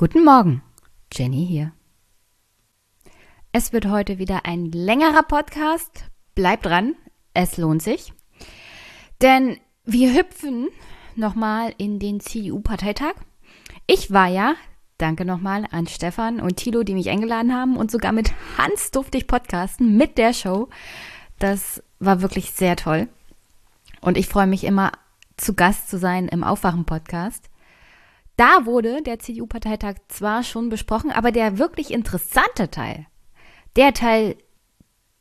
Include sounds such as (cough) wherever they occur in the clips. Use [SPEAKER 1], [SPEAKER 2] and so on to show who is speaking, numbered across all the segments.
[SPEAKER 1] Guten Morgen, Jenny hier. Es wird heute wieder ein längerer Podcast. Bleibt dran, es lohnt sich. Denn wir hüpfen nochmal in den CDU-Parteitag. Ich war ja, danke nochmal an Stefan und Thilo, die mich eingeladen haben und sogar mit Hans durfte ich podcasten mit der Show. Das war wirklich sehr toll. Und ich freue mich immer, zu Gast zu sein im Aufwachen-Podcast. Da wurde der CDU-Parteitag zwar schon besprochen, aber der wirklich interessante Teil, der Teil,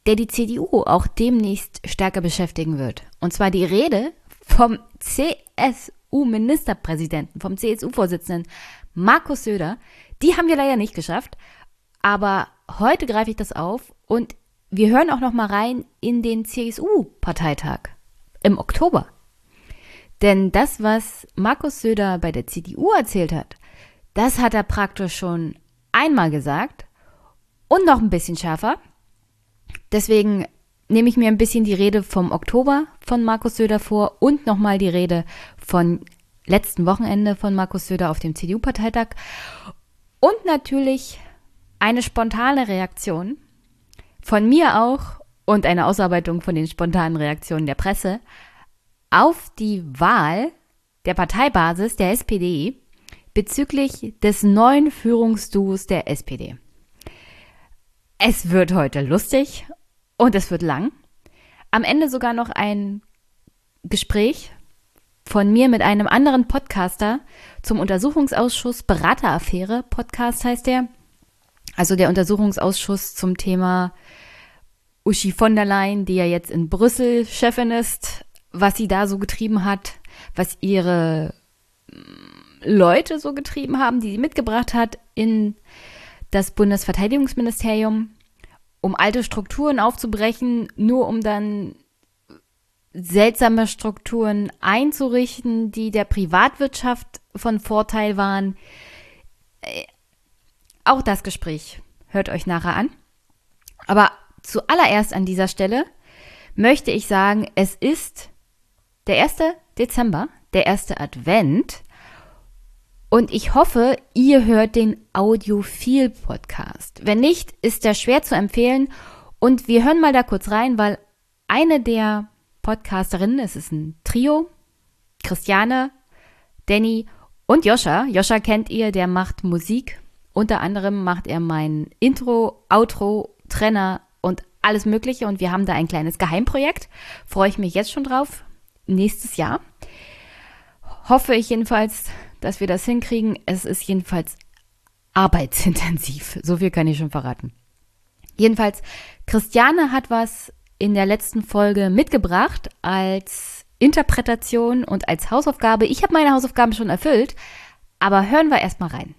[SPEAKER 1] der die CDU auch demnächst stärker beschäftigen wird, und zwar die Rede vom CSU-Ministerpräsidenten, vom CSU-Vorsitzenden Markus Söder, die haben wir leider nicht geschafft, aber heute greife ich das auf und wir hören auch noch mal rein in den CSU-Parteitag im Oktober. Denn das, was Markus Söder bei der CDU erzählt hat, das hat er praktisch schon einmal gesagt und noch ein bisschen schärfer. Deswegen nehme ich mir ein bisschen die Rede vom Oktober von Markus Söder vor und nochmal die Rede von letzten Wochenende von Markus Söder auf dem CDU-Parteitag und natürlich eine spontane Reaktion von mir auch und eine Ausarbeitung von den spontanen Reaktionen der Presse auf die Wahl der Parteibasis der SPD bezüglich des neuen Führungsduos der SPD. Es wird heute lustig und es wird lang. Am Ende sogar noch ein Gespräch von mir mit einem anderen Podcaster zum Untersuchungsausschuss Berateraffäre. Podcast heißt der. Also der Untersuchungsausschuss zum Thema Uschi von der Leyen, die ja jetzt in Brüssel Chefin ist, was sie da so getrieben hat, was ihre mm, Leute so getrieben haben, die sie mitgebracht hat in das Bundesverteidigungsministerium, um alte Strukturen aufzubrechen, nur um dann seltsame Strukturen einzurichten, die der Privatwirtschaft von Vorteil waren. Äh, auch das Gespräch hört euch nachher an. Aber zuallererst an dieser Stelle möchte ich sagen, es ist der 1. Dezember, der erste Advent. Und ich hoffe, ihr hört den Audiophil-Podcast. Wenn nicht, ist der schwer zu empfehlen. Und wir hören mal da kurz rein, weil eine der Podcasterinnen, es ist ein Trio, Christiane, Danny und Joscha. Joscha kennt ihr, der macht Musik. Unter anderem macht er mein Intro, Outro, Trenner und alles Mögliche. Und wir haben da ein kleines Geheimprojekt. Freue ich mich jetzt schon drauf nächstes Jahr. Hoffe ich jedenfalls, dass wir das hinkriegen. Es ist jedenfalls arbeitsintensiv. (laughs) So viel kann ich schon verraten. Jedenfalls, Christiane hat was in der letzten Folge mitgebracht als Interpretation und als Hausaufgabe. Ich habe meine Hausaufgaben schon erfüllt, aber hören wir erstmal rein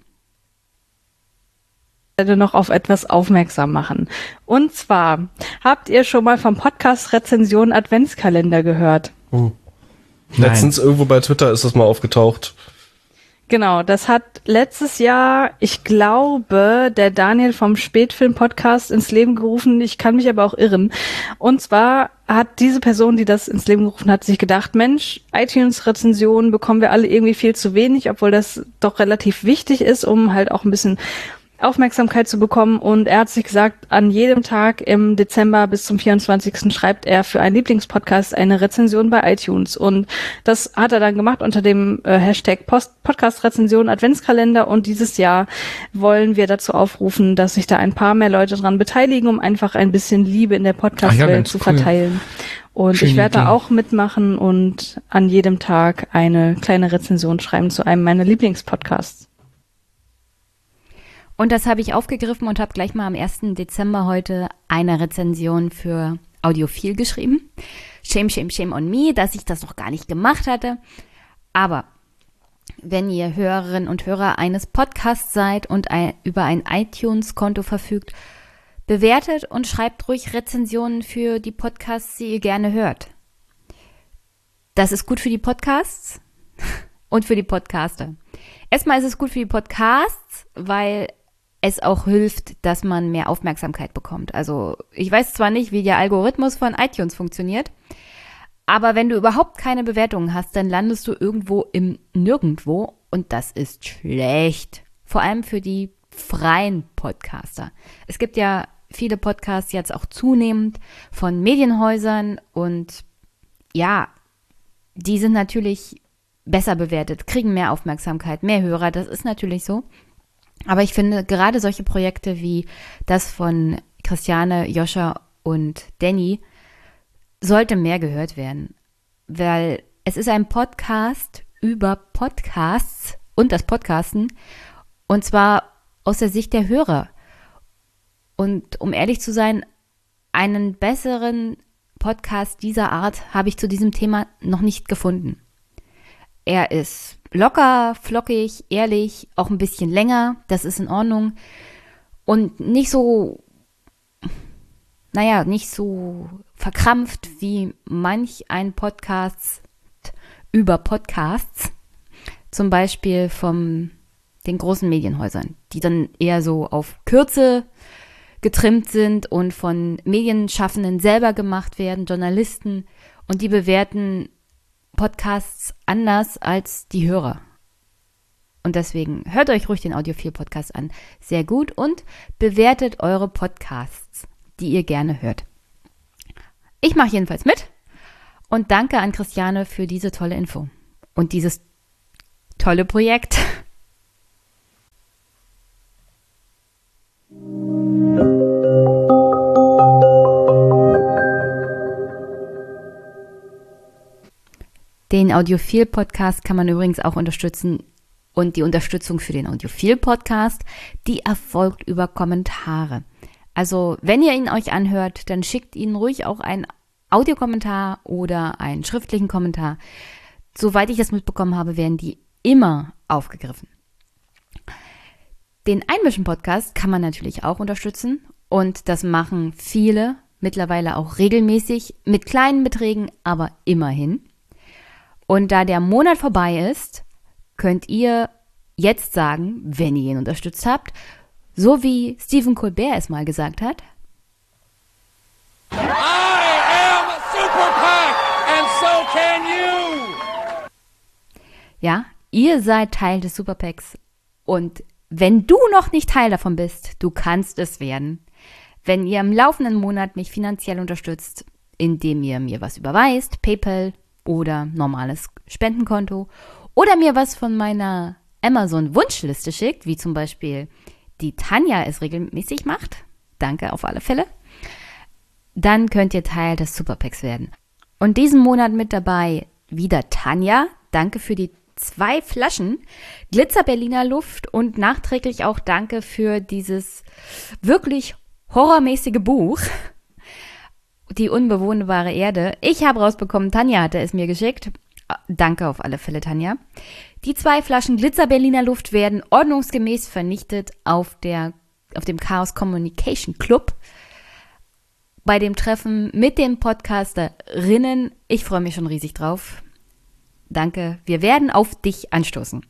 [SPEAKER 2] noch auf etwas aufmerksam machen. Und zwar, habt ihr schon mal vom Podcast Rezension Adventskalender gehört?
[SPEAKER 3] Hm. Letztens irgendwo bei Twitter ist das mal aufgetaucht.
[SPEAKER 2] Genau, das hat letztes Jahr, ich glaube, der Daniel vom Spätfilm Podcast ins Leben gerufen. Ich kann mich aber auch irren. Und zwar hat diese Person, die das ins Leben gerufen hat, sich gedacht, Mensch, iTunes-Rezensionen bekommen wir alle irgendwie viel zu wenig, obwohl das doch relativ wichtig ist, um halt auch ein bisschen Aufmerksamkeit zu bekommen. Und er hat sich gesagt, an jedem Tag im Dezember bis zum 24. schreibt er für einen Lieblingspodcast eine Rezension bei iTunes. Und das hat er dann gemacht unter dem äh, Hashtag Post Podcast Rezension Adventskalender. Und dieses Jahr wollen wir dazu aufrufen, dass sich da ein paar mehr Leute dran beteiligen, um einfach ein bisschen Liebe in der Podcast-Welt ja, zu cool. verteilen. Und Schöne ich werde da auch mitmachen und an jedem Tag eine kleine Rezension schreiben zu einem meiner Lieblingspodcasts.
[SPEAKER 1] Und das habe ich aufgegriffen und habe gleich mal am 1. Dezember heute eine Rezension für Audiophil geschrieben. Shame, shame, shame on me, dass ich das noch gar nicht gemacht hatte. Aber wenn ihr Hörerinnen und Hörer eines Podcasts seid und ein, über ein iTunes-Konto verfügt, bewertet und schreibt ruhig Rezensionen für die Podcasts, die ihr gerne hört. Das ist gut für die Podcasts (laughs) und für die Podcaster. Erstmal ist es gut für die Podcasts, weil es auch hilft, dass man mehr Aufmerksamkeit bekommt. Also ich weiß zwar nicht, wie der Algorithmus von iTunes funktioniert, aber wenn du überhaupt keine Bewertungen hast, dann landest du irgendwo im Nirgendwo und das ist schlecht vor allem für die freien Podcaster. Es gibt ja viele Podcasts jetzt auch zunehmend von Medienhäusern und ja, die sind natürlich besser bewertet, kriegen mehr Aufmerksamkeit, mehr Hörer, das ist natürlich so. Aber ich finde gerade solche Projekte wie das von Christiane, Joscha und Danny sollte mehr gehört werden, weil es ist ein Podcast über Podcasts und das Podcasten und zwar aus der Sicht der Hörer. Und um ehrlich zu sein, einen besseren Podcast dieser Art habe ich zu diesem Thema noch nicht gefunden. Er ist locker, flockig, ehrlich, auch ein bisschen länger, das ist in Ordnung. Und nicht so, naja, nicht so verkrampft wie manch ein Podcast über Podcasts. Zum Beispiel von den großen Medienhäusern, die dann eher so auf Kürze getrimmt sind und von Medienschaffenden selber gemacht werden, Journalisten, und die bewerten Podcasts anders als die Hörer. Und deswegen hört euch ruhig den Audiophil Podcast an. Sehr gut und bewertet eure Podcasts, die ihr gerne hört. Ich mache jedenfalls mit und danke an Christiane für diese tolle Info und dieses tolle Projekt. (laughs) Den Audiophil-Podcast kann man übrigens auch unterstützen. Und die Unterstützung für den Audiophil-Podcast, die erfolgt über Kommentare. Also, wenn ihr ihn euch anhört, dann schickt ihn ruhig auch einen Audiokommentar oder einen schriftlichen Kommentar. Soweit ich das mitbekommen habe, werden die immer aufgegriffen. Den Einmischen-Podcast kann man natürlich auch unterstützen und das machen viele mittlerweile auch regelmäßig mit kleinen Beträgen, aber immerhin. Und da der Monat vorbei ist, könnt ihr jetzt sagen, wenn ihr ihn unterstützt habt, so wie Stephen Colbert es mal gesagt hat. I am Super and so can you. Ja, ihr seid Teil des Superpacks und wenn du noch nicht Teil davon bist, du kannst es werden. Wenn ihr im laufenden Monat mich finanziell unterstützt, indem ihr mir was überweist, PayPal, oder normales Spendenkonto oder mir was von meiner Amazon-Wunschliste schickt, wie zum Beispiel die Tanja es regelmäßig macht, danke auf alle Fälle, dann könnt ihr Teil des Superpacks werden. Und diesen Monat mit dabei wieder Tanja, danke für die zwei Flaschen Glitzer Berliner Luft und nachträglich auch danke für dieses wirklich horrormäßige Buch. Die unbewohnbare Erde. Ich habe rausbekommen, Tanja hatte es mir geschickt. Danke auf alle Fälle, Tanja. Die zwei Flaschen Glitzer Berliner Luft werden ordnungsgemäß vernichtet auf, der, auf dem Chaos Communication Club. Bei dem Treffen mit den Podcasterinnen. Ich freue mich schon riesig drauf. Danke. Wir werden auf dich anstoßen.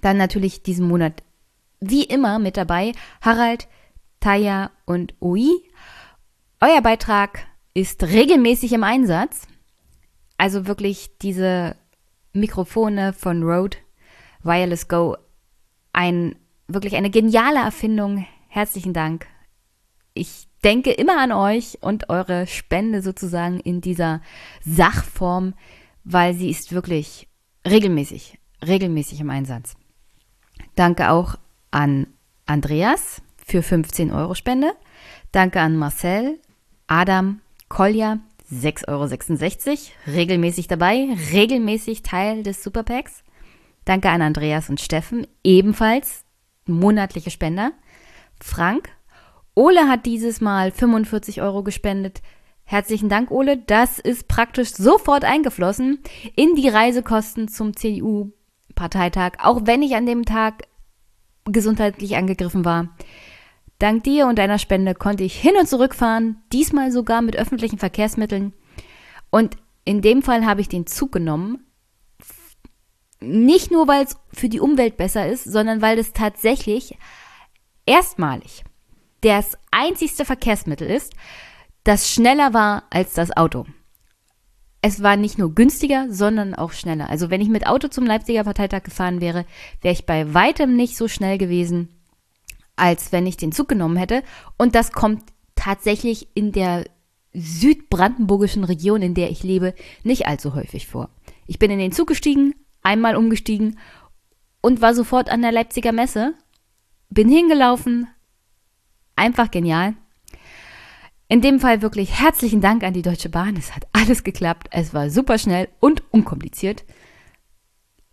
[SPEAKER 1] Dann natürlich diesen Monat wie immer mit dabei Harald, Taya und Ui. Euer Beitrag ist regelmäßig im Einsatz. Also wirklich diese Mikrofone von Rode Wireless Go. Ein, wirklich eine geniale Erfindung. Herzlichen Dank. Ich denke immer an euch und eure Spende sozusagen in dieser Sachform, weil sie ist wirklich regelmäßig, regelmäßig im Einsatz. Danke auch an Andreas für 15 Euro Spende. Danke an Marcel, Adam, Kolja, 6,66 Euro, regelmäßig dabei, regelmäßig Teil des Superpacks. Danke an Andreas und Steffen, ebenfalls monatliche Spender. Frank, Ole hat dieses Mal 45 Euro gespendet. Herzlichen Dank, Ole. Das ist praktisch sofort eingeflossen in die Reisekosten zum CDU-Parteitag, auch wenn ich an dem Tag gesundheitlich angegriffen war. Dank dir und deiner Spende konnte ich hin und zurück fahren, diesmal sogar mit öffentlichen Verkehrsmitteln. Und in dem Fall habe ich den Zug genommen. Nicht nur, weil es für die Umwelt besser ist, sondern weil es tatsächlich erstmalig das einzigste Verkehrsmittel ist, das schneller war als das Auto. es war nicht nur günstiger, sondern auch schneller. Also wenn ich mit Auto zum Leipziger Parteitag gefahren wäre, wäre ich bei weitem nicht so schnell gewesen, als wenn ich den Zug genommen hätte. Und das kommt tatsächlich in der südbrandenburgischen Region, in der ich lebe, nicht allzu häufig vor. Ich bin in den Zug gestiegen, einmal umgestiegen und war sofort an der Leipziger Messe, bin hingelaufen, einfach genial. In dem Fall wirklich herzlichen Dank an die Deutsche Bahn. Es hat alles geklappt. Es war super schnell und unkompliziert.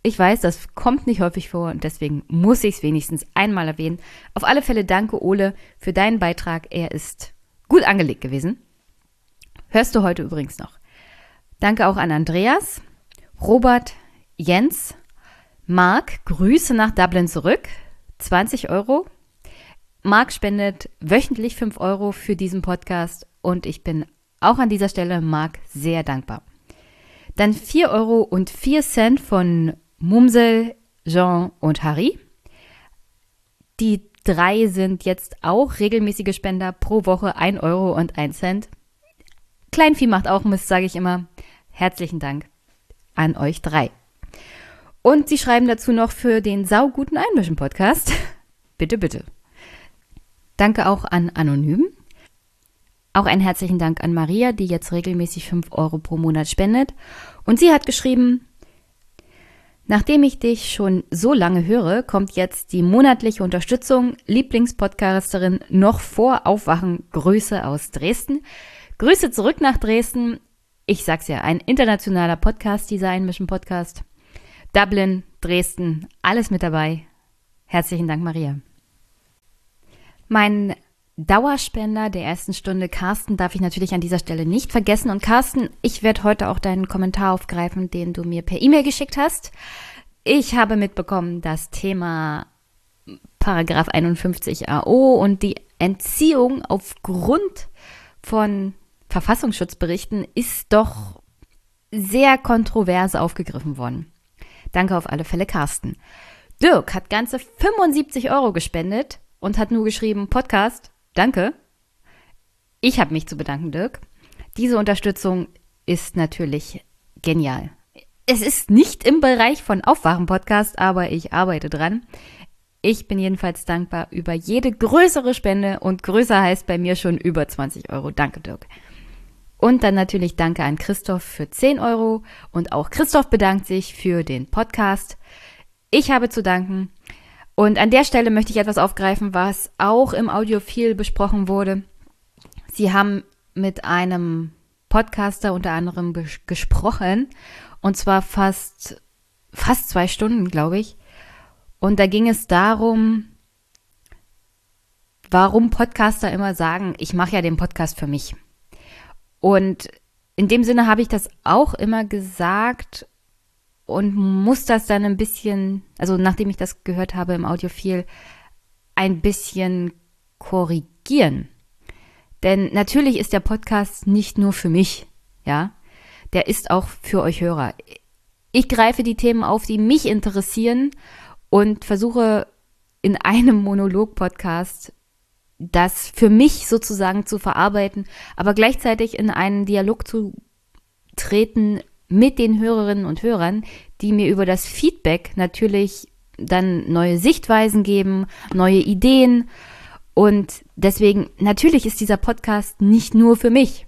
[SPEAKER 1] Ich weiß, das kommt nicht häufig vor und deswegen muss ich es wenigstens einmal erwähnen. Auf alle Fälle danke, Ole, für deinen Beitrag. Er ist gut angelegt gewesen. Hörst du heute übrigens noch. Danke auch an Andreas, Robert, Jens, Marc, Grüße nach Dublin zurück. 20 Euro. Marc spendet wöchentlich 5 Euro für diesen Podcast und ich bin auch an dieser Stelle Marc sehr dankbar. Dann 4 Euro und 4 Cent von Mumsel, Jean und Harry. Die drei sind jetzt auch regelmäßige Spender pro Woche 1 Euro und 1 Cent. Kleinvieh macht auch Mist, sage ich immer. Herzlichen Dank an euch drei. Und sie schreiben dazu noch für den sauguten Einmischen-Podcast. (laughs) bitte, bitte. Danke auch an Anonym. Auch einen herzlichen Dank an Maria, die jetzt regelmäßig 5 Euro pro Monat spendet. Und sie hat geschrieben, Nachdem ich dich schon so lange höre, kommt jetzt die monatliche Unterstützung Lieblingspodcasterin noch vor Aufwachen Grüße aus Dresden. Grüße zurück nach Dresden. Ich sag's ja, ein internationaler Podcast, dieser Einmischen Podcast. Dublin, Dresden, alles mit dabei. Herzlichen Dank, Maria. Mein Dauerspender der ersten Stunde, Carsten, darf ich natürlich an dieser Stelle nicht vergessen. Und Carsten, ich werde heute auch deinen Kommentar aufgreifen, den du mir per E-Mail geschickt hast. Ich habe mitbekommen, das Thema Paragraph 51 AO und die Entziehung aufgrund von Verfassungsschutzberichten ist doch sehr kontrovers aufgegriffen worden. Danke auf alle Fälle, Carsten. Dirk hat ganze 75 Euro gespendet und hat nur geschrieben, Podcast, danke. Ich habe mich zu bedanken, Dirk. Diese Unterstützung ist natürlich genial. Es ist nicht im Bereich von Aufwachen-Podcast, aber ich arbeite dran. Ich bin jedenfalls dankbar über jede größere Spende und größer heißt bei mir schon über 20 Euro. Danke, Dirk. Und dann natürlich danke an Christoph für 10 Euro und auch Christoph bedankt sich für den Podcast. Ich habe zu danken. Und an der Stelle möchte ich etwas aufgreifen, was auch im Audio viel besprochen wurde. Sie haben mit einem Podcaster unter anderem gesprochen und zwar fast, fast zwei Stunden, glaube ich. Und da ging es darum, warum Podcaster immer sagen, ich mache ja den Podcast für mich. Und in dem Sinne habe ich das auch immer gesagt und muss das dann ein bisschen, also nachdem ich das gehört habe im Audiophil, ein bisschen korrigieren. Denn natürlich ist der Podcast nicht nur für mich, ja. Der ist auch für euch Hörer. Ich greife die Themen auf, die mich interessieren und versuche in einem Monolog-Podcast das für mich sozusagen zu verarbeiten, aber gleichzeitig in einen Dialog zu treten mit den Hörerinnen und Hörern, die mir über das Feedback natürlich dann neue Sichtweisen geben, neue Ideen. Und deswegen, natürlich ist dieser Podcast nicht nur für mich,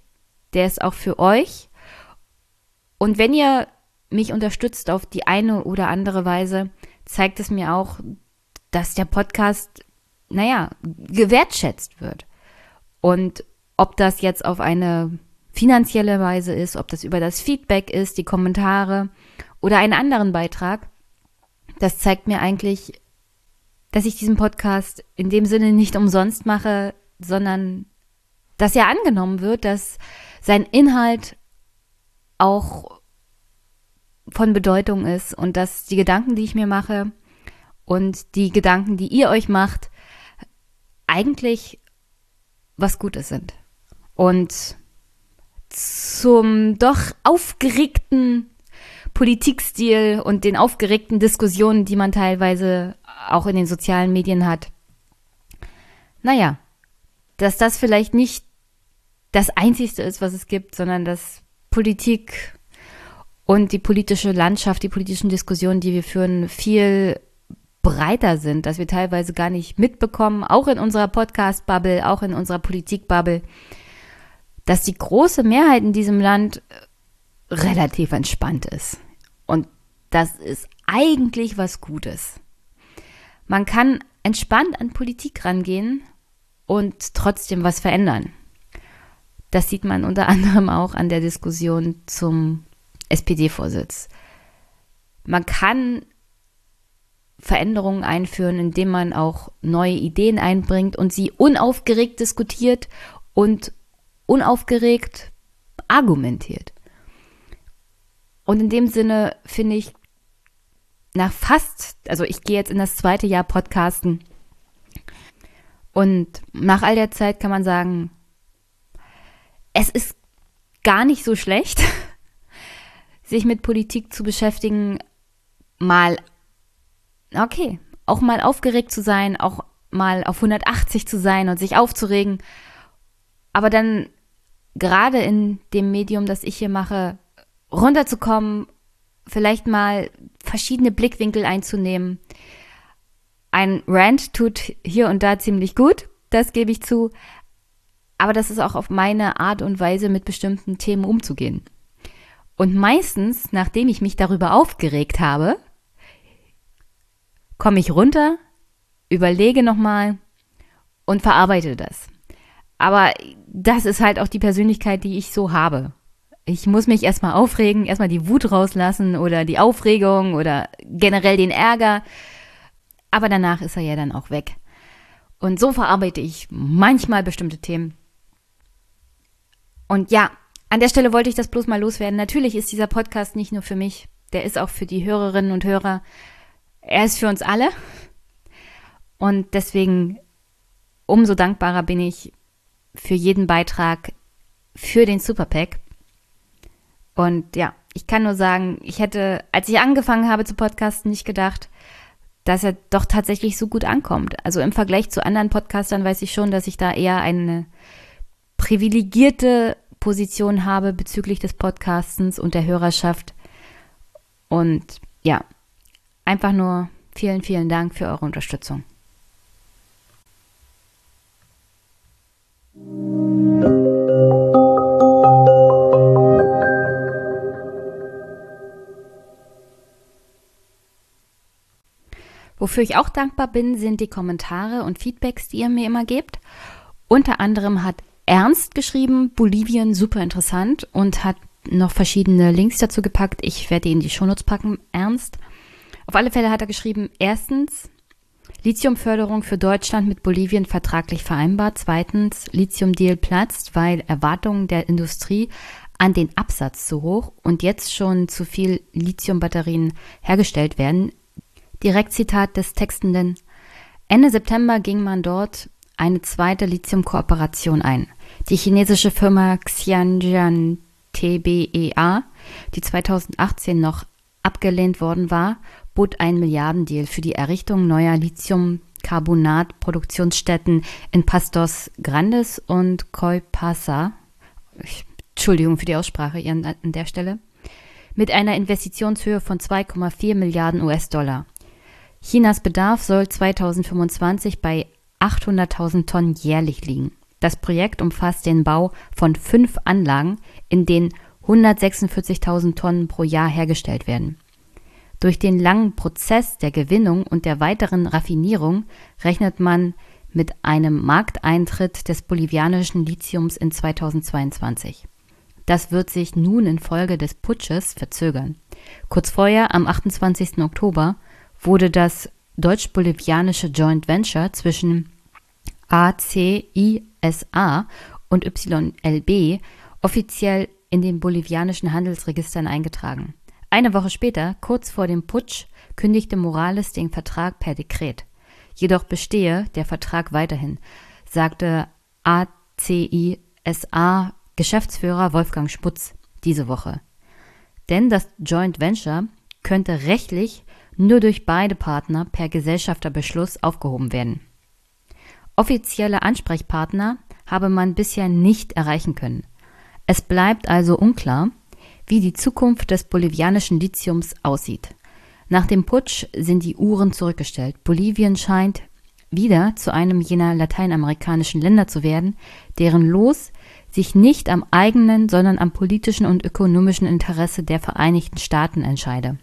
[SPEAKER 1] der ist auch für euch. Und wenn ihr mich unterstützt auf die eine oder andere Weise, zeigt es mir auch, dass der Podcast naja, gewertschätzt wird. Und ob das jetzt auf eine finanzielle Weise ist, ob das über das Feedback ist, die Kommentare oder einen anderen Beitrag, das zeigt mir eigentlich, dass ich diesen Podcast in dem Sinne nicht umsonst mache, sondern dass er angenommen wird, dass sein Inhalt auch von Bedeutung ist und dass die Gedanken, die ich mir mache und die Gedanken, die ihr euch macht, eigentlich was Gutes sind. Und zum doch aufgeregten Politikstil und den aufgeregten Diskussionen, die man teilweise auch in den sozialen Medien hat. Naja, dass das vielleicht nicht das Einzigste ist, was es gibt, sondern dass Politik und die politische Landschaft, die politischen Diskussionen, die wir führen, viel breiter sind, dass wir teilweise gar nicht mitbekommen, auch in unserer Podcast-Bubble, auch in unserer Politik-Bubble, dass die große Mehrheit in diesem Land relativ entspannt ist. Und das ist eigentlich was Gutes. Man kann entspannt an Politik rangehen und trotzdem was verändern. Das sieht man unter (laughs) anderem auch an der Diskussion zum SPD-Vorsitz. Man kann Veränderungen einführen, indem man auch neue Ideen einbringt und sie unaufgeregt diskutiert und unaufgeregt argumentiert. Und in dem Sinne finde ich, nach fast, also ich gehe jetzt in das zweite Jahr Podcasten und nach all der Zeit kann man sagen, es ist gar nicht so schlecht, (laughs) sich mit Politik zu beschäftigen, mal, okay, auch mal aufgeregt zu sein, auch mal auf 180 zu sein und sich aufzuregen, aber dann gerade in dem Medium, das ich hier mache, runterzukommen, vielleicht mal verschiedene Blickwinkel einzunehmen. Ein Rant tut hier und da ziemlich gut, das gebe ich zu, aber das ist auch auf meine Art und Weise, mit bestimmten Themen umzugehen. Und meistens, nachdem ich mich darüber aufgeregt habe, komme ich runter, überlege nochmal und verarbeite das. Aber das ist halt auch die Persönlichkeit, die ich so habe. Ich muss mich erstmal aufregen, erstmal die Wut rauslassen oder die Aufregung oder generell den Ärger. Aber danach ist er ja dann auch weg. Und so verarbeite ich manchmal bestimmte Themen. Und ja, an der Stelle wollte ich das bloß mal loswerden. Natürlich ist dieser Podcast nicht nur für mich, der ist auch für die Hörerinnen und Hörer. Er ist für uns alle. Und deswegen umso dankbarer bin ich für jeden Beitrag für den Superpack. Und ja, ich kann nur sagen, ich hätte, als ich angefangen habe zu podcasten, nicht gedacht, dass er doch tatsächlich so gut ankommt. Also im Vergleich zu anderen Podcastern weiß ich schon, dass ich da eher eine privilegierte Position habe bezüglich des Podcastens und der Hörerschaft. Und ja, einfach nur vielen, vielen Dank für eure Unterstützung. Wofür ich auch dankbar bin, sind die Kommentare und Feedbacks, die ihr mir immer gebt. Unter anderem hat Ernst geschrieben, Bolivien super interessant und hat noch verschiedene Links dazu gepackt. Ich werde ihn in die Shownotes packen. Ernst. Auf alle Fälle hat er geschrieben, erstens, Lithiumförderung für Deutschland mit Bolivien vertraglich vereinbart. Zweitens, Lithium-Deal platzt, weil Erwartungen der Industrie an den Absatz zu hoch und jetzt schon zu viel Lithiumbatterien hergestellt werden. Direkt Zitat des Textenden. Ende September ging man dort eine zweite Lithium-Kooperation ein. Die chinesische Firma Xianjian TBEA, die 2018 noch abgelehnt worden war, bot einen Milliardendeal für die Errichtung neuer Lithiumcarbonat-Produktionsstätten in Pastos Grandes und Coipasa. Entschuldigung für die Aussprache an der Stelle. Mit einer Investitionshöhe von 2,4 Milliarden US-Dollar. Chinas Bedarf soll 2025 bei 800.000 Tonnen jährlich liegen. Das Projekt umfasst den Bau von fünf Anlagen, in denen 146.000 Tonnen pro Jahr hergestellt werden. Durch den langen Prozess der Gewinnung und der weiteren Raffinierung rechnet man mit einem Markteintritt des bolivianischen Lithiums in 2022. Das wird sich nun infolge des Putsches verzögern. Kurz vorher, am 28. Oktober, wurde das deutsch-bolivianische Joint Venture zwischen ACISA und YLB offiziell in den bolivianischen Handelsregistern eingetragen. Eine Woche später, kurz vor dem Putsch, kündigte Morales den Vertrag per Dekret. Jedoch bestehe der Vertrag weiterhin, sagte ACISA Geschäftsführer Wolfgang Sputz diese Woche. Denn das Joint Venture könnte rechtlich nur durch beide Partner per Gesellschafterbeschluss aufgehoben werden. Offizielle Ansprechpartner habe man bisher nicht erreichen können. Es bleibt also unklar, wie die Zukunft des bolivianischen Lithiums aussieht. Nach dem Putsch sind die Uhren zurückgestellt. Bolivien scheint wieder zu einem jener lateinamerikanischen Länder zu werden, deren Los sich nicht am eigenen, sondern am politischen und ökonomischen Interesse der Vereinigten Staaten entscheide.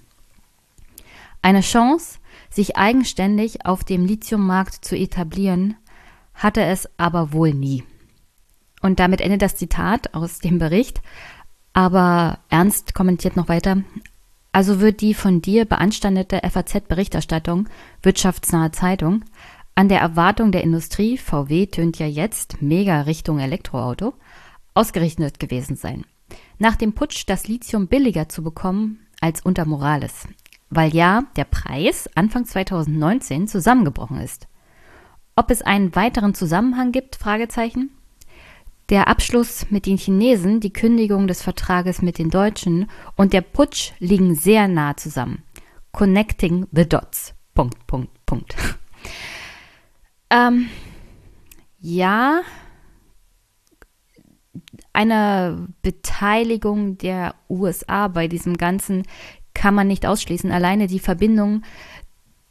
[SPEAKER 1] Eine Chance, sich eigenständig auf dem Lithiummarkt zu etablieren, hatte es aber wohl nie. Und damit endet das Zitat aus dem Bericht. Aber Ernst kommentiert noch weiter. Also wird die von dir beanstandete FAZ-Berichterstattung, wirtschaftsnahe Zeitung, an der Erwartung der Industrie, VW tönt ja jetzt mega Richtung Elektroauto, ausgerichtet gewesen sein. Nach dem Putsch das Lithium billiger zu bekommen als unter Morales, weil ja der Preis Anfang 2019 zusammengebrochen ist. Ob es einen weiteren Zusammenhang gibt? Fragezeichen. Der Abschluss mit den Chinesen, die Kündigung des Vertrages mit den Deutschen und der Putsch liegen sehr nah zusammen. Connecting the dots. Punkt, Punkt, Punkt. (laughs) ähm, ja, eine Beteiligung der USA bei diesem Ganzen kann man nicht ausschließen. Alleine die Verbindung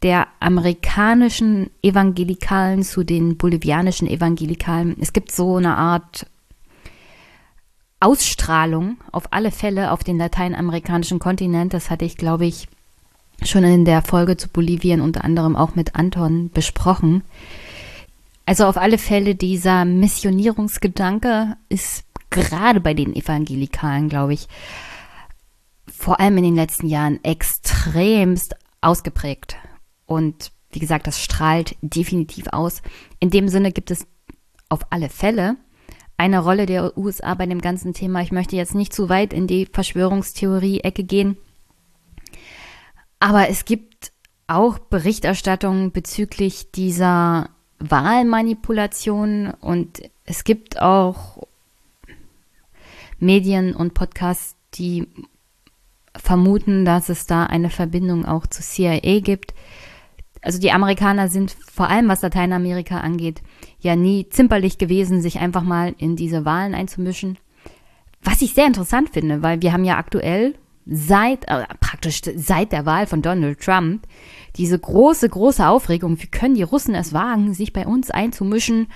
[SPEAKER 1] der amerikanischen Evangelikalen zu den bolivianischen Evangelikalen. Es gibt so eine Art Ausstrahlung auf alle Fälle auf den lateinamerikanischen Kontinent. Das hatte ich, glaube ich, schon in der Folge zu Bolivien unter anderem auch mit Anton besprochen. Also auf alle Fälle dieser Missionierungsgedanke ist gerade bei den Evangelikalen, glaube ich, vor allem in den letzten Jahren extremst ausgeprägt. Und wie gesagt, das strahlt definitiv aus. In dem Sinne gibt es auf alle Fälle eine Rolle der USA bei dem ganzen Thema. Ich möchte jetzt nicht zu weit in die Verschwörungstheorie-Ecke gehen. Aber es gibt auch Berichterstattungen bezüglich dieser Wahlmanipulation und es gibt auch Medien und Podcasts, die vermuten, dass es da eine Verbindung auch zu CIA gibt also die Amerikaner sind vor allem, was Lateinamerika angeht, ja nie zimperlich gewesen, sich einfach mal in diese Wahlen einzumischen. Was ich sehr interessant finde, weil wir haben ja aktuell seit, äh, praktisch seit der Wahl von Donald Trump diese große, große Aufregung, wie können die Russen es wagen, sich bei uns einzumischen?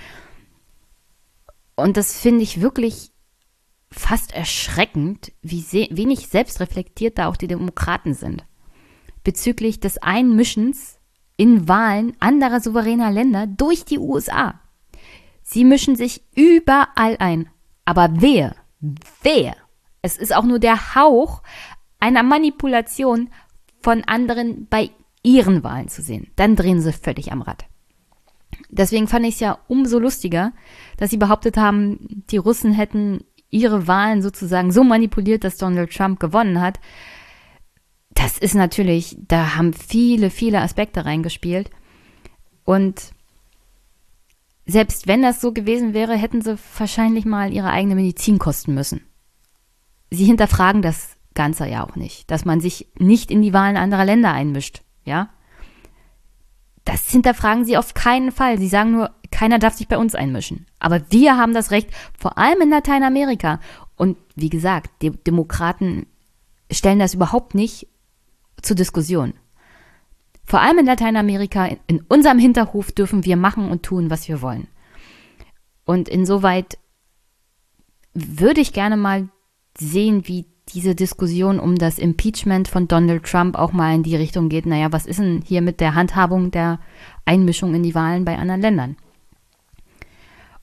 [SPEAKER 1] Und das finde ich wirklich fast erschreckend, wie wenig selbstreflektiert da auch die Demokraten sind. Bezüglich des Einmischens in Wahlen anderer souveräner Länder durch die USA. Sie mischen sich überall ein. Aber wer, wer, es ist auch nur der Hauch einer Manipulation von anderen bei ihren Wahlen zu sehen. Dann drehen sie völlig am Rad. Deswegen fand ich es ja umso lustiger, dass sie behauptet haben, die Russen hätten ihre Wahlen sozusagen so manipuliert, dass Donald Trump gewonnen hat das ist natürlich, da haben viele, viele Aspekte reingespielt. Und selbst wenn das so gewesen wäre, hätten sie wahrscheinlich mal ihre eigene Medizin kosten müssen. Sie hinterfragen das Ganze ja auch nicht, dass man sich nicht in die Wahlen anderer Länder einmischt, ja? Das hinterfragen sie auf keinen Fall. Sie sagen nur, keiner darf sich bei uns einmischen. Aber wir haben das Recht, vor allem in Lateinamerika. Und wie gesagt, die Demokraten stellen das überhaupt nicht zur Diskussion. Vor allem in Lateinamerika, in unserem Hinterhof dürfen wir machen und tun, was wir wollen. Und insoweit würde ich gerne mal sehen, wie diese Diskussion um das Impeachment von Donald Trump auch mal in die Richtung geht. Naja, was ist denn hier mit der Handhabung der Einmischung in die Wahlen bei anderen Ländern?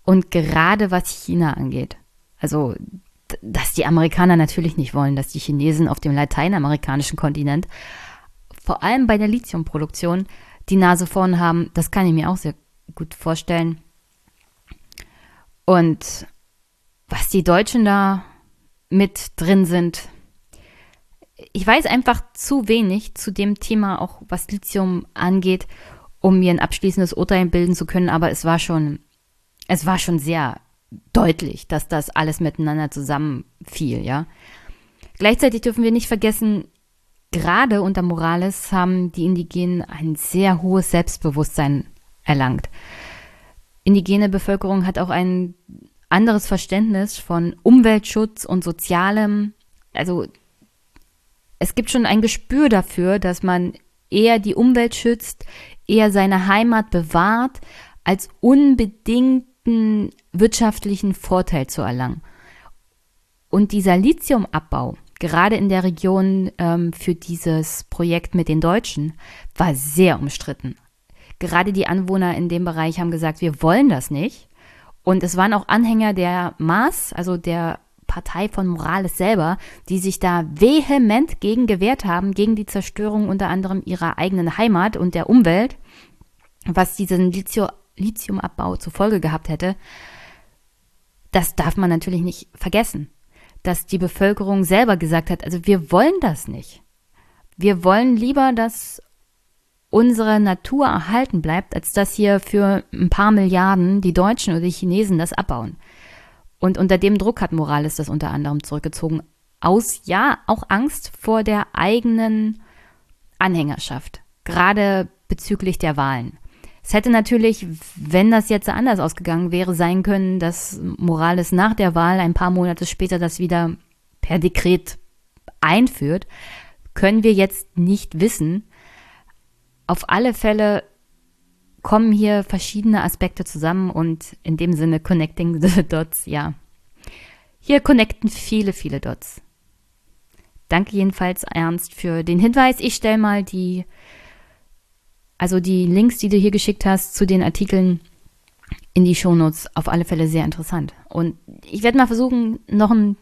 [SPEAKER 1] Und gerade was China angeht, also dass die Amerikaner natürlich nicht wollen, dass die Chinesen auf dem lateinamerikanischen Kontinent, vor allem bei der Lithiumproduktion, die Nase vorn haben, das kann ich mir auch sehr gut vorstellen. Und was die Deutschen da mit drin sind, ich weiß einfach zu wenig zu dem Thema, auch was Lithium angeht, um mir ein abschließendes Urteil bilden zu können, aber es war schon, es war schon sehr deutlich, dass das alles miteinander zusammenfiel, ja. Gleichzeitig dürfen wir nicht vergessen, gerade unter Morales haben die Indigenen ein sehr hohes Selbstbewusstsein erlangt. Indigene Bevölkerung hat auch ein anderes Verständnis von Umweltschutz und Sozialem. Also es gibt schon ein Gespür dafür, dass man eher die Umwelt schützt, eher seine Heimat bewahrt, als unbedingten wirtschaftlichen Vorteil zu erlangen. Und dieser Lithiumabbau, gerade in der Region ähm, für dieses Projekt mit den Deutschen, war sehr umstritten. Gerade die Anwohner in dem Bereich haben gesagt, wir wollen das nicht. Und es waren auch Anhänger der Maas, also der Partei von Morales selber, die sich da vehement gegen gewehrt haben, gegen die Zerstörung unter anderem ihrer eigenen Heimat und der Umwelt, was diesen Lithiumabbau zur Folge gehabt hätte. Das darf man natürlich nicht vergessen, dass die Bevölkerung selber gesagt hat, also wir wollen das nicht. Wir wollen lieber, dass unsere Natur erhalten bleibt, als dass hier für ein paar Milliarden die Deutschen oder die Chinesen das abbauen. Und unter dem Druck hat Morales das unter anderem zurückgezogen. Aus, ja, auch Angst vor der eigenen Anhängerschaft, gerade bezüglich der Wahlen. Es hätte natürlich, wenn das jetzt anders ausgegangen wäre, sein können, dass Morales nach der Wahl ein paar Monate später das wieder per Dekret einführt. Können wir jetzt nicht wissen. Auf alle Fälle kommen hier verschiedene Aspekte zusammen und in dem Sinne connecting the (laughs) dots, ja. Hier connecten viele, viele Dots. Danke jedenfalls, Ernst, für den Hinweis. Ich stelle mal die, also die Links, die du hier geschickt hast, zu den Artikeln in die Shownotes. Auf alle Fälle sehr interessant. Und ich werde mal versuchen, noch einen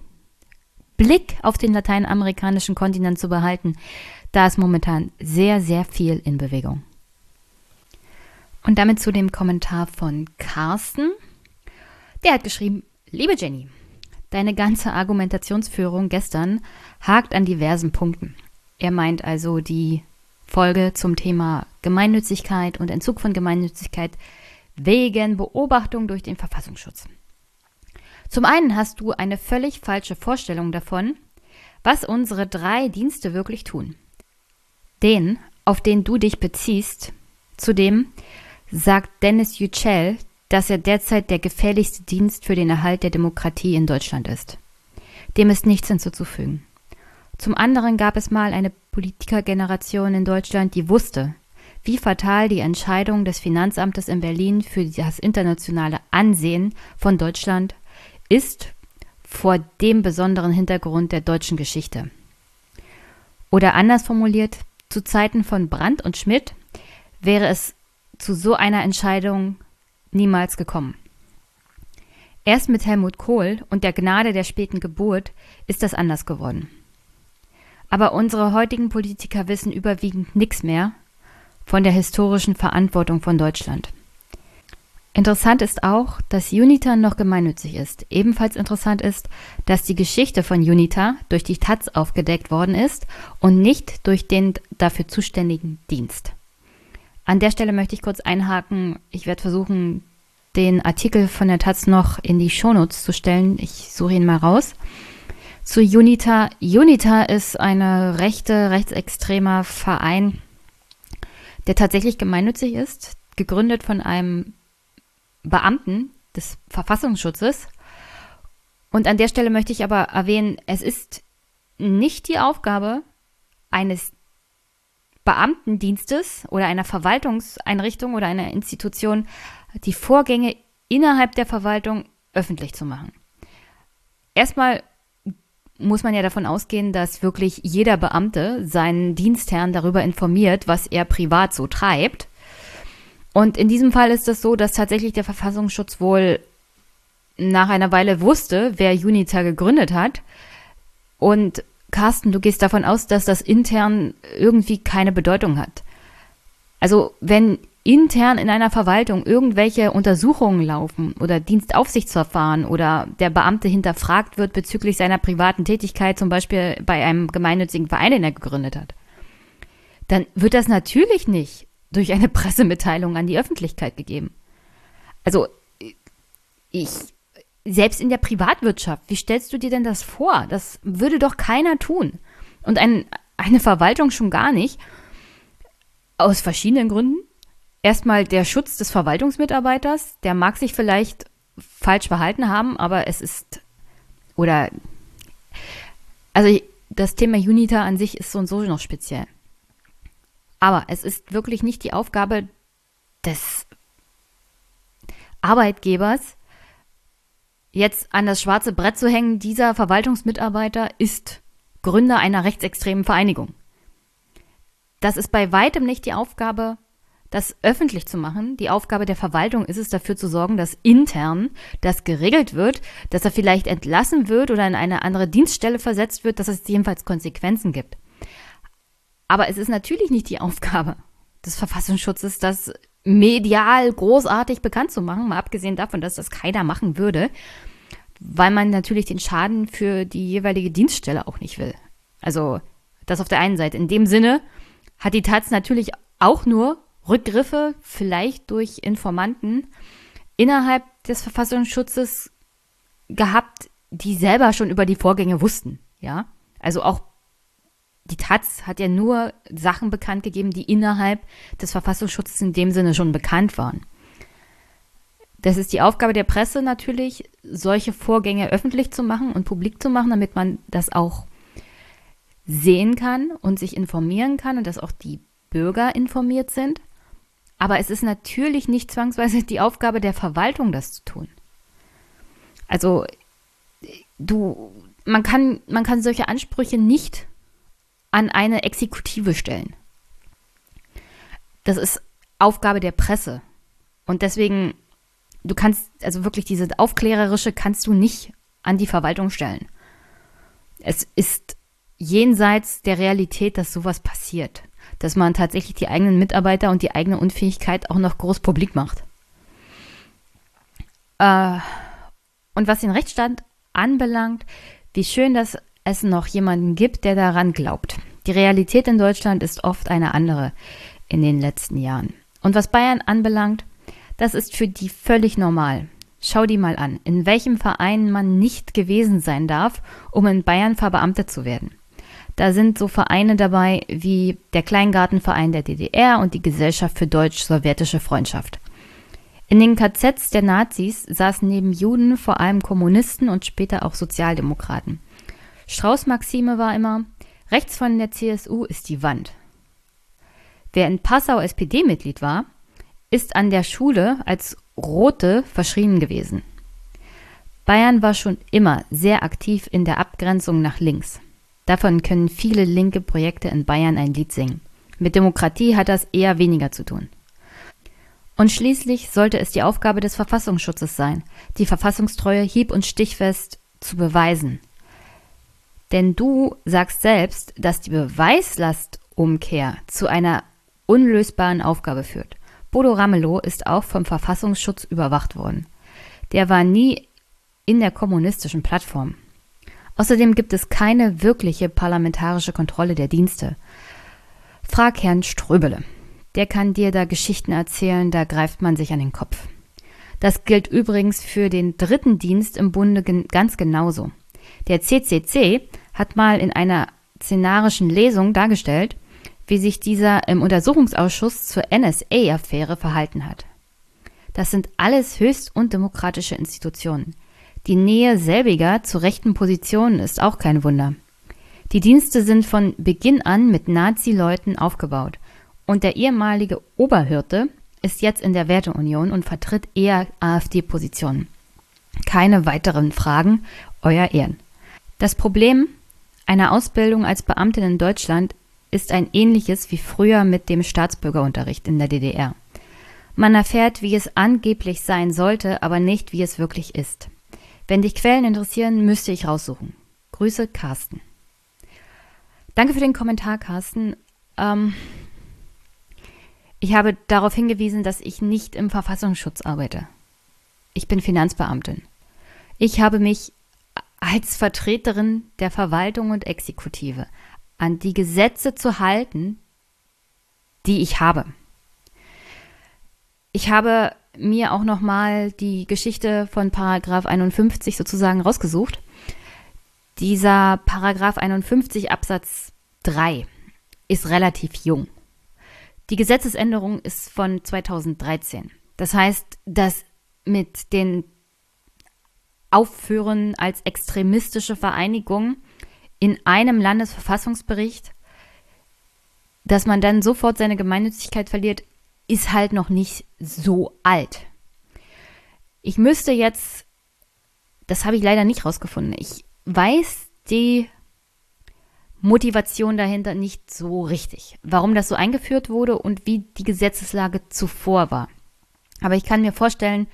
[SPEAKER 1] Blick auf den lateinamerikanischen Kontinent zu behalten. Da ist momentan sehr, sehr viel in Bewegung. Und damit zu dem Kommentar von Carsten. Der hat geschrieben, liebe Jenny, deine ganze Argumentationsführung gestern hakt an diversen Punkten. Er meint also die Folge zum Thema Gemeinnützigkeit und Entzug von Gemeinnützigkeit wegen Beobachtung durch den Verfassungsschutz. Zum einen hast du eine völlig falsche Vorstellung davon, was unsere drei Dienste wirklich tun. Den, auf den du dich beziehst, zudem sagt Dennis Yücel, dass er derzeit der gefährlichste Dienst für den Erhalt der Demokratie in Deutschland ist. Dem ist nichts hinzuzufügen. Zum anderen gab es mal eine Politikergeneration in Deutschland, die wusste, wie fatal die Entscheidung des Finanzamtes in Berlin für das internationale Ansehen von Deutschland ist vor dem besonderen Hintergrund der deutschen Geschichte. Oder anders formuliert, zu Zeiten von Brandt und Schmidt wäre es zu so einer Entscheidung niemals gekommen. Erst mit Helmut Kohl und der Gnade der späten Geburt ist das anders geworden. Aber unsere heutigen Politiker wissen überwiegend nichts mehr von der historischen Verantwortung von Deutschland. Interessant ist auch, dass Unita noch gemeinnützig ist. Ebenfalls interessant ist, dass die Geschichte von Unita durch die Taz aufgedeckt worden ist und nicht durch den dafür zuständigen Dienst. An der Stelle möchte ich kurz einhaken. Ich werde versuchen, den Artikel von der Taz noch in die Shownotes zu stellen. Ich suche ihn mal raus. Zu Unita. Unita ist eine rechte, rechtsextremer Verein, der tatsächlich gemeinnützig ist, gegründet von einem Beamten des Verfassungsschutzes. Und an der Stelle möchte ich aber erwähnen, es ist nicht die Aufgabe eines Beamtendienstes oder einer Verwaltungseinrichtung oder einer Institution die Vorgänge innerhalb der Verwaltung öffentlich zu machen. Erstmal muss man ja davon ausgehen, dass wirklich jeder Beamte seinen Dienstherrn darüber informiert, was er privat so treibt. Und in diesem Fall ist es so, dass tatsächlich der Verfassungsschutz wohl nach einer Weile wusste, wer Unita gegründet hat und Carsten, du gehst davon aus, dass das intern irgendwie keine Bedeutung hat. Also wenn intern in einer Verwaltung irgendwelche Untersuchungen laufen oder Dienstaufsichtsverfahren oder der Beamte hinterfragt wird bezüglich seiner privaten Tätigkeit, zum Beispiel bei einem gemeinnützigen Verein, den er gegründet hat, dann wird das natürlich nicht durch eine (laughs) Pressemitteilung an die Öffentlichkeit gegeben. Also ich selbst in der Privatwirtschaft, wie stellst du dir denn das vor? Das würde doch keiner tun. Und ein, eine Verwaltung schon gar nicht. Aus verschiedenen Gründen. Erstmal der Schutz des Verwaltungsmitarbeiters, der mag sich vielleicht falsch verhalten haben, aber es ist, oder, also das Thema Unita an sich ist so und so noch speziell. Aber es ist wirklich nicht die Aufgabe des Arbeitgebers, jetzt an das schwarze Brett zu hängen, dieser Verwaltungsmitarbeiter ist Gründer einer rechtsextremen Vereinigung. Das ist bei weitem nicht die Aufgabe, das öffentlich zu machen. Die Aufgabe der Verwaltung ist es, dafür zu sorgen, dass intern das geregelt wird, dass er vielleicht entlassen wird oder in eine andere Dienststelle versetzt wird, dass es jedenfalls Konsequenzen gibt. Aber es ist natürlich nicht die Aufgabe des Verfassungsschutzes, das medial großartig bekannt zu machen, mal abgesehen davon, dass das keiner machen würde, weil man natürlich den Schaden für die jeweilige Dienststelle auch nicht will. Also das auf der einen Seite. In dem Sinne hat die Taz natürlich auch nur Rückgriffe, vielleicht durch Informanten innerhalb des Verfassungsschutzes gehabt, die selber schon über die Vorgänge wussten. Ja, also auch die Taz hat ja nur Sachen bekannt gegeben, die innerhalb des Verfassungsschutzes in dem Sinne schon bekannt waren. Das ist die Aufgabe der Presse natürlich, solche Vorgänge öffentlich zu machen und publik zu machen, damit man das auch sehen kann und sich informieren kann und dass auch die Bürger informiert sind. Aber es ist natürlich nicht zwangsweise die Aufgabe der Verwaltung, das zu tun. Also du, man kann, man kann solche Ansprüche nicht an eine Exekutive stellen. Das ist Aufgabe der Presse. Und deswegen, du kannst, also wirklich diese aufklärerische kannst du nicht an die Verwaltung stellen. Es ist jenseits der Realität, dass sowas passiert. Dass man tatsächlich die eigenen Mitarbeiter und die eigene Unfähigkeit auch noch groß publik macht. Äh, und was den Rechtsstand anbelangt, wie schön, dass es noch jemanden gibt, der daran glaubt. Die Realität in Deutschland ist oft eine andere in den letzten Jahren. Und was Bayern anbelangt, das ist für die völlig normal. Schau die mal an, in welchem Verein man nicht gewesen sein darf, um in Bayern verbeamtet zu werden. Da sind so Vereine dabei wie der Kleingartenverein der DDR und die Gesellschaft für deutsch-sowjetische Freundschaft. In den KZs der Nazis saßen neben Juden vor allem Kommunisten und später auch Sozialdemokraten. Strauß Maxime war immer, rechts von der CSU ist die Wand. Wer in Passau SPD-Mitglied war, ist an der Schule als Rote verschrien gewesen. Bayern war schon immer sehr aktiv in der Abgrenzung nach links. Davon können viele linke Projekte in Bayern ein Lied singen. Mit Demokratie hat das eher weniger zu tun. Und schließlich sollte es die Aufgabe des Verfassungsschutzes sein, die Verfassungstreue hieb- und stichfest zu beweisen. Denn du sagst selbst, dass die Beweislastumkehr zu einer unlösbaren Aufgabe führt. Bodo Ramelow ist auch vom Verfassungsschutz überwacht worden. Der war nie in der kommunistischen Plattform. Außerdem gibt es keine wirkliche parlamentarische Kontrolle der Dienste. Frag Herrn Ströbele. Der kann dir da Geschichten erzählen, da greift man sich an den Kopf. Das gilt übrigens für den dritten Dienst im Bunde ganz genauso. Der CCC hat mal in einer szenarischen Lesung dargestellt, wie sich dieser im Untersuchungsausschuss zur NSA-Affäre verhalten hat. Das sind alles höchst undemokratische Institutionen. Die Nähe selbiger zu rechten Positionen ist auch kein Wunder. Die Dienste sind von Beginn an mit Nazi-Leuten aufgebaut und der ehemalige Oberhirte ist jetzt in der Werteunion und vertritt eher AfD-Positionen. Keine weiteren Fragen, Euer Ehren. Das Problem einer Ausbildung als Beamtin in Deutschland ist ein ähnliches wie früher mit dem Staatsbürgerunterricht in der DDR. Man erfährt, wie es angeblich sein sollte, aber nicht, wie es wirklich ist. Wenn dich Quellen interessieren, müsste ich raussuchen. Grüße, Carsten. Danke für den Kommentar, Carsten. Ähm, ich habe darauf hingewiesen, dass ich nicht im Verfassungsschutz arbeite. Ich bin Finanzbeamtin. Ich habe mich als Vertreterin der Verwaltung und Exekutive an die Gesetze zu halten, die ich habe. Ich habe mir auch noch mal die Geschichte von Paragraph 51 sozusagen rausgesucht. Dieser Paragraph 51 Absatz 3 ist relativ jung. Die Gesetzesänderung ist von 2013. Das heißt, dass mit den Aufführen als extremistische Vereinigung in einem Landesverfassungsbericht, dass man dann sofort seine Gemeinnützigkeit verliert, ist halt noch nicht so alt. Ich müsste jetzt, das habe ich leider nicht rausgefunden, ich weiß die Motivation dahinter nicht so richtig, warum das so eingeführt wurde und wie die Gesetzeslage zuvor war. Aber ich kann mir vorstellen,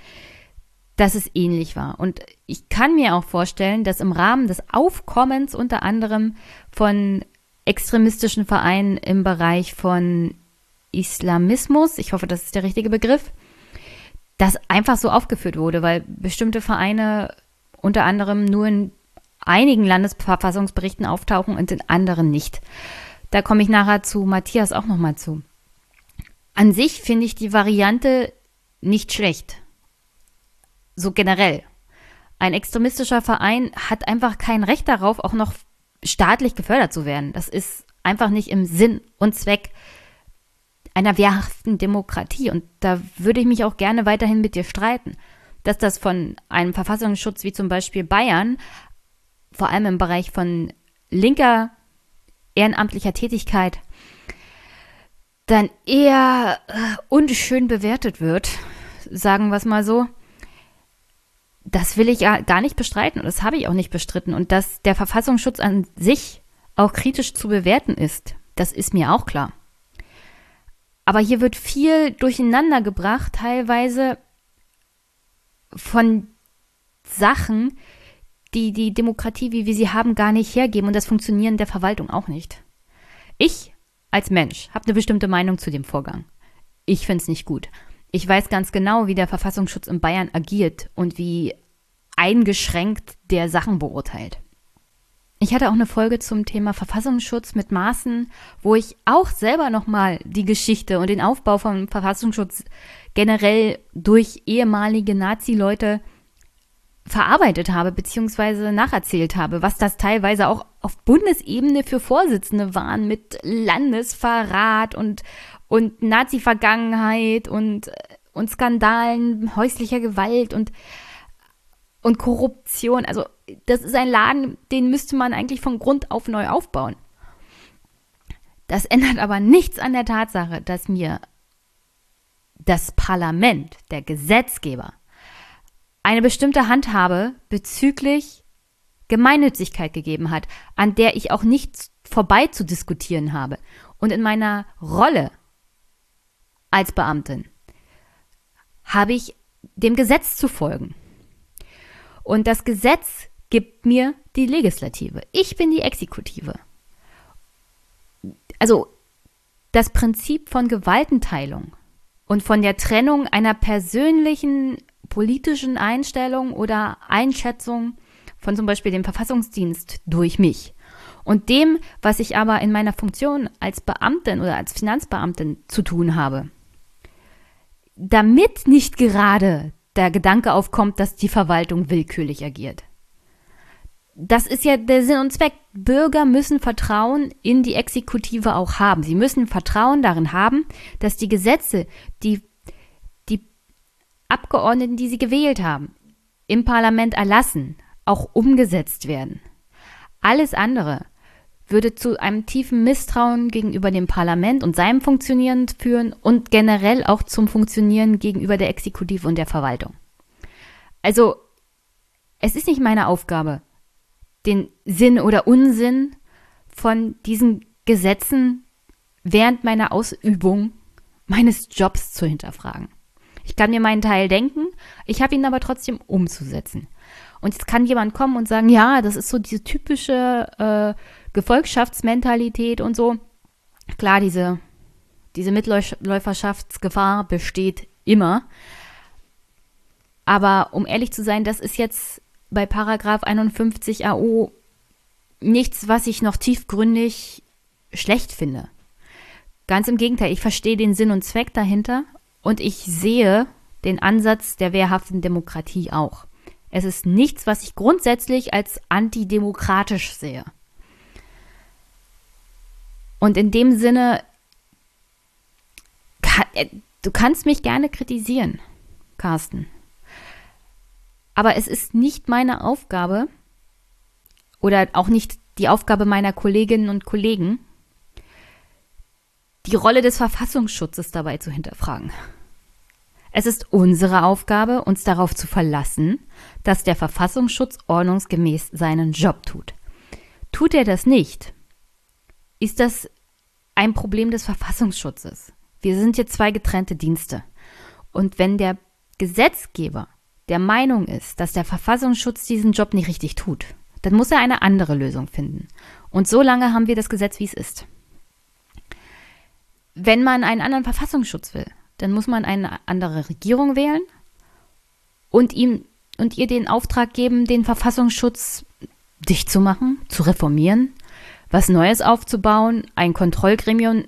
[SPEAKER 1] dass es ähnlich war. Und ich kann mir auch vorstellen, dass im Rahmen des Aufkommens unter anderem von extremistischen Vereinen im Bereich von Islamismus, ich hoffe, das ist der richtige Begriff, das einfach so aufgeführt wurde, weil bestimmte Vereine unter anderem nur in einigen Landesverfassungsberichten auftauchen und in anderen nicht. Da komme ich nachher zu Matthias auch nochmal zu. An sich finde ich die Variante nicht schlecht. So generell. Ein extremistischer Verein hat einfach kein Recht darauf, auch noch staatlich gefördert zu werden. Das ist einfach nicht im Sinn und Zweck einer wehrhaften Demokratie. Und da würde ich mich auch gerne weiterhin mit dir streiten, dass das von einem Verfassungsschutz wie zum Beispiel Bayern, vor allem im Bereich von linker ehrenamtlicher Tätigkeit, dann eher äh, unschön bewertet wird, sagen wir es mal so. Das will ich ja gar nicht bestreiten und das habe ich auch nicht bestritten. Und dass der Verfassungsschutz an sich auch kritisch zu bewerten ist, das ist mir auch klar. Aber hier wird viel durcheinander gebracht, teilweise von Sachen, die die Demokratie, wie wir sie haben, gar nicht hergeben und das Funktionieren der Verwaltung auch nicht. Ich als Mensch habe eine bestimmte Meinung zu dem Vorgang. Ich finde es nicht gut. Ich weiß ganz genau, wie der Verfassungsschutz in Bayern agiert und wie eingeschränkt der Sachen beurteilt. Ich hatte auch eine Folge zum Thema Verfassungsschutz mit Maßen, wo ich auch selber nochmal die Geschichte und den Aufbau vom Verfassungsschutz generell durch ehemalige Nazi-Leute verarbeitet habe, beziehungsweise nacherzählt habe, was das teilweise auch auf Bundesebene für Vorsitzende waren mit Landesverrat und, und Nazi-Vergangenheit und, und Skandalen, häuslicher Gewalt und und Korruption. Also das ist ein Laden, den müsste man eigentlich von Grund auf neu aufbauen. Das ändert aber nichts an der Tatsache, dass mir das Parlament, der Gesetzgeber, eine bestimmte Handhabe bezüglich Gemeinnützigkeit gegeben hat, an der ich auch nicht vorbei zu diskutieren habe. Und in meiner Rolle als Beamtin habe ich dem Gesetz zu folgen. Und das Gesetz gibt mir die Legislative. Ich bin die Exekutive. Also das Prinzip von Gewaltenteilung und von der Trennung einer persönlichen politischen Einstellung oder Einschätzung von zum Beispiel dem Verfassungsdienst durch mich und dem, was ich aber in meiner Funktion als Beamtin oder als Finanzbeamtin zu tun habe. Damit nicht gerade der Gedanke aufkommt, dass die Verwaltung willkürlich agiert. Das ist ja der Sinn und Zweck. Bürger müssen Vertrauen in die Exekutive auch haben. Sie müssen Vertrauen darin haben, dass die Gesetze, die die Abgeordneten, die sie gewählt haben, im Parlament erlassen, auch umgesetzt werden. Alles andere würde zu einem tiefen Misstrauen gegenüber dem Parlament und seinem Funktionieren führen und generell auch zum Funktionieren gegenüber der Exekutive und der Verwaltung. Also, es ist nicht meine Aufgabe, den Sinn oder Unsinn von diesen Gesetzen während meiner Ausübung meines Jobs zu hinterfragen. Ich kann mir meinen Teil denken, ich habe ihn aber trotzdem umzusetzen. Und jetzt kann jemand kommen und sagen, ja, das ist so diese typische äh, Gefolgschaftsmentalität und so. Klar, diese, diese Mitläuferschaftsgefahr besteht immer. Aber um ehrlich zu sein, das ist jetzt bei Paragraph 51 AO nichts, was ich noch tiefgründig schlecht finde. Ganz im Gegenteil, ich verstehe den Sinn und Zweck dahinter und ich sehe den Ansatz der wehrhaften Demokratie auch. Es ist nichts, was ich grundsätzlich als antidemokratisch sehe. Und in dem Sinne, kann, äh, du kannst mich gerne kritisieren, Carsten. Aber es ist nicht meine Aufgabe oder auch nicht die Aufgabe meiner Kolleginnen und Kollegen, die Rolle des Verfassungsschutzes dabei zu hinterfragen. Es ist unsere Aufgabe, uns darauf zu verlassen, dass der Verfassungsschutz ordnungsgemäß seinen Job tut. Tut er das nicht, ist das ein Problem des Verfassungsschutzes. Wir sind hier zwei getrennte Dienste. Und wenn der Gesetzgeber der Meinung ist, dass der Verfassungsschutz diesen Job nicht richtig tut, dann muss er eine andere Lösung finden. Und so lange haben wir das Gesetz, wie es ist. Wenn man einen anderen Verfassungsschutz will, dann muss man eine andere Regierung wählen und ihm und ihr den Auftrag geben, den Verfassungsschutz dicht zu machen, zu reformieren, was Neues aufzubauen, ein Kontrollgremium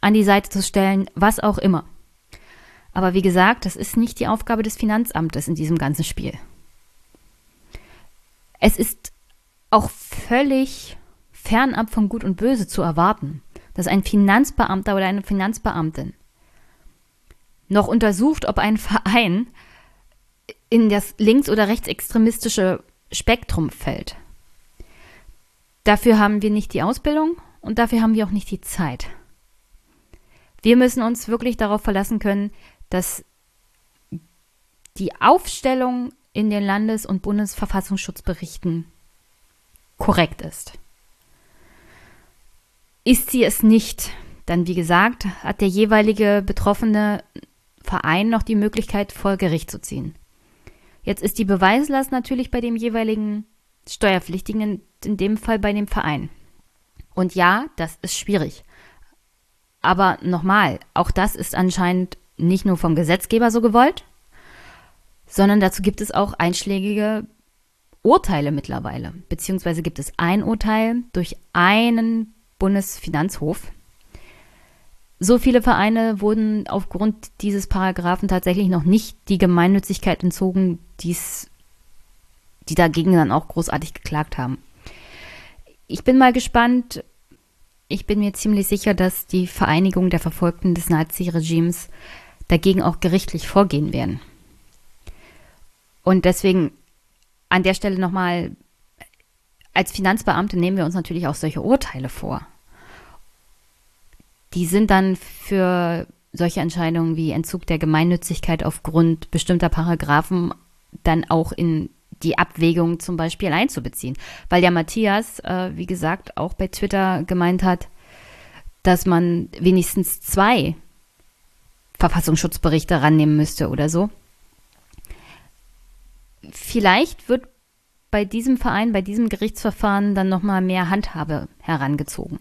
[SPEAKER 1] an die Seite zu stellen, was auch immer. Aber wie gesagt, das ist nicht die Aufgabe des Finanzamtes in diesem ganzen Spiel. Es ist auch völlig fernab von Gut und Böse zu erwarten, dass ein Finanzbeamter oder eine Finanzbeamtin noch untersucht, ob ein (laughs) Verein in das links- oder rechtsextremistische Spektrum fällt. Dafür haben wir nicht die Ausbildung und dafür haben wir auch nicht die Zeit. Wir müssen uns wirklich darauf verlassen können, dass die Aufstellung in den Landes- und Bundesverfassungsschutzberichten korrekt ist. Ist sie es nicht, dann wie gesagt, hat der jeweilige betroffene Verein noch die Möglichkeit, vor Gericht zu ziehen. Jetzt ist die Beweislast natürlich bei dem jeweiligen Steuerpflichtigen, in dem Fall bei dem Verein. Und ja, das ist schwierig. Aber nochmal, auch das ist anscheinend nicht nur vom Gesetzgeber so gewollt, sondern dazu gibt es auch einschlägige Urteile mittlerweile. Beziehungsweise gibt es ein Urteil durch einen Bundesfinanzhof. So viele Vereine wurden aufgrund dieses Paragraphen tatsächlich noch nicht die Gemeinnützigkeit entzogen, die's, die dagegen dann auch großartig geklagt haben. Ich bin mal gespannt. Ich bin mir ziemlich sicher, dass die Vereinigung der Verfolgten des Nazi-Regimes dagegen auch gerichtlich vorgehen werden. Und deswegen an der Stelle nochmal, als Finanzbeamte nehmen wir uns natürlich auch solche Urteile vor. Die sind dann für solche Entscheidungen wie Entzug der Gemeinnützigkeit aufgrund bestimmter Paragraphen dann auch in die Abwägung zum Beispiel einzubeziehen. Weil der Matthias, äh, wie gesagt, auch bei Twitter gemeint hat, dass man wenigstens zwei Verfassungsschutzberichte rannehmen müsste oder so. Vielleicht wird bei diesem Verein, bei diesem Gerichtsverfahren dann nochmal mehr Handhabe herangezogen.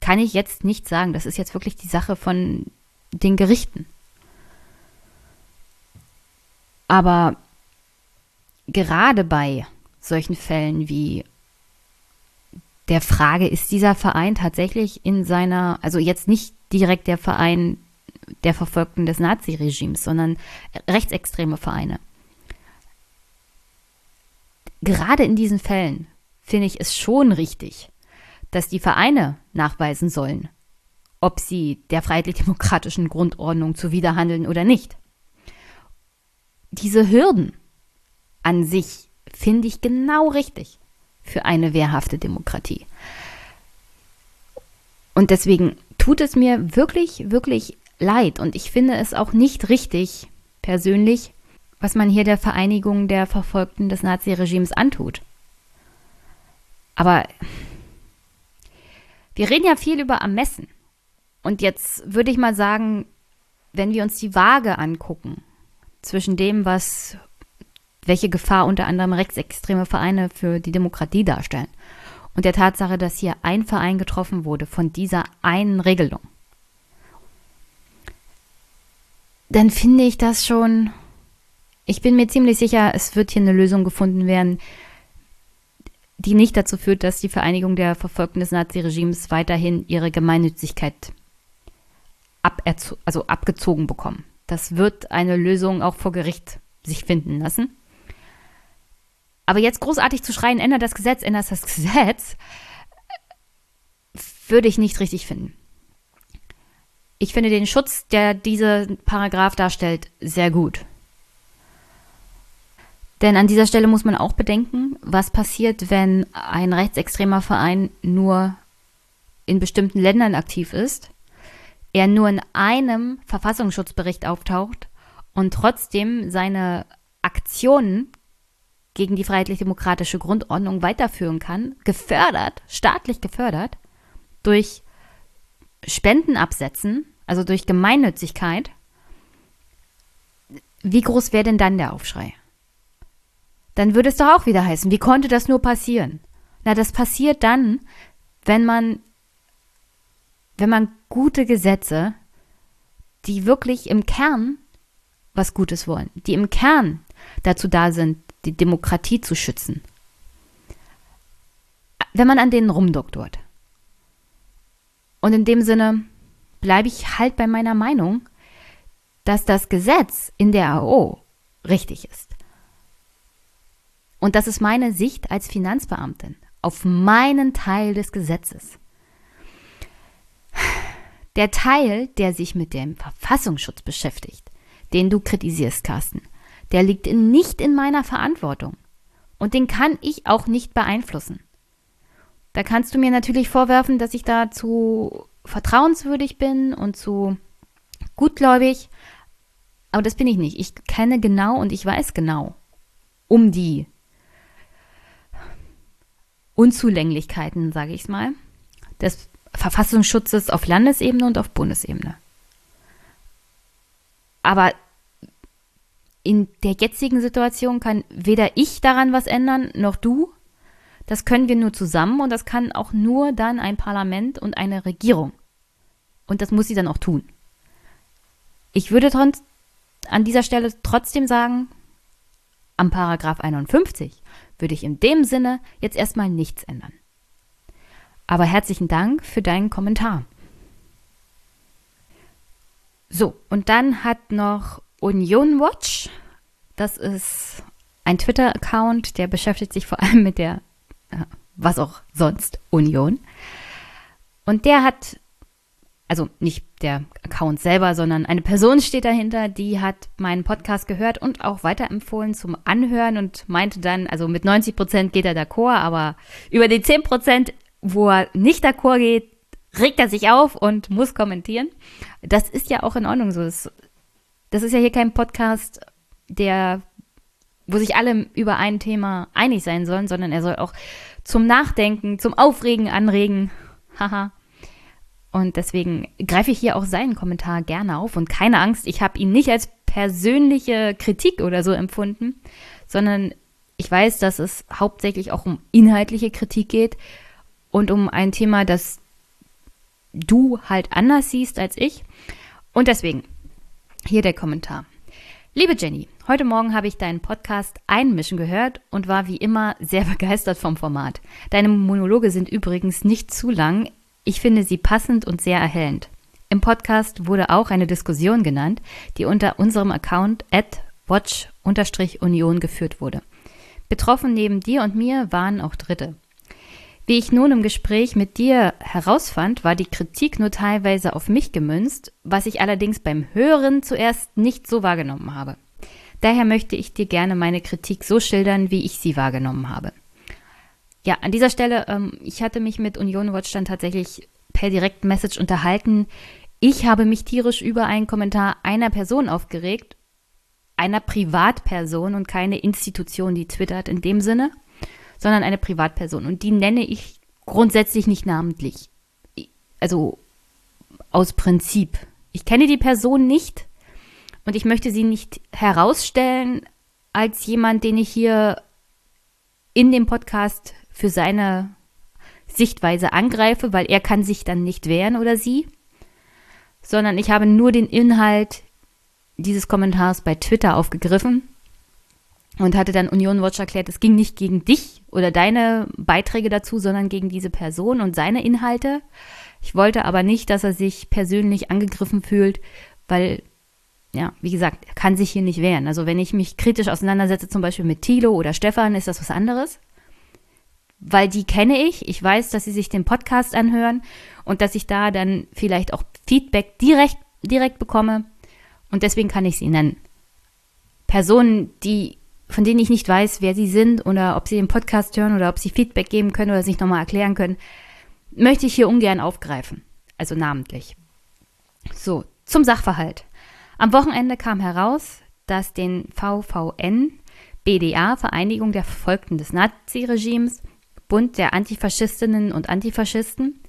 [SPEAKER 1] Kann ich jetzt nicht sagen. Das ist jetzt wirklich die Sache von den Gerichten. Aber gerade bei solchen Fällen wie der Frage, ist dieser Verein tatsächlich in seiner, also jetzt nicht direkt der Verein der Verfolgten des Naziregimes, sondern rechtsextreme Vereine. Gerade in diesen Fällen finde ich es schon richtig, dass die Vereine nachweisen sollen, ob sie der freiheitlich-demokratischen Grundordnung zuwiderhandeln oder nicht. Diese Hürden an sich finde ich genau richtig für eine wehrhafte Demokratie. Und deswegen tut es mir wirklich, wirklich leid und ich finde es auch nicht richtig, persönlich, was man hier der Vereinigung der Verfolgten des Naziregimes antut. Aber wir reden ja viel über Ermessen. Und jetzt würde ich mal sagen, wenn wir uns die Waage angucken zwischen dem, was welche Gefahr unter anderem rechtsextreme Vereine für die Demokratie darstellen und der Tatsache, dass hier ein Verein getroffen wurde von dieser einen Regelung, dann finde ich das schon. Ich bin mir ziemlich sicher, es wird hier eine Lösung gefunden werden, die nicht dazu führt, dass die Vereinigung der Verfolgten des Naziregimes weiterhin ihre Gemeinnützigkeit also abgezogen bekommen. Das wird eine Lösung auch vor Gericht sich finden lassen. Aber jetzt großartig zu schreien, ändert das Gesetz, ändert das Gesetz, würde ich nicht richtig finden. Ich finde den Schutz, der diese Paragraph darstellt, sehr gut. Denn an dieser Stelle muss man auch bedenken, was passiert, wenn ein rechtsextremer Verein nur in bestimmten Ländern aktiv ist, er nur in einem Verfassungsschutzbericht auftaucht und trotzdem seine Aktionen gegen die freiheitlich-demokratische Grundordnung weiterführen kann, gefördert, staatlich gefördert, durch Spendenabsetzen, also durch Gemeinnützigkeit, wie groß wäre denn dann der Aufschrei? Dann würde es doch auch wieder heißen, wie konnte das nur passieren? Na, das passiert dann, wenn man, wenn man gute Gesetze, die wirklich im Kern was Gutes wollen, die im Kern dazu da sind, die Demokratie zu schützen. Wenn man an denen rumdoktort. Und in dem Sinne bleibe ich halt bei meiner Meinung, dass das Gesetz in der AO richtig ist. Und das ist meine Sicht als Finanzbeamtin auf meinen Teil des Gesetzes. Der Teil, der sich mit dem Verfassungsschutz beschäftigt, den du kritisierst, Carsten, der liegt nicht in meiner Verantwortung. Und den kann ich auch nicht beeinflussen. Da kannst du mir natürlich vorwerfen, dass ich da zu vertrauenswürdig bin und zu gutgläubig. Aber das bin ich nicht. Ich kenne genau und ich weiß genau um die Unzulänglichkeiten, sage ich es mal, des Verfassungsschutzes auf Landesebene und auf Bundesebene. Aber in der jetzigen Situation kann weder ich daran was ändern, noch du. Das können wir nur zusammen und das kann auch nur dann ein Parlament und eine Regierung. Und das muss sie dann auch tun. Ich würde an dieser Stelle trotzdem sagen, am Paragraph 51 würde ich in dem Sinne jetzt erstmal nichts ändern. Aber herzlichen Dank für deinen Kommentar. So, und dann hat noch Union Watch. Das ist ein Twitter-Account, der beschäftigt sich vor allem mit der, äh, was auch sonst, Union. Und der hat, also nicht der Account selber, sondern eine Person steht dahinter, die hat meinen Podcast gehört und auch weiterempfohlen zum Anhören und meinte dann, also mit 90 Prozent geht er d'accord, aber über die 10 Prozent, wo er nicht d'accord geht, regt er sich auf und muss kommentieren. Das ist ja auch in Ordnung so. Das das ist ja hier kein Podcast, der, wo sich alle über ein Thema einig sein sollen, sondern er soll auch zum Nachdenken, zum Aufregen anregen. (laughs) Haha. Und deswegen greife ich hier auch seinen Kommentar gerne auf und keine Angst, ich habe ihn nicht als persönliche Kritik oder so empfunden, sondern ich weiß, dass es hauptsächlich auch um inhaltliche Kritik geht und um ein Thema, das du halt anders siehst als ich. Und deswegen hier der Kommentar. Liebe Jenny, heute Morgen habe ich deinen Podcast Einmischen gehört und war wie immer sehr (laughs) begeistert vom Format. Deine Monologe sind übrigens nicht zu lang. Ich finde sie passend und sehr erhellend. Im Podcast wurde auch eine Diskussion genannt, die unter unserem Account at watch-union geführt wurde. Betroffen neben dir und mir waren auch Dritte. Wie ich nun im Gespräch mit dir herausfand, war die Kritik nur teilweise auf mich gemünzt, was ich allerdings beim Hören zuerst nicht so wahrgenommen habe. Daher möchte ich dir gerne meine Kritik so schildern, wie ich sie wahrgenommen habe. Ja, an dieser Stelle, ähm, ich hatte mich mit Union Watch dann tatsächlich per Direktmessage unterhalten. Ich habe mich tierisch über einen Kommentar einer Person aufgeregt, einer Privatperson und keine Institution, die twittert in dem Sinne sondern eine Privatperson. Und die nenne ich grundsätzlich nicht namentlich. Also aus Prinzip. Ich kenne die Person nicht und ich möchte sie nicht herausstellen als jemand, den ich hier in dem Podcast für seine Sichtweise angreife, weil er kann sich dann nicht wehren oder sie, sondern ich habe nur den Inhalt dieses Kommentars bei Twitter aufgegriffen und hatte dann Union Watch erklärt, es ging nicht gegen dich oder deine Beiträge dazu, sondern gegen diese Person und seine Inhalte. Ich wollte aber nicht, dass er sich persönlich angegriffen fühlt, weil, ja, wie gesagt, er kann sich hier nicht wehren. Also wenn ich mich kritisch auseinandersetze, zum Beispiel mit Thilo oder Stefan, ist das was anderes. Weil die kenne ich. Ich weiß, dass sie sich den Podcast anhören und dass ich da dann vielleicht auch Feedback direkt, direkt bekomme. Und deswegen kann ich sie nennen. Personen, die von denen ich nicht weiß, wer sie sind oder ob sie den Podcast hören oder ob sie Feedback geben können oder sich nochmal erklären können, möchte ich hier ungern aufgreifen. Also namentlich. So, zum Sachverhalt. Am Wochenende kam heraus, dass den VVN, BDA, Vereinigung der Verfolgten des Naziregimes, Bund der Antifaschistinnen und Antifaschisten,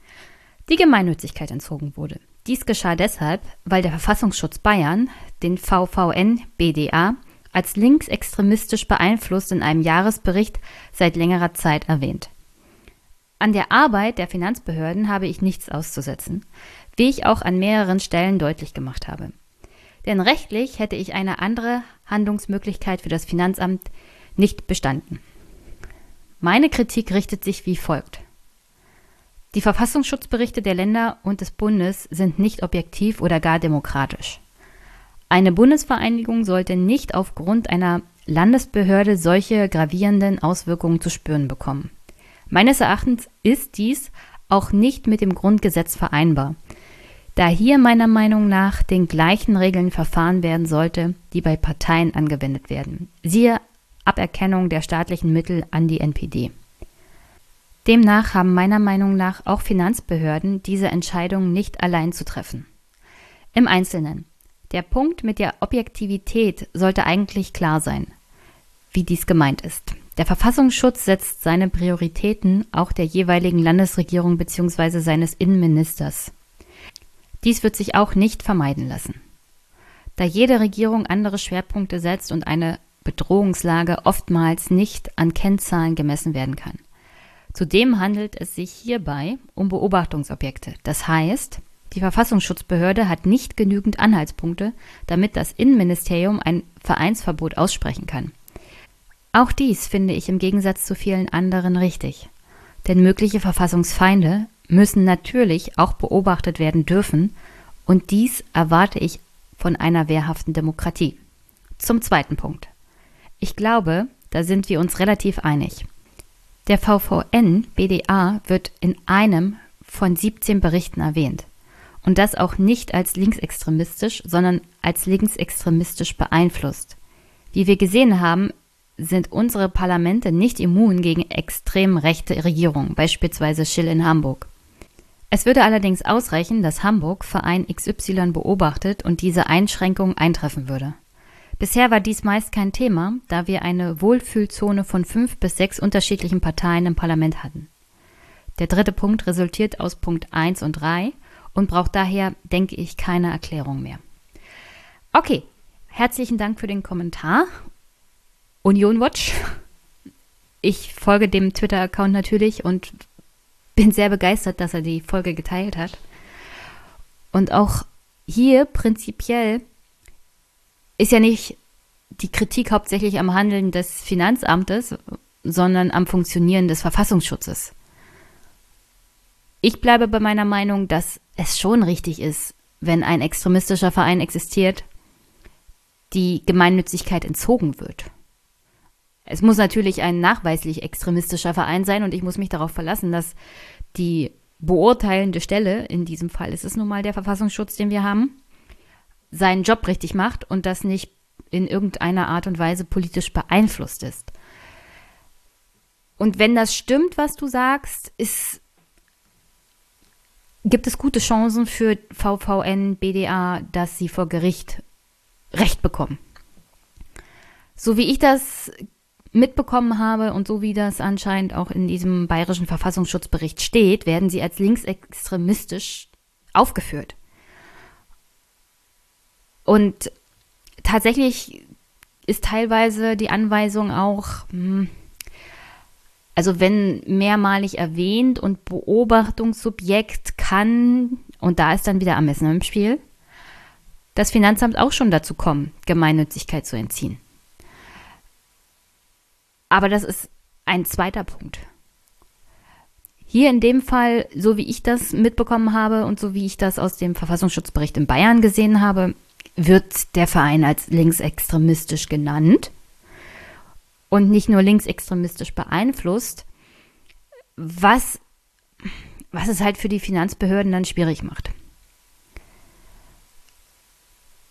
[SPEAKER 1] die Gemeinnützigkeit entzogen wurde. Dies geschah deshalb, weil der Verfassungsschutz Bayern den VVN BDA als linksextremistisch beeinflusst in einem Jahresbericht seit längerer Zeit erwähnt. An der Arbeit der Finanzbehörden habe ich nichts auszusetzen, wie ich auch an mehreren Stellen deutlich gemacht habe. Denn rechtlich hätte ich eine andere Handlungsmöglichkeit für das Finanzamt nicht bestanden. Meine Kritik richtet sich wie folgt. Die Verfassungsschutzberichte der Länder und des Bundes sind nicht objektiv oder gar demokratisch. Eine Bundesvereinigung sollte nicht aufgrund einer Landesbehörde solche gravierenden Auswirkungen zu spüren bekommen. Meines Erachtens ist dies auch nicht mit dem Grundgesetz vereinbar, da hier meiner Meinung nach den gleichen Regeln verfahren werden sollte, die bei Parteien angewendet werden. Siehe Aberkennung der staatlichen Mittel an die NPD. Demnach haben meiner Meinung nach auch Finanzbehörden diese Entscheidung nicht allein zu treffen. Im Einzelnen. Der Punkt mit der Objektivität sollte eigentlich klar sein, wie dies gemeint ist. Der Verfassungsschutz setzt seine Prioritäten auch der jeweiligen Landesregierung bzw. seines Innenministers. Dies wird sich auch nicht vermeiden lassen. Da jede Regierung andere Schwerpunkte setzt und eine Bedrohungslage oftmals nicht an Kennzahlen gemessen werden kann. Zudem handelt es sich hierbei um Beobachtungsobjekte. Das heißt, die Verfassungsschutzbehörde hat nicht genügend Anhaltspunkte, damit das Innenministerium ein Vereinsverbot aussprechen kann. Auch dies finde ich im Gegensatz zu vielen anderen richtig. Denn mögliche Verfassungsfeinde müssen natürlich auch beobachtet werden dürfen, und dies erwarte ich von einer wehrhaften Demokratie. Zum zweiten Punkt. Ich glaube, da sind wir uns relativ einig. Der VVN BDA wird in einem von 17 Berichten erwähnt. Und das auch nicht als linksextremistisch, sondern als linksextremistisch beeinflusst. Wie wir gesehen haben, sind unsere Parlamente nicht immun gegen extrem rechte Regierungen, beispielsweise Schill in Hamburg. Es würde allerdings ausreichen, dass Hamburg Verein XY beobachtet und diese Einschränkung eintreffen würde. Bisher war dies meist kein Thema, da wir eine Wohlfühlzone von fünf bis sechs unterschiedlichen Parteien im Parlament hatten. Der dritte Punkt resultiert aus Punkt 1 und 3 und braucht daher, denke ich, keine Erklärung mehr. Okay, herzlichen Dank für den Kommentar. Union Watch. Ich folge dem Twitter-Account natürlich und bin sehr begeistert, dass er die Folge geteilt hat. Und auch hier prinzipiell ist ja nicht die Kritik hauptsächlich am Handeln des Finanzamtes, sondern am Funktionieren des Verfassungsschutzes. Ich bleibe bei meiner Meinung, dass es schon richtig ist, wenn ein extremistischer Verein existiert, die Gemeinnützigkeit entzogen wird. Es muss natürlich ein nachweislich extremistischer Verein sein und ich muss mich darauf verlassen, dass die beurteilende Stelle, in diesem Fall ist es nun mal der Verfassungsschutz, den wir haben, seinen Job richtig macht und das nicht in irgendeiner Art und Weise politisch beeinflusst ist. Und wenn das stimmt, was du sagst, ist, gibt es gute Chancen für VVN, BDA, dass sie vor Gericht Recht bekommen. So wie ich das mitbekommen habe und so wie das anscheinend auch in diesem bayerischen Verfassungsschutzbericht steht, werden sie als linksextremistisch aufgeführt. Und tatsächlich ist teilweise die Anweisung auch, hm, also wenn mehrmalig erwähnt und Beobachtungssubjekt kann, und da ist dann wieder Ermessen im Spiel, das Finanzamt auch schon dazu kommen, Gemeinnützigkeit zu entziehen. Aber das ist ein zweiter Punkt. Hier in dem Fall, so wie ich das mitbekommen habe und so wie ich das aus dem Verfassungsschutzbericht in Bayern gesehen habe, wird der Verein als linksextremistisch genannt und nicht nur linksextremistisch beeinflusst, was, was es halt für die Finanzbehörden dann schwierig macht.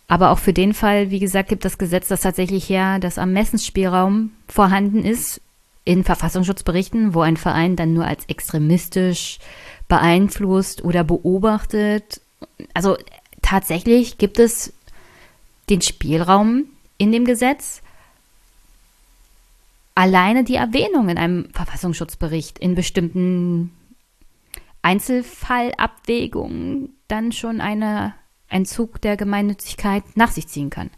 [SPEAKER 1] Aber auch für den Fall, wie gesagt, gibt das Gesetz das tatsächlich her, dass Ermessensspielraum vorhanden ist in Verfassungsschutzberichten, wo ein Verein dann nur als extremistisch beeinflusst oder beobachtet. Also tatsächlich gibt es den Spielraum in dem Gesetz, alleine die Erwähnung in einem Verfassungsschutzbericht in bestimmten Einzelfallabwägungen dann schon eine Entzug der Gemeinnützigkeit nach sich ziehen kann.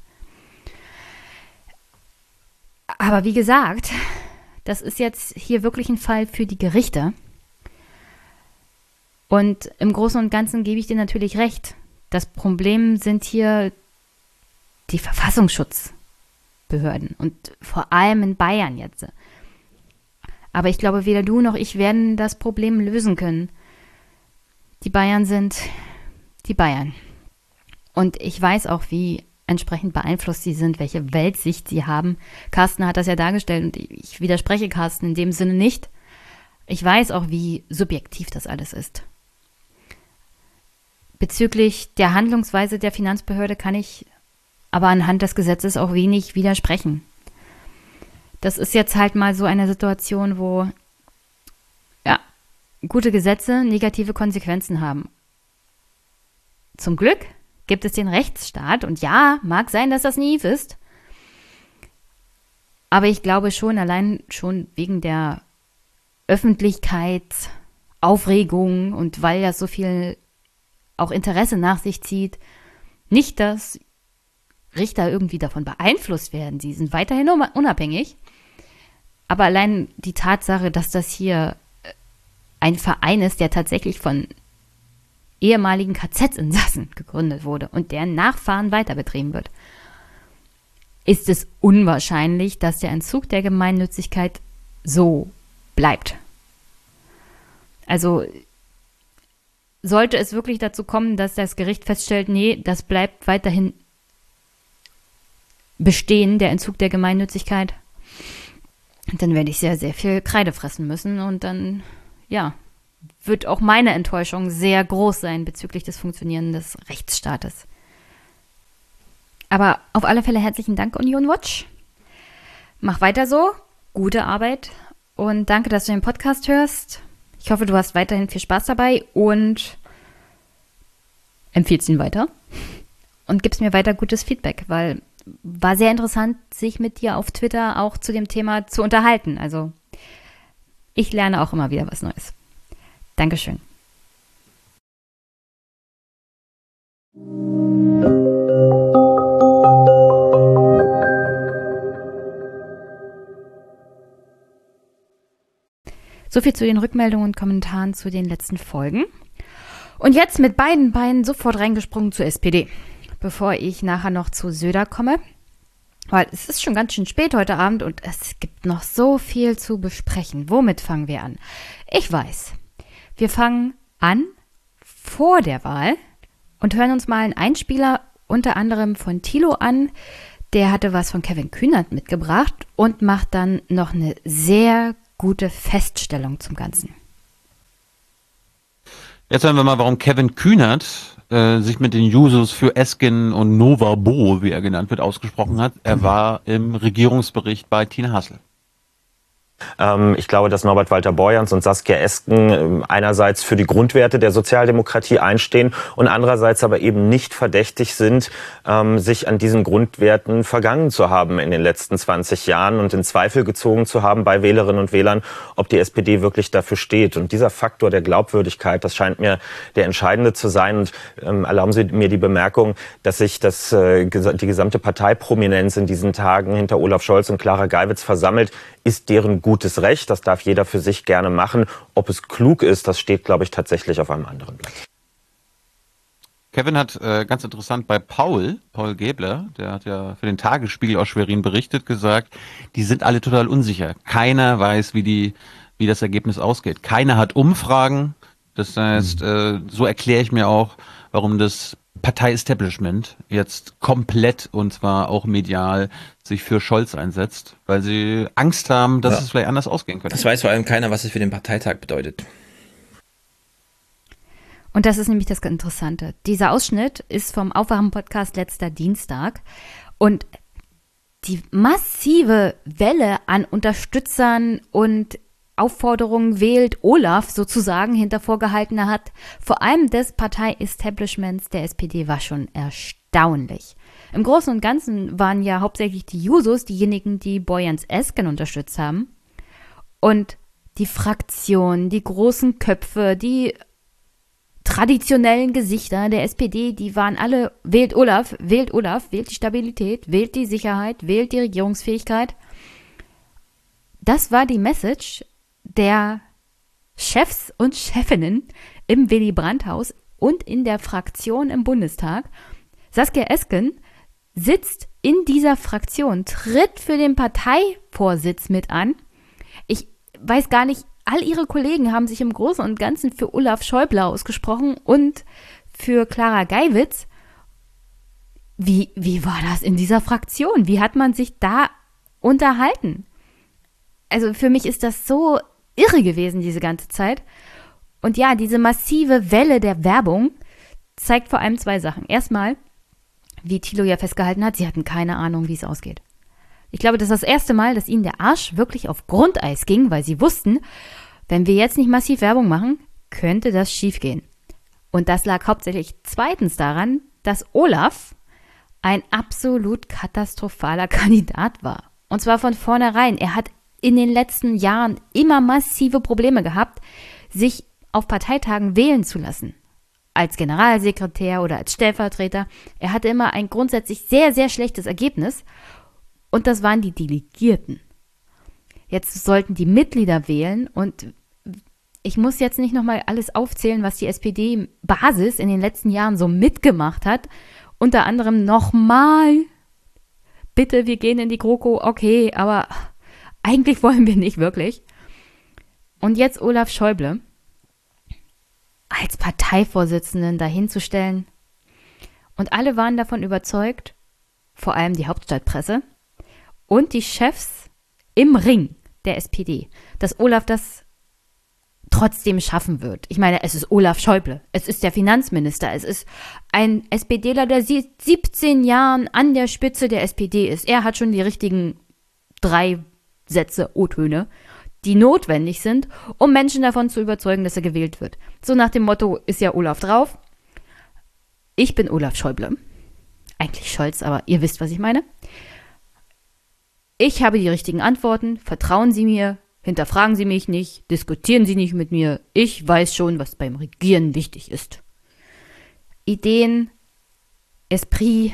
[SPEAKER 1] Aber wie gesagt, das ist jetzt hier wirklich ein Fall für die Gerichte. Und im Großen und Ganzen gebe ich dir natürlich recht. Das Problem sind hier die Verfassungsschutzbehörden und vor allem in Bayern jetzt. Aber ich glaube, weder du noch ich werden das Problem lösen können. Die Bayern sind die Bayern. Und ich weiß auch, wie entsprechend beeinflusst sie sind, welche Weltsicht sie haben. Carsten hat das ja dargestellt und ich widerspreche Carsten in dem Sinne nicht. Ich weiß auch, wie subjektiv das alles ist. Bezüglich der Handlungsweise der Finanzbehörde kann ich aber anhand des Gesetzes auch wenig widersprechen. Das ist jetzt halt mal so eine Situation, wo ja, gute Gesetze negative Konsequenzen haben. Zum Glück gibt es den Rechtsstaat und ja, mag sein, dass das naiv ist. Aber ich glaube schon, allein schon wegen der Öffentlichkeitsaufregung und weil das so viel auch Interesse nach sich zieht, nicht, dass Richter irgendwie davon beeinflusst werden. Sie sind weiterhin unabhängig. Aber allein die Tatsache, dass das hier äh, ein Verein ist, der tatsächlich von ehemaligen KZ-Insassen gegründet wurde und deren Nachfahren weiter betrieben wird, ist es unwahrscheinlich, dass der Entzug der Gemeinnützigkeit so bleibt. Also sollte es wirklich dazu kommen, dass das Gericht feststellt, nee, das bleibt weiterhin bestehen, der Entzug der Gemeinnützigkeit, dann werde ich sehr, sehr viel Kreide fressen müssen und dann, ja, wird auch meine Enttäuschung sehr groß sein bezüglich des Funktionieren des Rechtsstaates. Aber auf alle Fälle herzlichen Dank, Union Watch. Mach weiter so. Gute Arbeit. Und danke, dass du den Podcast hörst. Ich hoffe, du hast weiterhin viel Spaß dabei und empfiehlst ihn weiter. Und gibst mir weiter gutes Feedback, weil war sehr interessant, sich mit dir auf Twitter auch zu dem Thema zu unterhalten. Also ich lerne auch immer wieder was Neues. Dankeschön. So viel zu den Rückmeldungen und Kommentaren zu den letzten Folgen. Und jetzt mit beiden Beinen sofort reingesprungen zur SPD, bevor ich nachher noch zu Söder komme. Weil es ist schon ganz schön spät heute Abend und es gibt noch so viel zu besprechen. Womit fangen wir an? Ich weiß, wir fangen an vor der Wahl und hören uns mal einen Einspieler unter anderem von Thilo an. Der hatte was von Kevin Kühnert mitgebracht und macht dann noch eine sehr gute Feststellung zum Ganzen.
[SPEAKER 4] Jetzt hören wir mal, warum Kevin Kühnert äh, sich mit den Jusos für Eskin und Nova Bo, wie er genannt wird, ausgesprochen hat. Er war im Regierungsbericht bei Tina Hassel.
[SPEAKER 5] Ähm, ich glaube, dass Norbert Walter Borjans und Saskia Esken ähm, einerseits für die Grundwerte der Sozialdemokratie einstehen und andererseits aber eben nicht verdächtig sind, ähm, sich an diesen Grundwerten vergangen zu haben in den letzten 20 Jahren und in Zweifel gezogen zu haben bei Wählerinnen und Wählern, ob die SPD wirklich dafür steht. Und dieser Faktor der Glaubwürdigkeit, das scheint mir der entscheidende zu sein. Und erlauben Sie mir die Bemerkung, dass sich das, äh, die gesamte Parteiprominenz in diesen Tagen hinter Olaf Scholz und Clara Geiwitz versammelt, ist deren gutes Recht. Das darf jeder für sich gerne machen. Ob es klug ist, das steht, glaube ich, tatsächlich auf einem anderen Blatt.
[SPEAKER 4] Kevin hat äh, ganz interessant bei Paul, Paul Gebler, der hat ja für den Tagesspiegel aus Schwerin berichtet, gesagt, die sind alle total unsicher. Keiner weiß, wie die, wie das Ergebnis ausgeht. Keiner hat Umfragen. Das heißt, mhm. äh, so erkläre ich mir auch, warum das Partei-Establishment jetzt komplett und zwar auch medial sich für Scholz einsetzt, weil sie Angst haben, dass ja. es vielleicht anders ausgehen könnte.
[SPEAKER 6] Das weiß vor allem keiner, was es für den Parteitag bedeutet.
[SPEAKER 1] Und das ist nämlich das Interessante. Dieser Ausschnitt ist vom Aufwachen-Podcast letzter Dienstag. Und die massive Welle an Unterstützern und Aufforderungen wählt Olaf sozusagen hinter vorgehaltener hat, vor allem des Partei-Establishments der SPD, war schon erstaunlich. Im Großen und Ganzen waren ja hauptsächlich die Jusos diejenigen, die Boyans Esken unterstützt haben. Und die Fraktion, die großen Köpfe, die traditionellen Gesichter der SPD, die waren alle, wählt Olaf, wählt Olaf, wählt die Stabilität, wählt die Sicherheit, wählt die Regierungsfähigkeit. Das war die Message der Chefs und Chefinnen im Willy Brandt-Haus und in der Fraktion im Bundestag. Saskia Esken sitzt in dieser Fraktion, tritt für den Parteivorsitz mit an. Ich weiß gar nicht, all ihre Kollegen haben sich im Großen und Ganzen für Olaf Schäuble ausgesprochen und für Clara Geiwitz. Wie, wie war das in dieser Fraktion? Wie hat man sich da unterhalten? Also für mich ist das so irre gewesen, diese ganze Zeit. Und ja, diese massive Welle der Werbung zeigt vor allem zwei Sachen. Erstmal, wie Thilo ja festgehalten hat, sie hatten keine Ahnung, wie es ausgeht. Ich glaube, das ist das erste Mal, dass ihnen der Arsch wirklich auf Grundeis ging, weil sie wussten, wenn wir jetzt nicht massiv Werbung machen, könnte das schiefgehen. Und das lag hauptsächlich zweitens daran, dass Olaf ein absolut katastrophaler (laughs) Kandidat war. Und zwar von vornherein. Er hat in den letzten Jahren immer massive Probleme gehabt, sich auf Parteitagen wählen zu lassen. Als Generalsekretär oder als Stellvertreter. Er hatte immer ein grundsätzlich sehr, sehr schlechtes Ergebnis und das waren die Delegierten. Jetzt sollten die Mitglieder wählen und ich muss jetzt nicht nochmal alles aufzählen, was die SPD-Basis in den letzten Jahren so mitgemacht hat. Unter anderem nochmal, bitte, wir gehen in die GroKo, okay, aber eigentlich wollen wir nicht wirklich. Und jetzt Olaf Schäuble als Parteivorsitzenden dahinzustellen. Und alle waren davon überzeugt, vor allem die Hauptstadtpresse, und die Chefs im Ring der SPD, dass Olaf das trotzdem schaffen wird. Ich meine, es ist Olaf Schäuble, es ist der Finanzminister, es ist ein SPDler, der 17 Jahren an der Spitze der SPD ist. Er hat schon die richtigen drei Sätze, O-Töne, die notwendig sind, um Menschen davon zu überzeugen, dass er gewählt wird. So nach dem Motto ist ja Olaf drauf. Ich bin Olaf Schäuble. Eigentlich Scholz, aber ihr wisst, was ich meine. Ich habe die richtigen Antworten, vertrauen Sie mir, hinterfragen Sie mich nicht, diskutieren Sie nicht mit mir, ich weiß schon, was beim Regieren wichtig ist. Ideen, Esprit,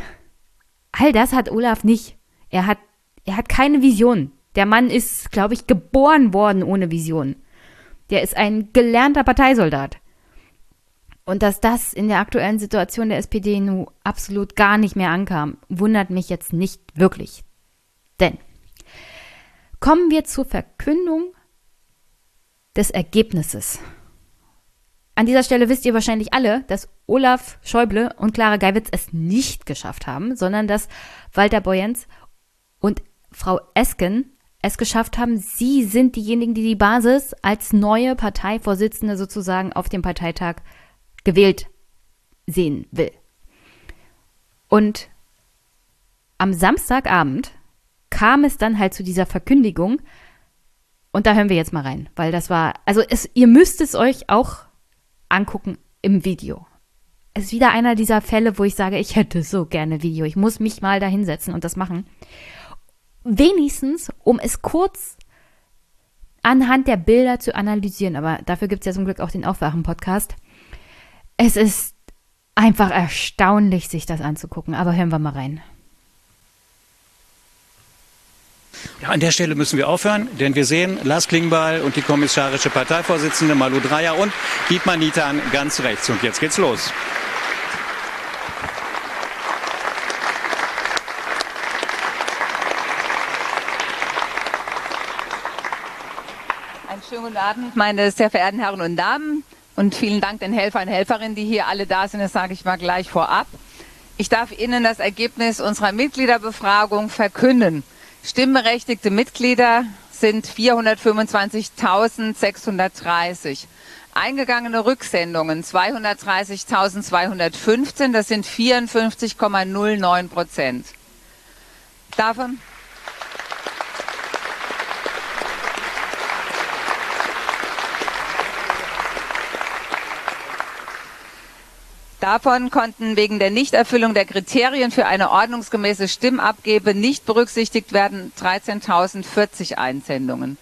[SPEAKER 1] all das hat Olaf nicht. Er hat, er hat keine Vision. Der Mann ist, glaube ich, geboren worden ohne Vision. Der ist ein gelernter Parteisoldat. Und dass das in der aktuellen Situation der SPD nun absolut gar nicht mehr ankam, wundert mich jetzt nicht wirklich. Denn Kommen wir zur Verkündung des Ergebnisses. An dieser Stelle wisst ihr wahrscheinlich alle, dass Olaf Schäuble und Clara Geiwitz es nicht geschafft haben, sondern dass Walter Boyens und Frau Esken es geschafft haben. Sie sind diejenigen, die die Basis als neue Parteivorsitzende sozusagen auf dem Parteitag gewählt sehen will. Und am Samstagabend kam es dann halt zu dieser Verkündigung. Und da hören wir jetzt mal rein, weil das war, also es, ihr müsst es euch auch angucken im Video. Es ist wieder einer dieser Fälle, wo ich sage, ich hätte so gerne Video. Ich muss mich mal da hinsetzen und das machen. Wenigstens, um es kurz anhand der Bilder zu analysieren. Aber dafür gibt es ja zum Glück auch den Aufwachen-Podcast. Es ist einfach erstaunlich, sich das anzugucken. Aber hören wir mal rein.
[SPEAKER 6] Ja, an der Stelle müssen wir aufhören, denn wir sehen Lars Klingbeil und die kommissarische Parteivorsitzende Malu Dreyer und Dietmar Nitan ganz rechts. Und jetzt geht's los.
[SPEAKER 7] Einen schönen guten Abend, meine sehr verehrten Herren und Damen. Und vielen Dank den Helfern und Helferinnen, die hier alle da sind. Das sage ich mal gleich vorab. Ich darf Ihnen das Ergebnis unserer Mitgliederbefragung verkünden. Stimmberechtigte Mitglieder sind 425.630. Eingegangene Rücksendungen 230.215, das sind 54,09 Prozent. Davon Davon konnten wegen der Nichterfüllung der Kriterien für eine ordnungsgemäße Stimmabgabe nicht berücksichtigt werden 13.040 Einsendungen.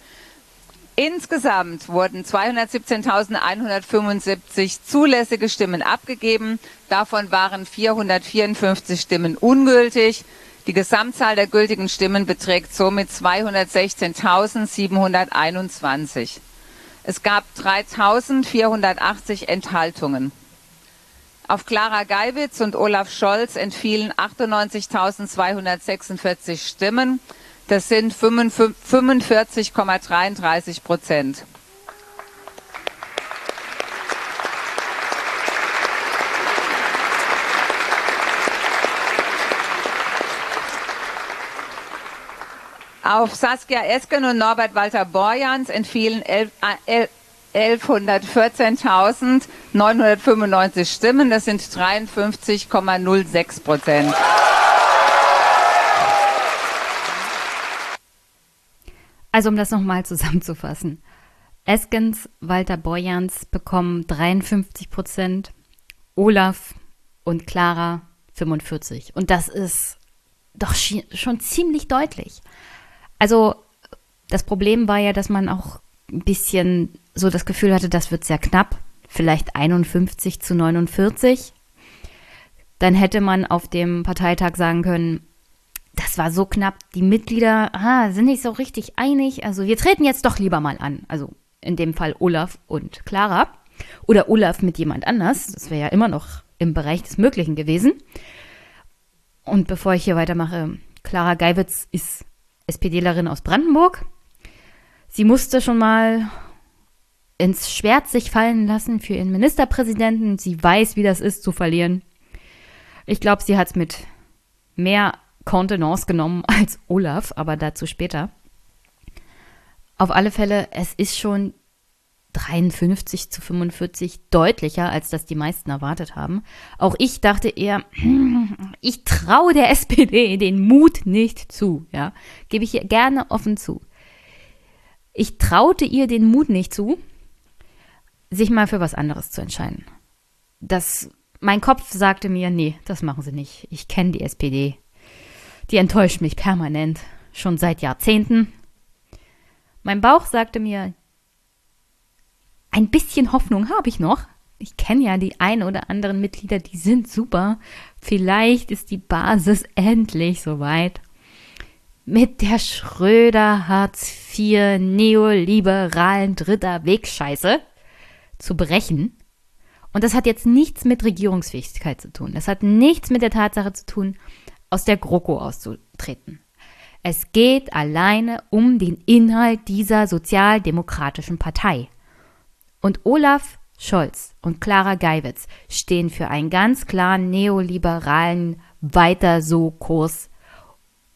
[SPEAKER 7] Insgesamt wurden 217.175 zulässige Stimmen abgegeben. Davon waren 454 Stimmen ungültig. Die Gesamtzahl der gültigen Stimmen beträgt somit 216.721. Es gab 3.480 Enthaltungen. Auf Clara Geiwitz und Olaf Scholz entfielen 98.246 Stimmen. Das sind 45,33 Prozent. Auf Saskia Esken und Norbert Walter Borjans entfielen 11, äh, 1114.995 Stimmen. Das sind 53,06 Prozent.
[SPEAKER 1] Also um das nochmal zusammenzufassen. Eskens, Walter Borjans bekommen 53 Prozent, Olaf und Clara 45. Und das ist doch schon ziemlich deutlich. Also das Problem war ja, dass man auch ein bisschen so das Gefühl hatte, das wird sehr knapp, vielleicht 51 zu 49. Dann hätte man auf dem Parteitag sagen können, das war so knapp, die Mitglieder ah, sind nicht so richtig einig, also wir treten jetzt doch lieber mal an. Also in dem Fall Olaf und Clara. Oder Olaf mit jemand anders, das wäre ja immer noch im Bereich des Möglichen gewesen. Und bevor ich hier weitermache, Clara Geiwitz ist SPDlerin aus Brandenburg. Sie musste schon mal ins Schwert sich fallen lassen für ihren Ministerpräsidenten. Sie weiß, wie das ist zu verlieren. Ich glaube, sie hat es mit mehr Kontenance genommen (laughs) als Olaf, aber dazu später. Auf alle Fälle, es ist schon 53 zu 45 deutlicher, als das die meisten erwartet haben. Auch ich dachte eher, (clears throat) ich traue der SPD den Mut nicht zu, ja. Gebe ich hier gerne offen zu. Ich traute ihr den Mut nicht zu, sich mal für was anderes zu entscheiden. Das, mein Kopf sagte mir, nee, das machen sie nicht. Ich kenne die SPD. Die enttäuscht mich permanent, schon seit Jahrzehnten. Mein Bauch sagte mir, ein bisschen Hoffnung habe ich noch. Ich kenne ja die ein oder anderen Mitglieder, die sind super. Vielleicht ist die Basis (laughs) endlich soweit mit der Schröder Hartz IV neoliberalen dritter Wegscheiße zu brechen. Und das hat jetzt nichts mit Regierungsfähigkeit zu tun. Das hat nichts mit der Tatsache zu tun, aus der GroKo auszutreten. Es geht alleine um den Inhalt dieser sozialdemokratischen Partei. Und Olaf Scholz und Clara Geiwitz stehen für einen ganz klaren neoliberalen Weiter so Kurs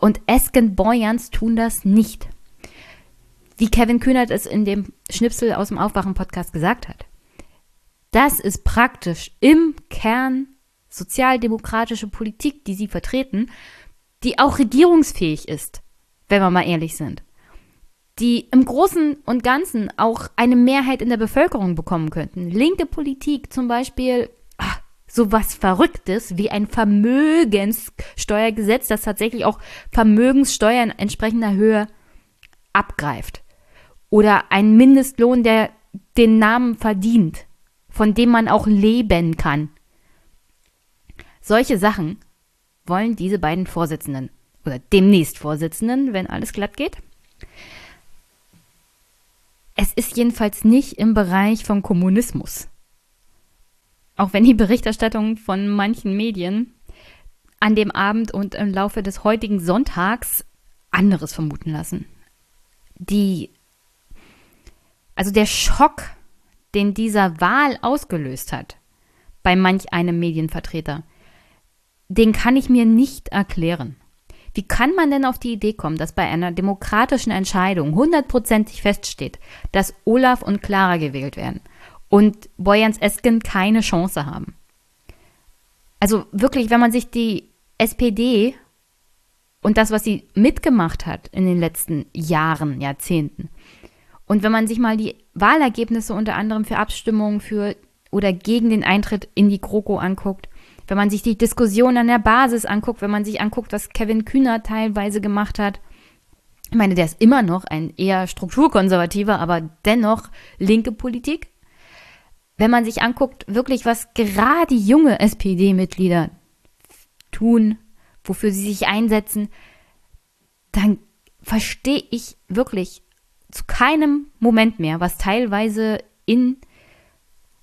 [SPEAKER 1] und Esken Boyans tun das nicht. Wie Kevin Kühnert es in dem Schnipsel aus dem Aufwachen-Podcast gesagt hat. Das ist praktisch im Kern sozialdemokratische Politik, die sie vertreten, die auch regierungsfähig ist, wenn wir mal ehrlich sind. Die im Großen und Ganzen auch eine Mehrheit in der Bevölkerung bekommen könnten. Linke Politik zum Beispiel so was Verrücktes wie ein Vermögenssteuergesetz, das tatsächlich auch Vermögenssteuern entsprechender Höhe abgreift. Oder ein Mindestlohn, der den Namen verdient, von dem man auch leben kann. Solche Sachen wollen diese beiden Vorsitzenden oder demnächst Vorsitzenden, wenn alles glatt geht. Es ist jedenfalls nicht im Bereich von Kommunismus. Auch wenn die Berichterstattung von manchen Medien an dem Abend und im Laufe des heutigen Sonntags anderes vermuten lassen. Die, also der Schock, den dieser Wahl ausgelöst hat, bei manch einem Medienvertreter, den kann ich mir nicht erklären. Wie kann man denn auf die Idee kommen, dass bei einer demokratischen Entscheidung hundertprozentig feststeht, dass Olaf und Clara gewählt werden und Boyans Esken keine Chance haben. Also wirklich, wenn man sich die SPD und das, was sie mitgemacht hat in den letzten Jahren, Jahrzehnten, und wenn man sich mal die Wahlergebnisse unter anderem für Abstimmungen für oder gegen den Eintritt in die GroKo anguckt, wenn man sich die Diskussion an der Basis anguckt, wenn man sich anguckt, was Kevin Kühner teilweise gemacht hat, ich meine, der ist immer noch ein eher strukturkonservativer, aber dennoch linke Politik. Wenn man sich anguckt, wirklich, was gerade junge SPD-Mitglieder tun, wofür sie sich einsetzen, dann verstehe ich wirklich zu keinem Moment mehr, was teilweise in,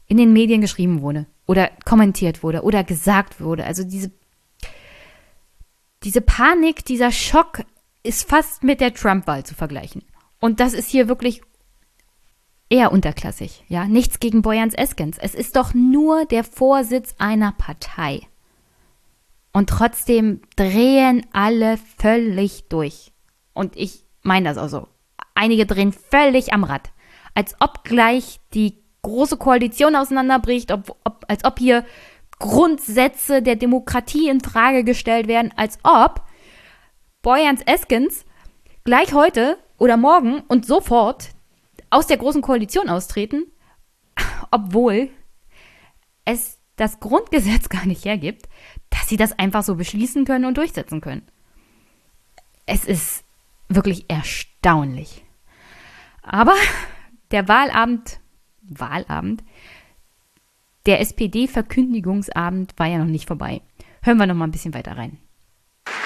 [SPEAKER 1] in den Medien geschrieben wurde oder kommentiert wurde oder gesagt wurde. Also diese, diese Panik, dieser Schock ist fast mit der Trump-Wahl zu vergleichen. Und das ist hier wirklich eher unterklassig. Ja, nichts gegen Boyans Eskens. Es ist doch nur der Vorsitz einer Partei. Und trotzdem drehen alle völlig durch. Und ich meine das auch so. Einige drehen völlig am Rad. Als ob gleich die große Koalition auseinanderbricht, ob, ob, als ob hier Grundsätze der Demokratie in Frage gestellt werden, als ob Boyans Eskens gleich heute oder morgen und sofort aus der großen Koalition austreten, obwohl es das Grundgesetz gar nicht hergibt, dass sie das einfach so beschließen können und durchsetzen können. Es ist wirklich erstaunlich. Aber der Wahlabend, Wahlabend, der SPD-Verkündigungsabend war ja noch nicht vorbei. Hören wir noch mal ein bisschen weiter rein.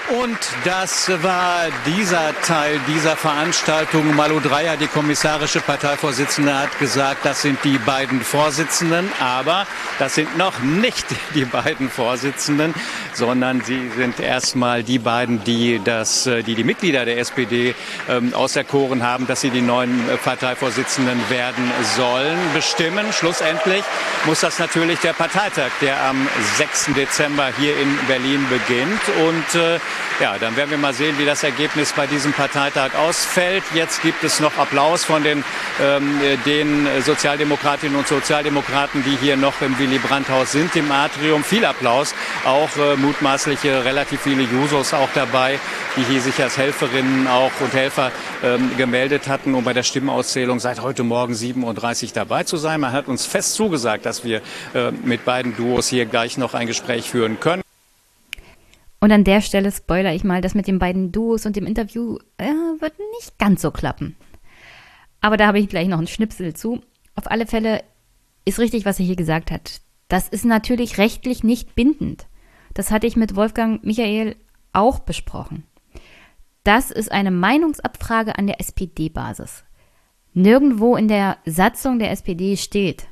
[SPEAKER 6] Und das war dieser Teil dieser Veranstaltung. Malu Dreyer, die kommissarische Parteivorsitzende, hat gesagt, das sind die beiden Vorsitzenden. Aber das sind noch nicht die beiden Vorsitzenden, sondern sie sind erstmal die beiden, die, das, die, die Mitglieder der SPD ähm, auserkoren haben, dass sie die neuen Parteivorsitzenden werden sollen, bestimmen. Schlussendlich muss das natürlich der Parteitag, der am 6. Dezember hier in Berlin beginnt. Und äh, ja, dann werden wir mal sehen, wie das Ergebnis bei diesem Parteitag ausfällt. Jetzt gibt es noch Applaus von den, ähm, den Sozialdemokratinnen und Sozialdemokraten, die hier noch im Willy Brandt-Haus sind, im Atrium. Viel Applaus. Auch äh, mutmaßliche, relativ viele Jusos auch dabei, die hier sich als Helferinnen auch und Helfer ähm, gemeldet hatten, um bei der Stimmenauszählung seit heute Morgen 7.30 Uhr dabei zu sein. Man hat uns fest zugesagt, dass wir äh, mit beiden Duos hier gleich noch ein Gespräch führen können.
[SPEAKER 1] Und an der Stelle spoiler ich mal, das mit den beiden Duos und dem Interview äh, wird nicht ganz so klappen. Aber da habe ich gleich noch einen Schnipsel zu. Auf alle Fälle ist richtig, was er hier gesagt hat. Das ist natürlich rechtlich nicht bindend. Das hatte ich mit Wolfgang Michael auch besprochen. Das ist eine Meinungsabfrage an der SPD-Basis. Nirgendwo in der Satzung der SPD steht,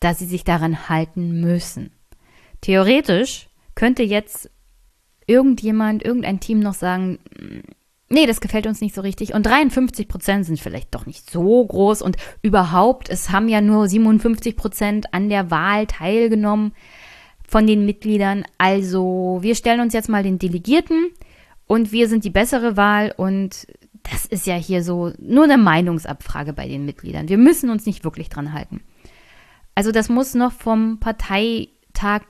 [SPEAKER 1] dass sie sich daran halten müssen. Theoretisch könnte jetzt irgendjemand, irgendein Team noch sagen, nee, das gefällt uns nicht so richtig. Und 53 Prozent sind vielleicht doch nicht so groß. Und überhaupt, es haben ja nur 57 Prozent an der Wahl teilgenommen von den Mitgliedern. Also wir stellen uns jetzt mal den Delegierten und wir sind die bessere Wahl. Und das ist ja hier so nur eine Meinungsabfrage bei den Mitgliedern. Wir müssen uns nicht wirklich dran halten. Also das muss noch vom Parteitag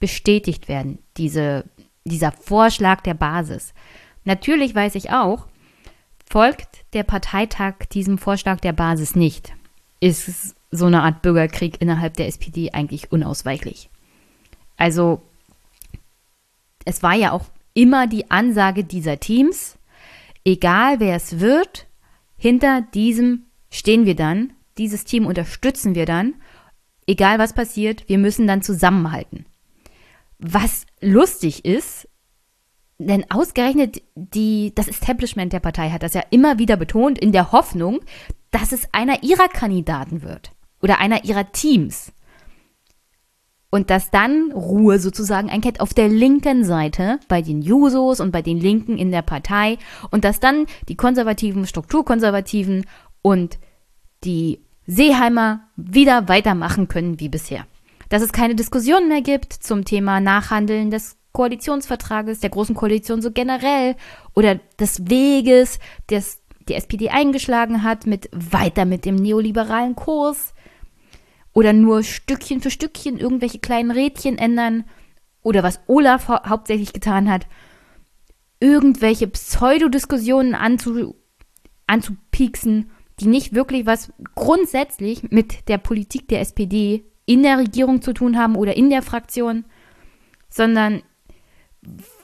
[SPEAKER 1] bestätigt werden, diese dieser Vorschlag der Basis. Natürlich weiß ich auch, folgt der Parteitag diesem Vorschlag der Basis nicht, ist so eine Art Bürgerkrieg innerhalb der SPD eigentlich unausweichlich. Also es war ja auch immer die Ansage dieser Teams, egal wer es wird, hinter diesem stehen wir dann, dieses Team unterstützen wir dann, egal was passiert, wir müssen dann zusammenhalten. Was lustig ist, denn ausgerechnet die, das Establishment der Partei hat das ja immer wieder betont, in der Hoffnung, dass es einer ihrer Kandidaten wird oder einer ihrer Teams. Und dass dann Ruhe sozusagen einkehrt auf der linken Seite bei den Jusos und bei den Linken in der Partei und dass dann die konservativen, Strukturkonservativen und die Seeheimer wieder weitermachen können wie bisher dass es keine Diskussion mehr gibt zum Thema Nachhandeln des Koalitionsvertrages, der Großen Koalition so generell oder des Weges, des die SPD eingeschlagen hat, mit weiter mit dem neoliberalen Kurs. oder nur Stückchen für Stückchen irgendwelche kleinen Rädchen ändern oder was Olaf hau hauptsächlich getan hat, irgendwelche Pseudodiskussionen anzu anzupieksen, die nicht wirklich was grundsätzlich mit der Politik der SPD in der Regierung zu tun haben oder in der Fraktion, sondern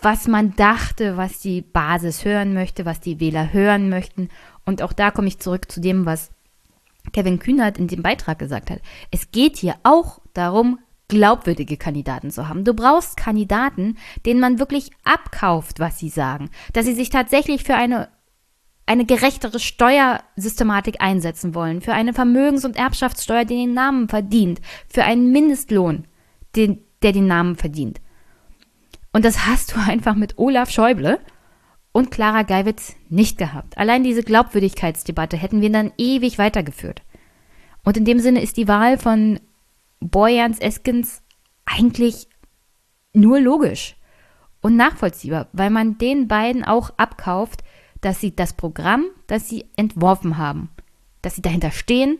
[SPEAKER 1] was man dachte, was die Basis hören möchte, was die Wähler hören möchten. Und auch da komme ich zurück zu dem, was Kevin Kühnert in dem Beitrag gesagt hat. Es geht hier auch darum, glaubwürdige Kandidaten zu haben. Du brauchst Kandidaten, denen man wirklich abkauft, was sie sagen, dass sie sich tatsächlich für eine eine gerechtere Steuersystematik einsetzen wollen, für eine Vermögens- und Erbschaftssteuer, die den Namen verdient, für einen Mindestlohn, den, der den Namen verdient. Und das hast du (laughs) einfach mit Olaf Schäuble und Clara Geiwitz nicht gehabt. Allein diese Glaubwürdigkeitsdebatte hätten wir dann ewig weitergeführt. Und in dem Sinne ist die Wahl von Boyans Eskens eigentlich nur logisch und nachvollziehbar, weil man den beiden auch abkauft, dass sie das Programm, das sie entworfen haben, dass sie dahinter stehen,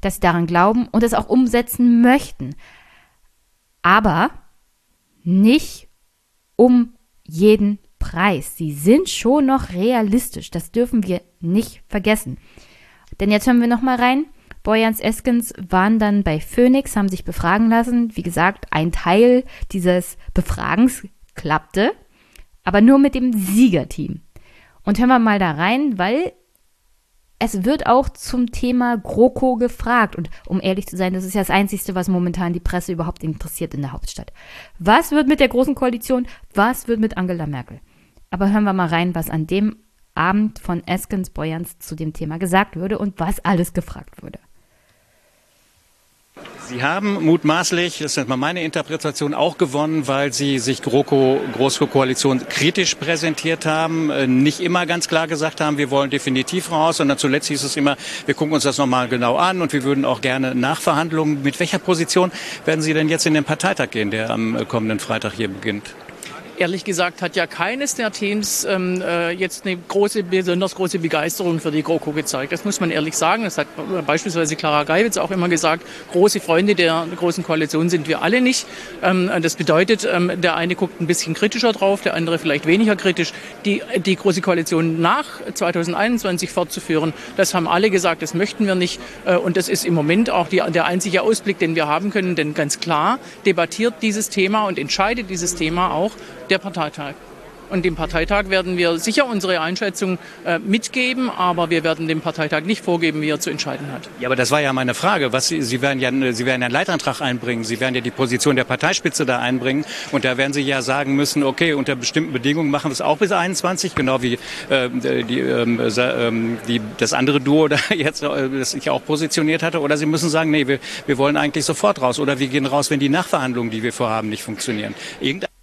[SPEAKER 1] dass sie daran glauben und es auch umsetzen möchten. Aber nicht um jeden Preis. Sie sind schon noch realistisch. Das dürfen wir nicht vergessen. Denn jetzt hören wir noch mal rein. Boyans Eskens waren dann bei Phoenix, haben sich befragen lassen. Wie gesagt, ein Teil dieses Befragens klappte, aber nur mit dem Siegerteam. Und hören wir mal da rein, weil es wird auch zum Thema GroKo gefragt. Und um ehrlich zu sein, das ist ja das Einzige, was momentan die Presse überhaupt interessiert in der Hauptstadt. Was wird mit der Großen Koalition? Was wird mit Angela Merkel? Aber hören wir mal rein, was an dem Abend von Eskens Boyans zu dem Thema gesagt wurde und was alles gefragt wurde.
[SPEAKER 6] Sie haben mutmaßlich, das ist mal meine Interpretation, auch gewonnen, weil Sie sich GroKo, Großkoalition kritisch präsentiert haben, äh, nicht immer ganz klar gesagt haben, wir wollen definitiv raus, sondern zuletzt hieß es immer, wir gucken uns das nochmal genau an und wir würden auch gerne Nachverhandlungen. Mit welcher Position werden Sie denn jetzt in den Parteitag gehen, der am äh, kommenden Freitag hier beginnt?
[SPEAKER 8] Ehrlich gesagt hat ja keines der Teams ähm, äh, jetzt eine große, besonders große Begeisterung für die GroKo gezeigt. Das muss man ehrlich sagen. Das hat beispielsweise Clara Geiwitz auch immer gesagt. Große Freunde der Großen Koalition sind wir alle nicht. Ähm, das bedeutet, ähm, der eine guckt ein bisschen kritischer drauf, der andere vielleicht weniger kritisch. Die, die Große Koalition nach 2021 fortzuführen, das haben alle gesagt, das möchten wir nicht. Äh, und das ist im Moment auch die, der einzige Ausblick, den wir haben können. Denn ganz klar debattiert dieses Thema und entscheidet dieses Thema auch der Parteitag. Und dem Parteitag werden wir sicher unsere Einschätzung äh, mitgeben, aber wir werden dem Parteitag nicht vorgeben, wie er zu entscheiden hat.
[SPEAKER 6] Ja, aber das war ja meine Frage. Was Sie, werden ja, Sie werden ja einen Leitantrag einbringen. Sie werden ja die Position der Parteispitze da einbringen. Und da werden Sie ja sagen müssen, okay, unter bestimmten Bedingungen machen wir es auch bis 21, genau wie äh, die, ähm, ähm, die, das andere Duo (laughs) da jetzt, äh, das sich auch positioniert hatte. Oder Sie müssen sagen, nee, wir, wir wollen eigentlich sofort raus. Oder wir gehen raus, wenn die Nachverhandlungen, die wir vorhaben, nicht funktionieren. Irgendein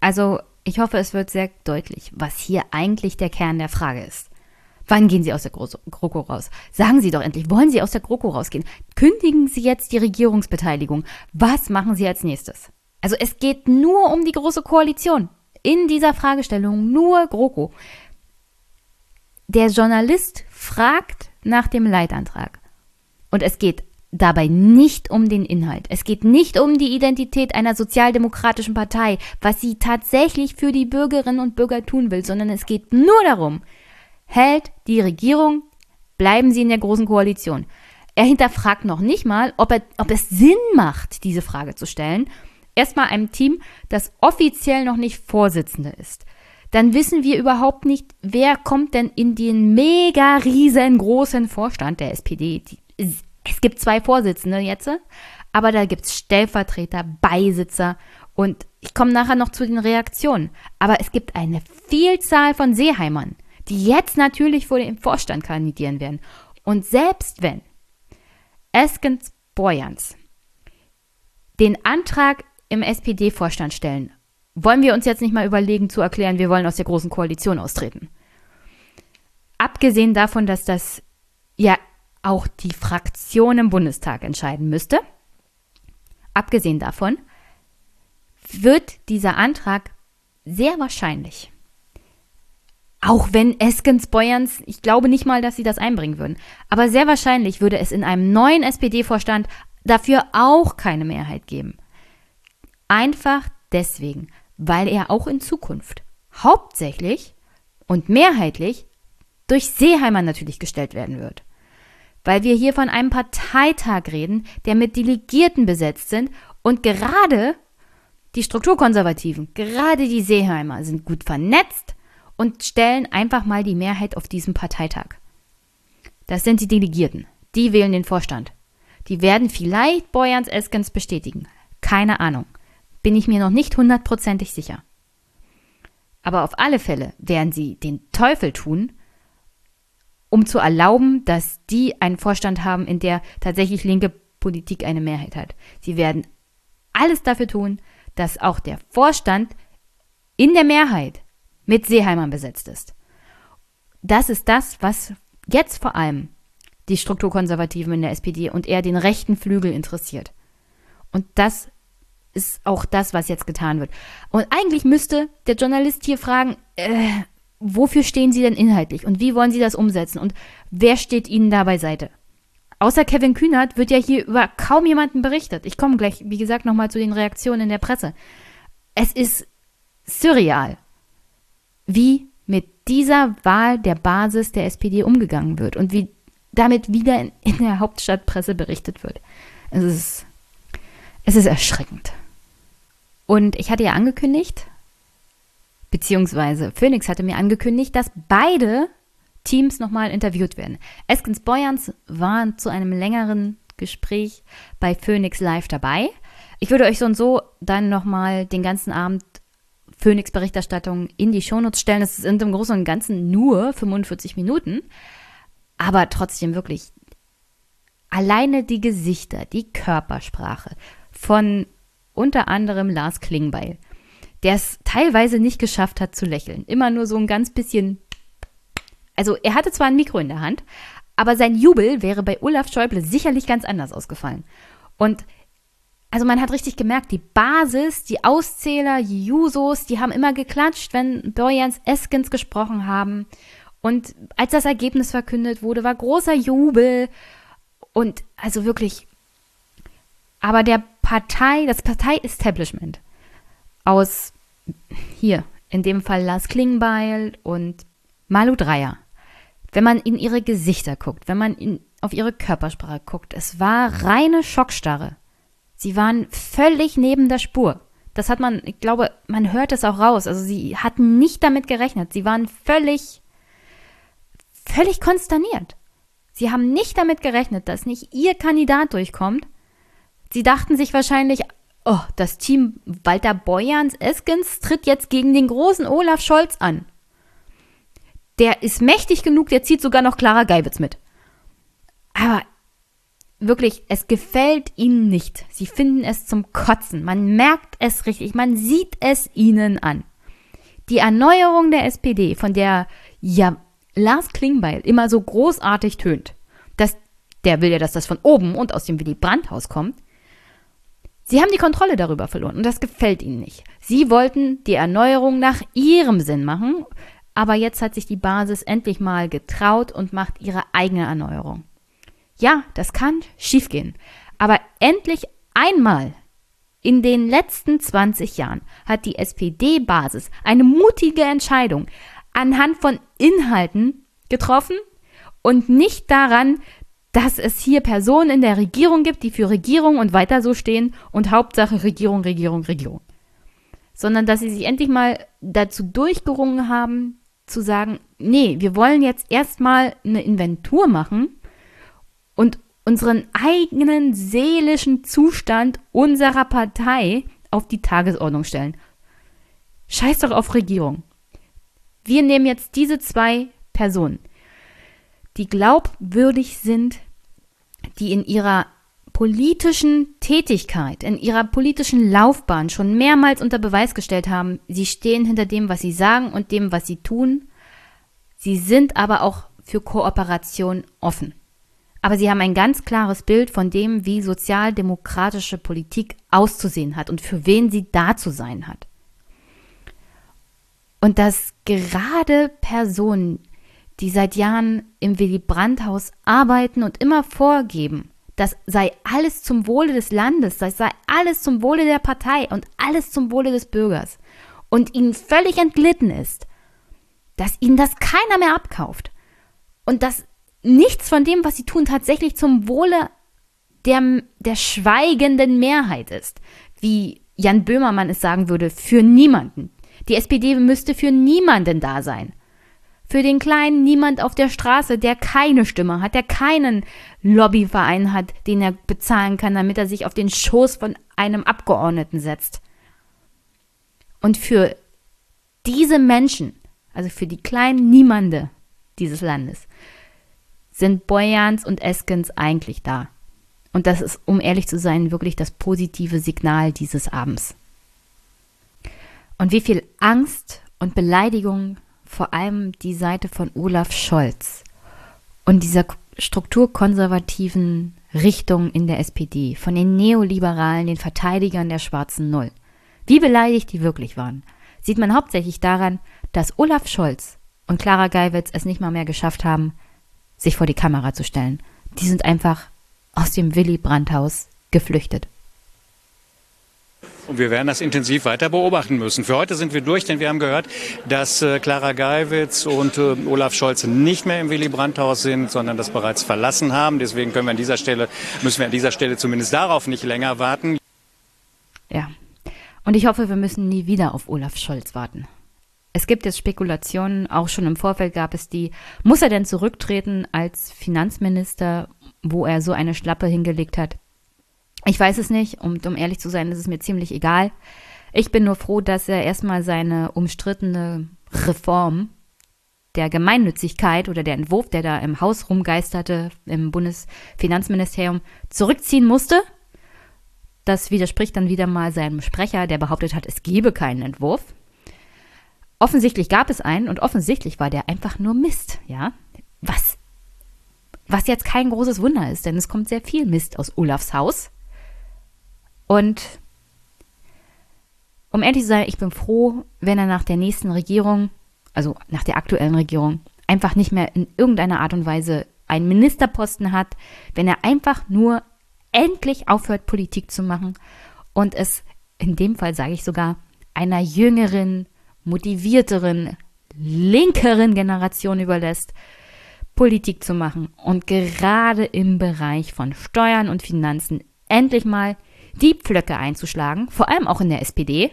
[SPEAKER 1] also, ich hoffe, es wird sehr deutlich, was hier eigentlich der Kern der Frage ist. Wann gehen Sie aus der GroKo raus? Sagen Sie doch endlich, wollen Sie aus der GroKo rausgehen? Kündigen Sie jetzt die Regierungsbeteiligung. Was machen Sie als nächstes? Also es geht nur um die große Koalition. In dieser Fragestellung nur GroKo. Der Journalist fragt nach dem Leitantrag. Und es geht dabei nicht um den Inhalt. Es geht nicht um die Identität einer sozialdemokratischen Partei, was sie tatsächlich für die Bürgerinnen und Bürger tun will, sondern es geht nur darum, hält die Regierung, bleiben sie in der großen Koalition. Er hinterfragt noch nicht mal, ob, er, ob es Sinn macht, diese Frage zu stellen. Erstmal einem Team, das offiziell noch nicht Vorsitzende ist. Dann wissen wir überhaupt nicht, wer kommt denn in den mega riesengroßen Vorstand der SPD. Die es gibt zwei Vorsitzende jetzt, aber da gibt es Stellvertreter, Beisitzer und ich komme nachher noch zu den Reaktionen. Aber es gibt eine Vielzahl von Seeheimern, die jetzt natürlich vor dem Vorstand kandidieren werden. Und selbst wenn Eskens Boyans den Antrag im SPD-Vorstand stellen, wollen wir uns jetzt nicht mal überlegen zu erklären, wir wollen aus der großen Koalition austreten. Abgesehen davon, dass das ja auch die Fraktion im Bundestag entscheiden müsste. Abgesehen davon wird dieser Antrag sehr wahrscheinlich, auch wenn Eskens Boyans, ich glaube nicht mal, dass sie das einbringen würden, aber sehr wahrscheinlich würde es in einem neuen SPD-Vorstand dafür auch keine Mehrheit geben. Einfach deswegen, weil er auch in Zukunft hauptsächlich und mehrheitlich durch Seeheimer natürlich gestellt werden wird. Weil wir hier von einem Parteitag reden, der mit Delegierten besetzt sind und gerade die Strukturkonservativen, gerade die Seeheimer sind gut vernetzt und stellen einfach mal die Mehrheit auf diesem Parteitag. Das sind die Delegierten. Die wählen den Vorstand. Die werden vielleicht Boyans Eskens bestätigen. Keine Ahnung. Bin ich mir noch nicht hundertprozentig sicher. Aber auf alle Fälle werden sie den Teufel tun, um zu erlauben, dass die einen Vorstand haben, in der tatsächlich linke Politik eine Mehrheit hat. Sie werden alles dafür tun, dass auch der Vorstand in der Mehrheit mit Seeheimern besetzt ist. Das ist das, was jetzt vor allem die Strukturkonservativen in der SPD und eher den rechten Flügel interessiert. Und das ist auch das, was jetzt getan wird. Und eigentlich müsste der Journalist hier fragen, äh, wofür stehen Sie denn inhaltlich und wie wollen Sie das umsetzen und wer steht Ihnen da beiseite? Außer Kevin Kühnert wird ja hier über kaum jemanden berichtet. Ich komme gleich, wie gesagt, nochmal zu den Reaktionen in der Presse. Es ist surreal, wie mit dieser Wahl der Basis der SPD umgegangen wird und wie damit wieder in, in der Hauptstadtpresse berichtet wird. Es ist, es ist erschreckend. Und ich hatte ja angekündigt, beziehungsweise Phoenix hatte mir angekündigt, dass beide Teams nochmal interviewt werden. Eskens Boyans waren zu einem längeren Gespräch bei Phoenix Live dabei. Ich würde euch so und so dann nochmal den ganzen Abend Phoenix-Berichterstattung in die Shownotes stellen. Es sind im Großen und Ganzen nur 45 Minuten, aber trotzdem wirklich alleine die Gesichter, die Körpersprache von unter anderem Lars Klingbeil, der es teilweise nicht geschafft hat zu lächeln. Immer nur so ein ganz bisschen. Also er hatte zwar ein Mikro in der Hand, aber sein Jubel wäre bei Olaf Schäuble sicherlich ganz anders ausgefallen. Und also man hat richtig gemerkt, die Basis, die Auszähler, die Jusos, die haben immer geklatscht, wenn Borjans Eskens gesprochen haben. Und als das Ergebnis verkündet wurde, war großer Jubel. Und also wirklich. Aber der Partei, das Partei-Establishment aus hier, in dem Fall Lars Klingbeil und Malu Dreyer, wenn man in ihre Gesichter guckt, wenn man in, auf ihre Körpersprache guckt, es war reine Schockstarre. Sie waren völlig neben der Spur. Das hat man, ich glaube, man hört es auch raus. Also sie hatten nicht damit gerechnet. Sie waren völlig, völlig konsterniert. Sie haben nicht damit gerechnet, dass nicht ihr Kandidat durchkommt Sie dachten sich wahrscheinlich, oh, das Team Walter Beuerns Eskens tritt jetzt gegen den großen Olaf Scholz an. Der ist mächtig genug, der zieht sogar noch Clara Geiwitz mit. Aber wirklich, es gefällt ihnen nicht. Sie finden es zum Kotzen. Man merkt es richtig, man sieht es ihnen an. Die Erneuerung der SPD, von der ja Lars Klingbeil immer so großartig tönt, dass der will ja, dass das von oben und aus dem Willy Brandt-Haus kommt, Sie haben die Kontrolle darüber verloren und das gefällt ihnen nicht. Sie wollten die Erneuerung nach ihrem Sinn machen, aber jetzt hat sich die Basis endlich mal getraut und macht ihre eigene Erneuerung. Ja, das kann schiefgehen, aber endlich einmal in den letzten 20 Jahren hat die SPD-Basis eine mutige Entscheidung anhand von Inhalten getroffen und nicht daran, dass es hier Personen in der Regierung gibt, die für Regierung und weiter so stehen und Hauptsache Regierung, Regierung, Regierung. Sondern dass sie sich endlich mal dazu durchgerungen haben, zu sagen, nee, wir wollen jetzt erstmal eine Inventur machen und unseren eigenen seelischen Zustand unserer Partei auf die Tagesordnung stellen. Scheiß doch auf Regierung. Wir nehmen jetzt diese zwei Personen, die glaubwürdig sind, die in ihrer politischen Tätigkeit, in ihrer politischen Laufbahn schon mehrmals unter Beweis gestellt haben, sie stehen hinter dem, was sie sagen und dem, was sie tun. Sie sind aber auch für Kooperation offen. Aber sie haben ein ganz klares Bild von dem, wie sozialdemokratische Politik auszusehen hat und für wen sie da zu sein hat. Und dass gerade Personen, die seit Jahren im Willy Brandt-Haus arbeiten und immer vorgeben, das sei alles zum Wohle des Landes, das sei alles zum Wohle der Partei und alles zum Wohle des Bürgers. Und ihnen völlig entglitten ist, dass ihnen das keiner mehr abkauft. Und dass nichts von dem, was sie tun, tatsächlich zum Wohle der, der schweigenden Mehrheit ist. Wie Jan Böhmermann es sagen würde, für niemanden. Die SPD müsste für niemanden da sein. Für den kleinen Niemand auf der Straße, der keine Stimme hat, der keinen Lobbyverein hat, den er bezahlen kann, damit er sich auf den Schoß von einem Abgeordneten setzt. Und für diese Menschen, also für die kleinen Niemande dieses Landes, sind Boyans und Eskens eigentlich da. Und das ist, um ehrlich zu sein, wirklich das positive Signal dieses Abends. Und wie viel Angst und Beleidigung vor allem die Seite von Olaf Scholz und dieser strukturkonservativen Richtung in der SPD, von den Neoliberalen, den Verteidigern der schwarzen Null. Wie beleidigt die wirklich waren, sieht man hauptsächlich daran, dass Olaf Scholz und Clara Geiwitz es nicht mal mehr geschafft haben, sich vor die Kamera zu stellen. Die sind einfach aus dem Willy Brandt-Haus geflüchtet.
[SPEAKER 6] Und wir werden das intensiv weiter beobachten müssen. Für heute sind wir durch, denn wir haben gehört, dass äh, Clara Geiwitz und äh, Olaf Scholz nicht mehr im Willy Brandt-Haus sind, sondern das bereits verlassen haben. Deswegen können wir an dieser Stelle, müssen wir an dieser Stelle zumindest darauf nicht länger warten.
[SPEAKER 1] Ja. Und ich hoffe, wir müssen nie wieder auf Olaf Scholz warten. Es gibt jetzt Spekulationen, auch schon im Vorfeld gab es die, muss er denn zurücktreten als Finanzminister, wo er so eine Schlappe hingelegt hat? Ich weiß es nicht und um ehrlich zu sein, ist es mir ziemlich egal. Ich bin nur froh, dass er erstmal seine umstrittene Reform der Gemeinnützigkeit oder der Entwurf, der da im Haus rumgeisterte, im Bundesfinanzministerium, zurückziehen musste. Das widerspricht dann wieder mal seinem Sprecher, der behauptet hat, es gebe keinen Entwurf. Offensichtlich gab es einen und offensichtlich war der einfach nur Mist, ja. Was, was jetzt kein großes Wunder ist, denn es kommt sehr viel Mist aus Olafs Haus. Und um ehrlich zu sein, ich bin froh, wenn er nach der nächsten Regierung, also nach der aktuellen Regierung, einfach nicht mehr in irgendeiner Art und Weise einen Ministerposten hat, wenn er einfach nur endlich aufhört, Politik zu machen und es in dem Fall sage ich sogar einer jüngeren, motivierteren, linkeren Generation überlässt, Politik zu machen und gerade im Bereich von Steuern und Finanzen endlich mal die Pflöcke einzuschlagen, vor allem auch in der SPD,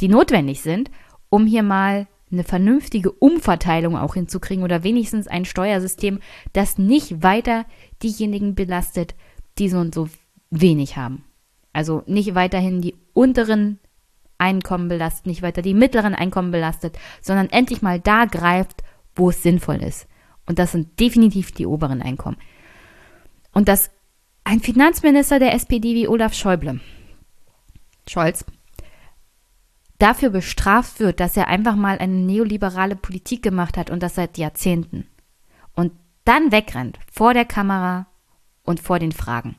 [SPEAKER 1] die notwendig sind, um hier mal eine vernünftige Umverteilung auch hinzukriegen oder wenigstens ein Steuersystem, das nicht weiter diejenigen belastet, die so und so wenig haben. Also nicht weiterhin die unteren Einkommen belastet, nicht weiter die mittleren Einkommen belastet, sondern endlich mal da greift, wo es sinnvoll ist. Und das sind definitiv die oberen Einkommen. Und das ein Finanzminister der SPD wie Olaf Schäuble, Scholz, dafür bestraft wird, dass er einfach mal eine neoliberale Politik gemacht hat und das seit Jahrzehnten. Und dann wegrennt vor der Kamera und vor den Fragen,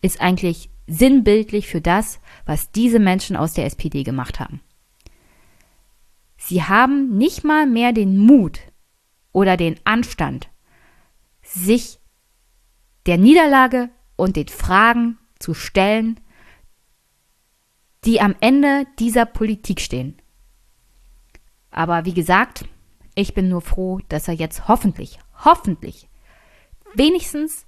[SPEAKER 1] ist eigentlich sinnbildlich für das, was diese Menschen aus der SPD gemacht haben. Sie haben nicht mal mehr den Mut oder den Anstand, sich der Niederlage und den Fragen zu stellen, die am Ende dieser Politik stehen. Aber wie gesagt, ich bin nur froh, dass er jetzt hoffentlich, hoffentlich, wenigstens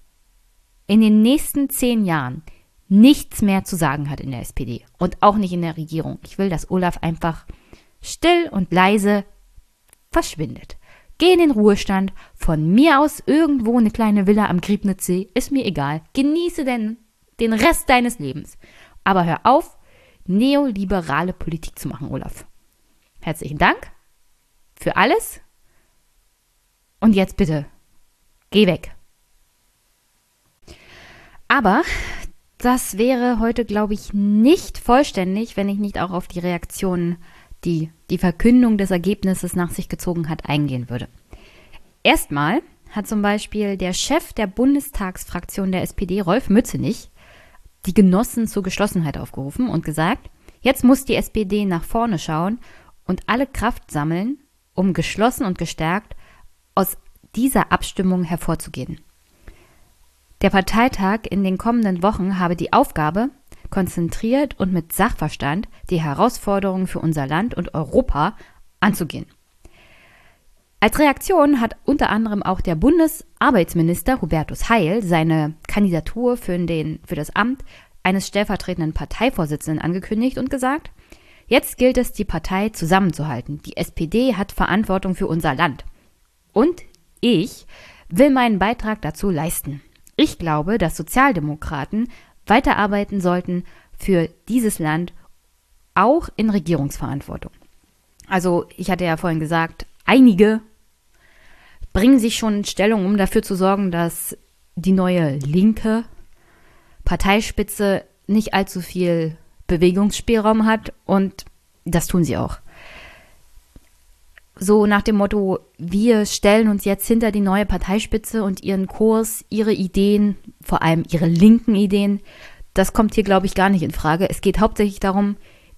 [SPEAKER 1] in den nächsten zehn Jahren nichts mehr zu sagen hat in der SPD und auch nicht in der Regierung. Ich will, dass Olaf einfach still und leise verschwindet. Geh in den Ruhestand. Von mir aus irgendwo eine kleine Villa am Griebnitzsee. Ist mir egal. Genieße denn den Rest deines Lebens. Aber hör auf, neoliberale Politik zu machen, Olaf. Herzlichen Dank für alles. Und jetzt bitte, geh weg. Aber das wäre heute, glaube ich, nicht vollständig, wenn ich nicht auch auf die Reaktionen die die Verkündung des Ergebnisses nach sich gezogen hat, eingehen würde. Erstmal hat zum Beispiel der Chef der Bundestagsfraktion der SPD, Rolf Mützenich, die Genossen zur Geschlossenheit aufgerufen und gesagt, jetzt muss die SPD nach vorne schauen und alle Kraft sammeln, um geschlossen und gestärkt aus dieser Abstimmung hervorzugehen. Der Parteitag in den kommenden Wochen habe die Aufgabe, konzentriert und mit Sachverstand die Herausforderungen für unser Land und Europa anzugehen. Als Reaktion hat unter anderem auch der Bundesarbeitsminister Hubertus Heil seine Kandidatur für, den, für das Amt eines stellvertretenden Parteivorsitzenden angekündigt und gesagt, jetzt gilt es, die Partei zusammenzuhalten. Die SPD hat Verantwortung für unser Land. Und ich will meinen Beitrag dazu leisten. Ich glaube, dass Sozialdemokraten weiterarbeiten sollten für dieses Land, auch in Regierungsverantwortung. Also ich hatte ja vorhin gesagt, einige bringen sich schon in Stellung, um dafür zu sorgen, dass die neue linke Parteispitze nicht allzu viel Bewegungsspielraum hat und das tun sie auch. So nach dem Motto, wir stellen uns jetzt hinter die neue Parteispitze und ihren Kurs, ihre Ideen, vor allem ihre linken Ideen, das kommt hier, glaube ich, gar nicht in Frage. Es geht hauptsächlich darum,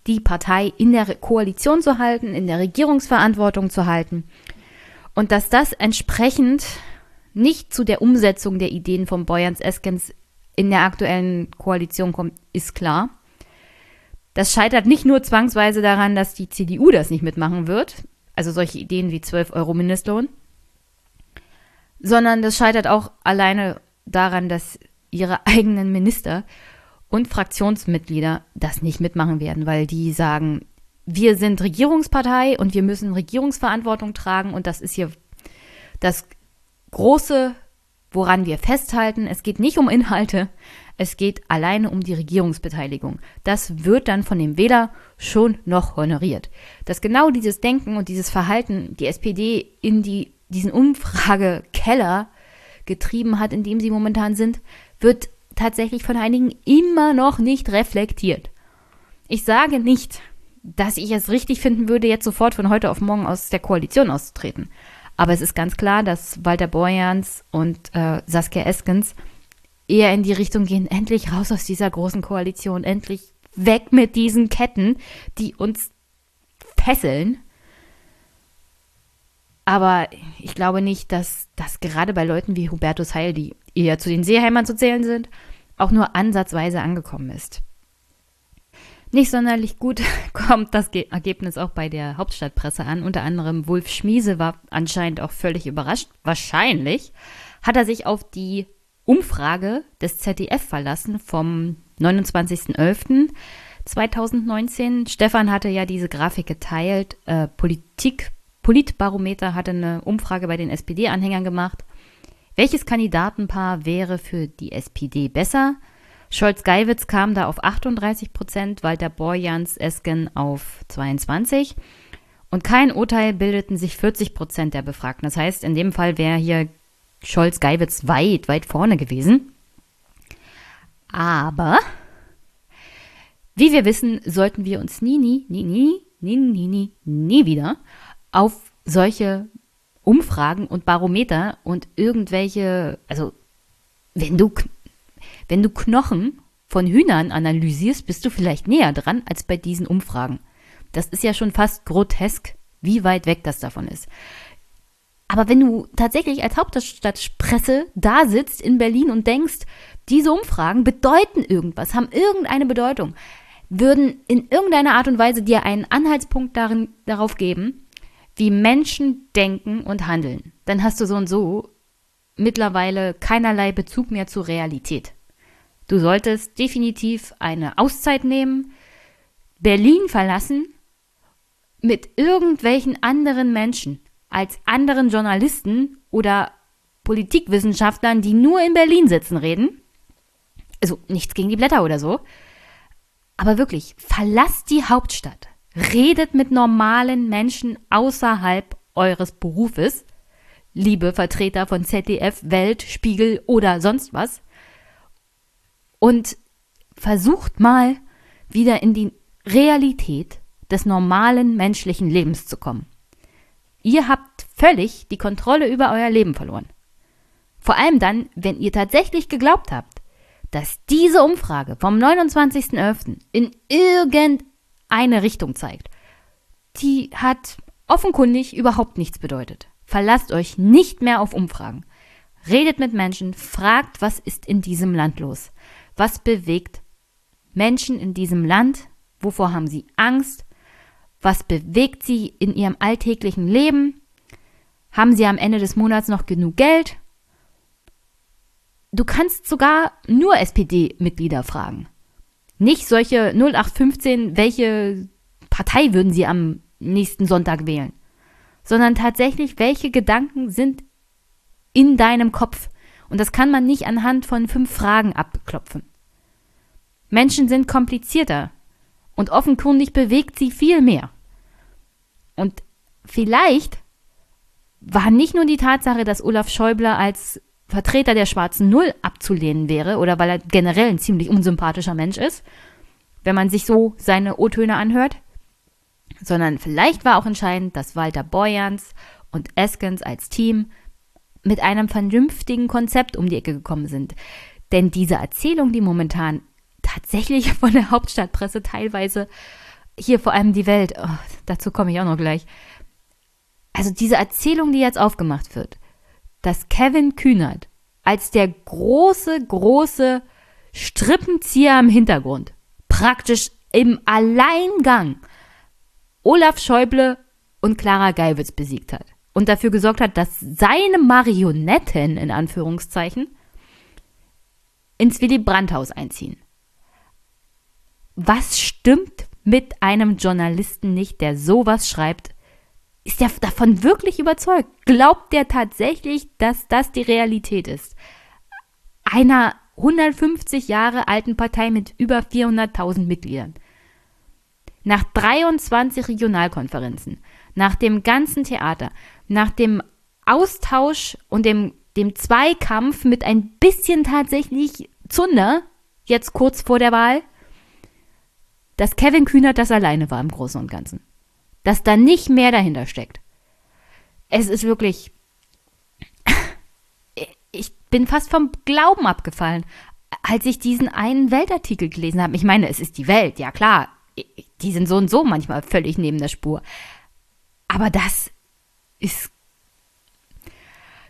[SPEAKER 1] die Partei in der Koalition zu halten, in der Regierungsverantwortung zu halten und dass das entsprechend nicht zu der Umsetzung der Ideen von Boyans Eskens in der aktuellen Koalition kommt, ist klar. Das scheitert nicht nur zwangsweise daran, dass die CDU das nicht mitmachen wird, also solche Ideen wie 12 Euro Mindestlohn, sondern das scheitert auch alleine daran, dass ihre (laughs) eigenen Minister und Fraktionsmitglieder das nicht mitmachen werden, weil die sagen, wir sind Regierungspartei und wir müssen Regierungsverantwortung tragen und das ist hier das große, woran wir festhalten. Es geht nicht um Inhalte, es geht alleine um die Regierungsbeteiligung. Das wird dann von dem Wähler schon noch honoriert. Dass genau dieses Denken und dieses Verhalten die SPD in die, diesen Umfragekeller getrieben hat, in dem sie momentan sind, wird tatsächlich von einigen immer noch nicht reflektiert. Ich sage nicht, dass ich es richtig finden würde, jetzt sofort von heute auf morgen aus der Koalition auszutreten. Aber es ist ganz klar, dass Walter Borjans und äh, Saskia Eskens eher in die Richtung gehen, endlich raus aus dieser großen Koalition, endlich weg mit diesen Ketten, die uns fesseln. Aber ich glaube nicht, dass das gerade bei Leuten wie Hubertus Heil, die eher zu den Seeheimern zu zählen sind, auch nur ansatzweise angekommen ist. Nicht sonderlich gut (laughs) kommt das Ergebnis auch bei der Hauptstadtpresse an. Unter anderem Wolf Schmiese war anscheinend auch völlig überrascht. Wahrscheinlich hat er sich auf die Umfrage des ZDF verlassen vom 29.11.2019. Stefan hatte ja diese Grafik geteilt. Äh, Politik, Politbarometer hatte eine Umfrage bei den SPD-Anhängern gemacht. Welches Kandidatenpaar wäre für die SPD besser? Scholz-Geiwitz kam da auf 38 Prozent, Walter Borjans Esken auf 22. Und kein Urteil bildeten sich 40 Prozent der Befragten. Das heißt, in dem Fall wäre hier Scholz-Geiwitz weit, weit vorne gewesen. Aber, wie wir wissen, sollten wir uns nie, nie, nie, nie, nie, nie, nie, nie wieder auf solche Umfragen und Barometer und irgendwelche, also wenn du wenn du Knochen von Hühnern analysierst, bist du vielleicht näher dran als bei diesen Umfragen. Das ist ja schon fast grotesk, wie weit weg das davon ist. Aber wenn du tatsächlich als Hauptstadtpresse da sitzt in Berlin und denkst, diese Umfragen bedeuten irgendwas, haben irgendeine Bedeutung, würden in irgendeiner Art und Weise dir einen Anhaltspunkt darin, darauf geben, wie Menschen denken und handeln, dann hast du so und so mittlerweile keinerlei Bezug mehr zur Realität. Du solltest definitiv eine Auszeit nehmen, Berlin verlassen, mit irgendwelchen anderen Menschen als anderen Journalisten oder Politikwissenschaftlern, die nur in Berlin sitzen, reden. Also nichts gegen die Blätter oder so. Aber wirklich, verlasst die Hauptstadt. Redet mit normalen Menschen außerhalb eures Berufes. Liebe Vertreter von ZDF, Welt, Spiegel oder sonst was und versucht mal wieder in die Realität des normalen menschlichen Lebens zu kommen. Ihr habt völlig die Kontrolle über euer Leben verloren. Vor allem dann, wenn ihr tatsächlich geglaubt habt, dass diese Umfrage vom 29.11. in irgendeine Richtung zeigt. Die hat offenkundig überhaupt nichts bedeutet. Verlasst euch nicht mehr auf Umfragen. redet mit Menschen, fragt, was ist in diesem Land los? Was bewegt Menschen in diesem Land? Wovor haben sie Angst? Was bewegt sie in ihrem alltäglichen Leben? Haben sie am Ende des Monats noch genug Geld? Du kannst sogar nur SPD-Mitglieder fragen. Nicht solche 0815, welche Partei würden sie am nächsten Sonntag wählen, sondern tatsächlich, welche Gedanken sind in deinem Kopf. Und das kann man nicht anhand von fünf Fragen abklopfen. Menschen sind komplizierter und offenkundig bewegt sie viel mehr. Und vielleicht war nicht nur die Tatsache, dass Olaf Schäuble als Vertreter der schwarzen Null abzulehnen wäre oder weil er generell ein ziemlich unsympathischer Mensch ist, wenn man sich so seine O-Töne anhört, sondern vielleicht war auch entscheidend, dass Walter Borjans und Eskens als Team mit einem vernünftigen Konzept um die Ecke gekommen sind. Denn diese Erzählung, die momentan tatsächlich (laughs) von der Hauptstadtpresse teilweise, hier vor allem die Welt, oh, dazu komme ich auch noch gleich, also diese Erzählung, die jetzt aufgemacht wird, dass Kevin Kühnert als der große, große Strippenzieher im Hintergrund praktisch im Alleingang Olaf Schäuble und Clara Geiwitz besiegt hat und dafür gesorgt hat, dass seine Marionetten in Anführungszeichen ins Willy Brandt-Haus einziehen. Was stimmt mit einem Journalisten nicht, der sowas schreibt? Ist er davon wirklich überzeugt? Glaubt der tatsächlich, dass das die Realität ist? Einer 150 Jahre alten Partei mit über 400.000 Mitgliedern. Nach 23 Regionalkonferenzen, nach dem ganzen Theater, nach dem Austausch und dem, dem Zweikampf mit ein bisschen tatsächlich Zunder, jetzt kurz vor der Wahl, dass Kevin Kühnert das alleine war im Großen und Ganzen. Dass da nicht mehr dahinter steckt. Es ist wirklich. (laughs) Ich bin fast vom Glauben abgefallen, als ich diesen einen Weltartikel gelesen habe. Ich meine, es ist die Welt, ja klar. Die sind so und so manchmal völlig neben der Spur. Aber das ist.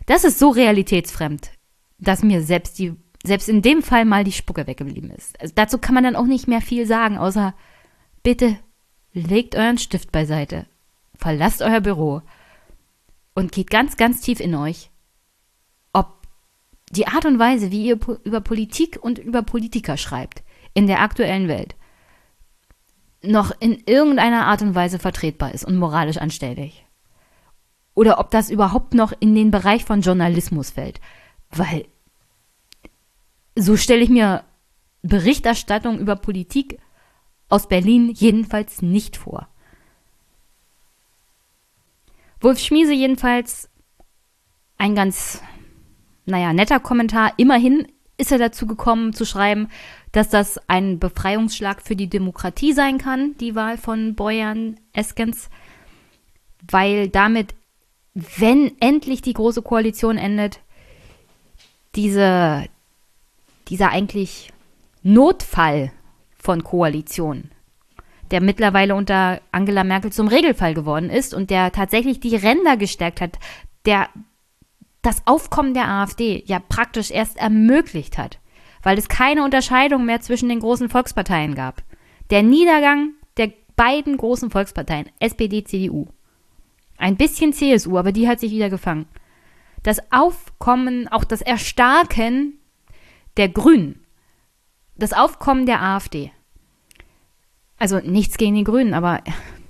[SPEAKER 1] Das ist so realitätsfremd, dass mir selbst die, selbst in dem Fall mal die Spucke weggeblieben ist. Also dazu kann man dann auch nicht mehr viel sagen, außer bitte legt euren Stift beiseite, verlasst euer Büro und geht ganz, ganz tief in euch, ob die Art und Weise, wie ihr über Politik und über Politiker schreibt in der aktuellen Welt, noch in irgendeiner Art und Weise vertretbar ist und moralisch anständig. Oder ob das überhaupt noch in den Bereich von Journalismus fällt. Weil so stelle ich mir Berichterstattung über Politik aus Berlin jedenfalls nicht vor. Wolf Schmiese jedenfalls ein ganz, naja, netter Kommentar. Immerhin ist er dazu gekommen zu schreiben, dass das ein Befreiungsschlag für die Demokratie sein kann, die Wahl von Boyan Eskens, weil damit, wenn endlich die große Koalition endet, diese, dieser eigentlich Notfall von Koalition, der mittlerweile unter Angela Merkel zum Regelfall geworden ist und der tatsächlich die Ränder gestärkt hat, der das Aufkommen der AfD ja praktisch erst ermöglicht hat weil es keine Unterscheidung mehr zwischen den großen Volksparteien gab. Der Niedergang der beiden großen Volksparteien, SPD, CDU. Ein bisschen CSU, aber die hat sich wieder gefangen. Das Aufkommen, auch das Erstarken der Grünen. Das Aufkommen der AfD. Also nichts gegen die Grünen, aber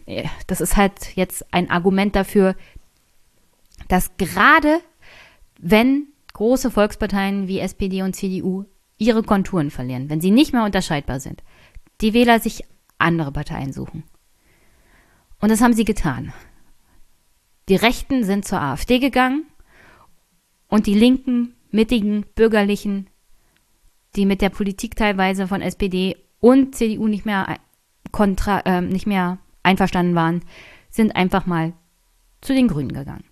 [SPEAKER 1] äh, das ist halt jetzt ein Argument dafür, dass gerade wenn große Volksparteien wie SPD und CDU ihre Konturen verlieren, wenn sie nicht mehr unterscheidbar sind, die Wähler sich andere Parteien suchen. Und das haben sie getan. Die Rechten sind zur AfD gegangen und die linken, mittigen, bürgerlichen, die mit der Politik teilweise von SPD und CDU nicht mehr, kontra, äh, nicht mehr einverstanden waren, sind einfach mal zu den Grünen gegangen.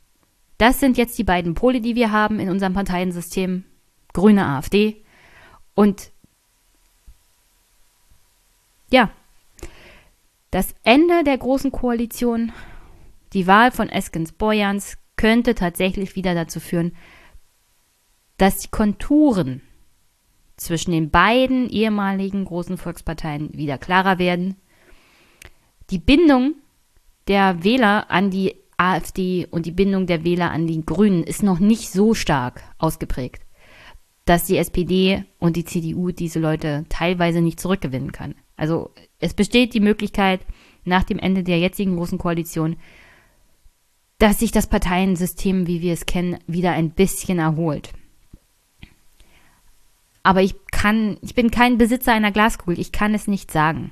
[SPEAKER 1] Das sind jetzt die beiden Pole, die wir haben in unserem Parteiensystem. Grüne AfD und ja, das Ende der großen Koalition, die Wahl von Eskens Boyans, könnte tatsächlich wieder dazu führen, dass die Konturen zwischen den beiden ehemaligen großen Volksparteien wieder klarer werden. Die Bindung der Wähler an die AfD und die Bindung der Wähler an die Grünen ist noch nicht so stark ausgeprägt, dass die SPD und die CDU diese Leute teilweise nicht zurückgewinnen kann. Also es besteht die Möglichkeit, nach dem Ende der jetzigen großen Koalition, dass sich das Parteiensystem, wie wir es kennen, wieder ein bisschen erholt. Aber ich kann, ich bin kein Besitzer einer Glaskugel, ich kann es nicht sagen.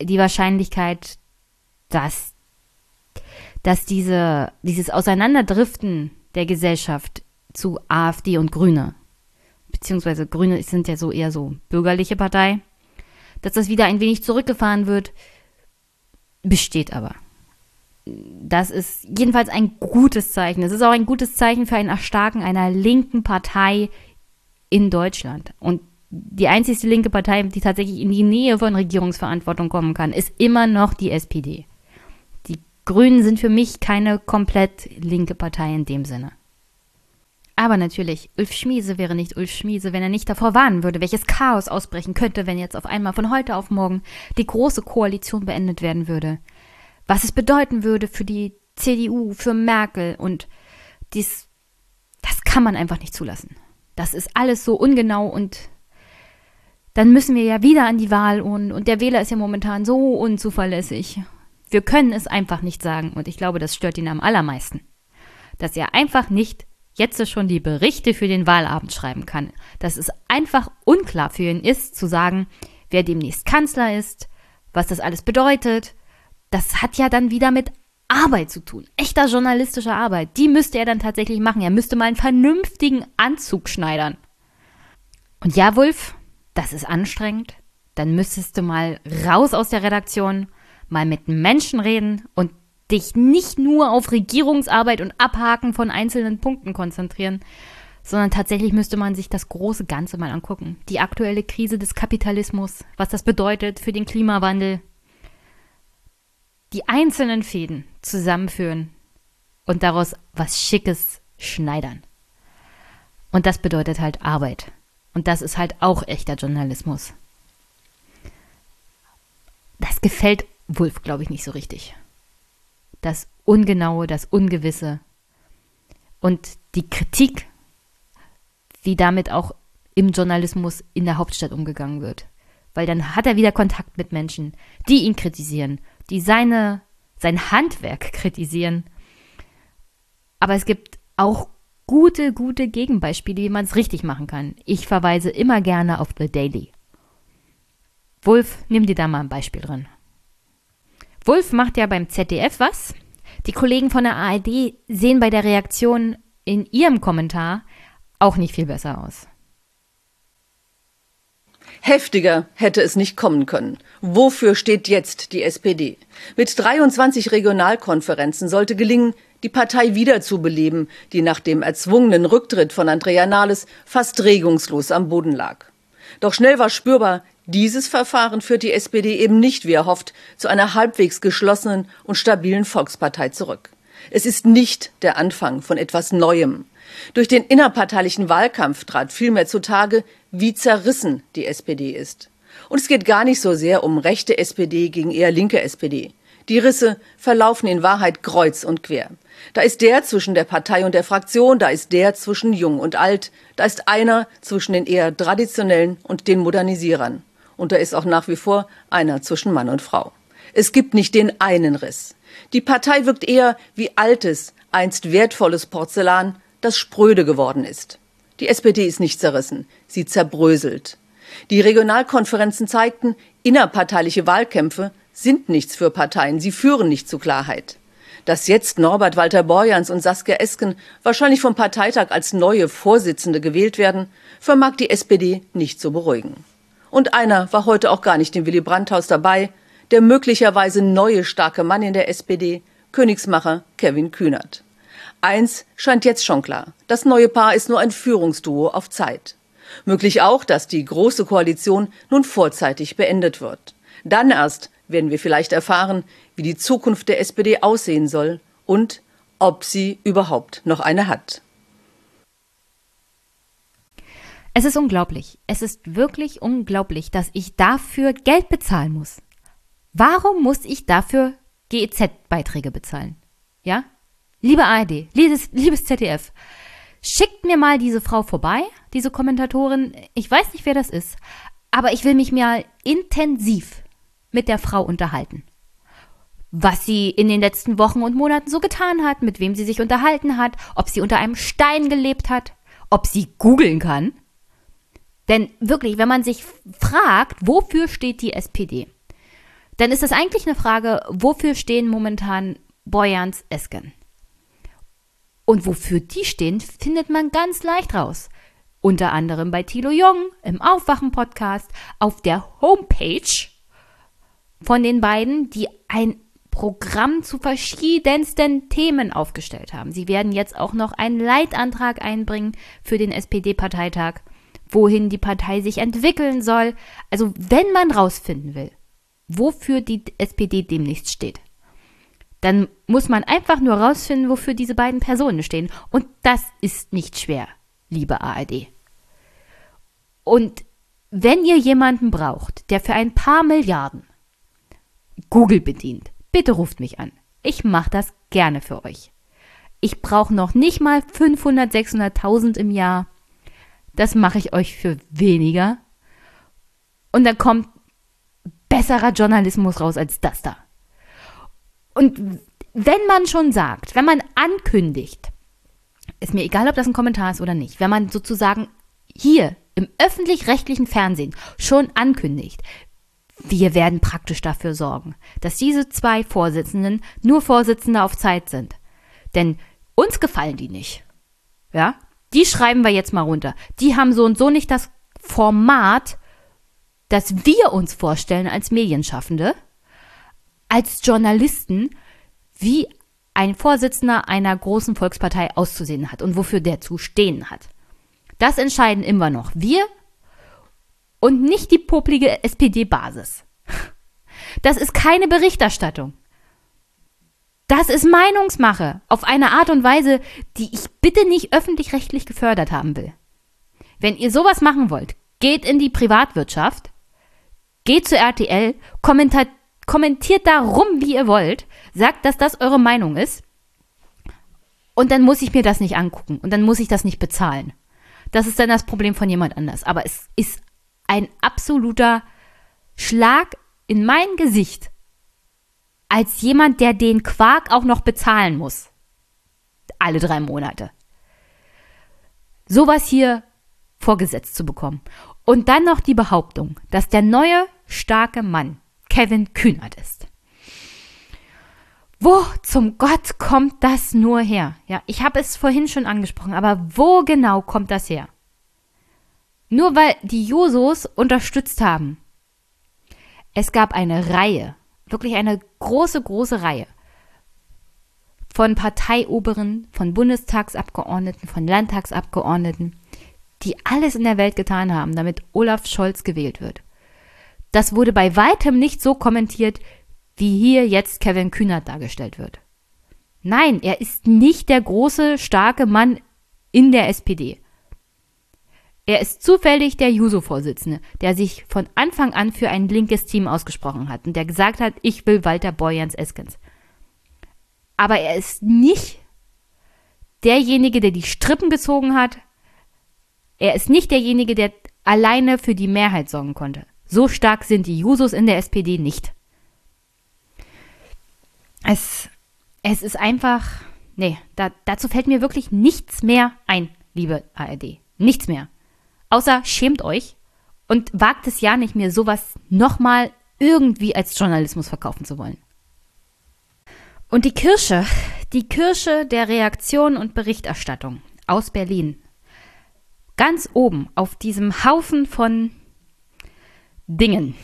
[SPEAKER 1] Die Wahrscheinlichkeit, dass, dass diese, dieses Auseinanderdriften der Gesellschaft zu AfD und Grüne, beziehungsweise Grüne sind ja so eher so bürgerliche Partei, dass das wieder ein wenig zurückgefahren wird, besteht aber. Das ist jedenfalls ein gutes Zeichen. Es ist auch ein gutes Zeichen für ein Erstarken einer linken Partei in Deutschland. Und die einzigste linke Partei, die tatsächlich in die Nähe von Regierungsverantwortung kommen kann, ist immer noch die SPD. Die Grünen sind für mich keine komplett linke Partei in dem Sinne. Aber natürlich, Ulf Schmiese wäre nicht Ulf Schmiese, wenn er nicht davor warnen würde, welches Chaos ausbrechen könnte, wenn jetzt auf einmal von heute auf morgen die große Koalition beendet werden würde. Was es bedeuten würde für die CDU, für Merkel und dies, das kann man einfach nicht zulassen. Das ist alles so ungenau und dann müssen wir ja wieder an die Wahl und, und der Wähler ist ja momentan so unzuverlässig. Wir können es einfach nicht sagen und ich glaube, das stört ihn am allermeisten. Dass er einfach nicht jetzt schon die Berichte für den Wahlabend schreiben kann. Dass es einfach unklar für ihn ist, zu sagen, wer demnächst Kanzler ist, was das alles bedeutet. Das hat ja dann wieder mit Arbeit zu tun. Echter journalistischer Arbeit. Die müsste er dann tatsächlich machen. Er müsste mal einen vernünftigen Anzug schneidern. Und ja, Wolf, das ist anstrengend. Dann müsstest du mal raus aus der Redaktion, mal mit Menschen reden und dich nicht nur auf Regierungsarbeit und Abhaken von einzelnen Punkten konzentrieren, sondern tatsächlich müsste man sich das große Ganze mal angucken. Die aktuelle Krise des Kapitalismus, was das bedeutet für den Klimawandel. Die einzelnen Fäden zusammenführen und daraus was Schickes schneidern. Und das bedeutet halt Arbeit. Und das ist halt auch echter Journalismus. Das gefällt Wolf, glaube ich, nicht so richtig das Ungenaue, das Ungewisse und die Kritik, wie damit auch im Journalismus in der Hauptstadt umgegangen wird. Weil dann hat er wieder Kontakt mit Menschen, die ihn kritisieren, die seine, sein Handwerk kritisieren. Aber es gibt auch gute, gute Gegenbeispiele, wie man es richtig machen kann. Ich verweise immer gerne auf The Daily. Wolf, nimm dir da mal ein Beispiel drin. Wolf macht ja beim ZDF was. Die Kollegen von der ARD sehen bei der Reaktion in ihrem Kommentar auch nicht viel besser aus.
[SPEAKER 9] Heftiger hätte es nicht kommen können. Wofür steht jetzt die SPD? Mit 23 Regionalkonferenzen sollte gelingen, die Partei wiederzubeleben, die nach dem erzwungenen Rücktritt von Andrea Nahles fast regungslos am Boden lag. Doch schnell war spürbar, dieses Verfahren führt die SPD eben nicht, wie er hofft, zu einer halbwegs geschlossenen und stabilen Volkspartei zurück. Es ist nicht der Anfang von etwas Neuem. Durch den innerparteilichen Wahlkampf trat vielmehr zutage, wie zerrissen die SPD ist. Und es geht gar nicht so sehr um rechte SPD gegen eher linke SPD. Die Risse verlaufen in Wahrheit kreuz und quer. Da ist der zwischen der Partei und der Fraktion, da ist der zwischen Jung und Alt, da ist einer zwischen den eher traditionellen und den Modernisierern. Und da ist auch nach wie vor einer zwischen Mann und Frau. Es gibt nicht den einen Riss. Die Partei wirkt eher wie altes, einst wertvolles Porzellan, das spröde geworden ist. Die SPD ist nicht zerrissen, sie zerbröselt. Die Regionalkonferenzen zeigten, innerparteiliche Wahlkämpfe sind nichts für Parteien, sie führen nicht zu Klarheit. Dass jetzt Norbert Walter Borjans und Saskia Esken wahrscheinlich vom Parteitag als neue Vorsitzende gewählt werden, vermag die SPD nicht zu beruhigen. Und einer war heute auch gar nicht im Willy Brandt-Haus dabei, der möglicherweise neue starke Mann in der SPD, Königsmacher Kevin Kühnert. Eins scheint jetzt schon klar. Das neue Paar ist nur ein Führungsduo auf Zeit. Möglich auch, dass die Große Koalition nun vorzeitig beendet wird. Dann erst werden wir vielleicht erfahren, wie die Zukunft der SPD aussehen soll und ob sie überhaupt noch eine hat.
[SPEAKER 1] Es ist unglaublich. Es ist wirklich unglaublich, dass ich dafür Geld bezahlen muss. Warum muss ich dafür GEZ-Beiträge bezahlen? Ja? Liebe ARD, liebes, liebes ZDF, schickt mir mal diese Frau vorbei, diese Kommentatorin. Ich weiß nicht, wer das ist, aber ich will mich mal intensiv mit der Frau unterhalten. Was sie in den letzten Wochen und Monaten so getan hat, mit wem sie sich unterhalten hat, ob sie unter einem Stein gelebt hat, ob sie googeln kann. Denn wirklich, wenn man sich fragt, wofür steht die SPD, dann ist das eigentlich eine Frage, wofür stehen momentan Boyans Esken? Und wofür die stehen, findet man ganz leicht raus. Unter anderem bei Thilo Jung im Aufwachen-Podcast, auf der Homepage von den beiden, die ein Programm zu verschiedensten Themen aufgestellt haben. Sie werden jetzt auch noch einen Leitantrag einbringen für den SPD-Parteitag, wohin die Partei sich entwickeln soll. Also wenn man rausfinden will, wofür die SPD demnächst steht, dann muss man einfach nur rausfinden, wofür diese beiden Personen stehen. Und das ist nicht schwer, liebe ARD. Und wenn ihr jemanden braucht, der für ein paar Milliarden Google bedient, bitte ruft mich an. Ich mache das gerne für euch. Ich brauche noch nicht mal 500, 600.000 im Jahr. Das mache ich euch für weniger. Und dann kommt besserer Journalismus raus als das da. Und wenn man schon sagt, wenn man ankündigt, ist mir egal, ob das ein Kommentar ist oder nicht, wenn man sozusagen hier im öffentlich-rechtlichen Fernsehen schon ankündigt, wir werden praktisch dafür sorgen, dass diese zwei Vorsitzenden nur Vorsitzende auf Zeit sind. Denn uns gefallen die nicht. Ja? Die schreiben wir jetzt mal runter. Die haben so und so nicht das Format, das wir uns vorstellen als Medienschaffende als Journalisten, wie ein Vorsitzender einer großen Volkspartei auszusehen hat und wofür der zu stehen hat. Das entscheiden immer noch wir und nicht die poplige SPD-Basis. Das ist keine Berichterstattung. Das ist Meinungsmache auf eine Art und Weise, die ich bitte nicht öffentlich-rechtlich gefördert haben will. Wenn ihr sowas machen wollt, geht in die Privatwirtschaft, geht zu RTL, kommentiert kommentiert da rum, wie ihr wollt, sagt, dass das eure Meinung ist. Und dann muss ich mir das nicht angucken und dann muss ich das nicht bezahlen. Das ist dann das Problem von jemand anders. Aber es ist ein absoluter Schlag in mein Gesicht als jemand, der den Quark auch noch bezahlen muss. Alle drei Monate. Sowas hier vorgesetzt zu bekommen. Und dann noch die Behauptung, dass der neue starke Mann Kevin Kühnert ist. Wo zum Gott kommt das nur her? Ja, ich habe es vorhin schon angesprochen, aber wo genau kommt das her? Nur weil die Jusos unterstützt haben. Es gab eine Reihe, wirklich eine große, große Reihe von Parteioberen, von Bundestagsabgeordneten, von Landtagsabgeordneten, die alles in der Welt getan haben, damit Olaf Scholz gewählt wird. Das wurde bei weitem nicht so kommentiert, wie hier jetzt Kevin Kühnert dargestellt wird. Nein, er ist nicht der große, starke Mann in der SPD. Er ist zufällig der Juso-Vorsitzende, der sich von Anfang an für ein linkes Team ausgesprochen hat und der gesagt hat, ich will Walter Borjans Eskens. Aber er ist nicht derjenige, der die Strippen gezogen hat. Er ist nicht derjenige, der alleine für die Mehrheit sorgen konnte. So stark sind die Jusos in der SPD nicht. Es, es ist einfach, nee, da, dazu fällt mir wirklich nichts mehr ein, liebe ARD. Nichts mehr. Außer schämt euch und wagt es ja nicht mehr, sowas nochmal irgendwie als Journalismus verkaufen zu wollen. Und die Kirsche, die Kirsche der Reaktion und Berichterstattung aus Berlin. Ganz oben auf diesem Haufen von Dingen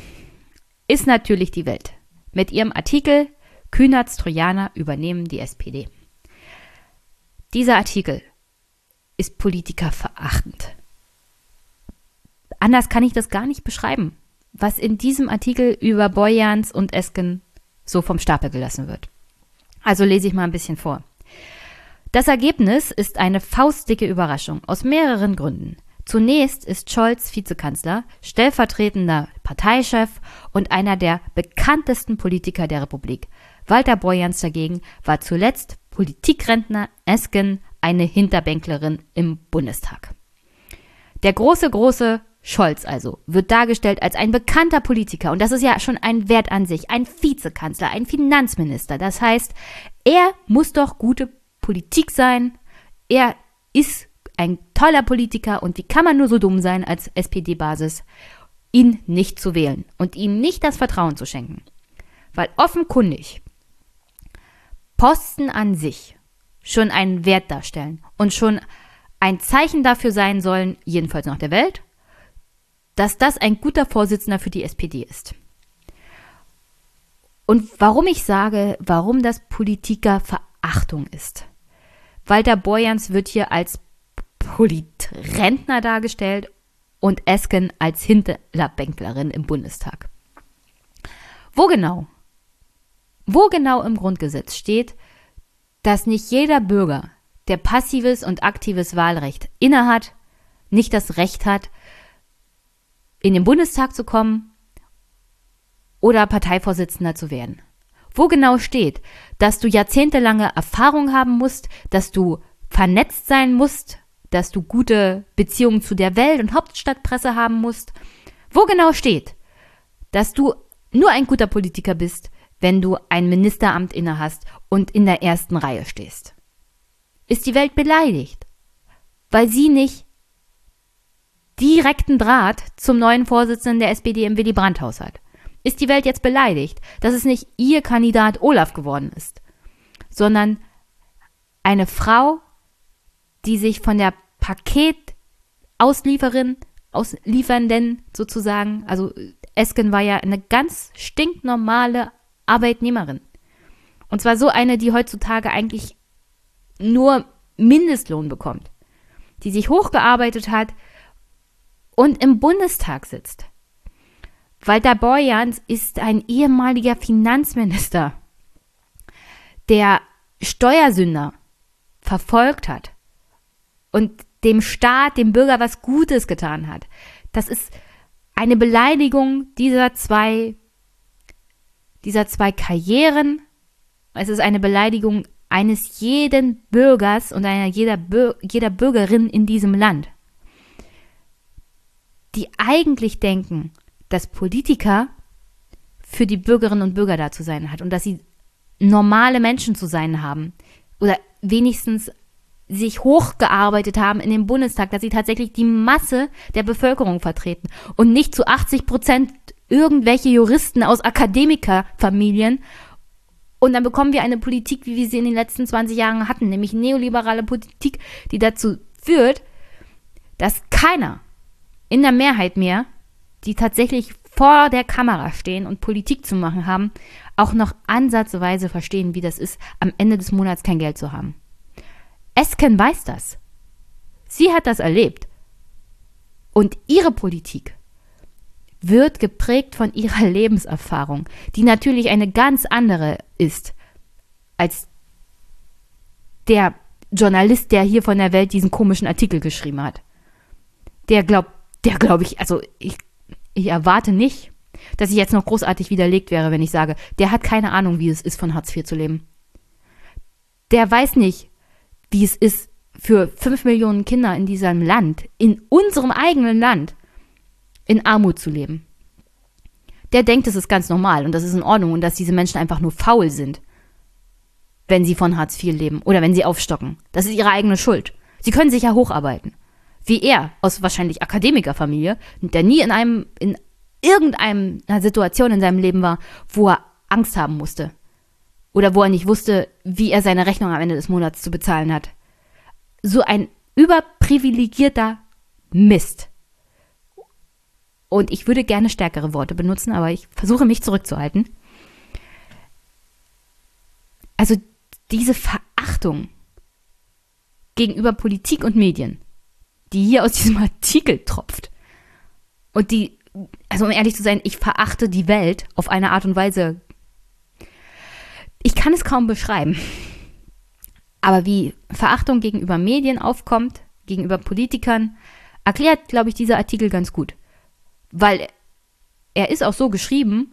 [SPEAKER 1] ist natürlich die Welt. Mit ihrem Artikel Kühnerts Trojaner übernehmen die SPD. Dieser Artikel ist politikerverachtend. Anders kann ich das gar nicht beschreiben, was in diesem Artikel über Boyans und Esken so vom Stapel gelassen wird. Also lese ich mal ein bisschen vor. Das Ergebnis ist eine faustdicke Überraschung aus mehreren Gründen. Zunächst ist Scholz Vizekanzler, stellvertretender Parteichef und einer der bekanntesten Politiker der Republik. Walter Borjans dagegen war zuletzt Politikrentner Esken, eine Hinterbänklerin im Bundestag. Der große, große Scholz also wird dargestellt als ein bekannter Politiker und das ist ja schon ein Wert an sich, ein Vizekanzler, ein Finanzminister. Das heißt, er muss doch gute Politik sein. Er ist ein toller Politiker und wie kann man nur so dumm sein als SPD-Basis, ihn nicht zu wählen und ihm nicht das Vertrauen zu schenken. Weil offenkundig Posten an sich schon einen Wert darstellen und schon ein Zeichen dafür sein sollen, jedenfalls nach der Welt, dass das ein guter Vorsitzender für die SPD ist. Und warum ich sage, warum das Politikerverachtung ist. Walter Borjans wird hier als Politrentner dargestellt und Esken als Hinterlerbänklerin im Bundestag. Wo genau? Wo genau im Grundgesetz steht, dass nicht jeder Bürger, der passives und aktives Wahlrecht innehat, nicht das Recht hat, in den Bundestag zu kommen oder Parteivorsitzender zu werden. Wo genau steht, dass du jahrzehntelange Erfahrung haben musst, dass du vernetzt sein musst, dass du gute Beziehungen zu der Welt- und Hauptstadtpresse haben musst. Wo genau steht, dass du nur ein guter Politiker bist, wenn du ein Ministeramt innehast und in der ersten Reihe stehst? Ist die Welt beleidigt, weil sie nicht direkten Draht zum neuen Vorsitzenden der SPD im Willy Brandt-Haus hat? Ist die Welt jetzt beleidigt, dass es nicht ihr Kandidat Olaf geworden ist, sondern eine Frau, die sich von der Paketauslieferin, Ausliefernden sozusagen, also Esken war ja eine ganz stinknormale Arbeitnehmerin. Und zwar so eine, die heutzutage eigentlich nur Mindestlohn bekommt, die sich hochgearbeitet hat und im Bundestag sitzt. Walter Borjans ist ein ehemaliger Finanzminister, der Steuersünder verfolgt hat und dem Staat, dem Bürger was Gutes getan hat. Das ist eine Beleidigung dieser zwei, dieser zwei Karrieren. Es ist eine Beleidigung eines jeden Bürgers und einer jeder, jeder Bürgerin in diesem Land, die eigentlich denken, dass Politiker für die Bürgerinnen und Bürger da zu sein hat und dass sie normale Menschen zu sein haben oder wenigstens sich hochgearbeitet haben in den Bundestag, dass sie tatsächlich die Masse der Bevölkerung vertreten und nicht zu 80 Prozent irgendwelche Juristen aus Akademikerfamilien. Und dann bekommen wir eine Politik, wie wir sie in den letzten 20 Jahren hatten, nämlich neoliberale Politik, die dazu führt, dass keiner in der Mehrheit mehr, die tatsächlich vor der Kamera stehen und Politik zu machen haben, auch noch ansatzweise verstehen, wie das ist, am Ende des Monats kein Geld zu haben. Esken weiß das. Sie hat das erlebt. Und ihre Politik wird geprägt von ihrer (laughs) Lebenserfahrung, die natürlich eine ganz andere ist als der Journalist, der hier von der Welt diesen komischen Artikel geschrieben hat. Der glaubt, der glaube ich, also ich, ich erwarte nicht, dass ich jetzt noch großartig widerlegt wäre, wenn ich sage, der hat keine Ahnung, wie es ist, von Hartz IV zu leben. Der weiß nicht, wie es ist für fünf Millionen Kinder in diesem Land, in unserem eigenen Land, in Armut zu leben. Der denkt, es ist ganz normal und das ist in Ordnung und dass diese Menschen einfach nur faul sind, wenn sie von Hartz IV leben oder wenn sie aufstocken. Das ist ihre eigene Schuld. Sie können sich ja hocharbeiten. Wie er aus wahrscheinlich Akademikerfamilie, der nie in einem, in irgendeiner Situation in seinem Leben war, wo er Angst haben musste oder wo er nicht wusste, wie er seine Rechnung am Ende des Monats zu bezahlen hat. So ein überprivilegierter Mist. Und ich würde gerne stärkere Worte benutzen, aber ich versuche mich zurückzuhalten. Also diese Verachtung gegenüber Politik und Medien, die hier aus diesem (laughs) Artikel tropft und die, also um ehrlich zu sein, ich verachte die Welt auf eine Art und Weise ich kann es kaum beschreiben. Aber wie Verachtung gegenüber Medien aufkommt, gegenüber Politikern, erklärt, glaube ich, dieser Artikel ganz gut. Weil er ist auch so geschrieben,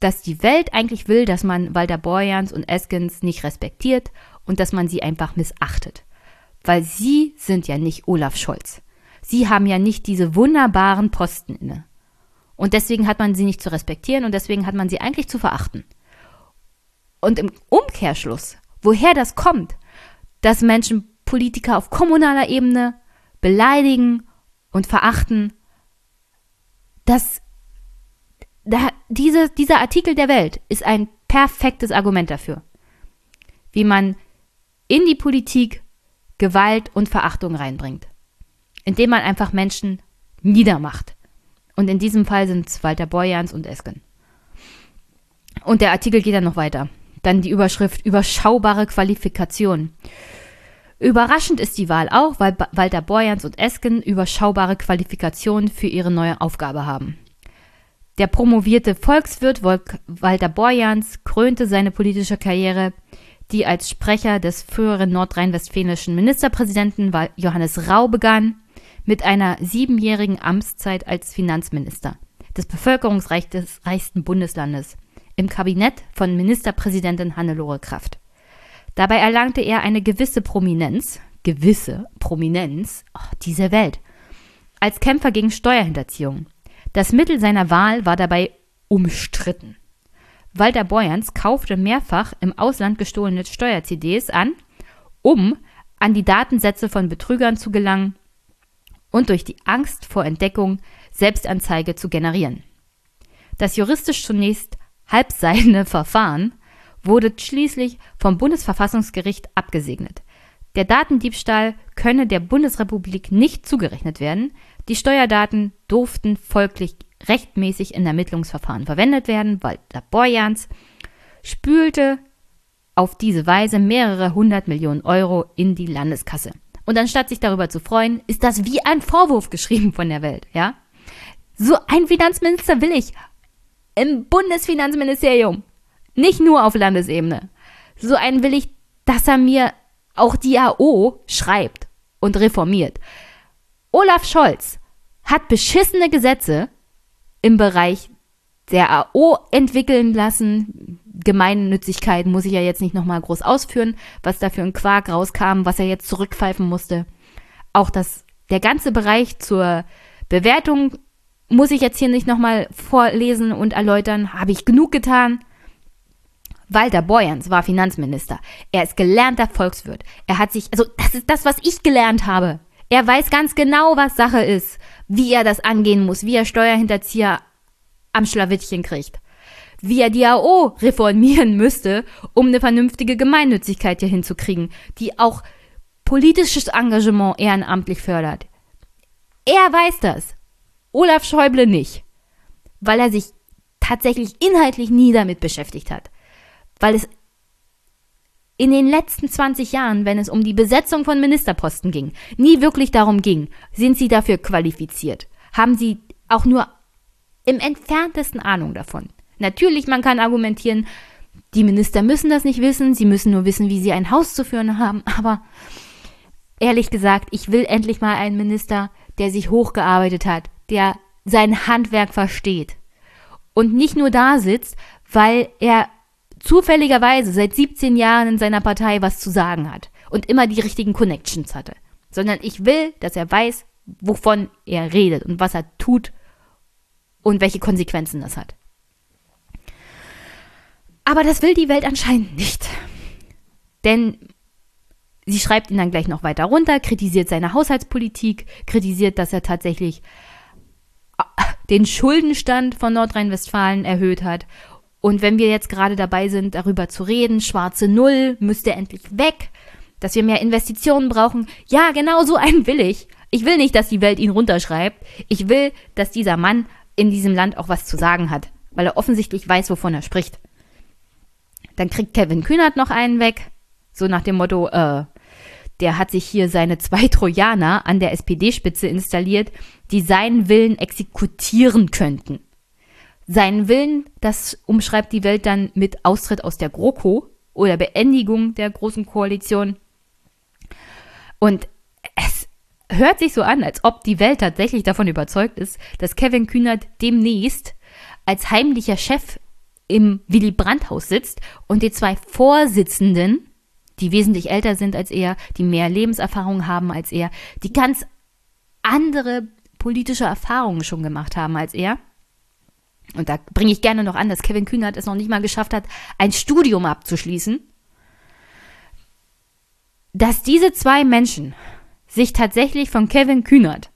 [SPEAKER 1] dass die Welt eigentlich will, dass man Walter Borjans und Eskens nicht respektiert und dass man sie einfach missachtet. Weil sie sind ja nicht Olaf Scholz. Sie haben ja nicht diese wunderbaren Posten inne. Und deswegen hat man sie nicht zu respektieren und deswegen hat man sie eigentlich zu verachten. Und im Umkehrschluss, woher das kommt, dass Menschen Politiker auf kommunaler Ebene beleidigen und verachten, dass da, diese, dieser Artikel der Welt ist ein perfektes Argument dafür, wie man in die Politik Gewalt und Verachtung reinbringt, indem man einfach Menschen niedermacht. Und in diesem Fall sind es Walter Borjans und Esken. Und der Artikel geht dann noch weiter. Dann die Überschrift überschaubare Qualifikation. Überraschend ist die Wahl auch, weil Walter Borjans und Esken überschaubare Qualifikationen für ihre neue Aufgabe haben. Der promovierte Volkswirt Walter Borjans krönte seine politische Karriere, die als Sprecher des früheren nordrhein-westfälischen Ministerpräsidenten Johannes Rau begann, mit einer siebenjährigen Amtszeit als Finanzminister des bevölkerungsreichsten Bundeslandes im Kabinett von Ministerpräsidentin Hannelore Kraft. Dabei erlangte er eine gewisse Prominenz, gewisse Prominenz, oh, diese Welt, als Kämpfer gegen Steuerhinterziehung. Das Mittel seiner Wahl war dabei umstritten. Walter Borjans kaufte mehrfach im Ausland gestohlene Steuer-CDs an, um an die Datensätze von Betrügern zu gelangen und durch die Angst vor Entdeckung Selbstanzeige zu generieren. Das juristisch zunächst halbseidene (laughs) Verfahren wurde schließlich vom Bundesverfassungsgericht abgesegnet. Der Datendiebstahl könne der Bundesrepublik nicht zugerechnet werden, die Steuerdaten durften folglich rechtmäßig in Ermittlungsverfahren verwendet werden. Walter Borjans spülte auf diese Weise mehrere hundert Millionen Euro in die Landeskasse. Und anstatt sich darüber zu freuen, ist das wie ein Vorwurf geschrieben von der Welt, ja? So ein Finanzminister will ich im Bundesfinanzministerium, nicht nur auf Landesebene. So einen will ich, dass er mir auch die AO schreibt und reformiert. Olaf Scholz hat beschissene Gesetze im Bereich der AO entwickeln lassen. Gemeinnützigkeit muss ich ja jetzt nicht nochmal groß ausführen, was da für ein Quark rauskam, was er jetzt zurückpfeifen musste. Auch das, der ganze Bereich zur Bewertung muss ich jetzt hier nicht nochmal vorlesen und erläutern. Habe ich genug getan. Walter Borjans war Finanzminister. Er ist gelernter Volkswirt. Er hat sich, also das ist das, was ich gelernt habe. Er weiß ganz genau, was Sache ist, wie er das angehen muss, wie er Steuerhinterzieher am Schlawittchen kriegt. Wie er die AO reformieren müsste, um eine vernünftige Gemeinnützigkeit hier hinzukriegen, die auch politisches Engagement ehrenamtlich fördert. Er weiß das. Olaf Schäuble nicht. Weil er sich tatsächlich inhaltlich nie damit beschäftigt hat. Weil es in den letzten 20 Jahren, wenn es um die Besetzung von Ministerposten ging, nie wirklich darum ging, sind sie dafür qualifiziert? Haben sie auch nur im entferntesten Ahnung davon? Natürlich, man kann argumentieren, die Minister müssen das nicht wissen, sie müssen nur wissen, wie sie ein Haus zu führen haben, aber ehrlich gesagt, ich will endlich mal einen Minister, der sich hochgearbeitet hat, der sein Handwerk versteht und nicht nur da sitzt, weil er zufälligerweise seit 17 Jahren in seiner Partei was zu sagen hat und immer die richtigen Connections hatte, sondern ich will, dass er weiß, wovon er redet und was er tut und welche Konsequenzen das hat. Aber das will die Welt anscheinend nicht. Denn sie schreibt ihn dann gleich noch weiter runter, kritisiert seine Haushaltspolitik, kritisiert, dass er tatsächlich den Schuldenstand von Nordrhein-Westfalen erhöht hat und wenn wir jetzt gerade dabei sind, darüber zu reden, schwarze Null müsste endlich weg, dass wir mehr Investitionen brauchen, ja, genau so einen will ich. Ich will nicht, dass die Welt ihn runterschreibt. Ich will, dass dieser Mann in diesem Land auch was zu sagen hat, weil er offensichtlich weiß, wovon er spricht. Dann kriegt Kevin Kühnert noch einen weg, so nach dem Motto, äh, der hat sich hier seine zwei Trojaner an der SPD-Spitze installiert, die seinen Willen exekutieren könnten. Seinen Willen, das umschreibt die Welt dann mit Austritt aus der GroKo oder Beendigung der Großen Koalition. Und es, hört sich so an, als ob die Welt tatsächlich davon überzeugt ist, dass Kevin Kühnert demnächst als heimlicher Chef im Willy Brandt-Haus sitzt und die zwei Vorsitzenden, die wesentlich älter sind als er, die mehr Lebenserfahrung haben als er, die ganz andere politische Erfahrungen schon gemacht haben als er. Und da bringe ich gerne noch an, dass Kevin Kühnert es noch nicht mal geschafft hat, ein Studium abzuschließen. Dass diese zwei Menschen sich tatsächlich von Kevin Kühnert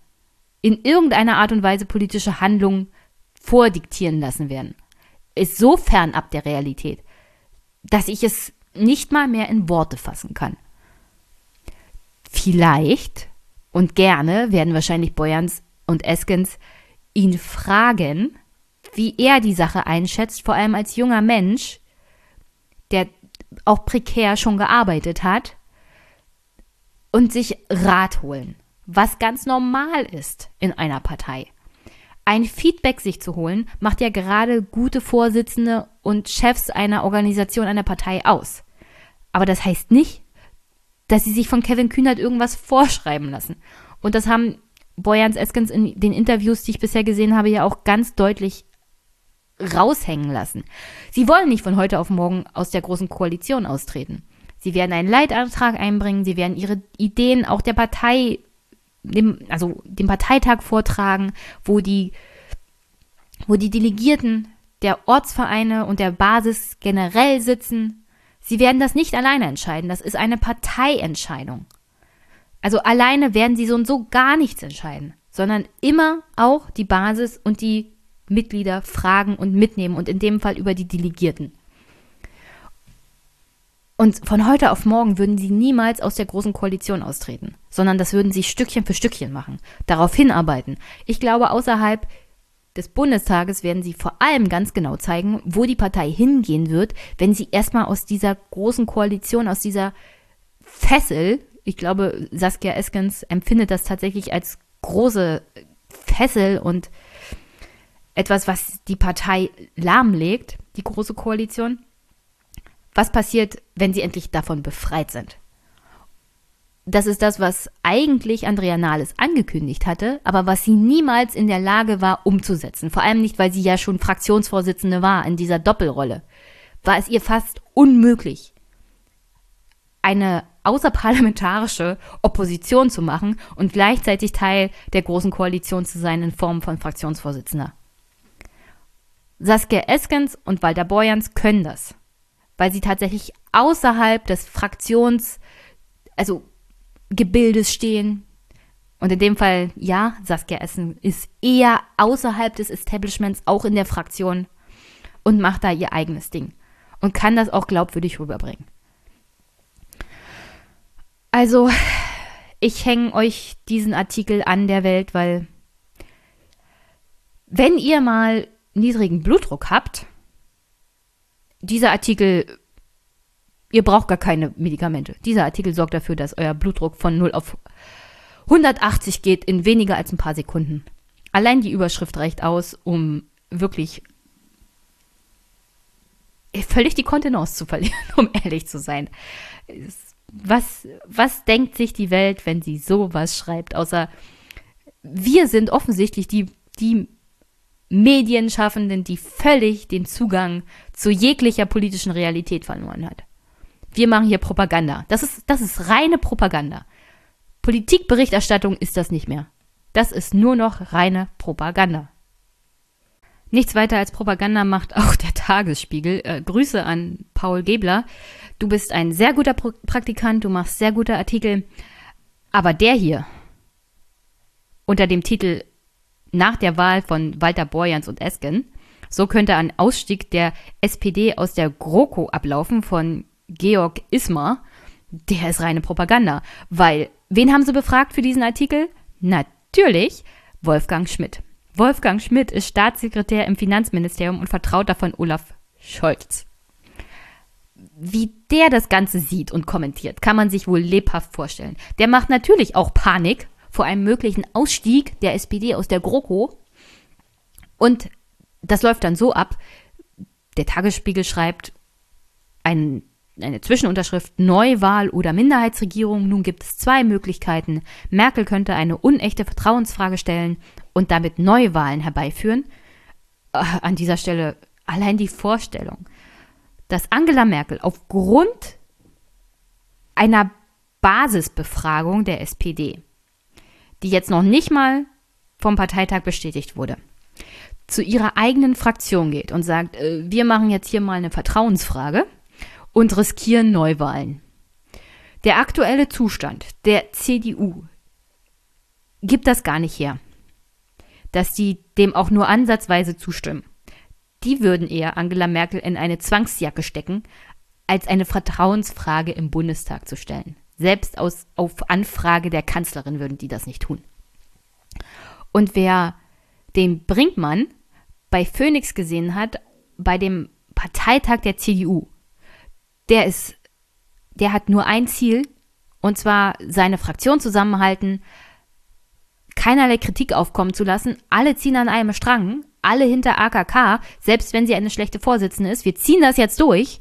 [SPEAKER 1] in irgendeiner Art und Weise politische Handlungen vordiktieren lassen werden, ist so fernab der Realität, dass ich es nicht mal mehr in Worte fassen kann. Vielleicht und gerne werden wahrscheinlich Boyans und Eskens ihn fragen, wie er die Sache einschätzt, vor allem als junger Mensch, der auch prekär schon gearbeitet hat, und sich Rat holen, was ganz normal ist in einer Partei. Ein Feedback sich zu holen, macht ja gerade gute Vorsitzende und Chefs einer Organisation, einer Partei aus. Aber das heißt nicht, dass sie sich von Kevin Kühnert irgendwas vorschreiben lassen. Und das haben Boyans Eskens in den Interviews, die ich bisher gesehen habe, ja auch ganz deutlich raushängen lassen. Sie wollen nicht von heute auf morgen aus der großen Koalition austreten. Sie werden einen Leitantrag einbringen, sie werden ihre Ideen auch der Partei, dem, also dem Parteitag vortragen, wo die, wo die Delegierten der Ortsvereine und der Basis generell sitzen. Sie werden das nicht alleine entscheiden, das ist eine Parteientscheidung. Also alleine werden sie so und so gar nichts entscheiden, sondern immer auch die Basis und die Mitglieder fragen und mitnehmen und in dem Fall über die Delegierten. Und von heute auf morgen würden sie niemals aus der großen Koalition austreten, sondern das würden sie Stückchen für Stückchen machen, darauf hinarbeiten. Ich glaube, außerhalb des Bundestages werden sie vor allem ganz genau zeigen, wo die Partei hingehen wird, wenn sie erstmal aus dieser großen Koalition, aus dieser Fessel, ich glaube, Saskia Eskens empfindet das tatsächlich als große Fessel und etwas, was die Partei lahmlegt, die große Koalition. Was passiert, wenn sie endlich davon befreit sind? Das ist das, was eigentlich Andrea Nahles angekündigt hatte, aber was sie niemals in der Lage war umzusetzen. Vor allem nicht, weil sie ja schon Fraktionsvorsitzende war in dieser Doppelrolle. War es ihr fast unmöglich, eine außerparlamentarische Opposition zu machen und gleichzeitig Teil der großen Koalition zu sein in Form von Fraktionsvorsitzender. Saskia Eskens und Walter Borjans können das, weil sie tatsächlich außerhalb des Fraktions, also Gebildes stehen. Und in dem Fall, ja, Saskia Essen ist eher außerhalb des Establishments, auch in der Fraktion und macht da ihr eigenes Ding und kann das auch glaubwürdig rüberbringen. Also, ich hänge euch diesen Artikel an der Welt, weil wenn ihr mal niedrigen Blutdruck habt, dieser Artikel, ihr braucht gar keine Medikamente. Dieser Artikel sorgt dafür, dass euer Blutdruck von 0 auf 180 geht in weniger als ein paar Sekunden. Allein die Überschrift reicht aus, um wirklich völlig die Kontenance zu verlieren, (laughs) um ehrlich zu sein. Was, was denkt sich die Welt, wenn sie sowas schreibt? Außer wir sind offensichtlich die, die Medienschaffenden, die völlig den Zugang zu jeglicher politischen Realität verloren hat. Wir machen hier Propaganda. Das ist, das ist reine Propaganda. Politikberichterstattung ist das nicht mehr. Das ist nur noch reine Propaganda. Nichts weiter als Propaganda macht auch der Tagesspiegel. Äh, Grüße an Paul Gebler. Du bist ein sehr guter Pro Praktikant, du machst sehr gute Artikel. Aber der hier, unter dem Titel nach der Wahl von Walter Borjans und Esken. So könnte ein Ausstieg der SPD aus der GroKo ablaufen von Georg Ismar. Der ist reine Propaganda. Weil, wen haben sie befragt für diesen Artikel? Natürlich Wolfgang Schmidt. Wolfgang Schmidt ist Staatssekretär im Finanzministerium und Vertrauter von Olaf Scholz. Wie der das Ganze sieht und kommentiert, kann man sich wohl lebhaft vorstellen. Der macht natürlich auch Panik, vor einem möglichen Ausstieg der SPD aus der GroKo. Und das läuft dann so ab, der Tagesspiegel schreibt, ein eine Zwischenunterschrift Neuwahl oder Minderheitsregierung. Nun gibt es zwei Möglichkeiten. Merkel könnte eine unechte Vertrauensfrage stellen und damit Neuwahlen herbeiführen. Äh, an dieser Stelle allein die Vorstellung, dass Angela Merkel aufgrund einer Basisbefragung der SPD, die jetzt noch nicht mal vom Parteitag bestätigt wurde, zu ihrer eigenen Fraktion geht und sagt, äh, wir machen jetzt hier mal eine Vertrauensfrage und riskieren Neuwahlen. Der aktuelle Zustand der CDU gibt das gar nicht her, dass die dem auch nur ansatzweise zustimmen. Die würden eher Angela Merkel in eine Zwangsjacke stecken, als eine Vertrauensfrage im Bundestag zu stellen. Selbst aus, auf Anfrage der Kanzlerin würden die das nicht tun. Und wer den Brinkmann bei Phoenix gesehen hat, bei dem Parteitag der CDU, der ist, der hat nur ein Ziel, und zwar seine Fraktion zusammenhalten, keinerlei Kritik aufkommen zu lassen. Alle ziehen an einem Strang, alle hinter AKK, selbst wenn sie eine schlechte Vorsitzende ist. Wir ziehen das jetzt durch.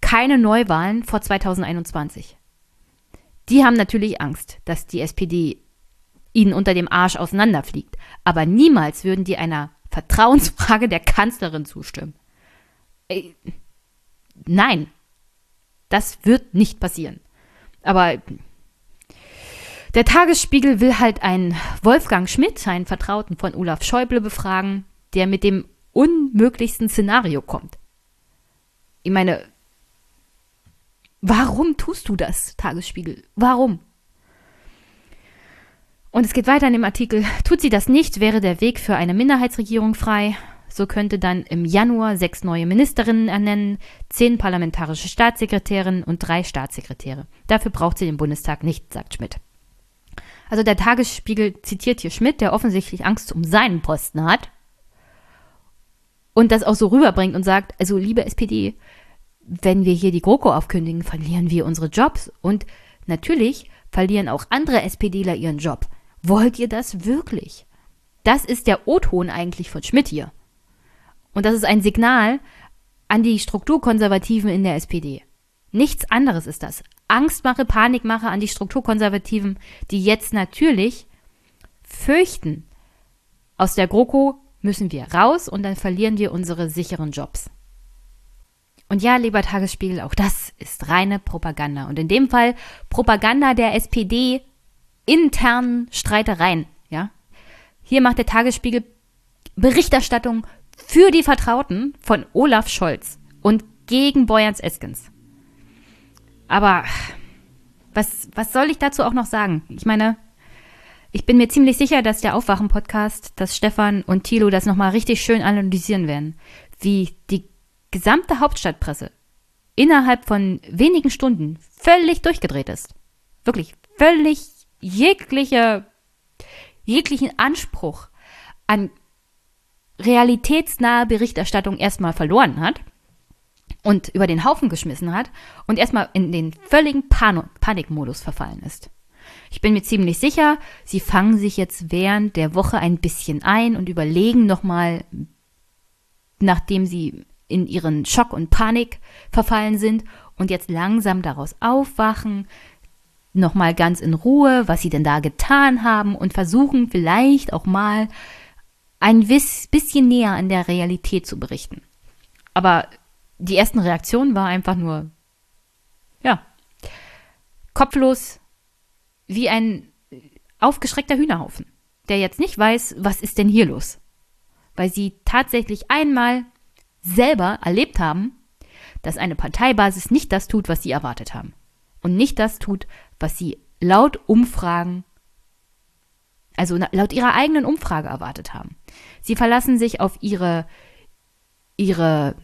[SPEAKER 1] Keine Neuwahlen vor 2021. Die haben natürlich Angst, dass die SPD ihnen unter dem Arsch auseinanderfliegt. Aber niemals würden die einer Vertrauensfrage der Kanzlerin zustimmen. Äh, nein, das wird nicht passieren. Aber der Tagesspiegel will halt einen Wolfgang Schmidt, einen Vertrauten von Olaf Schäuble, befragen, der mit dem unmöglichsten Szenario kommt. Ich meine, warum tust du das, Tagesspiegel? Warum? Und es geht weiter in dem Artikel. Tut sie das nicht, wäre der Weg für eine Minderheitsregierung frei. So könnte dann im Januar sechs neue Ministerinnen ernennen, zehn parlamentarische Staatssekretärinnen und drei Staatssekretäre. Dafür braucht sie den Bundestag nicht, sagt Schmidt. Also der Tagesspiegel zitiert hier Schmidt, der offensichtlich Angst um seinen Posten hat und das auch so rüberbringt und sagt, also liebe SPD, wenn wir hier die GroKo aufkündigen, verlieren wir unsere Jobs und natürlich verlieren auch andere SPDler ihren Job. Wollt ihr das wirklich? Das ist der O-Ton eigentlich von Schmidt hier. Und das ist ein Signal an die Strukturkonservativen in der SPD. Nichts anderes ist das. Angstmache, Panikmache an die Strukturkonservativen, die jetzt natürlich fürchten, aus der GroKo müssen wir raus und dann verlieren wir unsere sicheren Jobs. Und ja, lieber Tagesspiegel, auch das ist reine Propaganda. Und in dem Fall Propaganda der SPD internen Streitereien, ja. Hier macht der Tagesspiegel Berichterstattung für die Vertrauten von Olaf Scholz und gegen Boyans Eskens. Aber was, was soll ich dazu auch noch sagen? Ich meine, ich bin mir ziemlich sicher, dass der Aufwachen-Podcast, dass Stefan und Thilo das nochmal richtig schön analysieren werden, wie die gesamte Hauptstadtpresse innerhalb von wenigen Stunden völlig durchgedreht ist. Wirklich völlig jegliche, jeglichen Anspruch an realitätsnahe Berichterstattung erstmal verloren hat und über den Haufen geschmissen hat und erstmal in den völligen Pan Panikmodus verfallen ist. Ich bin mir ziemlich sicher, sie fangen sich jetzt während der Woche ein bisschen ein und überlegen nochmal, nachdem sie in ihren Schock und Panik verfallen sind und jetzt langsam daraus aufwachen, nochmal ganz in Ruhe, was sie denn da getan haben und versuchen vielleicht auch mal ein bisschen näher an der Realität zu berichten. Aber die ersten Reaktionen war einfach nur, ja, kopflos, wie ein aufgeschreckter Hühnerhaufen, der jetzt nicht weiß, was ist denn hier los. Weil sie tatsächlich einmal selber erlebt haben, dass eine Parteibasis nicht das tut, was sie erwartet haben. Und nicht das tut, was sie laut Umfragen, also laut ihrer eigenen Umfrage erwartet haben. Sie verlassen sich auf ihre, ihre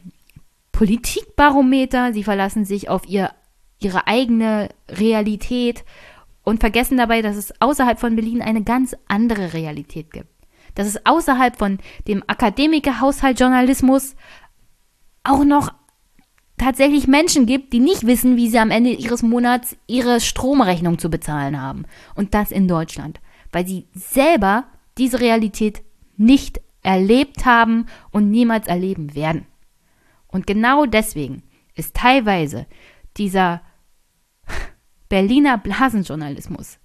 [SPEAKER 1] Politikbarometer, sie verlassen sich auf ihr, ihre eigene Realität und vergessen dabei, dass es außerhalb von Berlin eine ganz andere Realität gibt. Dass es außerhalb von dem Akademikerhaushalt Journalismus auch noch tatsächlich Menschen gibt, die nicht wissen, wie sie am Ende ihres Monats ihre Stromrechnung zu bezahlen haben. Und das in Deutschland, weil sie selber diese Realität nicht erlebt haben und niemals erleben werden. Und genau deswegen ist teilweise dieser (laughs) Berliner Blasenjournalismus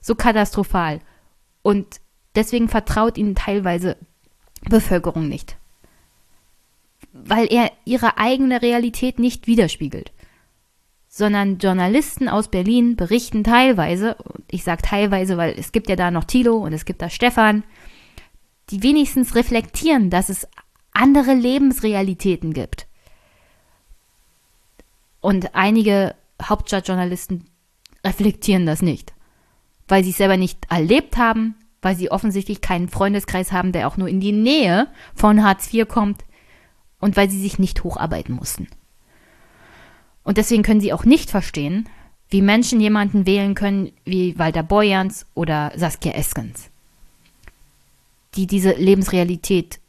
[SPEAKER 1] so katastrophal. Und deswegen vertraut ihnen teilweise Bevölkerung nicht, weil er ihre eigene Realität nicht widerspiegelt, sondern Journalisten aus Berlin berichten teilweise, ich sage teilweise, weil es gibt ja da noch Thilo und es gibt da Stefan, die wenigstens reflektieren, dass es andere Lebensrealitäten gibt. Und einige Hauptstadtjournalisten reflektieren das nicht, weil sie es selber nicht erlebt haben, weil sie offensichtlich keinen Freundeskreis haben, der auch nur in die Nähe von Hartz IV kommt und weil sie sich nicht hocharbeiten mussten. Und deswegen können sie auch nicht verstehen, wie Menschen jemanden wählen können wie Walter Boyans oder Saskia Eskens, die diese Lebensrealität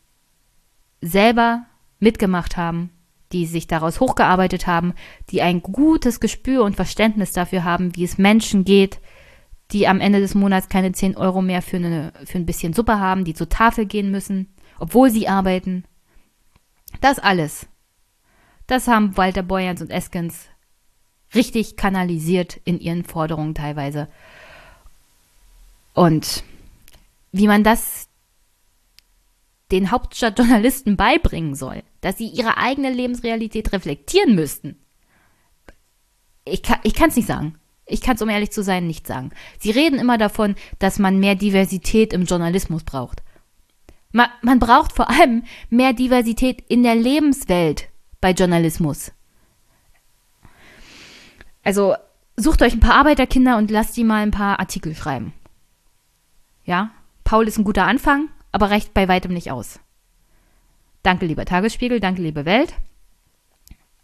[SPEAKER 1] selber mitgemacht haben, die sich daraus hochgearbeitet haben, die ein gutes Gespür und Verständnis dafür haben, wie es Menschen geht, die am Ende des Monats keine 10 Euro mehr für, eine, für ein bisschen Suppe haben, die zur Tafel gehen müssen, obwohl sie arbeiten. Das alles, das haben Walter Boyans und Eskens richtig kanalisiert in ihren Forderungen teilweise. Und wie man das den Hauptstadtjournalisten beibringen soll, dass sie ihre eigene Lebensrealität reflektieren müssten. Ich kann es nicht sagen. Ich kann es, um ehrlich zu sein, nicht sagen. Sie reden immer davon, dass man mehr Diversität im Journalismus braucht. Man, man braucht vor allem mehr Diversität in der Lebenswelt bei Journalismus. Also sucht euch ein paar Arbeiterkinder und lasst die mal ein paar Artikel schreiben. Ja, Paul ist ein guter Anfang, aber reicht bei weitem nicht aus. Danke, lieber Tagesspiegel, danke, liebe Welt.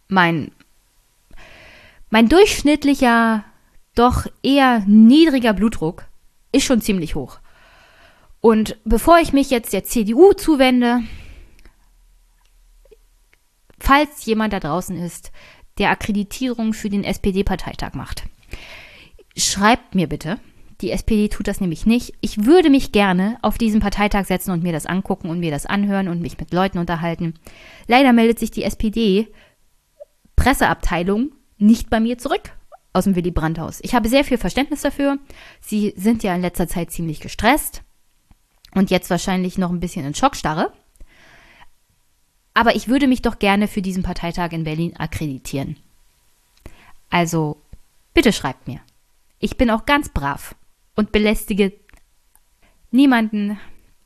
[SPEAKER 1] Mein, mein durchschnittlicher, doch eher niedriger Blutdruck ist schon ziemlich hoch. Und bevor ich mich jetzt der CDU zuwende, falls jemand da draußen ist, der Akkreditierung für den SPD-Parteitag macht, schreibt mir bitte, die SPD tut das nämlich nicht. Ich würde mich gerne auf diesen Parteitag setzen und mir das angucken und mir das anhören und mich mit Leuten unterhalten. Leider meldet sich die SPD Presseabteilung nicht bei mir zurück aus dem Willy Brandt-Haus. Ich habe sehr viel Verständnis dafür. Sie sind ja in letzter Zeit ziemlich gestresst und jetzt wahrscheinlich noch ein bisschen in Schockstarre. Aber ich würde mich doch gerne für diesen Parteitag in Berlin akkreditieren. Also, bitte schreibt mir. Ich bin auch ganz brav und belästige niemanden.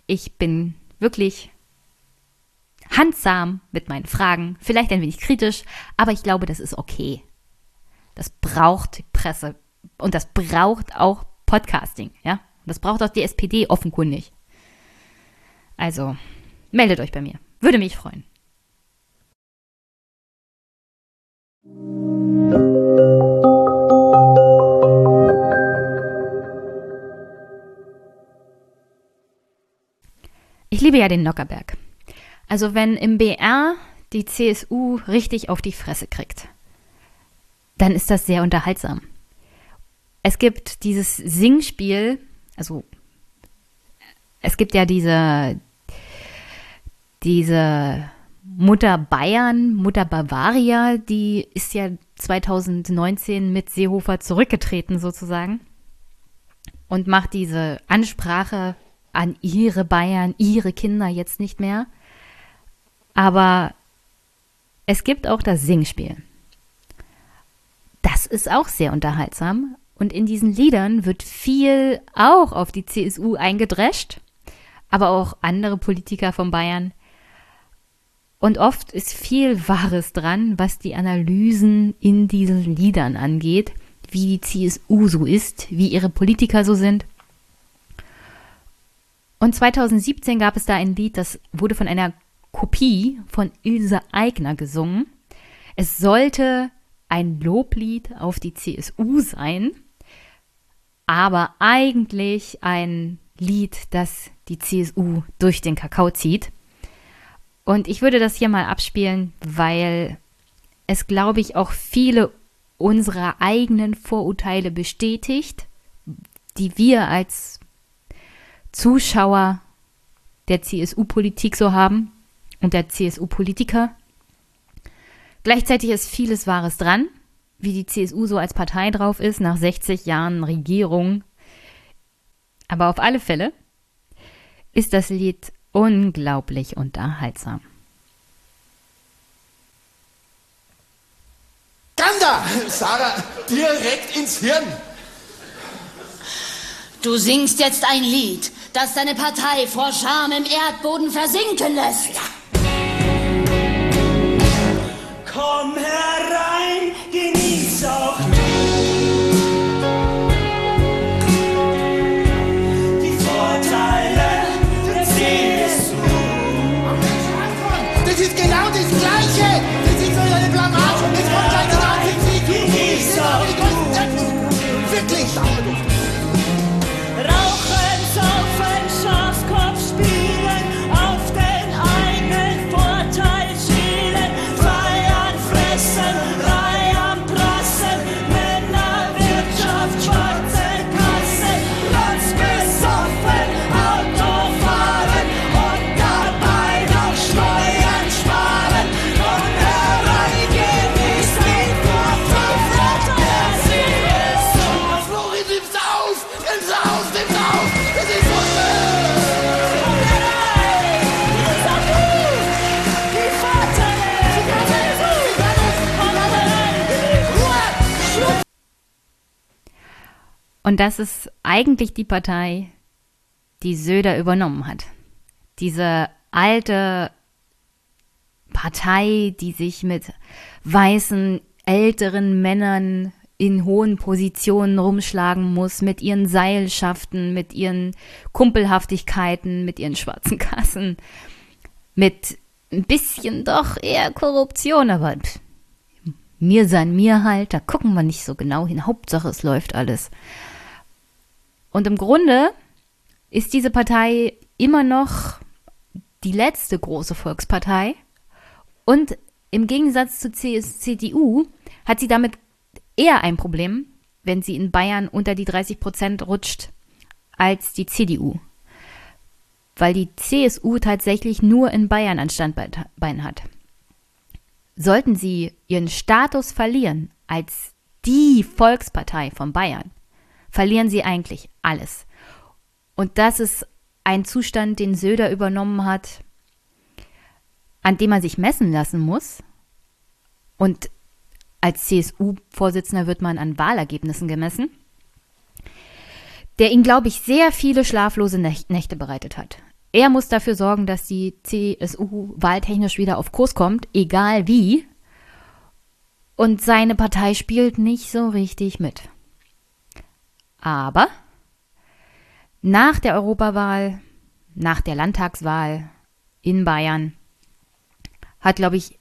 [SPEAKER 1] Ich bin wirklich handsam mit meinen Fragen, vielleicht ein wenig kritisch, aber ich glaube, das ist okay. Das braucht die Presse und das braucht auch Podcasting, ja? Und das braucht auch die SPD offenkundig. Also, meldet euch bei mir. Würde mich freuen. Ich liebe ja den Nockerberg. Also wenn im BR die CSU richtig auf die Fresse kriegt, dann ist das sehr unterhaltsam. Es gibt dieses Singspiel, also es gibt ja diese, diese Mutter Bayern, Mutter Bavaria, die ist ja 2019 mit Seehofer zurückgetreten sozusagen und macht diese Ansprache an ihre Bayern, ihre Kinder jetzt nicht mehr. Aber es gibt auch das Singspiel. Das ist auch sehr unterhaltsam. Und in diesen Liedern wird viel auch auf die CSU eingedrescht, aber auch andere Politiker von Bayern. Und oft ist viel Wahres dran, was die Analysen in diesen Liedern angeht, wie die CSU so ist, wie ihre Politiker so sind. Und 2017 gab es da ein Lied, das wurde von einer Kopie von Ilse Aigner gesungen. Es sollte ein Loblied auf die CSU sein, aber eigentlich ein Lied, das die CSU durch den Kakao zieht. Und ich würde das hier mal abspielen, weil es, glaube ich, auch viele unserer eigenen Vorurteile bestätigt, die wir als Zuschauer der CSU-Politik so haben und der CSU-Politiker. Gleichzeitig ist vieles Wahres dran, wie die CSU so als Partei drauf ist nach 60 Jahren Regierung. Aber auf alle Fälle ist das Lied unglaublich unterhaltsam.
[SPEAKER 10] Ganda, Sarah, direkt ins Hirn.
[SPEAKER 11] Du singst jetzt ein Lied, das deine Partei vor Scham im Erdboden versinken lässt.
[SPEAKER 12] Komm herein, Und
[SPEAKER 10] das ist
[SPEAKER 1] eigentlich die Partei, die Söder übernommen hat. Diese alte Partei, die sich mit weißen, älteren Männern in hohen Positionen rumschlagen muss, mit ihren Seilschaften, mit ihren Kumpelhaftigkeiten, mit ihren schwarzen Kassen, mit ein bisschen doch eher Korruption, aber pff, mir sein mir halt, da gucken wir nicht so genau hin. Hauptsache, es läuft alles. Und im Grunde ist diese Partei immer noch die letzte große Volkspartei. Und im Gegensatz zur CDU hat sie damit eher ein Problem, wenn sie in Bayern unter die 30 Prozent rutscht, als die CDU. Weil die CSU tatsächlich nur in Bayern ein Standbein hat. Sollten sie ihren Status verlieren als die Volkspartei von Bayern, verlieren sie eigentlich alles. Und das ist ein Zustand, den Söder übernommen hat, an dem man sich messen lassen muss. Und als CSU-Vorsitzender wird man an Wahlergebnissen gemessen, der ihn, glaube ich, sehr viele schlaflose Nächte bereitet hat. Er muss dafür sorgen, dass die CSU wahltechnisch wieder auf Kurs kommt, egal wie. Und seine Partei spielt nicht so richtig mit. Aber nach der Europawahl, nach der Landtagswahl in Bayern, hat, glaube ich,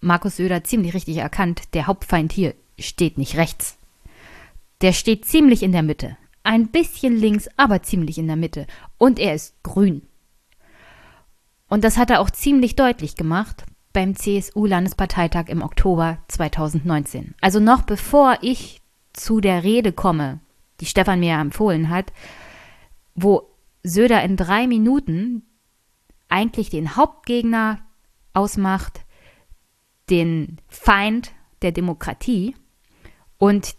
[SPEAKER 1] Markus Söder ziemlich richtig erkannt, der Hauptfeind hier steht nicht rechts. Der steht ziemlich in der Mitte. Ein bisschen links, aber ziemlich in der Mitte. Und er ist grün. Und das hat er auch ziemlich deutlich gemacht beim CSU-Landesparteitag im Oktober 2019. Also noch bevor ich zu der Rede komme, die Stefan mir empfohlen hat, wo Söder in drei Minuten eigentlich den Hauptgegner ausmacht, den Feind der Demokratie und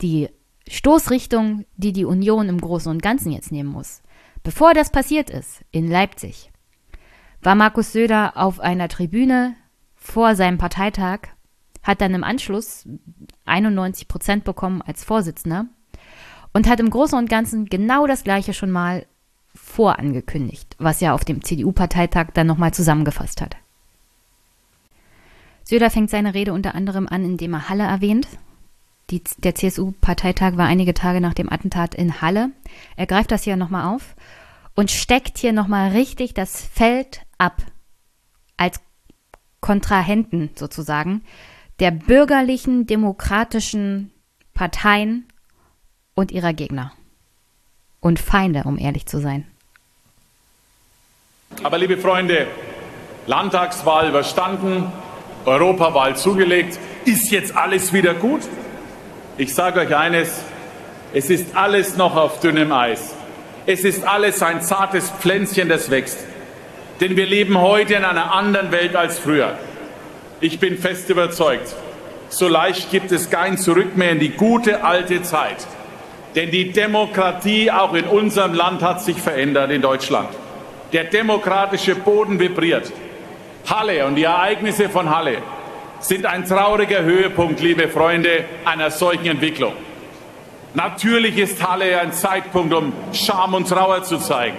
[SPEAKER 1] die Stoßrichtung, die die Union im Großen und Ganzen jetzt nehmen muss. Bevor das passiert ist, in Leipzig, war Markus Söder auf einer Tribüne vor seinem Parteitag, hat dann im Anschluss 91 Prozent bekommen als Vorsitzender und hat im Großen und Ganzen genau das Gleiche schon mal vorangekündigt, was er auf dem CDU-Parteitag dann nochmal zusammengefasst hat. Söder fängt seine Rede unter anderem an, indem er Halle erwähnt. Die, der CSU-Parteitag war einige Tage nach dem Attentat in Halle. Er greift das hier nochmal auf und steckt hier nochmal richtig das Feld ab als Kontrahenten sozusagen der bürgerlichen demokratischen Parteien und ihrer Gegner. Und Feinde, um ehrlich zu sein.
[SPEAKER 13] Aber liebe Freunde, Landtagswahl überstanden, Europawahl zugelegt, ist jetzt alles wieder gut? Ich sage euch eines, es ist alles noch auf dünnem Eis. Es ist alles ein zartes Pflänzchen, das wächst. Denn wir leben heute in einer anderen Welt als früher. Ich bin fest überzeugt, so leicht gibt es kein Zurück mehr in die gute alte Zeit. Denn die Demokratie auch in unserem Land hat sich verändert in Deutschland. Der demokratische Boden vibriert. Halle und die Ereignisse von Halle sind ein trauriger Höhepunkt, liebe Freunde, einer solchen Entwicklung. Natürlich ist Halle ein Zeitpunkt, um Scham und Trauer zu zeigen.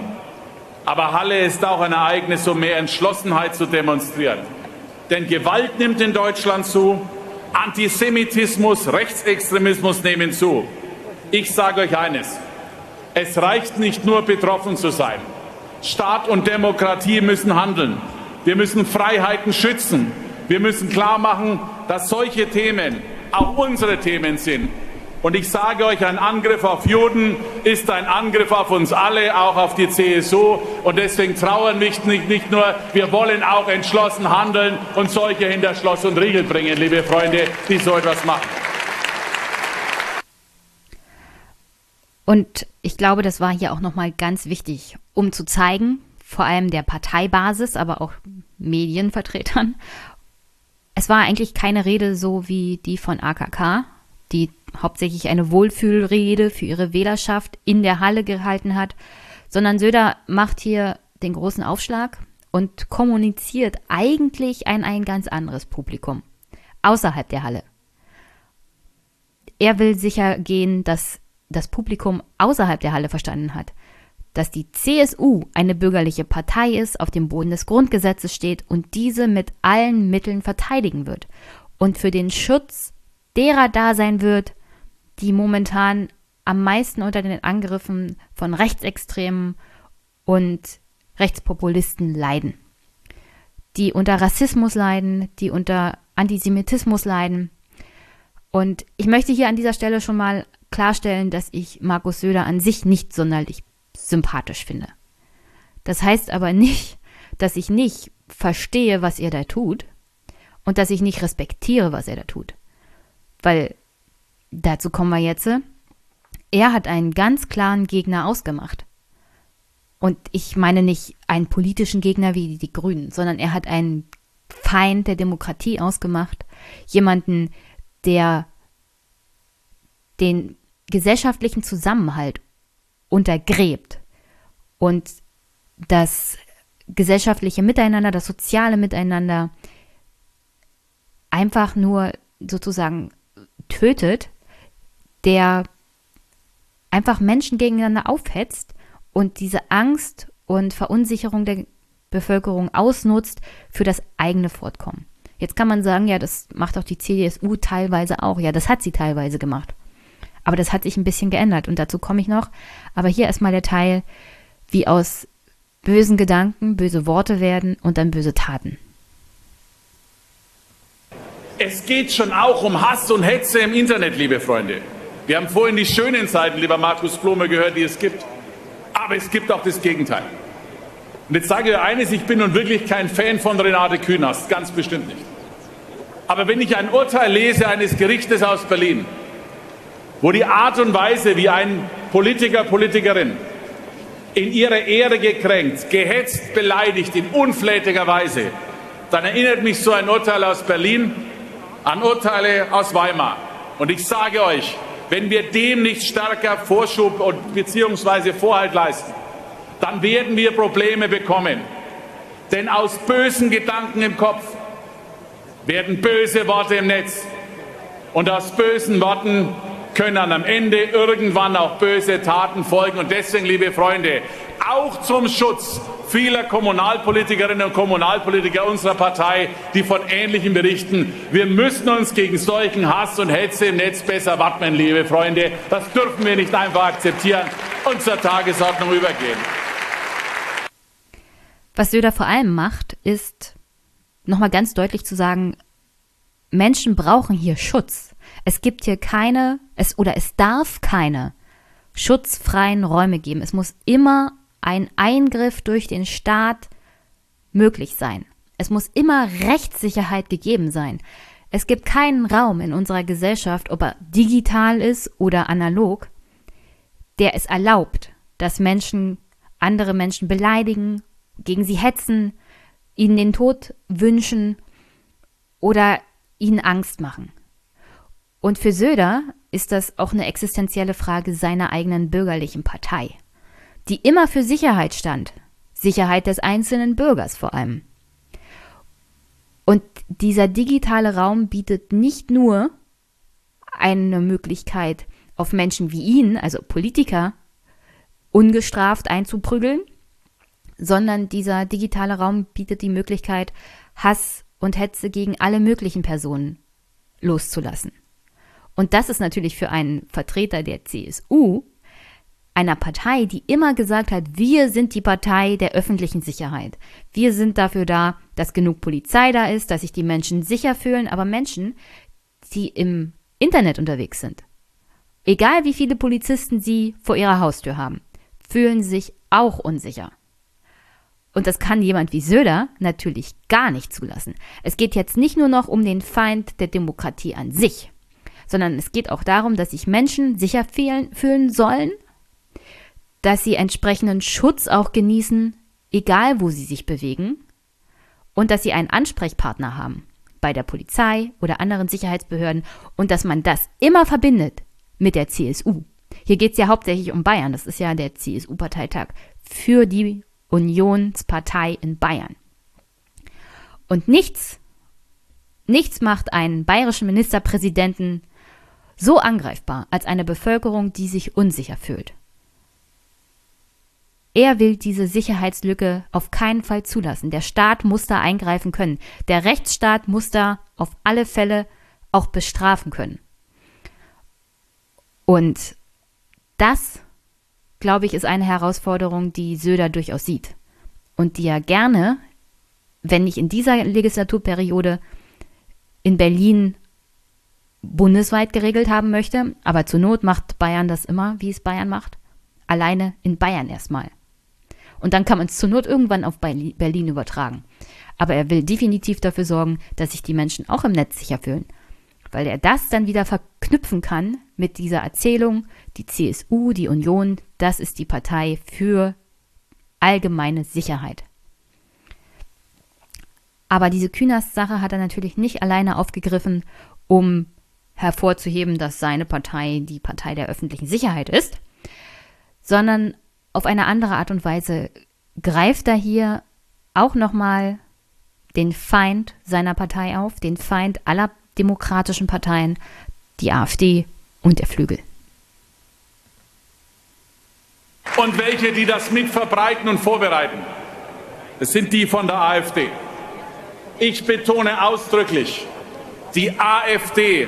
[SPEAKER 13] Aber Halle ist auch ein Ereignis, um mehr Entschlossenheit zu demonstrieren. Denn Gewalt nimmt in Deutschland zu, Antisemitismus, Rechtsextremismus nehmen zu. Ich sage euch eines, es reicht nicht nur betroffen zu sein. Staat und Demokratie müssen handeln. Wir müssen Freiheiten schützen. Wir müssen klar machen, dass solche Themen auch unsere Themen sind. Und ich sage euch, ein Angriff auf Juden ist ein Angriff auf uns alle, auch auf die CSU. Und deswegen trauern wir nicht, nicht nur, wir wollen auch entschlossen handeln und solche hinter Schloss und Riegel bringen, liebe Freunde, die so etwas machen.
[SPEAKER 1] Und ich glaube, das war hier auch nochmal ganz wichtig, um zu zeigen, vor allem der Parteibasis, aber auch Medienvertretern, es war eigentlich keine Rede so wie die von AKK, die hauptsächlich eine Wohlfühlrede für ihre Wählerschaft in der Halle gehalten hat, sondern Söder macht hier den großen Aufschlag und kommuniziert eigentlich an ein ganz anderes Publikum außerhalb der Halle. Er will sicher gehen, dass das Publikum außerhalb der Halle verstanden hat, dass die CSU eine bürgerliche Partei ist, auf dem Boden des Grundgesetzes steht und diese mit allen Mitteln verteidigen wird und für den Schutz derer da sein wird, die momentan am meisten unter den Angriffen von Rechtsextremen und Rechtspopulisten leiden. Die unter Rassismus leiden, die unter Antisemitismus leiden. Und ich möchte hier an dieser Stelle schon mal klarstellen, dass ich Markus Söder an sich nicht sonderlich sympathisch finde. Das heißt aber nicht, dass ich nicht verstehe, was er da tut und dass ich nicht respektiere, was er da tut. Weil dazu kommen wir jetzt. Er hat einen ganz klaren Gegner ausgemacht. Und ich meine nicht einen politischen Gegner wie die Grünen, sondern er hat einen Feind der Demokratie ausgemacht. Jemanden, der den gesellschaftlichen Zusammenhalt untergräbt und das gesellschaftliche Miteinander, das soziale Miteinander einfach nur sozusagen tötet, der einfach Menschen gegeneinander aufhetzt und diese Angst und Verunsicherung der Bevölkerung ausnutzt für das eigene Fortkommen. Jetzt kann man sagen, ja, das macht auch die CDSU teilweise auch. Ja, das hat sie teilweise gemacht. Aber das hat sich ein bisschen geändert und dazu komme ich noch. Aber hier erstmal der Teil, wie aus bösen Gedanken böse Worte werden und dann böse Taten.
[SPEAKER 13] Es geht schon auch um Hass und Hetze im Internet, liebe Freunde. Wir haben vorhin die schönen Seiten, lieber Markus Blome, gehört, die es gibt. Aber es gibt auch das Gegenteil. Und jetzt sage ich eines, ich bin nun wirklich kein Fan von Renate Künast, ganz bestimmt nicht. Aber wenn ich ein Urteil lese eines Gerichtes aus Berlin, wo die Art und Weise, wie ein Politiker, Politikerin in ihrer Ehre gekränkt, gehetzt, beleidigt in unflätiger Weise, dann erinnert mich so ein Urteil aus Berlin an Urteile aus Weimar. Und ich sage euch, wenn wir dem nicht stärker Vorschub und beziehungsweise Vorhalt leisten, dann werden wir Probleme bekommen. Denn aus bösen Gedanken im Kopf werden böse Worte im Netz. Und aus bösen Worten können am Ende irgendwann auch böse Taten folgen. Und deswegen, liebe Freunde, auch zum Schutz vieler Kommunalpolitikerinnen und Kommunalpolitiker unserer Partei, die von Ähnlichem berichten. Wir müssen uns gegen solchen Hass und Hetze im Netz besser wappnen, liebe Freunde. Das dürfen wir nicht einfach akzeptieren und zur Tagesordnung übergehen.
[SPEAKER 1] Was Söder vor allem macht, ist nochmal ganz deutlich zu sagen, Menschen brauchen hier Schutz. Es gibt hier keine, es oder es darf keine schutzfreien Räume geben. Es muss immer ein Eingriff durch den Staat möglich sein. Es muss immer Rechtssicherheit gegeben sein. Es gibt keinen Raum in unserer Gesellschaft, ob er digital ist oder analog, der es erlaubt, dass Menschen andere Menschen beleidigen, gegen sie hetzen, ihnen den Tod wünschen oder ihnen Angst machen. Und für Söder ist das auch eine existenzielle Frage seiner eigenen bürgerlichen Partei, die immer für Sicherheit stand. Sicherheit des einzelnen Bürgers vor allem. Und dieser digitale Raum bietet nicht nur eine Möglichkeit, auf Menschen wie ihn, also Politiker, ungestraft einzuprügeln, sondern dieser digitale Raum bietet die Möglichkeit, Hass und Hetze gegen alle möglichen Personen loszulassen. Und das ist natürlich für einen Vertreter der CSU, einer Partei, die immer gesagt hat, wir sind die Partei der öffentlichen Sicherheit. Wir sind dafür da, dass genug Polizei da ist, dass sich die Menschen sicher fühlen, aber Menschen, die im Internet unterwegs sind, egal wie viele Polizisten sie vor ihrer Haustür haben, fühlen sich auch unsicher. Und das kann jemand wie Söder natürlich gar nicht zulassen. Es geht jetzt nicht nur noch um den Feind der Demokratie an sich, sondern es geht auch darum, dass sich Menschen sicher fühlen sollen, dass sie entsprechenden Schutz auch genießen, egal wo sie sich bewegen, und dass sie einen Ansprechpartner haben bei der Polizei oder anderen Sicherheitsbehörden und dass man das immer verbindet mit der CSU. Hier geht es ja hauptsächlich um Bayern. Das ist ja der CSU-Parteitag für die Unionspartei in Bayern. Und nichts, nichts macht einen bayerischen Ministerpräsidenten so angreifbar als eine Bevölkerung, die sich unsicher fühlt. Er will diese Sicherheitslücke auf keinen Fall zulassen. Der Staat muss da eingreifen können. Der Rechtsstaat muss da auf alle Fälle auch bestrafen können. Und das, glaube ich, ist eine Herausforderung, die Söder durchaus sieht. Und die er gerne, wenn nicht in dieser Legislaturperiode, in Berlin bundesweit geregelt haben möchte. Aber zur Not macht Bayern das immer, wie es Bayern macht. Alleine in Bayern erstmal. Und dann kann man es zur Not irgendwann auf Berlin übertragen. Aber er will definitiv dafür sorgen, dass sich die Menschen auch im Netz sicher fühlen. Weil er das dann wieder verknüpfen kann mit dieser Erzählung, die CSU, die Union, das ist die Partei für allgemeine Sicherheit. Aber diese Künast-Sache hat er natürlich nicht alleine aufgegriffen, um hervorzuheben, dass seine Partei die Partei der öffentlichen Sicherheit ist, sondern auf eine andere Art und Weise greift er hier auch nochmal den Feind seiner Partei auf, den Feind aller demokratischen Parteien, die AfD und der Flügel.
[SPEAKER 13] Und welche, die das mitverbreiten und vorbereiten, das sind die von der AfD. Ich betone ausdrücklich, die AfD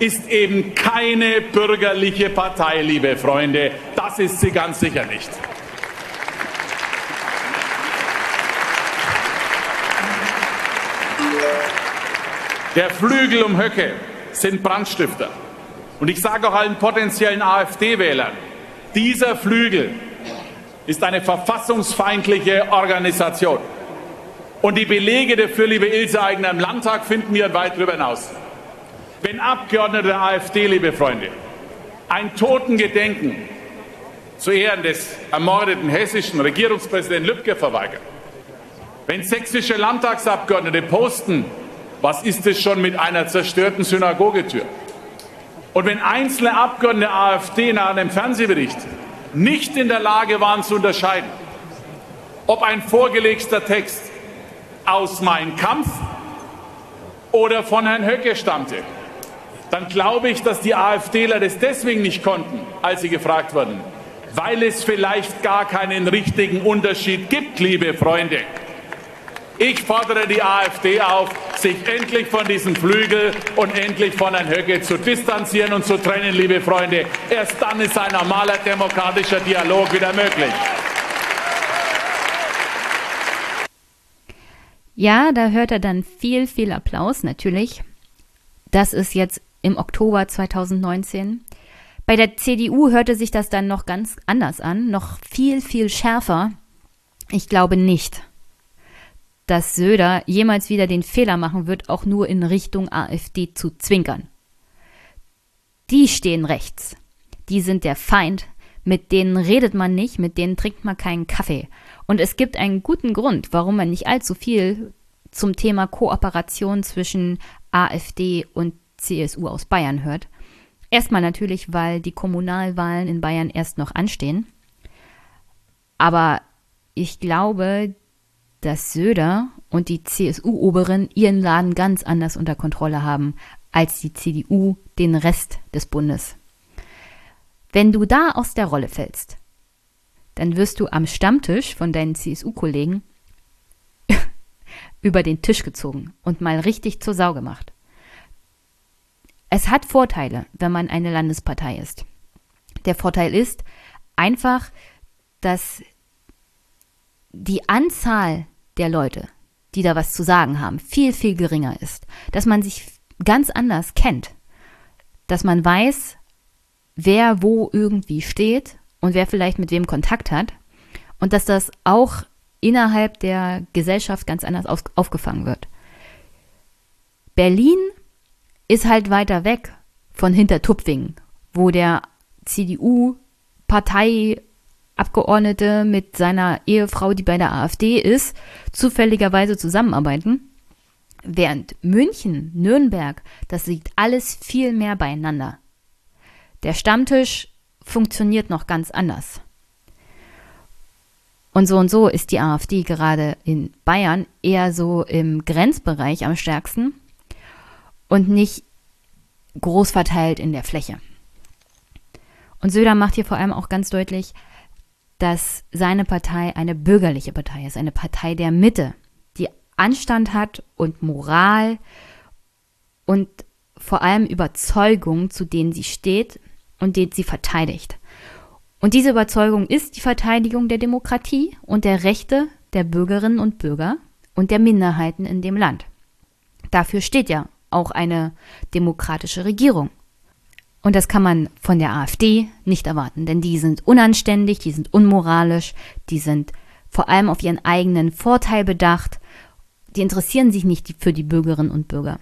[SPEAKER 13] ist eben keine bürgerliche Partei, liebe Freunde. Das ist sie ganz sicher nicht. Der Flügel um Höcke sind Brandstifter. Und ich sage auch allen potenziellen AfD-Wählern, dieser Flügel ist eine verfassungsfeindliche Organisation. Und die Belege dafür, liebe Ilse Aigner, im Landtag finden wir weit darüber hinaus. Wenn Abgeordnete der AfD, liebe Freunde, ein Totengedenken zu Ehren des ermordeten hessischen Regierungspräsidenten Lübcke verweigern, wenn sächsische Landtagsabgeordnete posten, was ist es schon mit einer zerstörten Synagogetür? Und wenn einzelne Abgeordnete der AfD nach einem Fernsehbericht nicht in der Lage waren zu unterscheiden, ob ein vorgelegter Text aus Mein Kampf oder von Herrn Höcke stammte, dann glaube ich, dass die AfDler das deswegen nicht konnten, als sie gefragt wurden, weil es vielleicht gar keinen richtigen Unterschied gibt, liebe Freunde. Ich fordere die AfD auf, sich endlich von diesem Flügel und endlich von Herrn Höcke zu distanzieren und zu trennen, liebe Freunde. Erst dann ist ein normaler demokratischer Dialog wieder möglich.
[SPEAKER 1] Ja, da hört er dann viel, viel Applaus, natürlich. Das ist jetzt im Oktober 2019. Bei der CDU hörte sich das dann noch ganz anders an, noch viel, viel schärfer. Ich glaube nicht, dass Söder jemals wieder den Fehler machen wird, auch nur in Richtung AfD zu zwinkern. Die stehen rechts. Die sind der Feind. Mit denen redet man nicht, mit denen trinkt man keinen Kaffee. Und es gibt einen guten Grund, warum man nicht allzu viel zum Thema Kooperation zwischen AfD und CSU aus Bayern hört. Erstmal natürlich, weil die Kommunalwahlen in Bayern erst noch anstehen. Aber ich glaube, dass Söder und die CSU-Oberen ihren Laden ganz anders unter Kontrolle haben als die CDU den Rest des Bundes. Wenn du da aus der Rolle fällst, dann wirst du am Stammtisch von deinen CSU-Kollegen (laughs) über den Tisch gezogen und mal richtig zur Sau gemacht. Es hat Vorteile, wenn man eine Landespartei ist. Der Vorteil ist einfach, dass die Anzahl der Leute, die da was zu sagen haben, viel, viel geringer ist. Dass man sich ganz anders kennt. Dass man weiß, wer wo irgendwie steht und wer vielleicht mit wem Kontakt hat. Und dass das auch innerhalb der Gesellschaft ganz anders auf, aufgefangen wird. Berlin ist halt weiter weg von Hintertupfingen, wo der CDU-Parteiabgeordnete mit seiner Ehefrau, die bei der AfD ist, zufälligerweise zusammenarbeiten. Während München, Nürnberg, das liegt alles viel mehr beieinander. Der Stammtisch funktioniert noch ganz anders. Und so und so ist die AfD gerade in Bayern eher so im Grenzbereich am stärksten und nicht groß verteilt in der Fläche. Und Söder macht hier vor allem auch ganz deutlich, dass seine Partei eine bürgerliche Partei ist, eine Partei der Mitte, die Anstand hat und Moral und vor allem Überzeugung, zu denen sie steht und den sie verteidigt. Und diese Überzeugung ist die Verteidigung der Demokratie und der Rechte der Bürgerinnen und Bürger und der Minderheiten in dem Land. Dafür steht ja auch eine demokratische Regierung. Und das kann man von der AfD nicht erwarten, denn die sind unanständig, die sind unmoralisch, die sind vor allem auf ihren eigenen Vorteil bedacht, die interessieren sich nicht für die Bürgerinnen und Bürger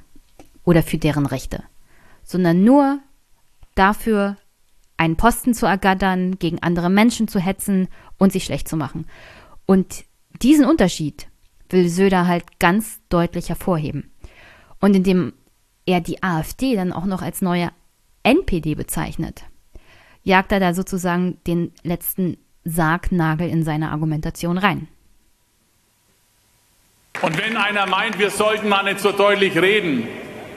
[SPEAKER 1] oder für deren Rechte, sondern nur dafür, einen Posten zu ergattern, gegen andere Menschen zu hetzen und sich schlecht zu machen. Und diesen Unterschied will Söder halt ganz deutlich hervorheben. Und indem er die AfD dann auch noch als neue NPD bezeichnet, jagt er da sozusagen den letzten Sargnagel in seine Argumentation rein.
[SPEAKER 13] Und wenn einer meint, wir sollten mal nicht so deutlich reden,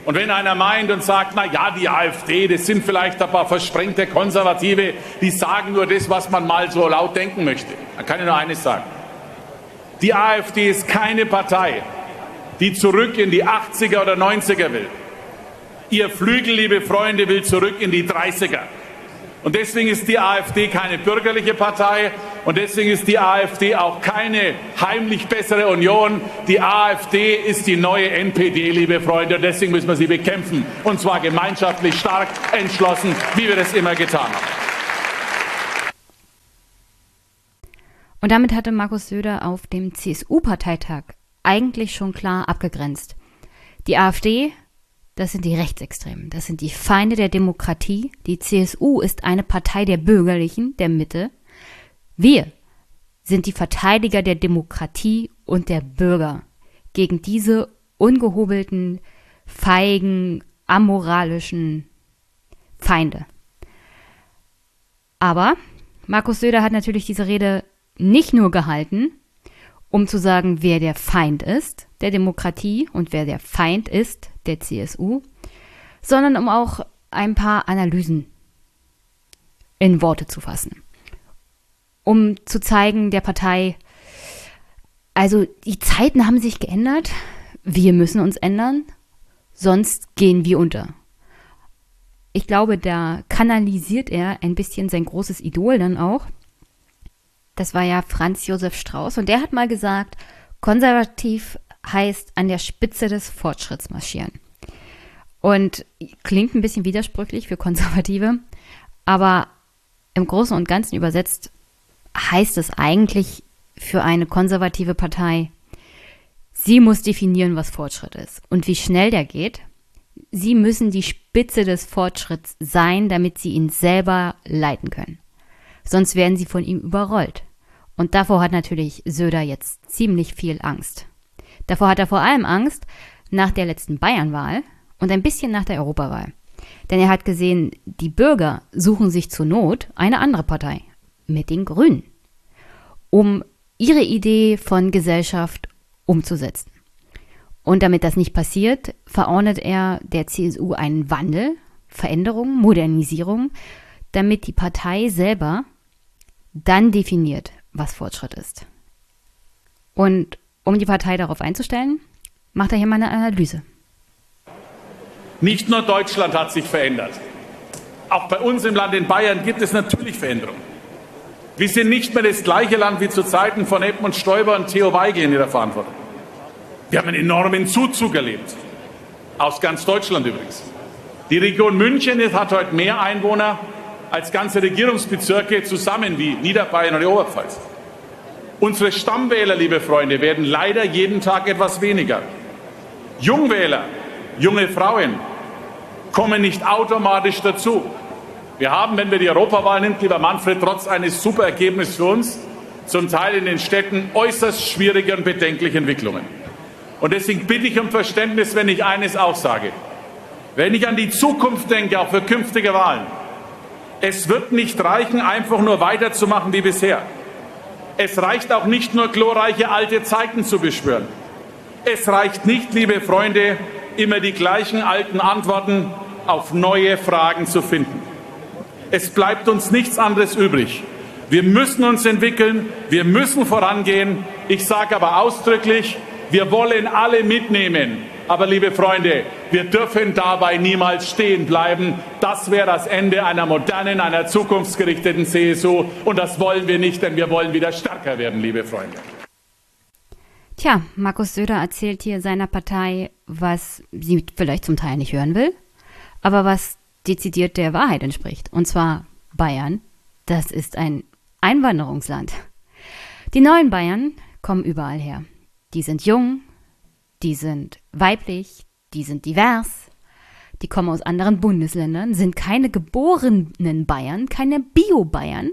[SPEAKER 13] und wenn einer meint und sagt, na ja, die AfD, das sind vielleicht ein paar versprengte Konservative, die sagen nur das, was man mal so laut denken möchte, dann kann ich nur eines sagen. Die AfD ist keine Partei, die zurück in die 80er oder 90er will. Ihr Flügel, liebe Freunde, will zurück in die 30er. Und deswegen ist die AfD keine bürgerliche Partei und deswegen ist die AfD auch keine heimlich bessere Union. Die AfD ist die neue NPD, liebe Freunde, und deswegen müssen wir sie bekämpfen. Und zwar gemeinschaftlich, stark, entschlossen, wie wir das immer getan haben.
[SPEAKER 1] Und damit hatte Markus Söder auf dem CSU-Parteitag eigentlich schon klar abgegrenzt. Die AfD das sind die Rechtsextremen, das sind die Feinde der Demokratie. Die CSU ist eine Partei der Bürgerlichen, der Mitte. Wir sind die Verteidiger der Demokratie und der Bürger gegen diese ungehobelten, feigen, amoralischen Feinde. Aber Markus Söder hat natürlich diese Rede nicht nur gehalten, um zu sagen, wer der Feind ist der Demokratie und wer der Feind ist der CSU, sondern um auch ein paar Analysen in Worte zu fassen. Um zu zeigen der Partei, also die Zeiten haben sich geändert, wir müssen uns ändern, sonst gehen wir unter. Ich glaube, da kanalisiert er ein bisschen sein großes Idol dann auch. Das war ja Franz Josef Strauß und der hat mal gesagt, konservativ heißt an der Spitze des Fortschritts marschieren. Und klingt ein bisschen widersprüchlich für Konservative, aber im Großen und Ganzen übersetzt heißt es eigentlich für eine konservative Partei, sie muss definieren, was Fortschritt ist und wie schnell der geht. Sie müssen die Spitze des Fortschritts sein, damit sie ihn selber leiten können. Sonst werden sie von ihm überrollt. Und davor hat natürlich Söder jetzt ziemlich viel Angst. Davor hat er vor allem Angst nach der letzten Bayernwahl und ein bisschen nach der Europawahl. Denn er hat gesehen, die Bürger suchen sich zur Not eine andere Partei mit den Grünen, um ihre Idee von Gesellschaft umzusetzen. Und damit das nicht passiert, verordnet er der CSU einen Wandel, Veränderung, Modernisierung, damit die Partei selber dann definiert, was Fortschritt ist. Und um die Partei darauf einzustellen, macht er hier mal eine Analyse.
[SPEAKER 13] Nicht nur Deutschland hat sich verändert. Auch bei uns im Land in Bayern gibt es natürlich Veränderungen. Wir sind nicht mehr das gleiche Land wie zu Zeiten von Edmund Stoiber und Theo Weige in ihrer Verantwortung. Wir haben einen enormen Zuzug erlebt. Aus ganz Deutschland übrigens. Die Region München hat heute mehr Einwohner als ganze Regierungsbezirke zusammen wie Niederbayern oder Oberpfalz. Unsere Stammwähler, liebe Freunde, werden leider jeden Tag etwas weniger. Jungwähler, junge Frauen kommen nicht automatisch dazu. Wir haben, wenn wir die Europawahl nimmt, lieber Manfred, trotz eines super Ergebnisses für uns, zum Teil in den Städten äußerst schwierige und bedenkliche Entwicklungen. Und deswegen bitte ich um Verständnis, wenn ich eines auch sage. Wenn ich an die Zukunft denke, auch für künftige Wahlen, es wird nicht reichen, einfach nur weiterzumachen wie bisher. Es reicht auch nicht nur glorreiche alte Zeiten zu beschwören. Es reicht nicht, liebe Freunde, immer die gleichen alten Antworten auf neue Fragen zu finden. Es bleibt uns nichts anderes übrig. Wir müssen uns entwickeln, wir müssen vorangehen. Ich sage aber ausdrücklich, wir wollen alle mitnehmen. Aber liebe Freunde, wir dürfen dabei niemals stehen bleiben. Das wäre das Ende einer modernen, einer zukunftsgerichteten CSU. Und das wollen wir nicht, denn wir wollen wieder stärker werden, liebe Freunde.
[SPEAKER 1] Tja, Markus Söder erzählt hier seiner Partei, was sie vielleicht zum Teil nicht hören will, aber was dezidiert der Wahrheit entspricht. Und zwar Bayern, das ist ein Einwanderungsland. Die neuen Bayern kommen überall her. Die sind jung, die sind weiblich, die sind divers, die kommen aus anderen Bundesländern, sind keine geborenen Bayern, keine Bio-Bayern,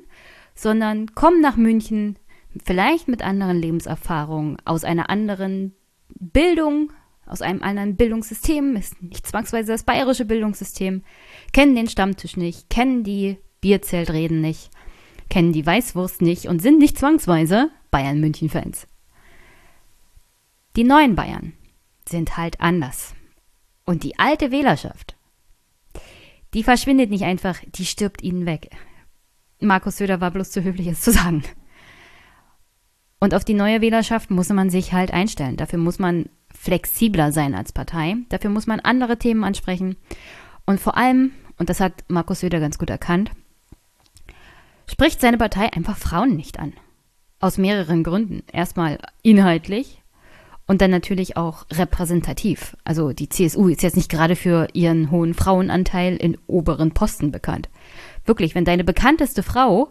[SPEAKER 1] sondern kommen nach München, vielleicht mit anderen Lebenserfahrungen, aus einer anderen Bildung, aus einem anderen Bildungssystem, ist nicht zwangsweise das bayerische Bildungssystem, kennen den Stammtisch nicht, kennen die Bierzeltreden nicht, kennen die Weißwurst nicht und sind nicht zwangsweise Bayern-München-Fans. Die neuen Bayern sind halt anders. Und die alte Wählerschaft, die verschwindet nicht einfach, die stirbt ihnen weg. Markus Söder war bloß zu höflich, es zu sagen. Und auf die neue Wählerschaft muss man sich halt einstellen. Dafür muss man flexibler sein als Partei. Dafür muss man andere Themen ansprechen. Und vor allem, und das hat Markus Söder ganz gut erkannt, spricht seine Partei einfach Frauen nicht an. Aus mehreren Gründen. Erstmal inhaltlich und dann natürlich auch repräsentativ. Also die CSU ist jetzt nicht gerade für ihren hohen Frauenanteil in oberen Posten bekannt. Wirklich, wenn deine bekannteste Frau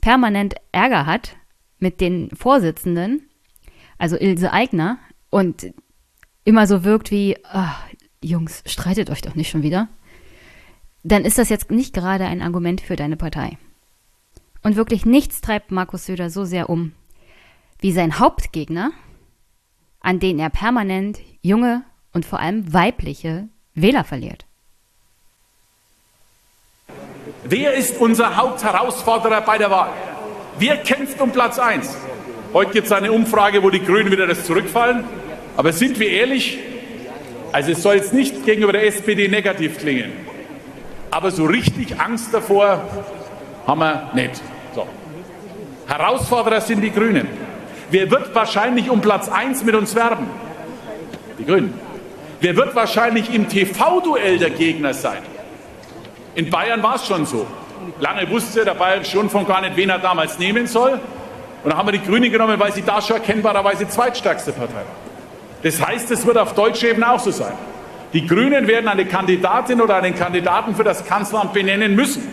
[SPEAKER 1] permanent Ärger hat mit den Vorsitzenden, also Ilse Aigner, und immer so wirkt wie, ach, Jungs, streitet euch doch nicht schon wieder, dann ist das jetzt nicht gerade ein Argument für deine Partei. Und wirklich nichts treibt Markus Söder so sehr um wie sein Hauptgegner, an den er permanent junge und vor allem weibliche Wähler verliert.
[SPEAKER 13] Wer ist unser Hauptherausforderer bei der Wahl? Wer kämpft um Platz 1? Heute gibt es eine Umfrage, wo die Grünen wieder das zurückfallen. Aber sind wir ehrlich? Also es soll jetzt nicht gegenüber der SPD negativ klingen. Aber so richtig Angst davor haben wir nicht. So. Herausforderer sind die Grünen. Wer wird wahrscheinlich um Platz 1 mit uns werben? Die Grünen. Wer wird wahrscheinlich im TV-Duell der Gegner sein? In Bayern war es schon so. Lange wusste der Bayerische Rundfunk gar nicht, wen er damals nehmen soll. Und dann haben wir die Grünen genommen, weil sie da schon erkennbarerweise zweitstärkste Partei war. Das heißt, es wird auf deutscher Ebene auch so sein. Die Grünen werden eine Kandidatin oder einen Kandidaten für das Kanzleramt benennen müssen.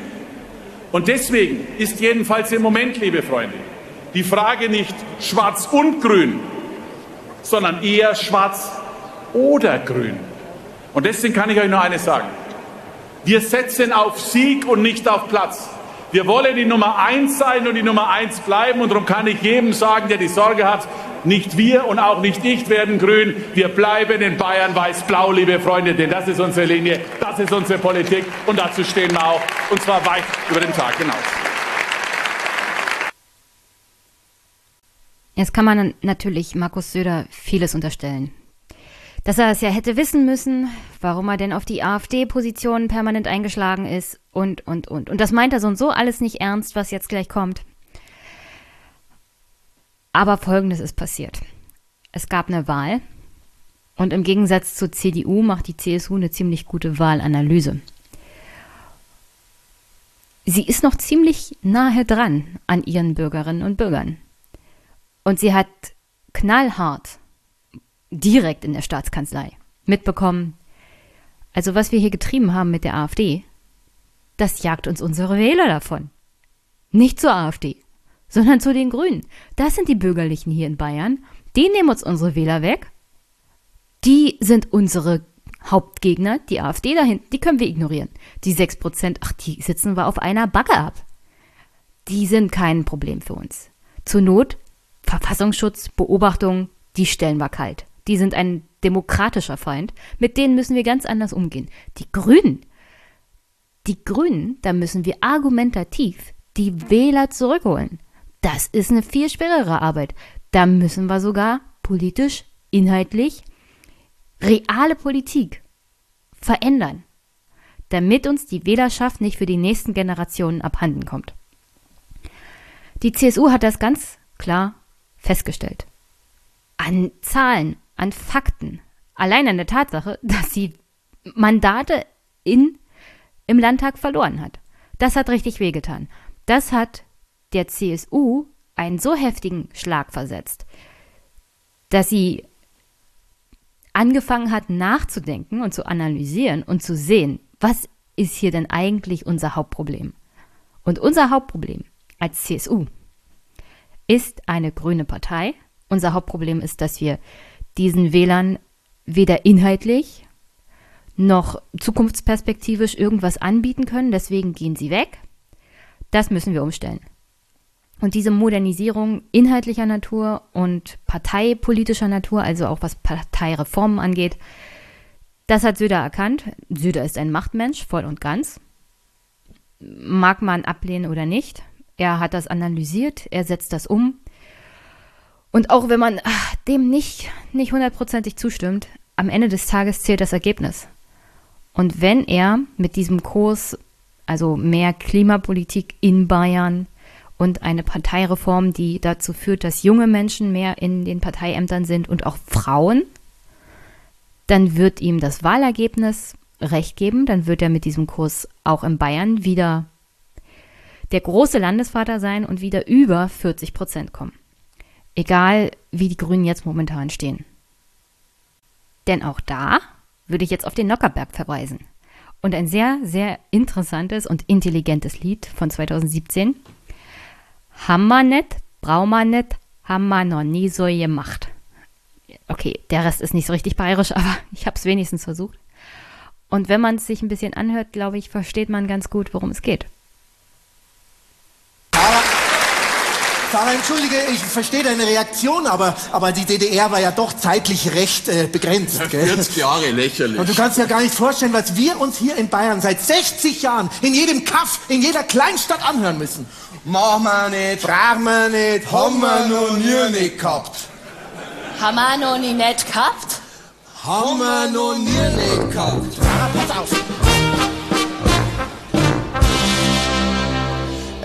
[SPEAKER 13] Und deswegen ist jedenfalls im Moment, liebe Freunde, die Frage nicht schwarz und grün, sondern eher schwarz oder grün. Und deswegen kann ich euch nur eines sagen. Wir setzen auf Sieg und nicht auf Platz. Wir wollen die Nummer eins sein und die Nummer eins bleiben. Und darum kann ich jedem sagen, der die Sorge hat, Nicht wir und auch nicht ich werden grün. Wir bleiben in Bayern weiß-blau, liebe Freunde, denn das ist unsere Linie, das ist unsere Politik und dazu stehen wir auch, und zwar weit über den Tag hinaus.
[SPEAKER 1] Jetzt kann man natürlich Markus Söder vieles unterstellen. Dass er es ja hätte wissen müssen, warum er denn auf die AfD-Position permanent eingeschlagen ist und, und, und. Und das meint er so und so alles nicht ernst, was jetzt gleich kommt. Aber Folgendes ist passiert. Es gab eine Wahl und im Gegensatz zur CDU macht die CSU eine ziemlich gute Wahlanalyse. Sie ist noch ziemlich nahe dran an ihren Bürgerinnen und Bürgern. Und sie hat knallhart direkt in der Staatskanzlei mitbekommen, also was wir hier getrieben haben mit der AfD, das jagt uns unsere Wähler davon. Nicht zur AfD, sondern zu den Grünen. Das sind die Bürgerlichen hier in Bayern. Die nehmen uns unsere Wähler weg. Die sind unsere Hauptgegner. Die AfD da hinten, die können wir ignorieren. Die 6%, ach, die sitzen wir auf einer Backe ab. Die sind kein Problem für uns. Zur Not Verfassungsschutz, Beobachtung, die stellen wir kalt. Die sind ein demokratischer Feind. Mit denen müssen wir ganz anders umgehen. Die Grünen, die Grünen, da müssen wir argumentativ die Wähler zurückholen. Das ist eine viel schwerere Arbeit. Da müssen wir sogar politisch, inhaltlich, reale Politik verändern, damit uns die Wählerschaft nicht für die nächsten Generationen abhanden kommt. Die CSU hat das ganz klar festgestellt. An Zahlen, an Fakten, allein an der Tatsache, (laughs) dass sie Mandate in, im Landtag verloren hat. Das hat richtig wehgetan. Das hat der CSU einen so heftigen Schlag versetzt, dass sie angefangen hat nachzudenken und zu analysieren und zu sehen, was ist hier denn eigentlich unser Hauptproblem? Und unser Hauptproblem als CSU ist eine grüne Partei. Unser Hauptproblem ist, dass wir diesen Wählern weder inhaltlich noch zukunftsperspektivisch irgendwas anbieten können. Deswegen gehen sie weg. Das müssen wir umstellen. Und diese Modernisierung inhaltlicher Natur und parteipolitischer Natur, also auch was Parteireformen angeht, das hat Söder erkannt. Söder ist ein Machtmensch, voll und ganz. Mag man ablehnen oder nicht. Er hat das analysiert, er setzt das um. Und auch wenn man ach, dem nicht, nicht hundertprozentig zustimmt, am Ende des Tages zählt das Ergebnis. Und wenn er mit diesem Kurs, also mehr Klimapolitik in Bayern, und eine Parteireform, die dazu führt, dass junge Menschen mehr in den Parteiämtern sind und auch Frauen, dann wird ihm das Wahlergebnis recht geben. Dann wird er mit diesem Kurs auch in Bayern wieder der große Landesvater sein und wieder über 40 Prozent kommen. Egal, wie die Grünen jetzt momentan stehen. Denn auch da würde ich jetzt auf den Nockerberg verweisen. Und ein sehr, sehr interessantes und intelligentes Lied von 2017 haben wir nicht, brauchen wir nicht, haben wir noch nie so gemacht. Okay, der Rest ist nicht so richtig bayerisch, (laughs) aber ich habe es wenigstens versucht. Und wenn man es sich ein bisschen anhört, glaube ich, versteht man ganz gut, worum es geht.
[SPEAKER 10] Sarah, entschuldige, ich verstehe deine Reaktion, aber, aber die DDR war ja doch zeitlich recht äh, begrenzt. Gell?
[SPEAKER 14] 40 Jahre lächerlich.
[SPEAKER 10] Und du kannst dir gar nicht vorstellen, was wir uns hier in Bayern seit 60 Jahren in jedem Kaff, in jeder Kleinstadt anhören müssen. Mach wir nicht, frag wir nicht, haben wir noch nie nicht gehabt.
[SPEAKER 11] Haben wir noch nie nicht gehabt?
[SPEAKER 10] Haben wir noch nie nicht gehabt. Sarah, pass auf.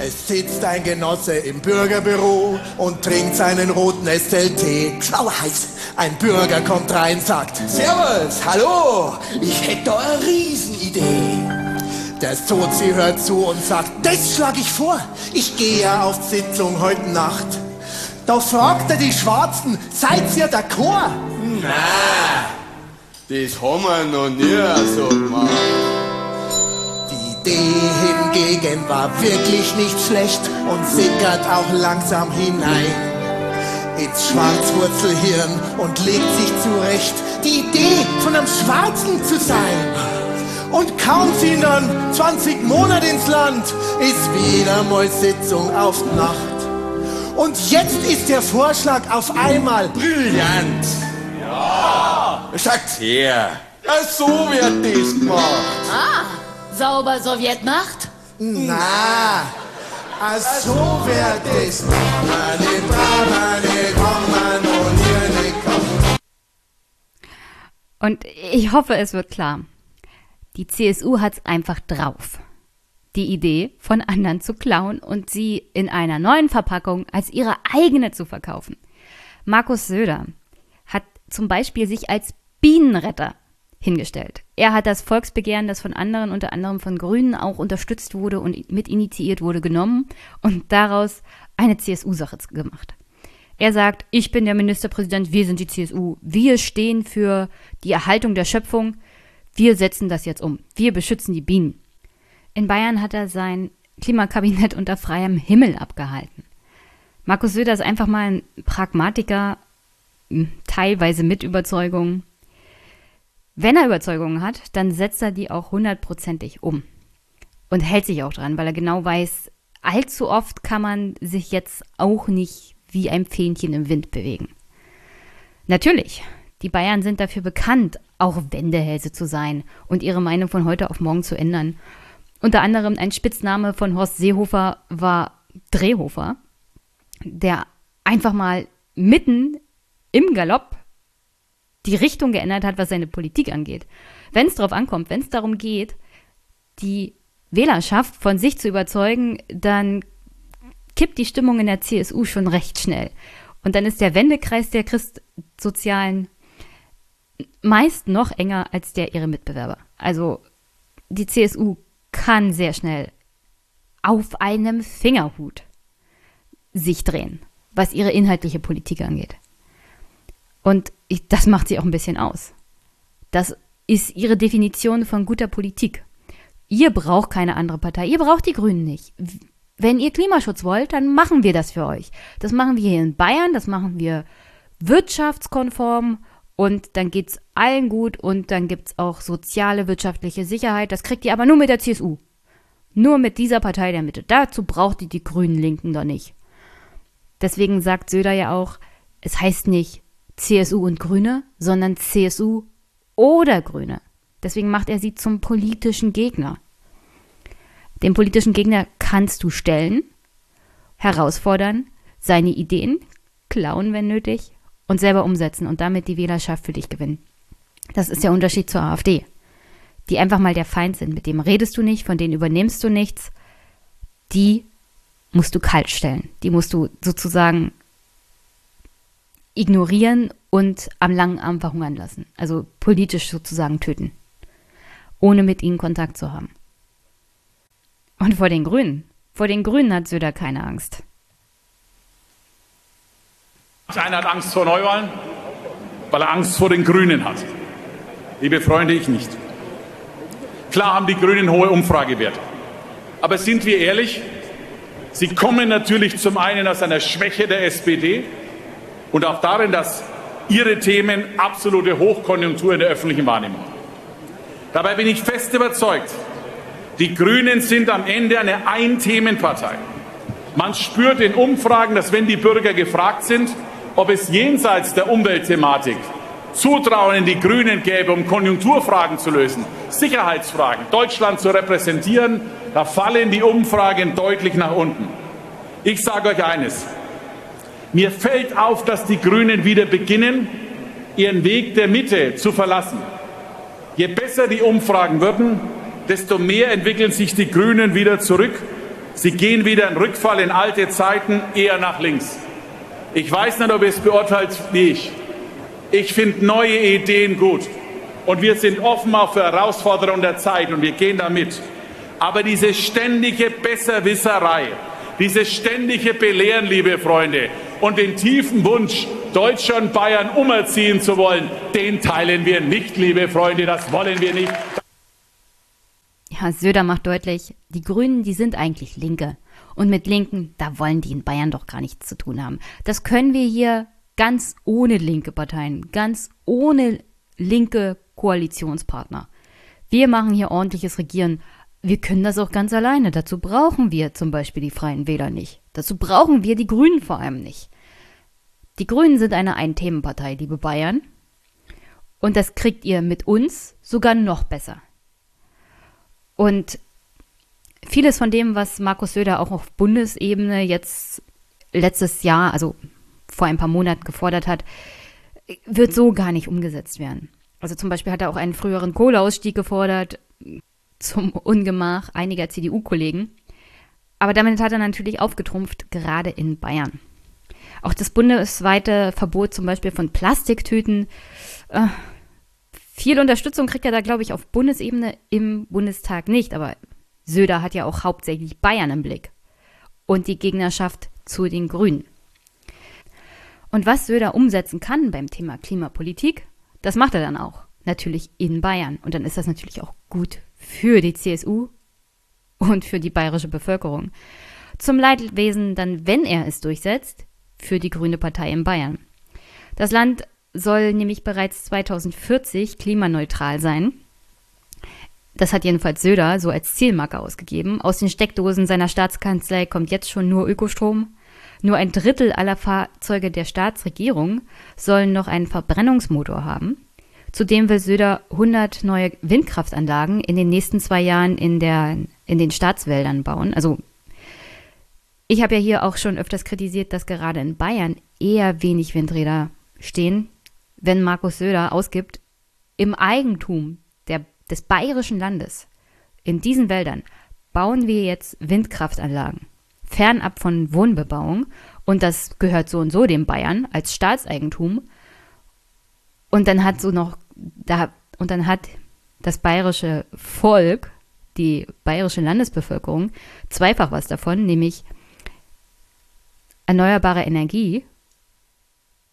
[SPEAKER 10] Es sitzt ein Genosse im Bürgerbüro und trinkt seinen roten SLT. Schau heiß. Ein Bürger kommt rein, sagt: Servus, hallo, ich hätte da eine Riesenidee. Der Sozi hört zu und sagt: Das schlage ich vor. Ich gehe ja auf Sitzung heute Nacht. Da fragt er die Schwarzen: Seid ihr d'accord?
[SPEAKER 14] Na, das haben wir noch nie so gemacht.
[SPEAKER 10] Die Idee hingegen war wirklich nicht schlecht und sickert auch langsam hinein ins Schwarzwurzelhirn und legt sich zurecht, die Idee von einem Schwarzen zu sein. Und kaum ziehen dann 20 Monate ins Land, ist wieder mal Sitzung auf Nacht. Und jetzt ist der Vorschlag auf einmal brillant.
[SPEAKER 14] Ja, sagt's her. Ja, so wird das gemacht.
[SPEAKER 11] Ah, sauber Sowjetmacht?
[SPEAKER 10] Na, ah, so wird es. Und
[SPEAKER 1] ich hoffe, es wird klar. Die CSU hat's einfach drauf. Die Idee von anderen zu klauen und sie in einer neuen Verpackung als ihre eigene zu verkaufen. Markus Söder hat zum Beispiel sich als Bienenretter hingestellt. Er hat das Volksbegehren, das von anderen, unter anderem von Grünen auch unterstützt wurde und mit initiiert wurde, genommen und daraus eine CSU-Sache gemacht. Er sagt, ich bin der Ministerpräsident, wir sind die CSU, wir stehen für die Erhaltung der Schöpfung, wir setzen das jetzt um, wir beschützen die Bienen. In Bayern hat er sein Klimakabinett unter freiem Himmel abgehalten. Markus Söder ist einfach mal ein Pragmatiker, teilweise mit Überzeugung. Wenn er Überzeugungen hat, dann setzt er die auch hundertprozentig um und hält sich auch dran, weil er genau weiß, allzu oft kann man sich jetzt auch nicht wie ein Fähnchen im Wind bewegen. Natürlich, die Bayern sind dafür bekannt, auch Wendehälse zu sein und ihre Meinung von heute auf morgen zu ändern. Unter anderem ein Spitzname von Horst Seehofer war Drehhofer, der einfach mal mitten im Galopp die Richtung geändert hat, was seine Politik angeht. Wenn es darauf ankommt, wenn es darum geht, die Wählerschaft von sich zu überzeugen, dann kippt die Stimmung in der CSU schon recht schnell. Und dann ist der Wendekreis der Christsozialen meist noch enger als der ihre Mitbewerber. Also die CSU kann sehr schnell auf einem Fingerhut sich drehen, was ihre inhaltliche Politik angeht. Und ich, das macht sie auch ein bisschen aus. Das ist ihre Definition von guter Politik. Ihr braucht keine andere Partei, ihr braucht die Grünen nicht. Wenn ihr Klimaschutz wollt, dann machen wir das für euch. Das machen wir hier in Bayern, das machen wir wirtschaftskonform und dann geht's allen gut und dann gibt's auch soziale, wirtschaftliche Sicherheit. Das kriegt ihr aber nur mit der CSU. Nur mit dieser Partei der Mitte. Dazu braucht ihr die Grünen Linken doch nicht. Deswegen sagt Söder ja auch, es heißt nicht CSU und Grüne, sondern CSU oder Grüne. Deswegen macht er sie zum politischen Gegner. Den politischen Gegner kannst du stellen, herausfordern, seine Ideen klauen, wenn nötig, und selber umsetzen und damit die Wählerschaft für dich gewinnen. Das ist der Unterschied zur AfD, die einfach mal der Feind sind. Mit dem redest du nicht, von denen übernimmst du nichts. Die musst du kalt stellen. Die musst du sozusagen ignorieren und am langen Arm verhungern lassen. Also politisch sozusagen töten. Ohne mit ihnen Kontakt zu haben. Und vor den Grünen. Vor den Grünen hat Söder keine Angst.
[SPEAKER 13] Einer hat Angst vor Neuwahlen, weil er Angst vor den Grünen hat. Liebe Freunde, ich nicht. Klar haben die Grünen hohe Umfragewerte. Aber sind wir ehrlich? Sie kommen natürlich zum einen aus einer Schwäche der SPD und auch darin, dass ihre Themen absolute Hochkonjunktur in der öffentlichen Wahrnehmung haben. Dabei bin ich fest überzeugt, die Grünen sind am Ende eine Ein-Themen-Partei. Man spürt in Umfragen, dass wenn die Bürger gefragt sind, ob es jenseits der Umweltthematik Zutrauen in die Grünen gäbe, um Konjunkturfragen zu lösen, Sicherheitsfragen, Deutschland zu repräsentieren, da fallen die Umfragen deutlich nach unten. Ich sage euch eines. Mir fällt auf, dass die Grünen wieder beginnen, ihren Weg der Mitte zu verlassen. Je besser die Umfragen würden, desto mehr entwickeln sich die Grünen wieder zurück. Sie gehen wieder in Rückfall in alte Zeiten, eher nach links. Ich weiß nicht, ob ihr es beurteilt wie ich. Ich finde neue Ideen gut. Und wir sind offen auch für Herausforderungen der Zeit und wir gehen damit. Aber diese ständige Besserwisserei, dieses ständige Belehren, liebe Freunde, und den tiefen Wunsch, Deutschland Bayern umerziehen zu wollen, den teilen wir nicht, liebe Freunde, das wollen wir nicht.
[SPEAKER 1] Ja, Söder macht deutlich, die Grünen, die sind eigentlich Linke. Und mit Linken, da wollen die in Bayern doch gar nichts zu tun haben. Das können wir hier ganz ohne linke Parteien, ganz ohne linke Koalitionspartner. Wir machen hier ordentliches Regieren wir können das auch ganz alleine. Dazu brauchen wir zum Beispiel die Freien Wähler nicht. Dazu brauchen wir die Grünen vor allem nicht. Die Grünen sind eine Ein-Themen-Partei, liebe Bayern. Und das kriegt ihr mit uns sogar noch besser. Und vieles von dem, was Markus Söder auch auf Bundesebene jetzt letztes Jahr, also vor ein paar Monaten gefordert hat, wird so gar nicht umgesetzt werden. Also zum Beispiel hat er auch einen früheren Kohleausstieg gefordert, zum Ungemach einiger CDU-Kollegen. Aber damit hat er natürlich aufgetrumpft, gerade in Bayern. Auch das bundesweite Verbot zum Beispiel von Plastiktüten. Äh, viel Unterstützung kriegt er da, glaube ich, auf Bundesebene im Bundestag nicht. Aber Söder hat ja auch hauptsächlich Bayern im Blick. Und die Gegnerschaft zu den Grünen. Und was Söder umsetzen kann beim Thema Klimapolitik, das macht er dann auch. Natürlich in Bayern. Und dann ist das natürlich auch gut für die CSU und für die bayerische Bevölkerung. Zum Leidwesen dann, wenn er es durchsetzt, für die Grüne Partei in Bayern. Das Land soll nämlich bereits 2040 klimaneutral sein. Das hat jedenfalls Söder so als Zielmarke ausgegeben. Aus den Steckdosen seiner Staatskanzlei kommt jetzt schon nur Ökostrom. Nur ein Drittel aller Fahrzeuge der Staatsregierung sollen noch einen Verbrennungsmotor haben. Zudem will Söder 100 neue Windkraftanlagen in den nächsten zwei Jahren in, der, in den Staatswäldern bauen. Also ich habe ja hier auch schon öfters kritisiert, dass gerade in Bayern eher wenig Windräder stehen, wenn Markus Söder ausgibt, im Eigentum der, des bayerischen Landes, in diesen Wäldern, bauen wir jetzt Windkraftanlagen, fernab von Wohnbebauung. Und das gehört so und so dem Bayern als Staatseigentum. Und dann hat so noch, da, und dann hat das bayerische Volk, die bayerische Landesbevölkerung, zweifach was davon, nämlich erneuerbare Energie.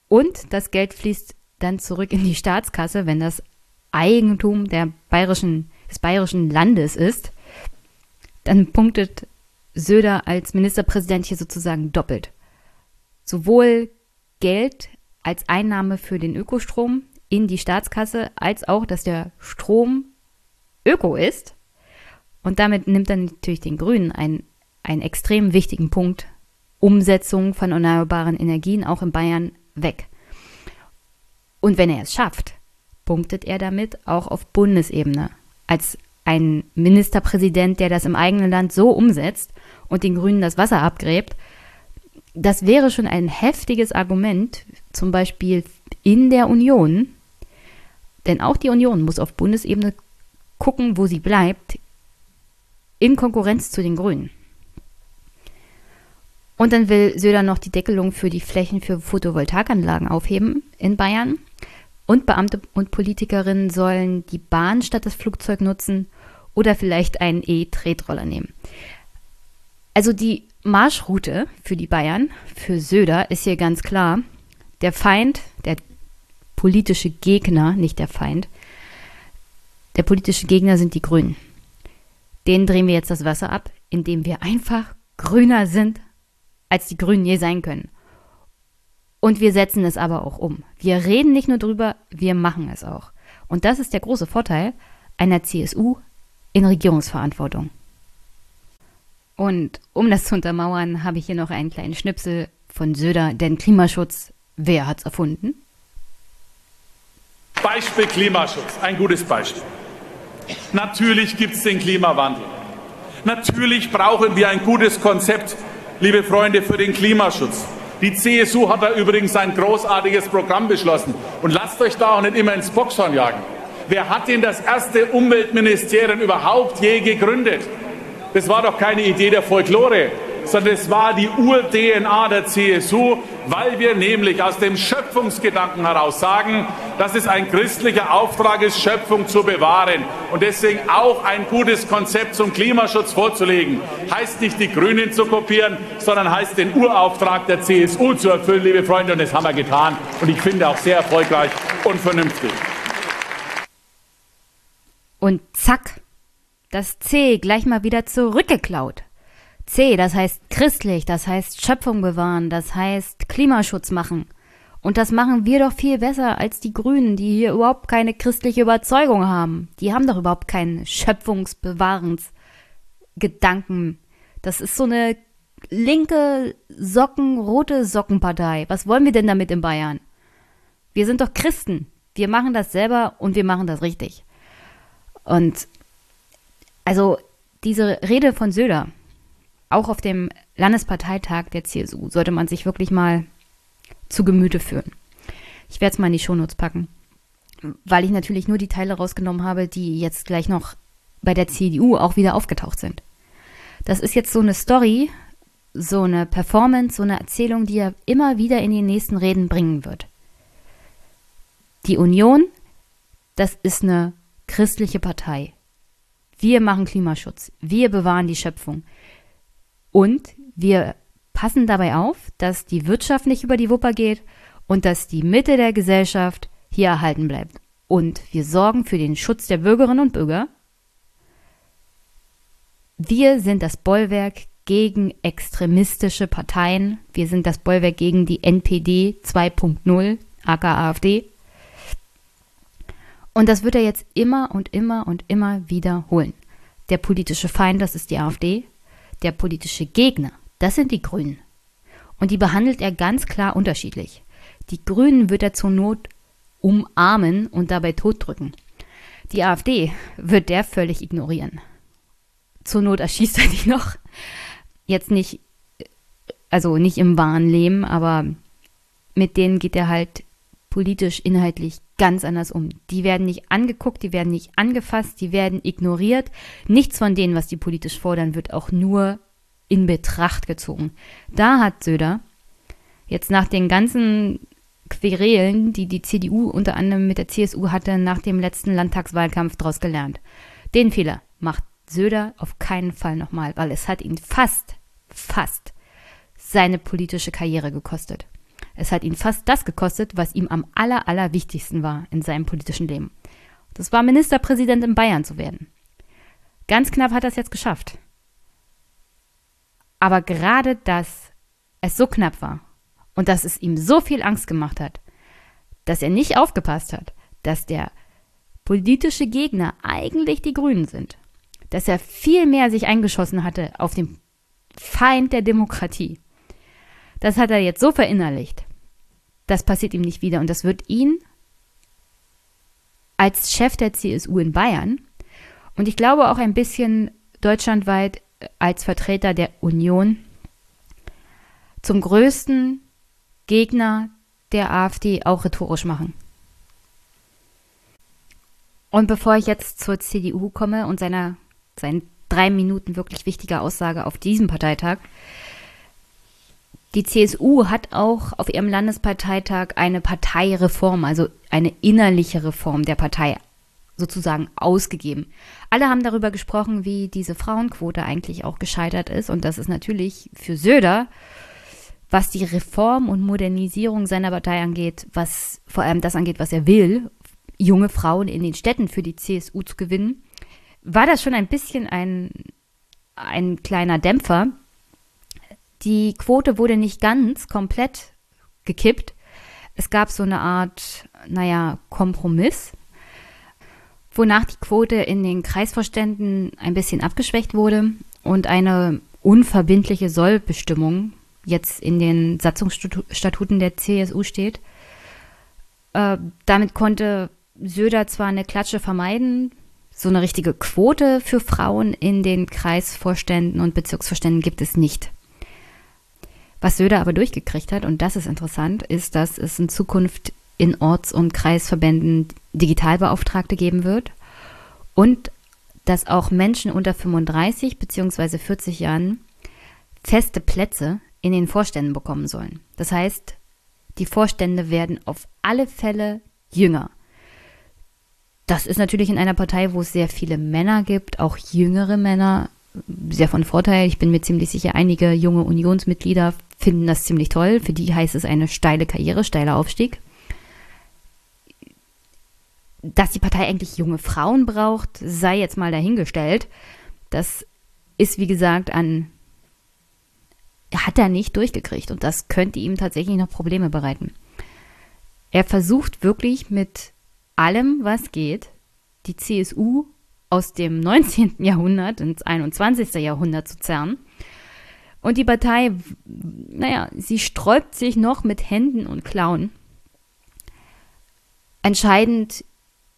[SPEAKER 1] Und das Geld fließt dann zurück in die Staatskasse, wenn das Eigentum der bayerischen, des bayerischen Landes ist. Dann punktet Söder als Ministerpräsident hier sozusagen doppelt. Sowohl Geld als Einnahme für den Ökostrom in die Staatskasse, als auch, dass der Strom öko ist. Und damit nimmt er natürlich den Grünen einen, einen extrem wichtigen Punkt, Umsetzung von erneuerbaren Energien auch in Bayern, weg. Und wenn er es schafft, punktet er damit auch auf Bundesebene als ein Ministerpräsident, der das im eigenen Land so umsetzt und den Grünen das Wasser abgräbt, das wäre schon ein heftiges Argument, zum Beispiel in der Union, denn auch die Union muss auf Bundesebene gucken, wo sie bleibt, in Konkurrenz zu den Grünen. Und dann will Söder noch die Deckelung für die Flächen für Photovoltaikanlagen aufheben in Bayern. Und Beamte und Politikerinnen sollen die Bahn statt das Flugzeug nutzen oder vielleicht einen E-Tretroller nehmen. Also die Marschroute für die Bayern, für Söder, ist hier ganz klar. Der Feind, der politische Gegner, nicht der Feind, der politische Gegner sind die Grünen. Denen drehen wir jetzt das Wasser ab, indem wir einfach grüner sind, als die Grünen je sein können. Und wir setzen es aber auch um. Wir reden nicht nur drüber, wir machen es auch. Und das ist der große Vorteil einer CSU in Regierungsverantwortung. Und um das zu untermauern, habe ich hier noch einen kleinen Schnipsel von Söder, denn Klimaschutz, wer hat's erfunden?
[SPEAKER 13] Beispiel Klimaschutz, ein gutes Beispiel. Natürlich gibt es den Klimawandel. Natürlich brauchen wir ein gutes Konzept, liebe Freunde, für den Klimaschutz. Die CSU hat da übrigens ein großartiges Programm beschlossen. Und lasst euch da auch nicht immer ins Boxhorn jagen. Wer hat denn das erste Umweltministerium überhaupt je gegründet? Das war doch keine Idee der Folklore, sondern es war die Ur-DNA der CSU, weil wir nämlich aus dem Schöpfungsgedanken heraus sagen, dass es ein christlicher Auftrag ist, Schöpfung zu bewahren und deswegen auch ein gutes Konzept zum Klimaschutz vorzulegen. Heißt nicht, die Grünen zu kopieren, sondern heißt, den Urauftrag der CSU zu erfüllen, liebe Freunde, und das haben wir getan und ich finde auch sehr erfolgreich und vernünftig.
[SPEAKER 1] Und zack, das C gleich mal wieder zurückgeklaut. C, das heißt christlich, das heißt Schöpfung bewahren, das heißt Klimaschutz machen. Und das machen wir doch viel besser als die Grünen, die hier überhaupt keine christliche Überzeugung haben. Die haben doch überhaupt keinen Schöpfungsbewahrens Gedanken. Das ist so eine linke Socken, rote Sockenpartei. Was wollen wir denn damit in Bayern? Wir sind doch Christen. Wir machen das selber und wir machen das richtig. Und also diese Rede von Söder, auch auf dem Landesparteitag der CSU, sollte man sich wirklich mal zu Gemüte führen. Ich werde es mal in die Shownotes packen, weil ich natürlich nur die Teile rausgenommen habe, die jetzt gleich noch bei der CDU auch wieder aufgetaucht sind. Das ist jetzt so eine Story, so eine Performance, so eine Erzählung, die er immer wieder in die nächsten Reden bringen wird. Die Union, das ist eine christliche Partei. Wir machen Klimaschutz. Wir bewahren die Schöpfung. Und wir passen dabei auf, dass die Wirtschaft nicht über die Wupper geht und dass die Mitte der Gesellschaft hier erhalten bleibt. Und wir sorgen für den Schutz der Bürgerinnen und Bürger. Wir sind das Bollwerk gegen extremistische Parteien. Wir sind das Bollwerk gegen die NPD 2.0, aka AfD. Und das wird er jetzt immer und immer und immer wiederholen. Der politische Feind, das ist die AfD. Der politische Gegner, das sind die Grünen. Und die behandelt er ganz klar unterschiedlich. Die Grünen wird er zur Not umarmen und dabei totdrücken. Die AfD wird der völlig ignorieren. Zur Not erschießt er die (laughs) noch. Jetzt nicht, also nicht im wahren Leben, aber mit denen geht er halt politisch, inhaltlich ganz anders um. Die werden nicht angeguckt, die werden nicht angefasst, die werden ignoriert. Nichts von denen, was die politisch fordern, wird auch nur in Betracht gezogen. Da hat Söder jetzt nach den ganzen Querelen, die die CDU unter anderem mit der CSU hatte, nach dem letzten Landtagswahlkampf daraus gelernt. Den Fehler macht Söder auf keinen Fall nochmal, weil es hat ihn fast, fast seine politische Karriere gekostet. Es hat ihn fast das gekostet, was ihm am aller, aller wichtigsten war in seinem politischen Leben. Das war Ministerpräsident in Bayern zu werden. Ganz knapp hat er es jetzt geschafft. Aber gerade dass es so knapp war und dass es ihm so viel Angst gemacht hat, dass er nicht aufgepasst hat, dass der politische Gegner eigentlich die Grünen sind, dass er viel mehr sich eingeschossen hatte auf den Feind der Demokratie. Das hat er jetzt so verinnerlicht. Das passiert ihm nicht wieder und das wird ihn als Chef der CSU in Bayern und ich glaube auch ein bisschen deutschlandweit als Vertreter der Union zum größten Gegner der AfD auch rhetorisch machen. Und bevor ich jetzt zur CDU komme und seiner, seinen drei Minuten wirklich wichtiger Aussage auf diesem Parteitag, die CSU hat auch auf ihrem Landesparteitag eine Parteireform, also eine innerliche Reform der Partei sozusagen ausgegeben. Alle haben darüber gesprochen, wie diese Frauenquote eigentlich auch gescheitert ist. Und das ist natürlich für Söder, was die Reform und Modernisierung seiner Partei angeht, was vor allem das angeht, was er will, junge Frauen in den Städten für die CSU zu gewinnen, war das schon ein bisschen ein, ein kleiner Dämpfer. Die Quote wurde nicht ganz komplett gekippt. Es gab so eine Art, naja, Kompromiss, wonach die Quote in den Kreisvorständen ein bisschen abgeschwächt wurde und eine unverbindliche Sollbestimmung jetzt in den Satzungsstatuten der CSU steht. Äh, damit konnte Söder zwar eine Klatsche vermeiden, so eine richtige Quote für Frauen in den Kreisvorständen und Bezirksvorständen gibt es nicht. Was Söder aber durchgekriegt hat, und das ist interessant, ist, dass es in Zukunft in Orts- und Kreisverbänden Digitalbeauftragte geben wird und dass auch Menschen unter 35 bzw. 40 Jahren feste Plätze in den Vorständen bekommen sollen. Das heißt, die Vorstände werden auf alle Fälle jünger. Das ist natürlich in einer Partei, wo es sehr viele Männer gibt, auch jüngere Männer, sehr von Vorteil. Ich bin mir ziemlich sicher, einige junge Unionsmitglieder finden das ziemlich toll. Für die heißt es eine steile Karriere, steiler Aufstieg. Dass die Partei eigentlich junge Frauen braucht, sei jetzt mal dahingestellt. Das ist, wie gesagt, an hat er nicht durchgekriegt und das könnte ihm tatsächlich noch Probleme bereiten. Er versucht wirklich mit allem, was geht, die CSU aus dem 19. (laughs) Jahrhundert ins 21. Jahrhundert zu zerren. Und die Partei, naja, sie sträubt sich noch mit Händen und Klauen. Entscheidend,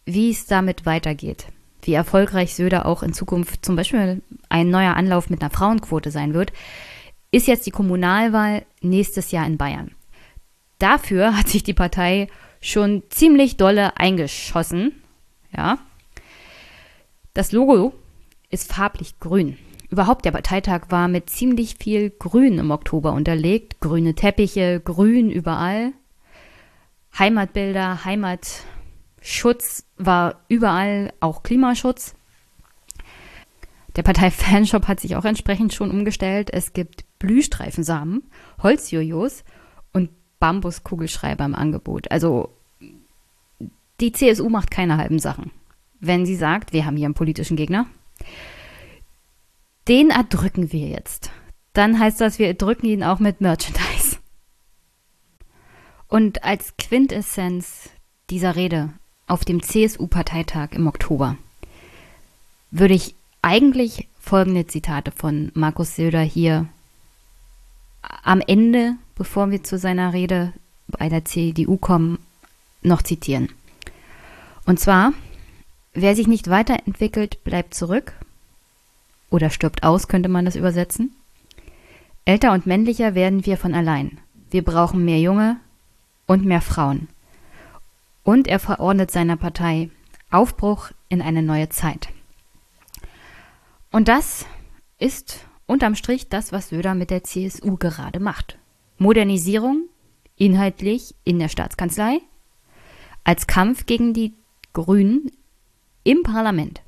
[SPEAKER 1] wie es damit weitergeht. Wie erfolgreich Söder auch in Zukunft zum Beispiel ein neuer Anlauf mit einer Frauenquote sein wird, ist jetzt die Kommunalwahl nächstes Jahr in Bayern. Dafür hat sich die Partei schon ziemlich dolle eingeschossen. Ja. Das Logo ist farblich grün. Überhaupt der Parteitag war mit ziemlich viel Grün im Oktober unterlegt. Grüne Teppiche, Grün überall. Heimatbilder, Heimatschutz war überall, auch Klimaschutz. Der Partei-Fanshop hat sich auch entsprechend schon umgestellt. Es gibt Blühstreifensamen, Holzjojos und Bambuskugelschreiber im Angebot. Also die CSU macht keine halben Sachen. Wenn sie sagt, wir haben hier einen politischen Gegner, den erdrücken wir jetzt. Dann heißt das, wir erdrücken ihn auch mit Merchandise. Und als Quintessenz dieser Rede auf dem CSU-Parteitag im Oktober würde ich eigentlich folgende Zitate von Markus Söder hier am Ende, bevor wir zu seiner Rede bei der CDU kommen, noch zitieren. Und zwar, wer sich nicht weiterentwickelt, bleibt zurück oder stirbt aus, könnte man das übersetzen. Älter und männlicher werden wir von allein. Wir brauchen mehr Junge und mehr Frauen. Und er verordnet seiner Partei Aufbruch in eine neue Zeit. Und das ist unterm Strich das, was Söder mit der CSU gerade macht. Modernisierung, inhaltlich in der Staatskanzlei, als Kampf gegen die Grünen im Parlament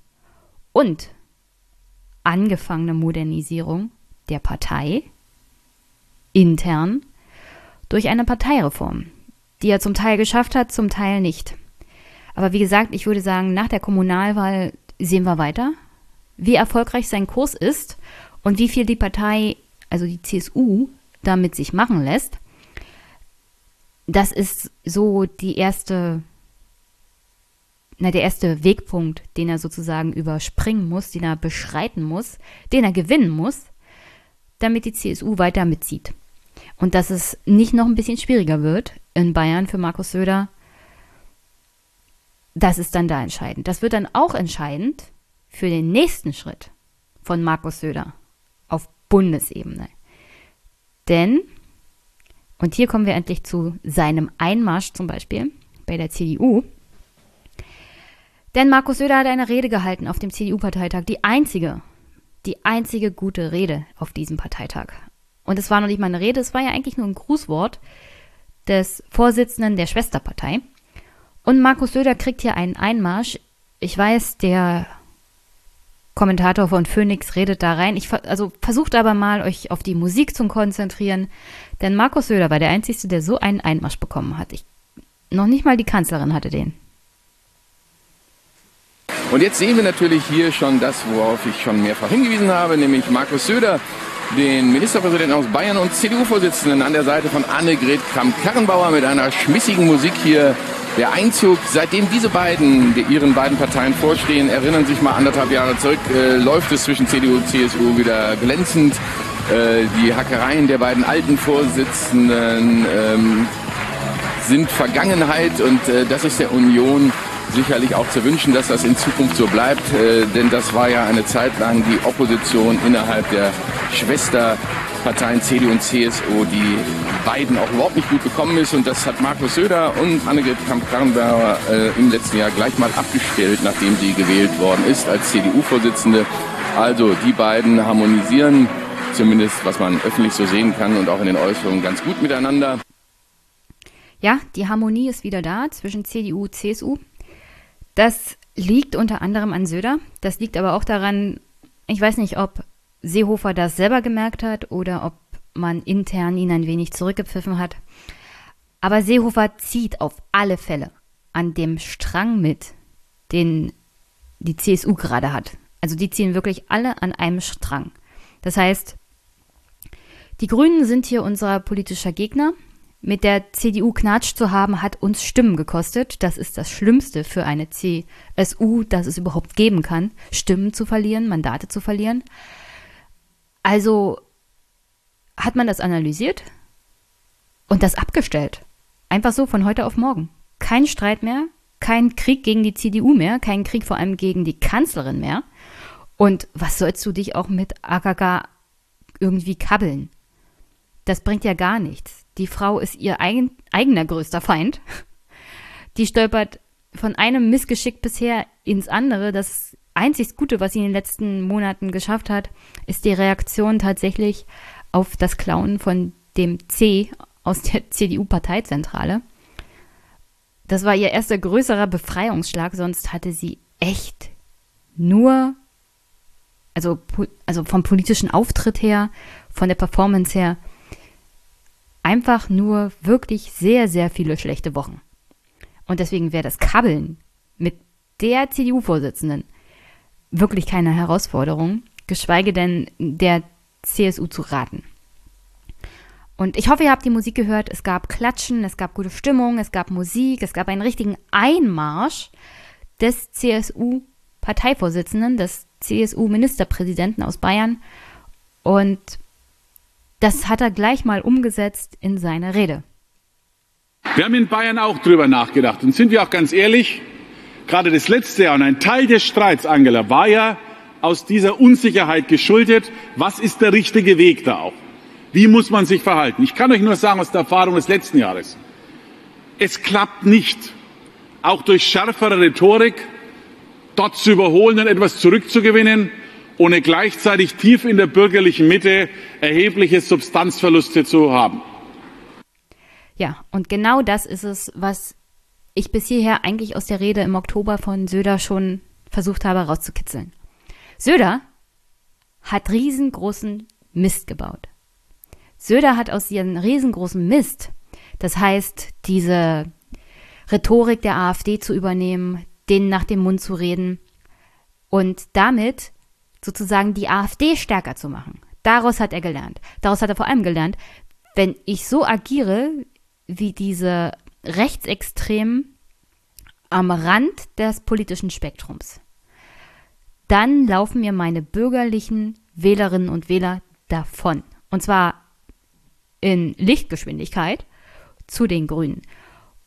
[SPEAKER 1] und angefangene Modernisierung der Partei intern durch eine Parteireform, die er zum Teil geschafft hat, zum Teil nicht. Aber wie gesagt, ich würde sagen, nach der Kommunalwahl sehen wir weiter, wie erfolgreich sein Kurs ist und wie viel die Partei, also die CSU, damit sich machen lässt. Das ist so die erste, na, der erste Wegpunkt, den er sozusagen überspringen muss, den er beschreiten muss, den er gewinnen muss, damit die CSU weiter mitzieht. Und dass es nicht noch ein bisschen schwieriger wird in Bayern für Markus Söder, das ist dann da entscheidend. Das wird dann auch entscheidend für den nächsten Schritt von Markus Söder auf Bundesebene. Denn, und hier kommen wir endlich zu seinem Einmarsch zum Beispiel bei der CDU, denn Markus Söder hat eine Rede gehalten auf dem CDU-Parteitag, die einzige, die einzige gute Rede auf diesem Parteitag. Und es war noch nicht mal eine Rede, es war ja eigentlich nur ein Grußwort des Vorsitzenden der Schwesterpartei. Und Markus Söder kriegt hier einen Einmarsch. Ich weiß, der Kommentator von Phoenix redet da rein. Ich also versucht aber mal, euch auf die Musik zu konzentrieren, denn Markus Söder war der Einzige, der so einen Einmarsch bekommen hat. Ich, noch nicht mal die Kanzlerin hatte den.
[SPEAKER 15] Und jetzt sehen wir natürlich hier schon das, worauf ich schon mehrfach hingewiesen habe, nämlich Markus Söder, den Ministerpräsidenten aus Bayern und CDU-Vorsitzenden an der Seite von Annegret Kramp-Karrenbauer mit einer schmissigen Musik hier. Der Einzug, seitdem diese beiden ihren beiden Parteien vorstehen, erinnern sich mal anderthalb Jahre zurück, äh, läuft es zwischen CDU und CSU wieder glänzend. Äh, die Hackereien der beiden alten Vorsitzenden ähm, sind Vergangenheit und äh, das ist der Union sicherlich auch zu wünschen, dass das in Zukunft so bleibt, äh, denn das war ja eine Zeit lang die Opposition innerhalb der Schwesterparteien CDU und CSU, die beiden auch überhaupt nicht gut bekommen ist und das hat Markus Söder und Annegret Kramp-Karrenbauer äh, im letzten Jahr gleich mal abgestellt, nachdem sie gewählt worden ist als CDU-Vorsitzende. Also die beiden harmonisieren zumindest, was man öffentlich so sehen kann und auch in den Äußerungen ganz gut miteinander.
[SPEAKER 1] Ja, die Harmonie ist wieder da zwischen CDU und CSU. Das liegt unter anderem an Söder. Das liegt aber auch daran, ich weiß nicht, ob Seehofer das selber gemerkt hat oder ob man intern ihn ein wenig zurückgepfiffen hat. Aber Seehofer zieht auf alle Fälle an dem Strang mit, den die CSU gerade hat. Also die ziehen wirklich alle an einem Strang. Das heißt, die Grünen sind hier unser politischer Gegner. Mit der CDU knatscht zu haben, hat uns Stimmen gekostet. Das ist das Schlimmste für eine CSU, das es überhaupt geben kann, Stimmen zu verlieren, Mandate zu verlieren. Also hat man das analysiert und das abgestellt. Einfach so von heute auf morgen. Kein Streit mehr, kein Krieg gegen die CDU mehr, kein Krieg vor allem gegen die Kanzlerin mehr. Und was sollst du dich auch mit AKK irgendwie kabbeln? Das bringt ja gar nichts. Die Frau ist ihr eigen, eigener größter Feind. Die stolpert von einem Missgeschick bisher ins andere. Das einzig Gute, was sie in den letzten Monaten geschafft hat, ist die Reaktion tatsächlich auf das Klauen von dem C aus der (laughs) CDU-Parteizentrale. Das war ihr erster größerer Befreiungsschlag, sonst hatte sie echt nur, also, also vom politischen Auftritt her, von der Performance her, einfach nur wirklich sehr, sehr viele schlechte Wochen. Und deswegen wäre das Kabbeln mit der CDU-Vorsitzenden wirklich keine Herausforderung, geschweige denn der CSU zu raten. Und ich hoffe, ihr habt die Musik gehört. Es gab Klatschen, es gab gute Stimmung, es gab Musik, es gab einen richtigen Einmarsch des CSU-Parteivorsitzenden, des CSU-Ministerpräsidenten aus Bayern. Und das hat er gleich mal umgesetzt in seine Rede.
[SPEAKER 13] Wir haben in Bayern auch drüber nachgedacht. Und sind wir auch ganz ehrlich, gerade das letzte Jahr und ein Teil des Streits, Angela, war ja aus dieser Unsicherheit geschuldet. Was ist der richtige Weg da auch? Wie muss man sich verhalten? Ich kann euch nur sagen aus der Erfahrung des letzten Jahres. Es klappt nicht, auch durch schärfere Rhetorik dort zu überholen und etwas zurückzugewinnen, ohne gleichzeitig tief in der bürgerlichen Mitte erhebliche Substanzverluste zu haben.
[SPEAKER 1] Ja, und genau das ist es, was ich bis hierher eigentlich aus der Rede im Oktober von Söder schon versucht habe rauszukitzeln. Söder hat riesengroßen Mist gebaut. Söder hat aus ihrem riesengroßen Mist, das heißt, diese Rhetorik der AfD zu übernehmen, denen nach dem Mund zu reden und damit sozusagen die AfD stärker zu machen. Daraus hat er gelernt. Daraus hat er vor allem gelernt, wenn ich so agiere wie diese Rechtsextremen am Rand des politischen Spektrums, dann laufen mir meine bürgerlichen Wählerinnen und Wähler davon. Und zwar in Lichtgeschwindigkeit zu den Grünen.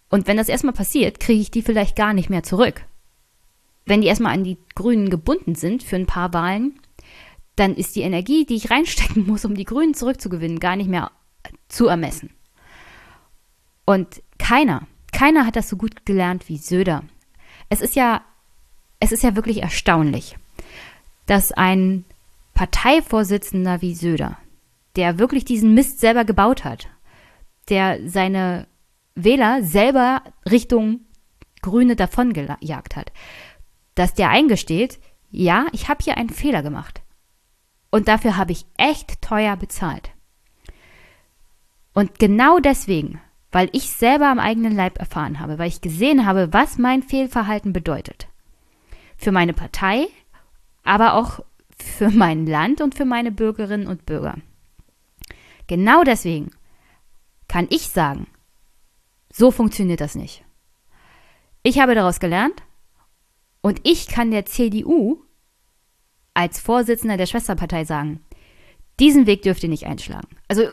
[SPEAKER 1] Und wenn das erstmal passiert, kriege ich die vielleicht gar nicht mehr zurück. Wenn die erstmal an die Grünen gebunden sind für ein paar Wahlen, dann ist die Energie, die ich reinstecken (laughs) muss, um die Grünen zurückzugewinnen, gar nicht mehr zu ermessen. Und keiner, keiner hat das so gut gelernt wie Söder. Es ist ja, es ist ja wirklich erstaunlich, dass ein Parteivorsitzender wie Söder der wirklich diesen Mist selber gebaut hat, der seine Wähler selber Richtung Grüne davongejagt hat, dass der eingesteht, ja, ich habe hier einen Fehler gemacht. Und dafür habe ich echt teuer bezahlt. Und genau deswegen, weil ich selber am eigenen Leib erfahren habe, weil ich gesehen habe, was mein Fehlverhalten bedeutet. Für meine Partei, aber auch für mein Land und für meine Bürgerinnen und Bürger. Genau deswegen kann ich sagen, so funktioniert das nicht. Ich habe daraus gelernt und ich kann der CDU als Vorsitzender der Schwesterpartei sagen, diesen Weg dürft ihr nicht einschlagen. Also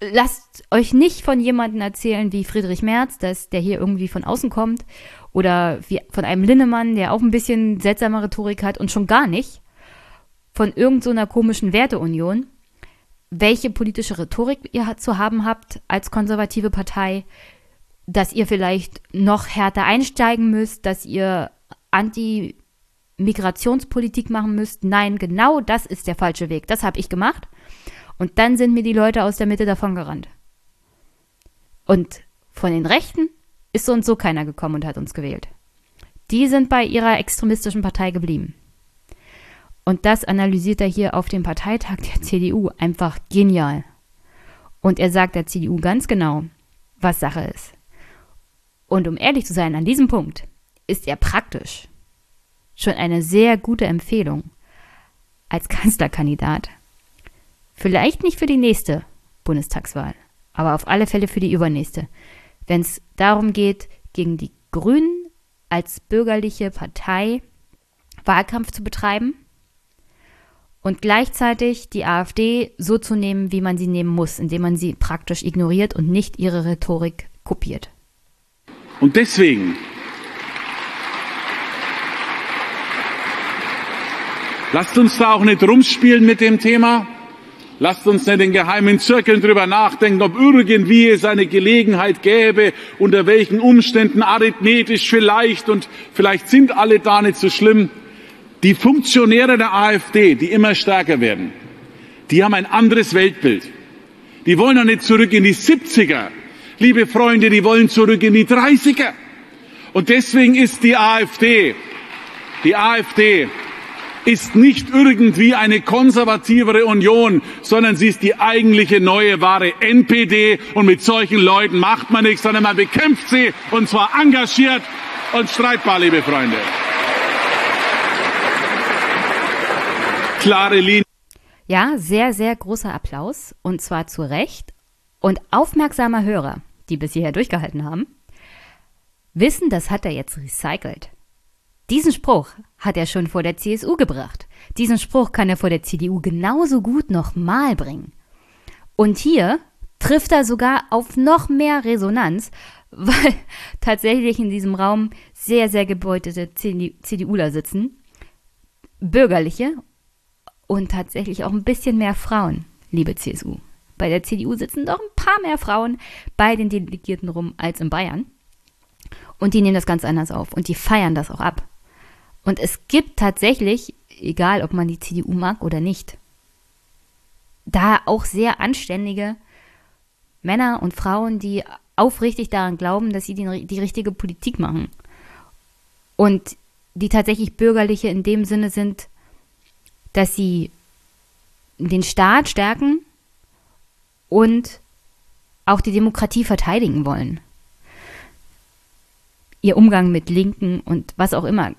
[SPEAKER 1] lasst euch nicht von jemandem erzählen wie Friedrich Merz, dass der hier irgendwie von außen kommt oder wie von einem Linnemann, der auch ein bisschen seltsame Rhetorik hat und schon gar nicht von irgendeiner so komischen Werteunion, welche politische Rhetorik ihr zu haben habt als konservative Partei, dass ihr vielleicht noch härter einsteigen müsst, dass ihr Anti-Migrationspolitik machen müsst. Nein, genau das ist der falsche Weg. Das habe ich gemacht. Und dann sind mir die Leute aus der Mitte davon gerannt. Und von den Rechten ist so und so keiner gekommen und hat uns gewählt. Die sind bei ihrer extremistischen Partei geblieben. Und das analysiert er hier auf dem Parteitag der (laughs) CDU einfach genial. Und er sagt der CDU ganz genau, was Sache ist. Und um ehrlich zu sein, an diesem Punkt ist er praktisch schon eine sehr gute Empfehlung als Kanzlerkandidat. Vielleicht nicht für die nächste Bundestagswahl, aber auf alle Fälle für die übernächste. Wenn es darum geht, gegen die Grünen als bürgerliche Partei Wahlkampf zu betreiben und gleichzeitig die AfD so zu nehmen, wie man sie nehmen muss, indem man sie praktisch ignoriert und nicht ihre Rhetorik kopiert.
[SPEAKER 13] Und deswegen lasst uns da auch nicht rumspielen mit dem Thema. Lasst uns nicht in geheimen Zirkeln drüber nachdenken, ob irgendwie es eine Gelegenheit gäbe, unter welchen Umständen arithmetisch vielleicht und vielleicht sind alle da nicht so schlimm. Die Funktionäre der AfD, die immer stärker werden, die haben ein anderes Weltbild. Die wollen doch nicht zurück in die 70er. Liebe Freunde, die wollen zurück in die 30er. Und deswegen ist die AfD, die AfD ist nicht irgendwie eine konservativere Union, sondern sie ist die eigentliche neue wahre NPD und mit solchen Leuten macht man nichts, sondern man bekämpft sie und zwar engagiert und streitbar, liebe Freunde. Klare Linie.
[SPEAKER 1] Ja, sehr, sehr großer Applaus und zwar zu Recht. Und aufmerksame Hörer, die bis hierher durchgehalten haben, wissen, das hat er jetzt recycelt. Diesen Spruch hat er schon vor der CSU gebracht. Diesen Spruch kann er vor der CDU genauso gut nochmal bringen. Und hier trifft er sogar auf noch mehr Resonanz, (laughs) weil tatsächlich in diesem Raum sehr, sehr gebeutete CDUler sitzen, bürgerliche und tatsächlich auch ein bisschen mehr Frauen, liebe CSU. Bei der CDU sitzen doch ein paar mehr Frauen bei den Delegierten rum als in Bayern. Und die nehmen das ganz anders auf und die feiern das auch ab. Und es gibt tatsächlich, egal ob man die CDU mag oder nicht, da auch sehr anständige Männer und Frauen, die aufrichtig daran glauben, dass sie die, die richtige Politik machen. Und die tatsächlich bürgerliche in dem Sinne sind, dass sie den Staat stärken und auch die Demokratie verteidigen wollen. Ihr Umgang mit Linken und was auch immer,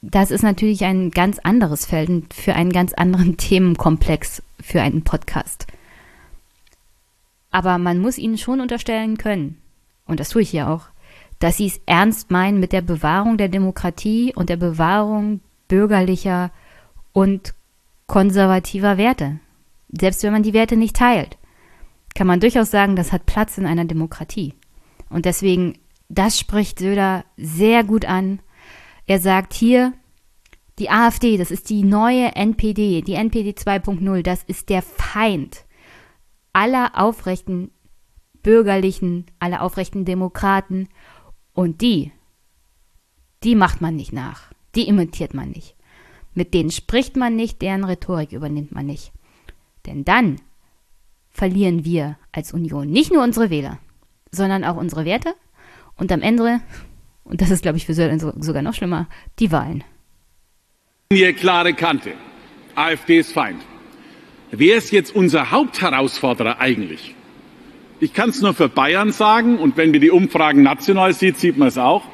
[SPEAKER 1] das ist natürlich ein ganz anderes Feld für einen ganz anderen (laughs) Themenkomplex für einen Podcast. Aber man muss ihnen schon unterstellen können, und das tue ich ja auch, dass sie es ernst meinen mit der Bewahrung der Demokratie und der Bewahrung bürgerlicher und konservativer Werte. Selbst wenn man die Werte nicht teilt, kann man durchaus sagen, das hat Platz in einer Demokratie. Und deswegen, das spricht Söder sehr gut an. Er sagt hier, die AfD, das ist die neue NPD, die NPD 2.0, das ist der Feind aller aufrechten Bürgerlichen, aller aufrechten Demokraten. Und die, die macht man nicht nach. Die imitiert man nicht. Mit denen spricht man nicht, deren Rhetorik übernimmt man nicht. Denn dann verlieren wir als Union nicht nur unsere Wähler, sondern auch unsere Werte und am Ende, und das ist, glaube ich, für Söder sogar noch schlimmer, die Wahlen.
[SPEAKER 13] Hier klare Kante. AfD ist Feind. Wer ist jetzt unser Hauptherausforderer eigentlich? Ich kann es nur für Bayern sagen und wenn wir die Umfragen national sieht, sieht man es auch.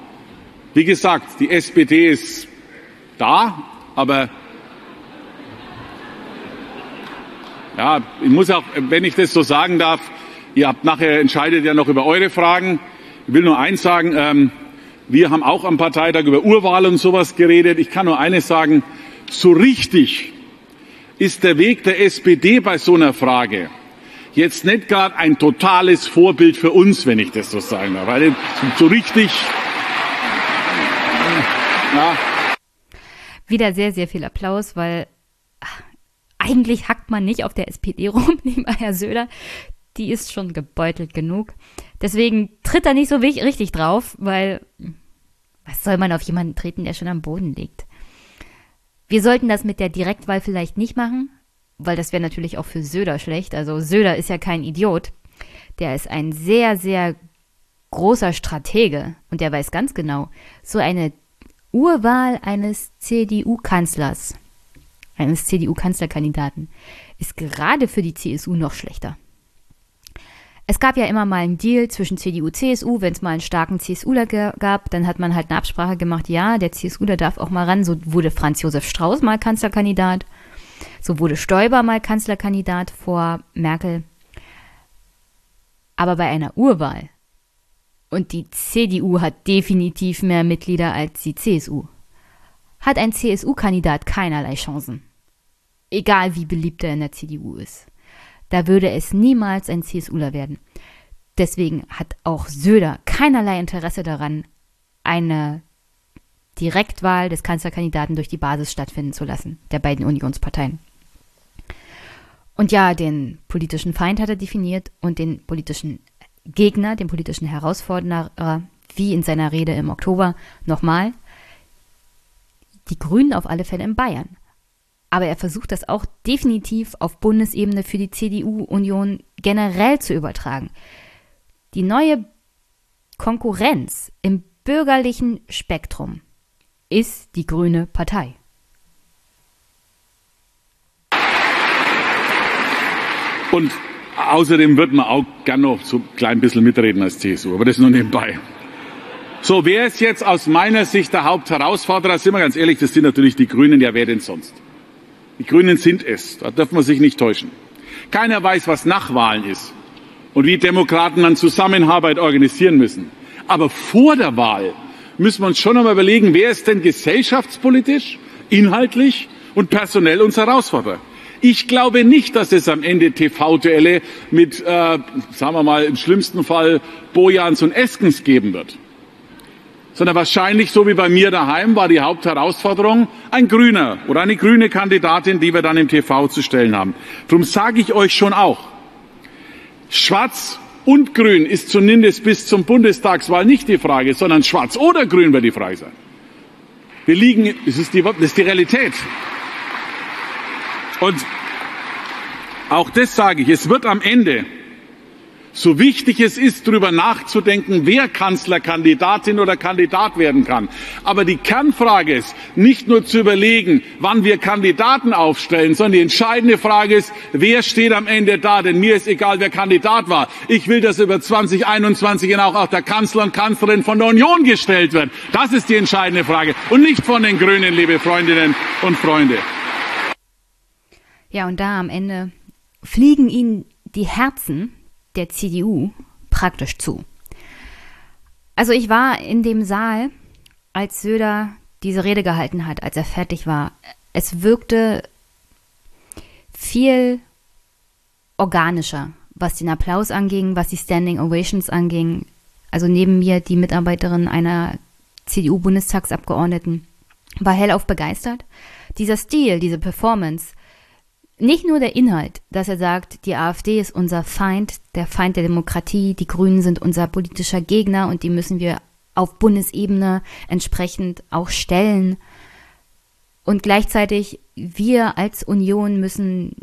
[SPEAKER 13] Wie gesagt, die SPD ist da, aber ja, ich muss auch, wenn ich das so sagen darf, ihr habt nachher entscheidet ja noch über eure Fragen. Ich will nur eins sagen, ähm, wir haben auch am Parteitag über Urwahl und sowas geredet. Ich kann nur eines sagen, so richtig ist der Weg der SPD bei so einer Frage jetzt nicht gerade ein totales Vorbild für uns, wenn ich das so sagen darf. Weil so richtig,
[SPEAKER 1] ja, wieder sehr, sehr viel Applaus, weil eigentlich hackt man nicht auf der SPD rum, (laughs) neben Herr Söder. Die ist schon gebeutelt genug. Deswegen tritt er nicht so richtig drauf, weil was soll man auf jemanden treten, der schon am Boden liegt? Wir sollten das mit der Direktwahl vielleicht nicht machen, weil das wäre natürlich auch für Söder schlecht. Also Söder ist ja kein Idiot. Der ist ein sehr, sehr großer Stratege und der weiß ganz genau, so eine Urwahl eines CDU-Kanzlers, eines CDU-Kanzlerkandidaten, ist gerade für die CSU noch schlechter. Es gab ja immer mal einen Deal zwischen CDU und CSU, wenn es mal einen starken CSUler gab, dann hat man halt eine Absprache gemacht, ja, der CSUler darf auch mal ran. So wurde Franz Josef Strauß mal Kanzlerkandidat, so wurde Stoiber mal Kanzlerkandidat vor Merkel. Aber bei einer Urwahl, und die CDU hat definitiv mehr Mitglieder als die CSU, hat ein CSU-Kandidat keinerlei Chancen. Egal wie beliebt er in der CDU ist. Da würde es niemals ein CSUler werden. Deswegen hat auch Söder keinerlei Interesse daran, eine Direktwahl des Kanzlerkandidaten durch die Basis stattfinden zu lassen, der beiden Unionsparteien. Und ja, den politischen Feind hat er definiert und den politischen Gegner, den politischen Herausforderer, wie in seiner Rede im Oktober, nochmal. Die Grünen auf alle Fälle in Bayern. Aber er versucht das auch definitiv auf Bundesebene für die CDU-Union generell zu übertragen. Die neue Konkurrenz im bürgerlichen Spektrum ist die Grüne Partei.
[SPEAKER 13] Und außerdem wird man auch gern noch so ein klein bisschen mitreden als CSU, aber das nur nebenbei. So, wer ist jetzt aus meiner Sicht der Hauptherausforderer? Sind wir ganz ehrlich, das sind natürlich die Grünen, ja wer denn sonst? Die Grünen sind es, da dürfen wir sich nicht täuschen. Keiner weiß, was nach Wahlen ist und wie Demokraten dann Zusammenarbeit organisieren müssen. Aber vor der Wahl müssen wir uns schon einmal überlegen, wer ist denn gesellschaftspolitisch, inhaltlich und personell unser Herausforderer? Ich glaube nicht, dass es am Ende TV-Duelle mit, äh, sagen wir mal, im schlimmsten Fall Bojans und Eskens geben wird. Sondern wahrscheinlich, so wie bei mir daheim, war die Hauptherausforderung ein Grüner oder eine grüne Kandidatin, die wir dann im TV zu stellen haben. Darum sage ich euch schon auch, Schwarz und Grün ist zumindest bis zum Bundestagswahl nicht die Frage, sondern Schwarz oder Grün wird die Frage sein. Wir liegen, das ist die, das ist die Realität. Und auch das sage ich, es wird am Ende, so wichtig es ist, darüber nachzudenken, wer Kanzlerkandidatin oder Kandidat werden kann. Aber die Kernfrage ist, nicht nur zu überlegen, wann wir Kandidaten aufstellen, sondern die entscheidende Frage ist, wer steht am Ende da? Denn mir ist egal, wer Kandidat war. Ich will, dass über 2021 auch, auch der Kanzler und Kanzlerin von der Union gestellt wird. Das ist die entscheidende Frage. Und nicht von den Grünen, liebe Freundinnen und Freunde.
[SPEAKER 1] Ja, und da am Ende fliegen ihnen die Herzen der CDU praktisch zu. Also ich war in dem Saal, als Söder diese Rede gehalten hat, als er fertig war. Es wirkte viel organischer, was den Applaus anging, was die Standing Ovations anging. Also neben mir die Mitarbeiterin einer CDU-Bundestagsabgeordneten war hellauf begeistert. Dieser Stil, diese Performance, nicht nur der Inhalt, dass er sagt, die AfD ist unser Feind, der Feind der Demokratie, die Grünen sind unser politischer Gegner und die müssen wir auf Bundesebene entsprechend auch stellen. Und gleichzeitig, wir als Union müssen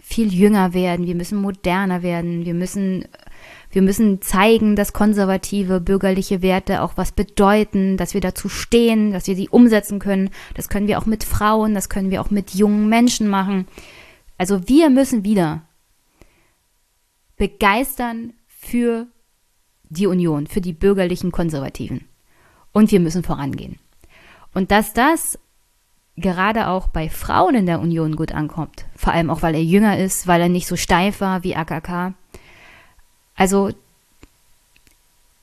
[SPEAKER 1] viel jünger werden, wir müssen moderner werden, wir müssen wir müssen zeigen, dass konservative bürgerliche Werte auch was bedeuten, dass wir dazu stehen, dass wir sie umsetzen können. Das können wir auch mit Frauen, das können wir auch mit jungen Menschen machen. Also wir müssen wieder begeistern für die Union, für die bürgerlichen Konservativen. Und wir müssen vorangehen. Und dass das gerade auch bei Frauen in der Union gut ankommt, vor allem auch weil er jünger ist, weil er nicht so steif war wie AKK, also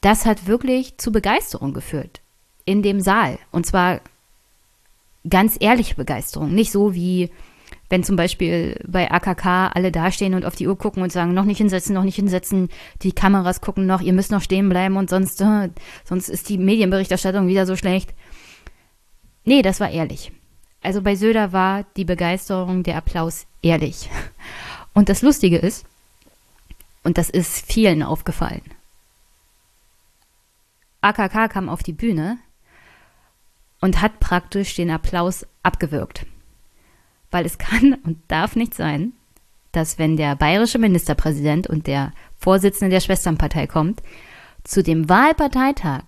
[SPEAKER 1] das hat wirklich zu Begeisterung geführt in dem Saal. Und zwar ganz ehrliche Begeisterung. Nicht so wie wenn zum Beispiel bei AKK alle dastehen und auf die Uhr gucken und sagen, noch nicht hinsetzen, noch nicht hinsetzen, die Kameras gucken noch, ihr müsst noch stehen bleiben und sonst, äh, sonst ist die Medienberichterstattung wieder so schlecht. Nee, das war ehrlich. Also bei Söder war die Begeisterung, der Applaus ehrlich. Und das Lustige ist, und das ist vielen aufgefallen. AKK kam auf die Bühne und hat praktisch den Applaus abgewürgt. Weil es (laughs) kann und darf nicht sein, dass wenn der bayerische Ministerpräsident und der Vorsitzende der Schwesternpartei kommt, zu dem Wahlparteitag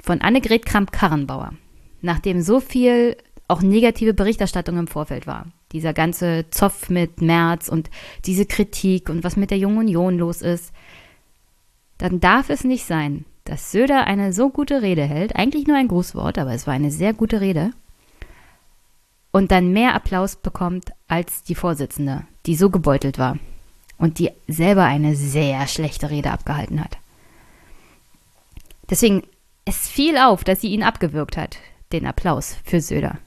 [SPEAKER 1] von Annegret Kramp-Karrenbauer, nachdem so viel auch negative Berichterstattung im Vorfeld war, dieser ganze Zoff mit März und diese Kritik und was mit der Jungen Union los ist, dann darf es nicht sein, dass Söder eine so gute Rede hält, eigentlich nur ein Grußwort, aber es war eine sehr gute Rede, und dann mehr Applaus bekommt als die Vorsitzende, die so gebeutelt war. und die selber eine sehr schlechte Rede abgehalten hat. Deswegen, es fiel auf, dass sie ihn abgewürgt hat, den Applaus für Söder.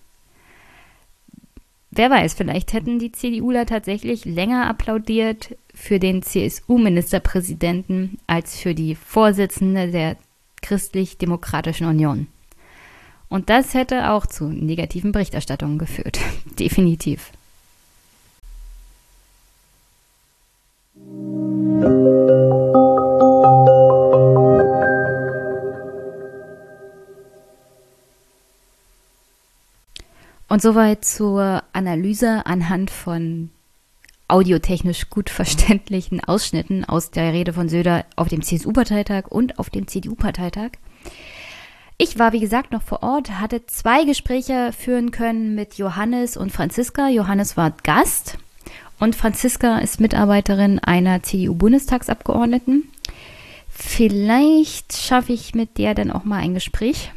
[SPEAKER 1] Wer weiß, vielleicht hätten die CDUler tatsächlich länger applaudiert für den CSU-Ministerpräsidenten als für die Vorsitzende der Christlich-Demokratischen Union. Und das hätte auch zu negativen Berichterstattungen geführt. (laughs) Definitiv. Und soweit zur Analyse anhand von audiotechnisch gut verständlichen Ausschnitten aus der Rede von Söder auf dem CSU-Parteitag und auf dem CDU-Parteitag. Ich war, wie gesagt, noch vor Ort, hatte zwei Gespräche führen können mit Johannes und Franziska. Johannes war Gast und Franziska ist Mitarbeiterin einer CDU-Bundestagsabgeordneten. Vielleicht schaffe ich mit der dann auch mal ein Gespräch.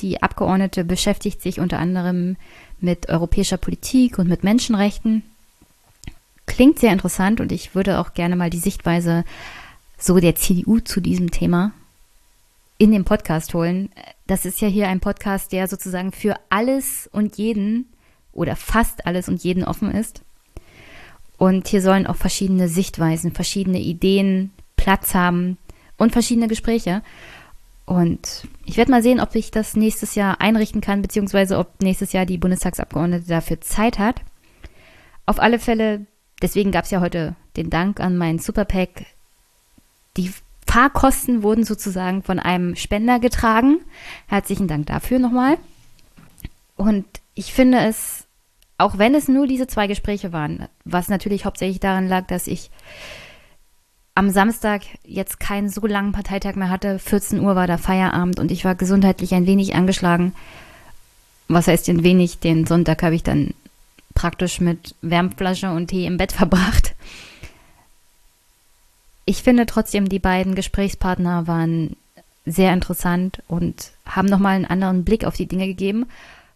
[SPEAKER 1] Die Abgeordnete beschäftigt sich unter anderem mit europäischer Politik und mit Menschenrechten. Klingt sehr interessant und ich würde auch gerne mal die Sichtweise so der CDU zu diesem Thema in den Podcast holen. Das ist ja hier ein Podcast, der sozusagen für alles und jeden oder fast alles und jeden offen ist. Und hier sollen auch verschiedene Sichtweisen, verschiedene Ideen Platz haben und verschiedene Gespräche. Und ich werde mal sehen, ob ich das nächstes Jahr einrichten kann, beziehungsweise ob nächstes Jahr die Bundestagsabgeordnete dafür Zeit hat. Auf alle Fälle, deswegen gab es ja heute den Dank an meinen Superpack. Die Fahrkosten wurden sozusagen von einem Spender getragen. Herzlichen Dank dafür nochmal. Und ich finde es, auch wenn es nur diese zwei Gespräche waren, was natürlich hauptsächlich daran lag, dass ich am Samstag jetzt keinen so langen Parteitag mehr hatte. 14 Uhr war der Feierabend und ich war gesundheitlich ein wenig angeschlagen. Was heißt ein wenig? Den Sonntag habe ich dann praktisch mit Wärmflasche und Tee im Bett (laughs) verbracht. Ich finde trotzdem, die beiden Gesprächspartner waren sehr interessant und haben nochmal einen anderen Blick auf die Dinge gegeben.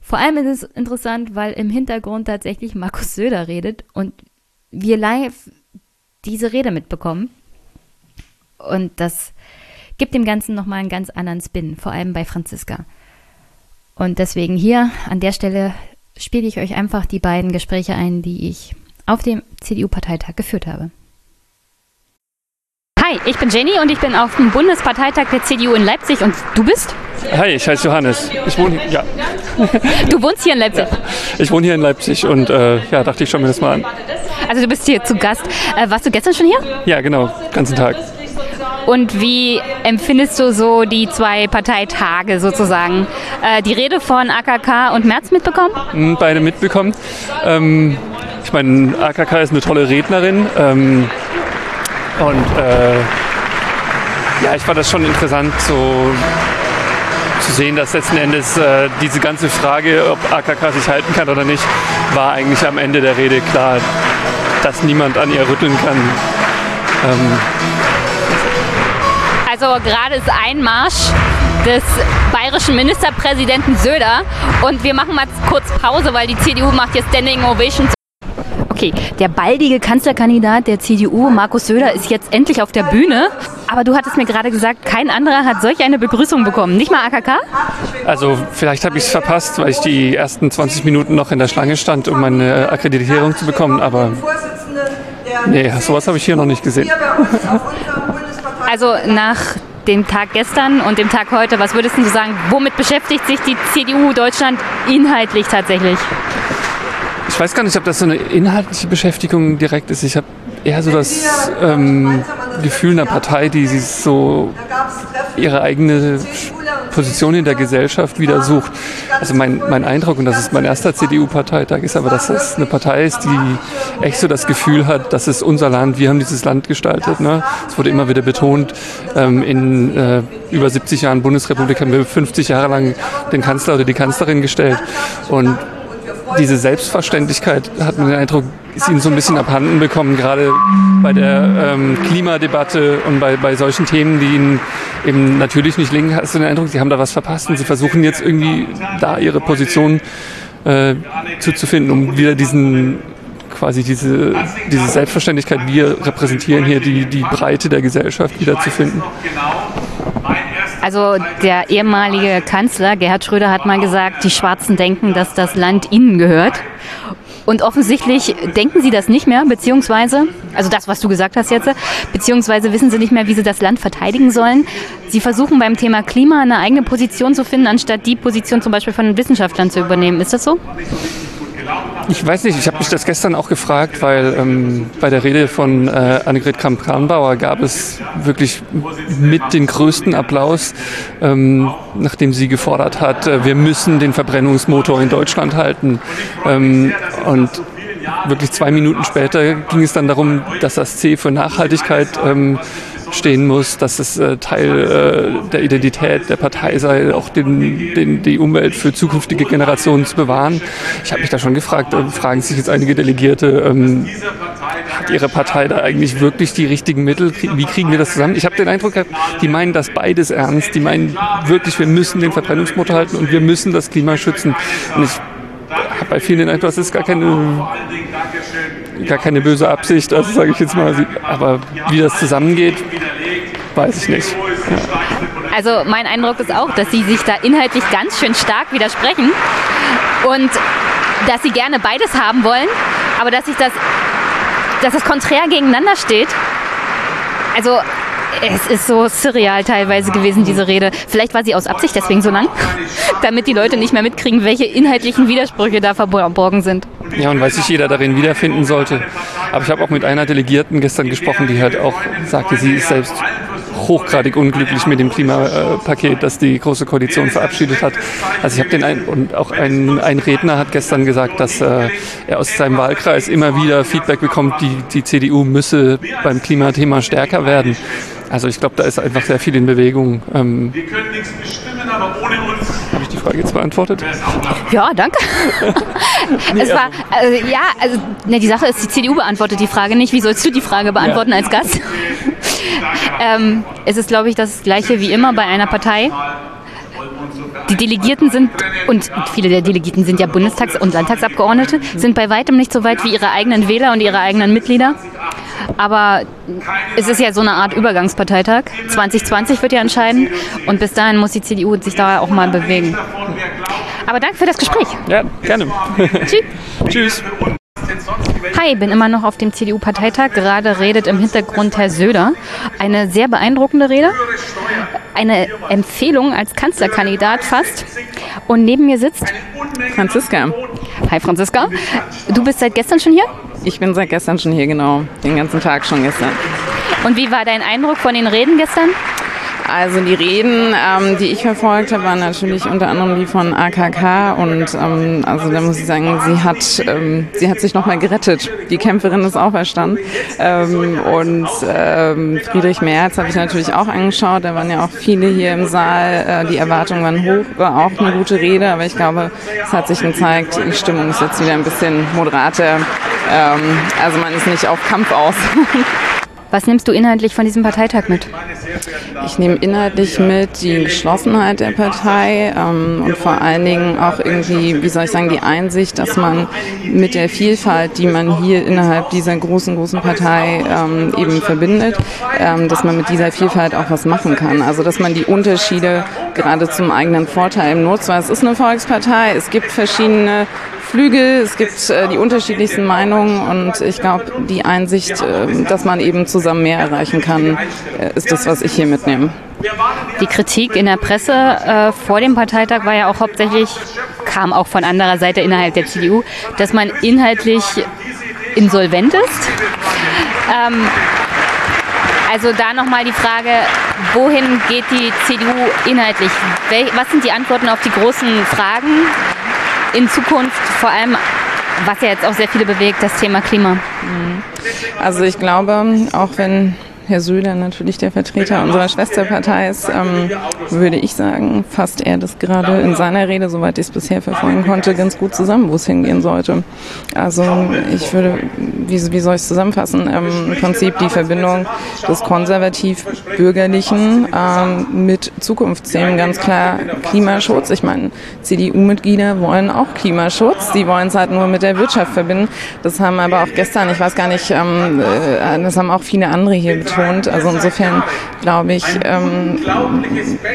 [SPEAKER 1] Vor allem ist es interessant, weil im Hintergrund tatsächlich Markus Söder redet und wir live diese Rede mitbekommen. Und das gibt dem Ganzen nochmal einen ganz anderen Spin, vor allem bei Franziska. Und deswegen hier an der Stelle spiele ich euch einfach die beiden Gespräche ein, die ich auf dem CDU-Parteitag geführt habe. Hi, ich bin Jenny und ich bin auf dem Bundesparteitag der CDU in Leipzig und du bist?
[SPEAKER 16] Hi, ich heiße Johannes. Ich wohne hier, ja.
[SPEAKER 1] Du wohnst hier in Leipzig?
[SPEAKER 16] Ja. Ich wohne hier in Leipzig und äh, ja, dachte ich, schau mir das mal an.
[SPEAKER 1] Also du bist hier zu Gast. Äh, warst du gestern schon hier?
[SPEAKER 16] Ja, genau, ganzen Tag.
[SPEAKER 1] Und wie empfindest du so die zwei Parteitage sozusagen? Äh, die Rede von AKK und Merz mitbekommen?
[SPEAKER 16] Hm, Beide mitbekommen. Ähm, ich meine, AKK ist eine tolle Rednerin. Ähm, und äh, ja, ich fand das schon interessant, so zu sehen, dass letzten Endes äh, diese ganze Frage, ob AKK sich halten kann oder nicht, war eigentlich am Ende der Rede klar, dass niemand an ihr rütteln kann. Ähm,
[SPEAKER 1] Also gerade ist Einmarsch des bayerischen Ministerpräsidenten Söder und wir machen mal kurz Pause, weil die CDU macht jetzt Standing Ovations. Okay, der baldige Kanzlerkandidat der CDU, Markus Söder, ist jetzt endlich auf der Bühne. Aber du hattest mir gerade gesagt, kein anderer hat solch eine Begrüßung bekommen. Nicht mal AKK?
[SPEAKER 16] also vielleicht habe ich es verpasst, weil ich die ersten 20 Minuten noch in der Schlange stand, um meine Akkreditierung zu bekommen. Aber nee, sowas habe ich hier noch nicht gesehen.
[SPEAKER 1] Also nach dem Tag gestern und dem Tag heute, was würdest du sagen, womit beschäftigt sich die CDU Deutschland inhaltlich tatsächlich?
[SPEAKER 16] Ich weiß gar nicht, ob das so eine inhaltliche Beschäftigung direkt ist. Ich habe eher so das ähm, Gefühl einer Partei, die sich so ihre eigene Position in der Gesellschaft wieder sucht. Also mein, mein Eindruck, und das ist mein erster CDU-Parteitag, ist aber, dass das eine Partei ist, die echt so das Gefühl hat, das ist unser Land, wir haben dieses Land gestaltet. Ne? Es wurde immer wieder betont, ähm, in äh, über 70 Jahren Bundesrepublik haben wir 50 Jahre lang den Kanzler oder die Kanzlerin gestellt. Und diese Selbstverständlichkeit, hat man den Eindruck, ist ihnen so ein bisschen abhanden bekommen, gerade bei der ähm, Klimadebatte und bei, bei solchen Themen, die ihnen eben natürlich nicht liegen, hast du den Eindruck, sie haben da was verpasst und sie versuchen jetzt irgendwie da ihre Position äh, zuzufinden, um wieder diesen quasi diese, diese Selbstverständlichkeit, wir repräsentieren hier die, die Breite der Gesellschaft wiederzufinden.
[SPEAKER 1] Also der ehemalige Kanzler Gerhard Schröder hat mal gesagt, die Schwarzen denken, dass das Land ihnen gehört. Und offensichtlich denken sie das nicht mehr, beziehungsweise, also das, was du gesagt hast jetzt, beziehungsweise wissen sie nicht mehr, wie sie das Land verteidigen sollen. Sie versuchen beim Thema Klima eine eigene Position zu finden, anstatt die Position zum Beispiel von Wissenschaftlern zu übernehmen. Ist das so?
[SPEAKER 16] Ich weiß nicht, ich habe mich das gestern auch gefragt, weil ähm, bei der Rede von äh, Annegret Kramp-Karrenbauer gab es wirklich mit den größten Applaus, ähm, nachdem sie gefordert hat, äh, wir müssen den Verbrennungsmotor in Deutschland halten. Ähm, und wirklich zwei Minuten später ging es dann darum, dass das C für Nachhaltigkeit ähm, stehen muss, dass es äh, Teil äh, der Identität der Partei sei, auch den, den, die Umwelt für zukünftige Generationen zu bewahren. Ich habe mich da schon gefragt, äh, fragen sich jetzt einige Delegierte, ähm, hat ihre Partei da eigentlich wirklich die richtigen Mittel? Wie kriegen wir das zusammen? Ich habe den Eindruck, die meinen das beides ernst. Die meinen wirklich, wir müssen den Verbrennungsmotor halten und wir müssen das Klima schützen. Und ich habe bei vielen den Eindruck, das ist gar keine gar keine böse Absicht, also sage ich jetzt mal. Aber wie das zusammengeht, weiß ich nicht. Ja.
[SPEAKER 1] Also mein Eindruck ist auch, dass sie sich da inhaltlich ganz schön stark widersprechen und dass sie gerne beides haben wollen, aber dass sich das, dass das konträr gegeneinander steht. Also es ist so surreal teilweise gewesen, diese Rede. Vielleicht war sie aus Absicht deswegen so lang, (laughs) damit die Leute nicht mehr mitkriegen, welche inhaltlichen Widersprüche da verborgen sind.
[SPEAKER 16] Ja, und weil sich jeder darin wiederfinden sollte. Aber ich habe auch mit einer Delegierten gestern gesprochen, die halt auch sagte, sie ist selbst hochgradig unglücklich mit dem Klimapaket, das die Große Koalition verabschiedet hat. Also ich habe den ein, und auch ein, ein Redner hat gestern gesagt, dass äh, er aus seinem Wahlkreis immer wieder Feedback bekommt, die, die CDU müsse beim Klimathema stärker werden. Also ich glaube, da ist einfach sehr viel in Bewegung. Ähm,
[SPEAKER 13] Wir können nichts bestimmen, aber ohne uns.
[SPEAKER 16] Habe ich die Frage jetzt beantwortet?
[SPEAKER 1] Ja, danke. (laughs) es war, also, ja, also ne, die Sache ist, die CDU beantwortet die Frage nicht. Wie sollst du die Frage beantworten
[SPEAKER 16] Ja.
[SPEAKER 1] als Gast? (laughs) ähm, es ist, glaube ich, das Gleiche wie immer bei einer Partei. Die Delegierten sind, und viele der Delegierten sind ja Bundestags- und Landtagsabgeordnete, sind bei weitem nicht so weit wie ihre eigenen Wähler und ihre eigenen Mitglieder. Aber es ist ja so eine Art Übergangsparteitag. 2020 wird ja entscheiden und bis dahin muss die CDU sich da auch mal bewegen. Aber danke für das Gespräch.
[SPEAKER 16] Ja, gerne.
[SPEAKER 1] Tschüss. (laughs)
[SPEAKER 16] Tschüss.
[SPEAKER 1] Hi, bin immer noch auf dem CDU-Parteitag. Gerade redet im Hintergrund Herr Söder. Eine sehr beeindruckende Rede. Eine Empfehlung als Kanzlerkandidat fast. Und neben mir sitzt
[SPEAKER 17] Franziska.
[SPEAKER 1] Hi Franziska. Du bist seit gestern schon hier?
[SPEAKER 17] Ich bin seit gestern schon hier, genau. Den ganzen Tag schon gestern.
[SPEAKER 1] Und wie war dein Eindruck von den Reden gestern?
[SPEAKER 17] Also die Reden, ähm, die ich verfolgt habe, waren natürlich unter anderem die von AKK und ähm, also da muss ich sagen, sie hat, ähm, sie hat sich nochmal gerettet. Die Kämpferin ist auferstanden. Ähm, und ähm, Friedrich Merz habe ich natürlich auch angeschaut. Da waren ja auch viele hier im Saal. Äh, die Erwartungen waren hoch, war auch eine gute Rede, aber ich glaube, es hat sich gezeigt, die Stimmung ist jetzt wieder ein bisschen moderater. Ähm, also man ist nicht auf Kampf aus. (laughs)
[SPEAKER 1] Was nimmst du inhaltlich von diesem Parteitag mit?
[SPEAKER 17] Ich nehme inhaltlich mit die Geschlossenheit der Partei ähm, und vor allen Dingen auch irgendwie, wie soll ich sagen, die Einsicht, dass man mit der Vielfalt, die man hier innerhalb dieser großen, großen Partei ähm, eben verbindet, ähm, dass man mit dieser Vielfalt auch was machen kann. Also dass man die Unterschiede gerade zum eigenen Vorteil nutzt, weil es ist eine Volkspartei, es gibt verschiedene Flügel, es gibt äh, die unterschiedlichsten Meinungen und ich glaube, die Einsicht, äh, dass man eben zusammen mehr erreichen kann, äh, ist das, was ich hier mitnehme.
[SPEAKER 1] Die Kritik in der Presse äh, vor dem Parteitag war ja auch hauptsächlich, kam auch von anderer Seite innerhalb der CDU, dass man inhaltlich insolvent ist. Ähm, also da nochmal die Frage, wohin geht die CDU inhaltlich? Was sind die Antworten auf die großen Fragen in Zukunft, vor allem was ja jetzt auch sehr viele bewegt, das Thema Klima?
[SPEAKER 17] Also ich glaube, auch wenn Herr Söder natürlich der Vertreter unserer Schwesterpartei ist, ähm, würde ich sagen, fasst er das gerade in seiner Rede, soweit ich es bisher verfolgen konnte, ganz gut zusammen, wo es hingehen sollte. Also ich würde, wie, wie soll ich es zusammenfassen, ähm, im Prinzip die Verbindung des konservativ-bürgerlichen ähm, mit Zukunftsthemen, ganz klar Klimaschutz. Ich meine, CDU-Mitglieder wollen auch Klimaschutz, die wollen es halt nur mit der Wirtschaft verbinden. Das haben aber auch gestern, ich weiß gar nicht, ähm, äh, das haben auch viele andere hier betont. Also insofern glaube ich, ähm,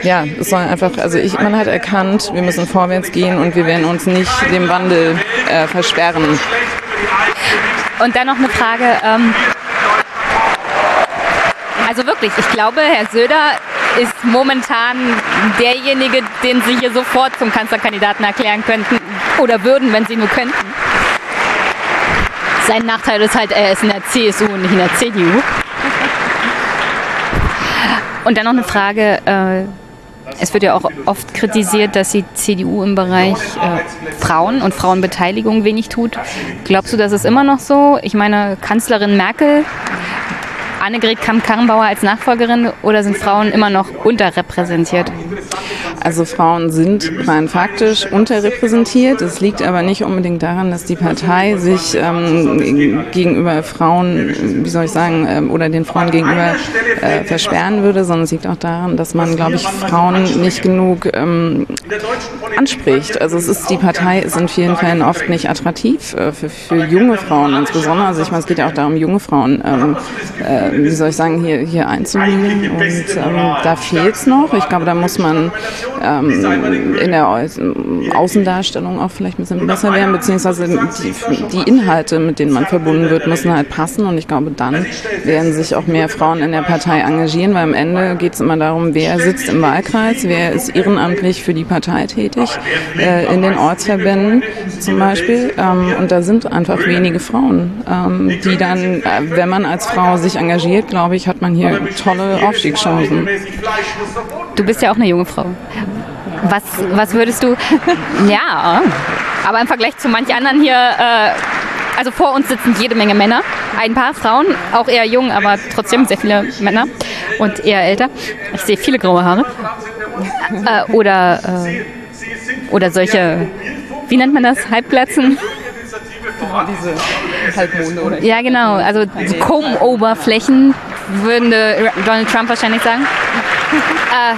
[SPEAKER 17] ja, es soll einfach, also ich, man hat erkannt, wir müssen vorwärts gehen und wir werden uns nicht dem Wandel äh, versperren.
[SPEAKER 1] Und dann noch eine Frage. Ähm, also wirklich, ich glaube, Herr Söder ist momentan derjenige, den Sie hier sofort zum Kanzlerkandidaten erklären könnten oder würden, wenn Sie nur könnten. Sein Nachteil ist halt, er ist in der CSU und nicht in der CDU. Und dann noch eine Frage. Äh, es wird ja auch oft kritisiert, dass die CDU im Bereich äh, Frauen und Frauenbeteiligung wenig tut. Glaubst du, das ist immer noch so? Ich meine, Kanzlerin Merkel, Annegret Kamm-Karrenbauer als Nachfolgerin oder sind Frauen immer noch unterrepräsentiert?
[SPEAKER 17] Also Frauen sind rein faktisch unterrepräsentiert. Es liegt aber nicht unbedingt daran, dass die Partei sich ähm, gegenüber Frauen, wie soll ich sagen, ähm, oder den Frauen gegenüber äh, versperren würde, sondern es liegt auch daran, dass man, glaube ich, Frauen nicht genug ähm, anspricht. Also es ist, die Partei ist in vielen Fällen oft nicht attraktiv äh, für, für junge Frauen insbesondere. Also ich meine, es geht ja auch darum, junge Frauen, ähm, äh, wie soll ich sagen, hier, hier einzubinden. Und ähm, da fehlt es noch. Ich glaube, da muss man ähm, in der Außendarstellung auch vielleicht ein bisschen besser werden, beziehungsweise die, die Inhalte, mit denen man verbunden wird, müssen halt passen. Und ich glaube, dann werden sich auch mehr Frauen in der Partei engagieren, weil am Ende geht es immer darum, wer sitzt im Wahlkreis, wer ist ehrenamtlich für die Partei tätig, äh, in den Ortsverbänden zum Beispiel. Ähm, und da sind einfach wenige Frauen, ähm, die dann, äh, wenn man als Frau sich engagiert, glaube ich, hat man hier tolle Aufstiegschancen.
[SPEAKER 1] Du bist ja auch eine junge Frau. Was, was würdest du. (laughs) Ja, aber im Vergleich zu manch anderen hier. Äh, also vor uns sitzen jede Menge Männer, ein paar Frauen, auch eher jung, aber trotzdem sehr viele Männer und eher älter. Ich sehe viele graue Haare. Äh, oder, äh, oder solche, wie nennt man das, Halbplatzen?
[SPEAKER 17] Diese Halbmonde oder
[SPEAKER 1] Ja, genau. Also so Comb-Oberflächen würde Donald Trump wahrscheinlich sagen. äh,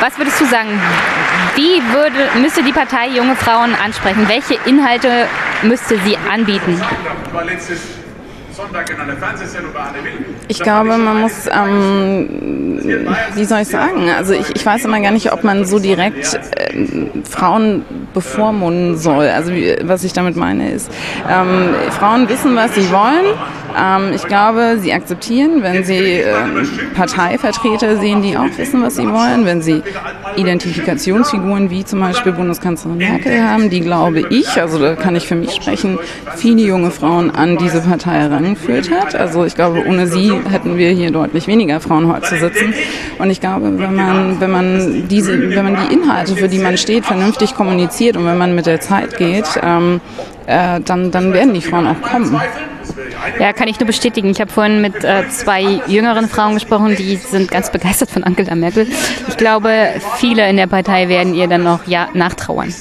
[SPEAKER 1] was würdest du sagen? Wie würde, müsste die Partei junge Frauen ansprechen? Welche Inhalte müsste sie anbieten?
[SPEAKER 17] Ich glaube, man muss, ähm, wie soll ich sagen, also ich, ich weiß immer gar nicht, ob man so direkt ähm, Frauen bevormunden soll. Also wie, was ich damit meine ist, ähm, Frauen wissen, was sie wollen. Ähm, ich glaube, sie akzeptieren, wenn sie ähm, Parteivertreter sehen, die auch wissen, was sie wollen, wenn sie Identifikationsfiguren wie zum Beispiel Bundeskanzlerin Merkel haben, die glaube ich, also da kann ich für mich sprechen, viele junge Frauen an diese Partei herangeführt hat. Also ich glaube, ohne sie hätten wir hier deutlich weniger Frauen heute sitzen. Und ich glaube, wenn man, wenn man diese, wenn man die Inhalte, für die man steht, vernünftig kommuniziert und wenn man mit der Zeit geht, ähm, äh, dann, dann werden die Frauen auch kommen.
[SPEAKER 1] Ja, kann ich nur bestätigen. Ich habe vorhin mit äh, zwei jüngeren Frauen gesprochen, die sind ganz begeistert von Angela Merkel. Ich glaube, viele in der Partei werden ihr dann noch ja, nachtrauern.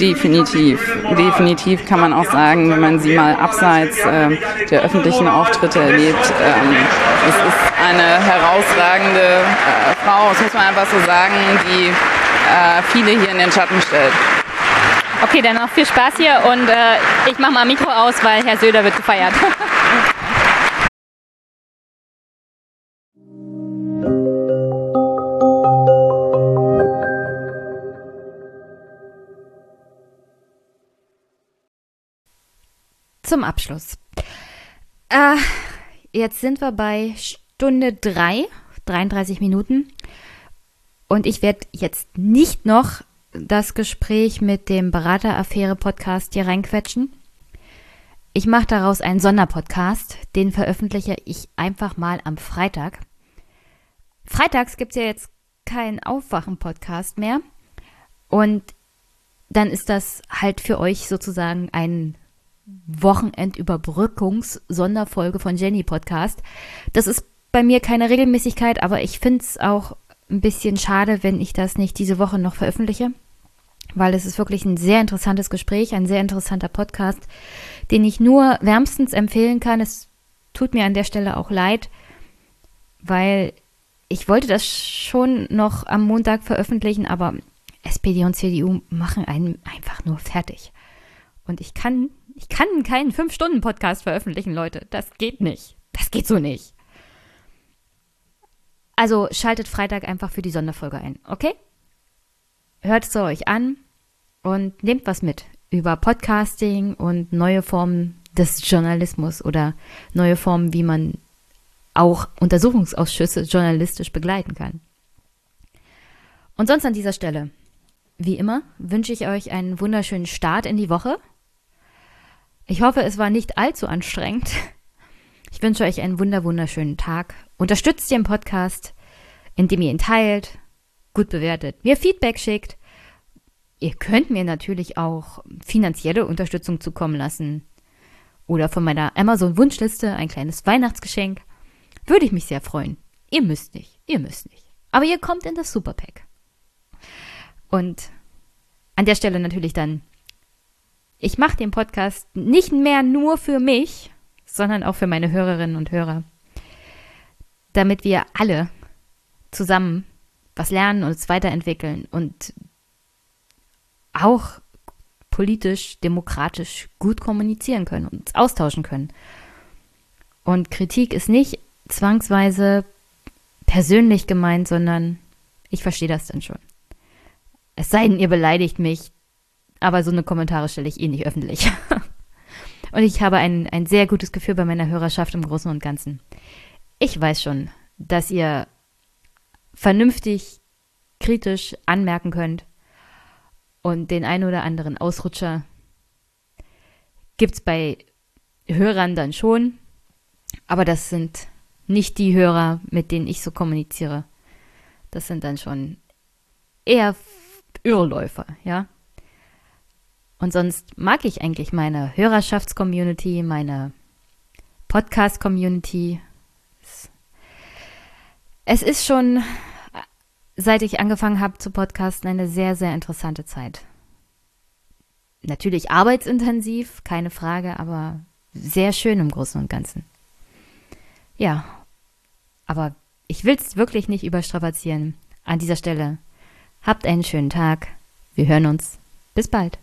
[SPEAKER 17] Definitiv. Definitiv kann man auch sagen, wenn man sie mal abseits äh, der öffentlichen Auftritte erlebt. Ähm, es ist eine herausragende äh, Frau, das muss man einfach so sagen, die äh, viele hier in den Schatten stellt.
[SPEAKER 1] Okay, dann noch viel Spaß hier und äh, ich mache mal Mikro aus, weil Herr Söder wird gefeiert. (laughs) Zum Abschluss. Äh, jetzt sind wir bei Stunde 3, 33 Minuten. Und ich werde jetzt nicht noch das Gespräch mit dem Berateraffäre-Podcast hier reinquetschen. Ich mache daraus einen Sonderpodcast, den veröffentliche ich einfach mal am Freitag. Freitags gibt es ja jetzt keinen Aufwachen-Podcast mehr. Und dann ist das halt für euch sozusagen ein Wochenendüberbrückungs-Sonderfolge von Jenny Podcast. Das ist bei mir keine Regelmäßigkeit, aber ich finde es auch ein bisschen schade, wenn ich das nicht diese Woche noch veröffentliche, weil es ist wirklich ein sehr interessantes Gespräch, ein sehr interessanter Podcast, den ich nur wärmstens empfehlen kann. Es tut mir an der Stelle auch leid, weil ich wollte das schon noch am Montag veröffentlichen, aber SPD und CDU machen einen einfach nur fertig. Und ich kann, ich kann keinen 5-Stunden-Podcast veröffentlichen, Leute. Das geht nicht. Das geht so nicht. Also schaltet Freitag einfach für die Sonderfolge ein, okay? Hört es euch an und nehmt was mit über Podcasting und neue Formen des Journalismus oder neue Formen, wie man auch Untersuchungsausschüsse journalistisch begleiten kann. Und sonst an dieser Stelle, wie immer, wünsche ich euch einen wunderschönen Start in die Woche. Ich hoffe, es war nicht allzu anstrengend. Ich wünsche euch einen wunder wunderschönen Tag. Unterstützt den Podcast, indem ihr ihn teilt, gut bewertet, mir Feedback schickt. Ihr könnt mir natürlich auch finanzielle Unterstützung zukommen lassen oder von meiner Amazon-Wunschliste ein kleines Weihnachtsgeschenk. Würde ich mich sehr freuen. Ihr müsst nicht, ihr müsst nicht. Aber ihr kommt in das Superpack. Und an der Stelle natürlich dann, ich mache den Podcast nicht mehr nur für mich, sondern auch für meine Hörerinnen und Hörer, damit wir alle zusammen was lernen und uns weiterentwickeln und auch politisch, demokratisch gut kommunizieren können und austauschen können. Und Kritik ist nicht zwangsweise persönlich gemeint, sondern ich verstehe das dann schon. Es sei denn, ihr beleidigt mich, aber so eine Kommentare stelle ich eh nicht öffentlich. (laughs) und ich habe ein, ein sehr gutes Gefühl bei meiner Hörerschaft im Großen und Ganzen. Ich weiß schon, dass ihr vernünftig, kritisch anmerken könnt und den ein oder anderen Ausrutscher gibt es bei Hörern dann schon, aber das sind nicht die Hörer, mit denen ich so kommuniziere. Das sind dann schon eher Irrläufer, ja. Und sonst mag ich eigentlich meine Hörerschaftscommunity, meine Podcast-Community. Es ist schon, seit ich angefangen habe zu podcasten, eine sehr, sehr interessante Zeit. Natürlich arbeitsintensiv, keine Frage, aber sehr schön im Großen und Ganzen. Ja, aber ich will es wirklich nicht überstrapazieren. An dieser Stelle, habt einen schönen Tag. Wir hören uns. Bis bald.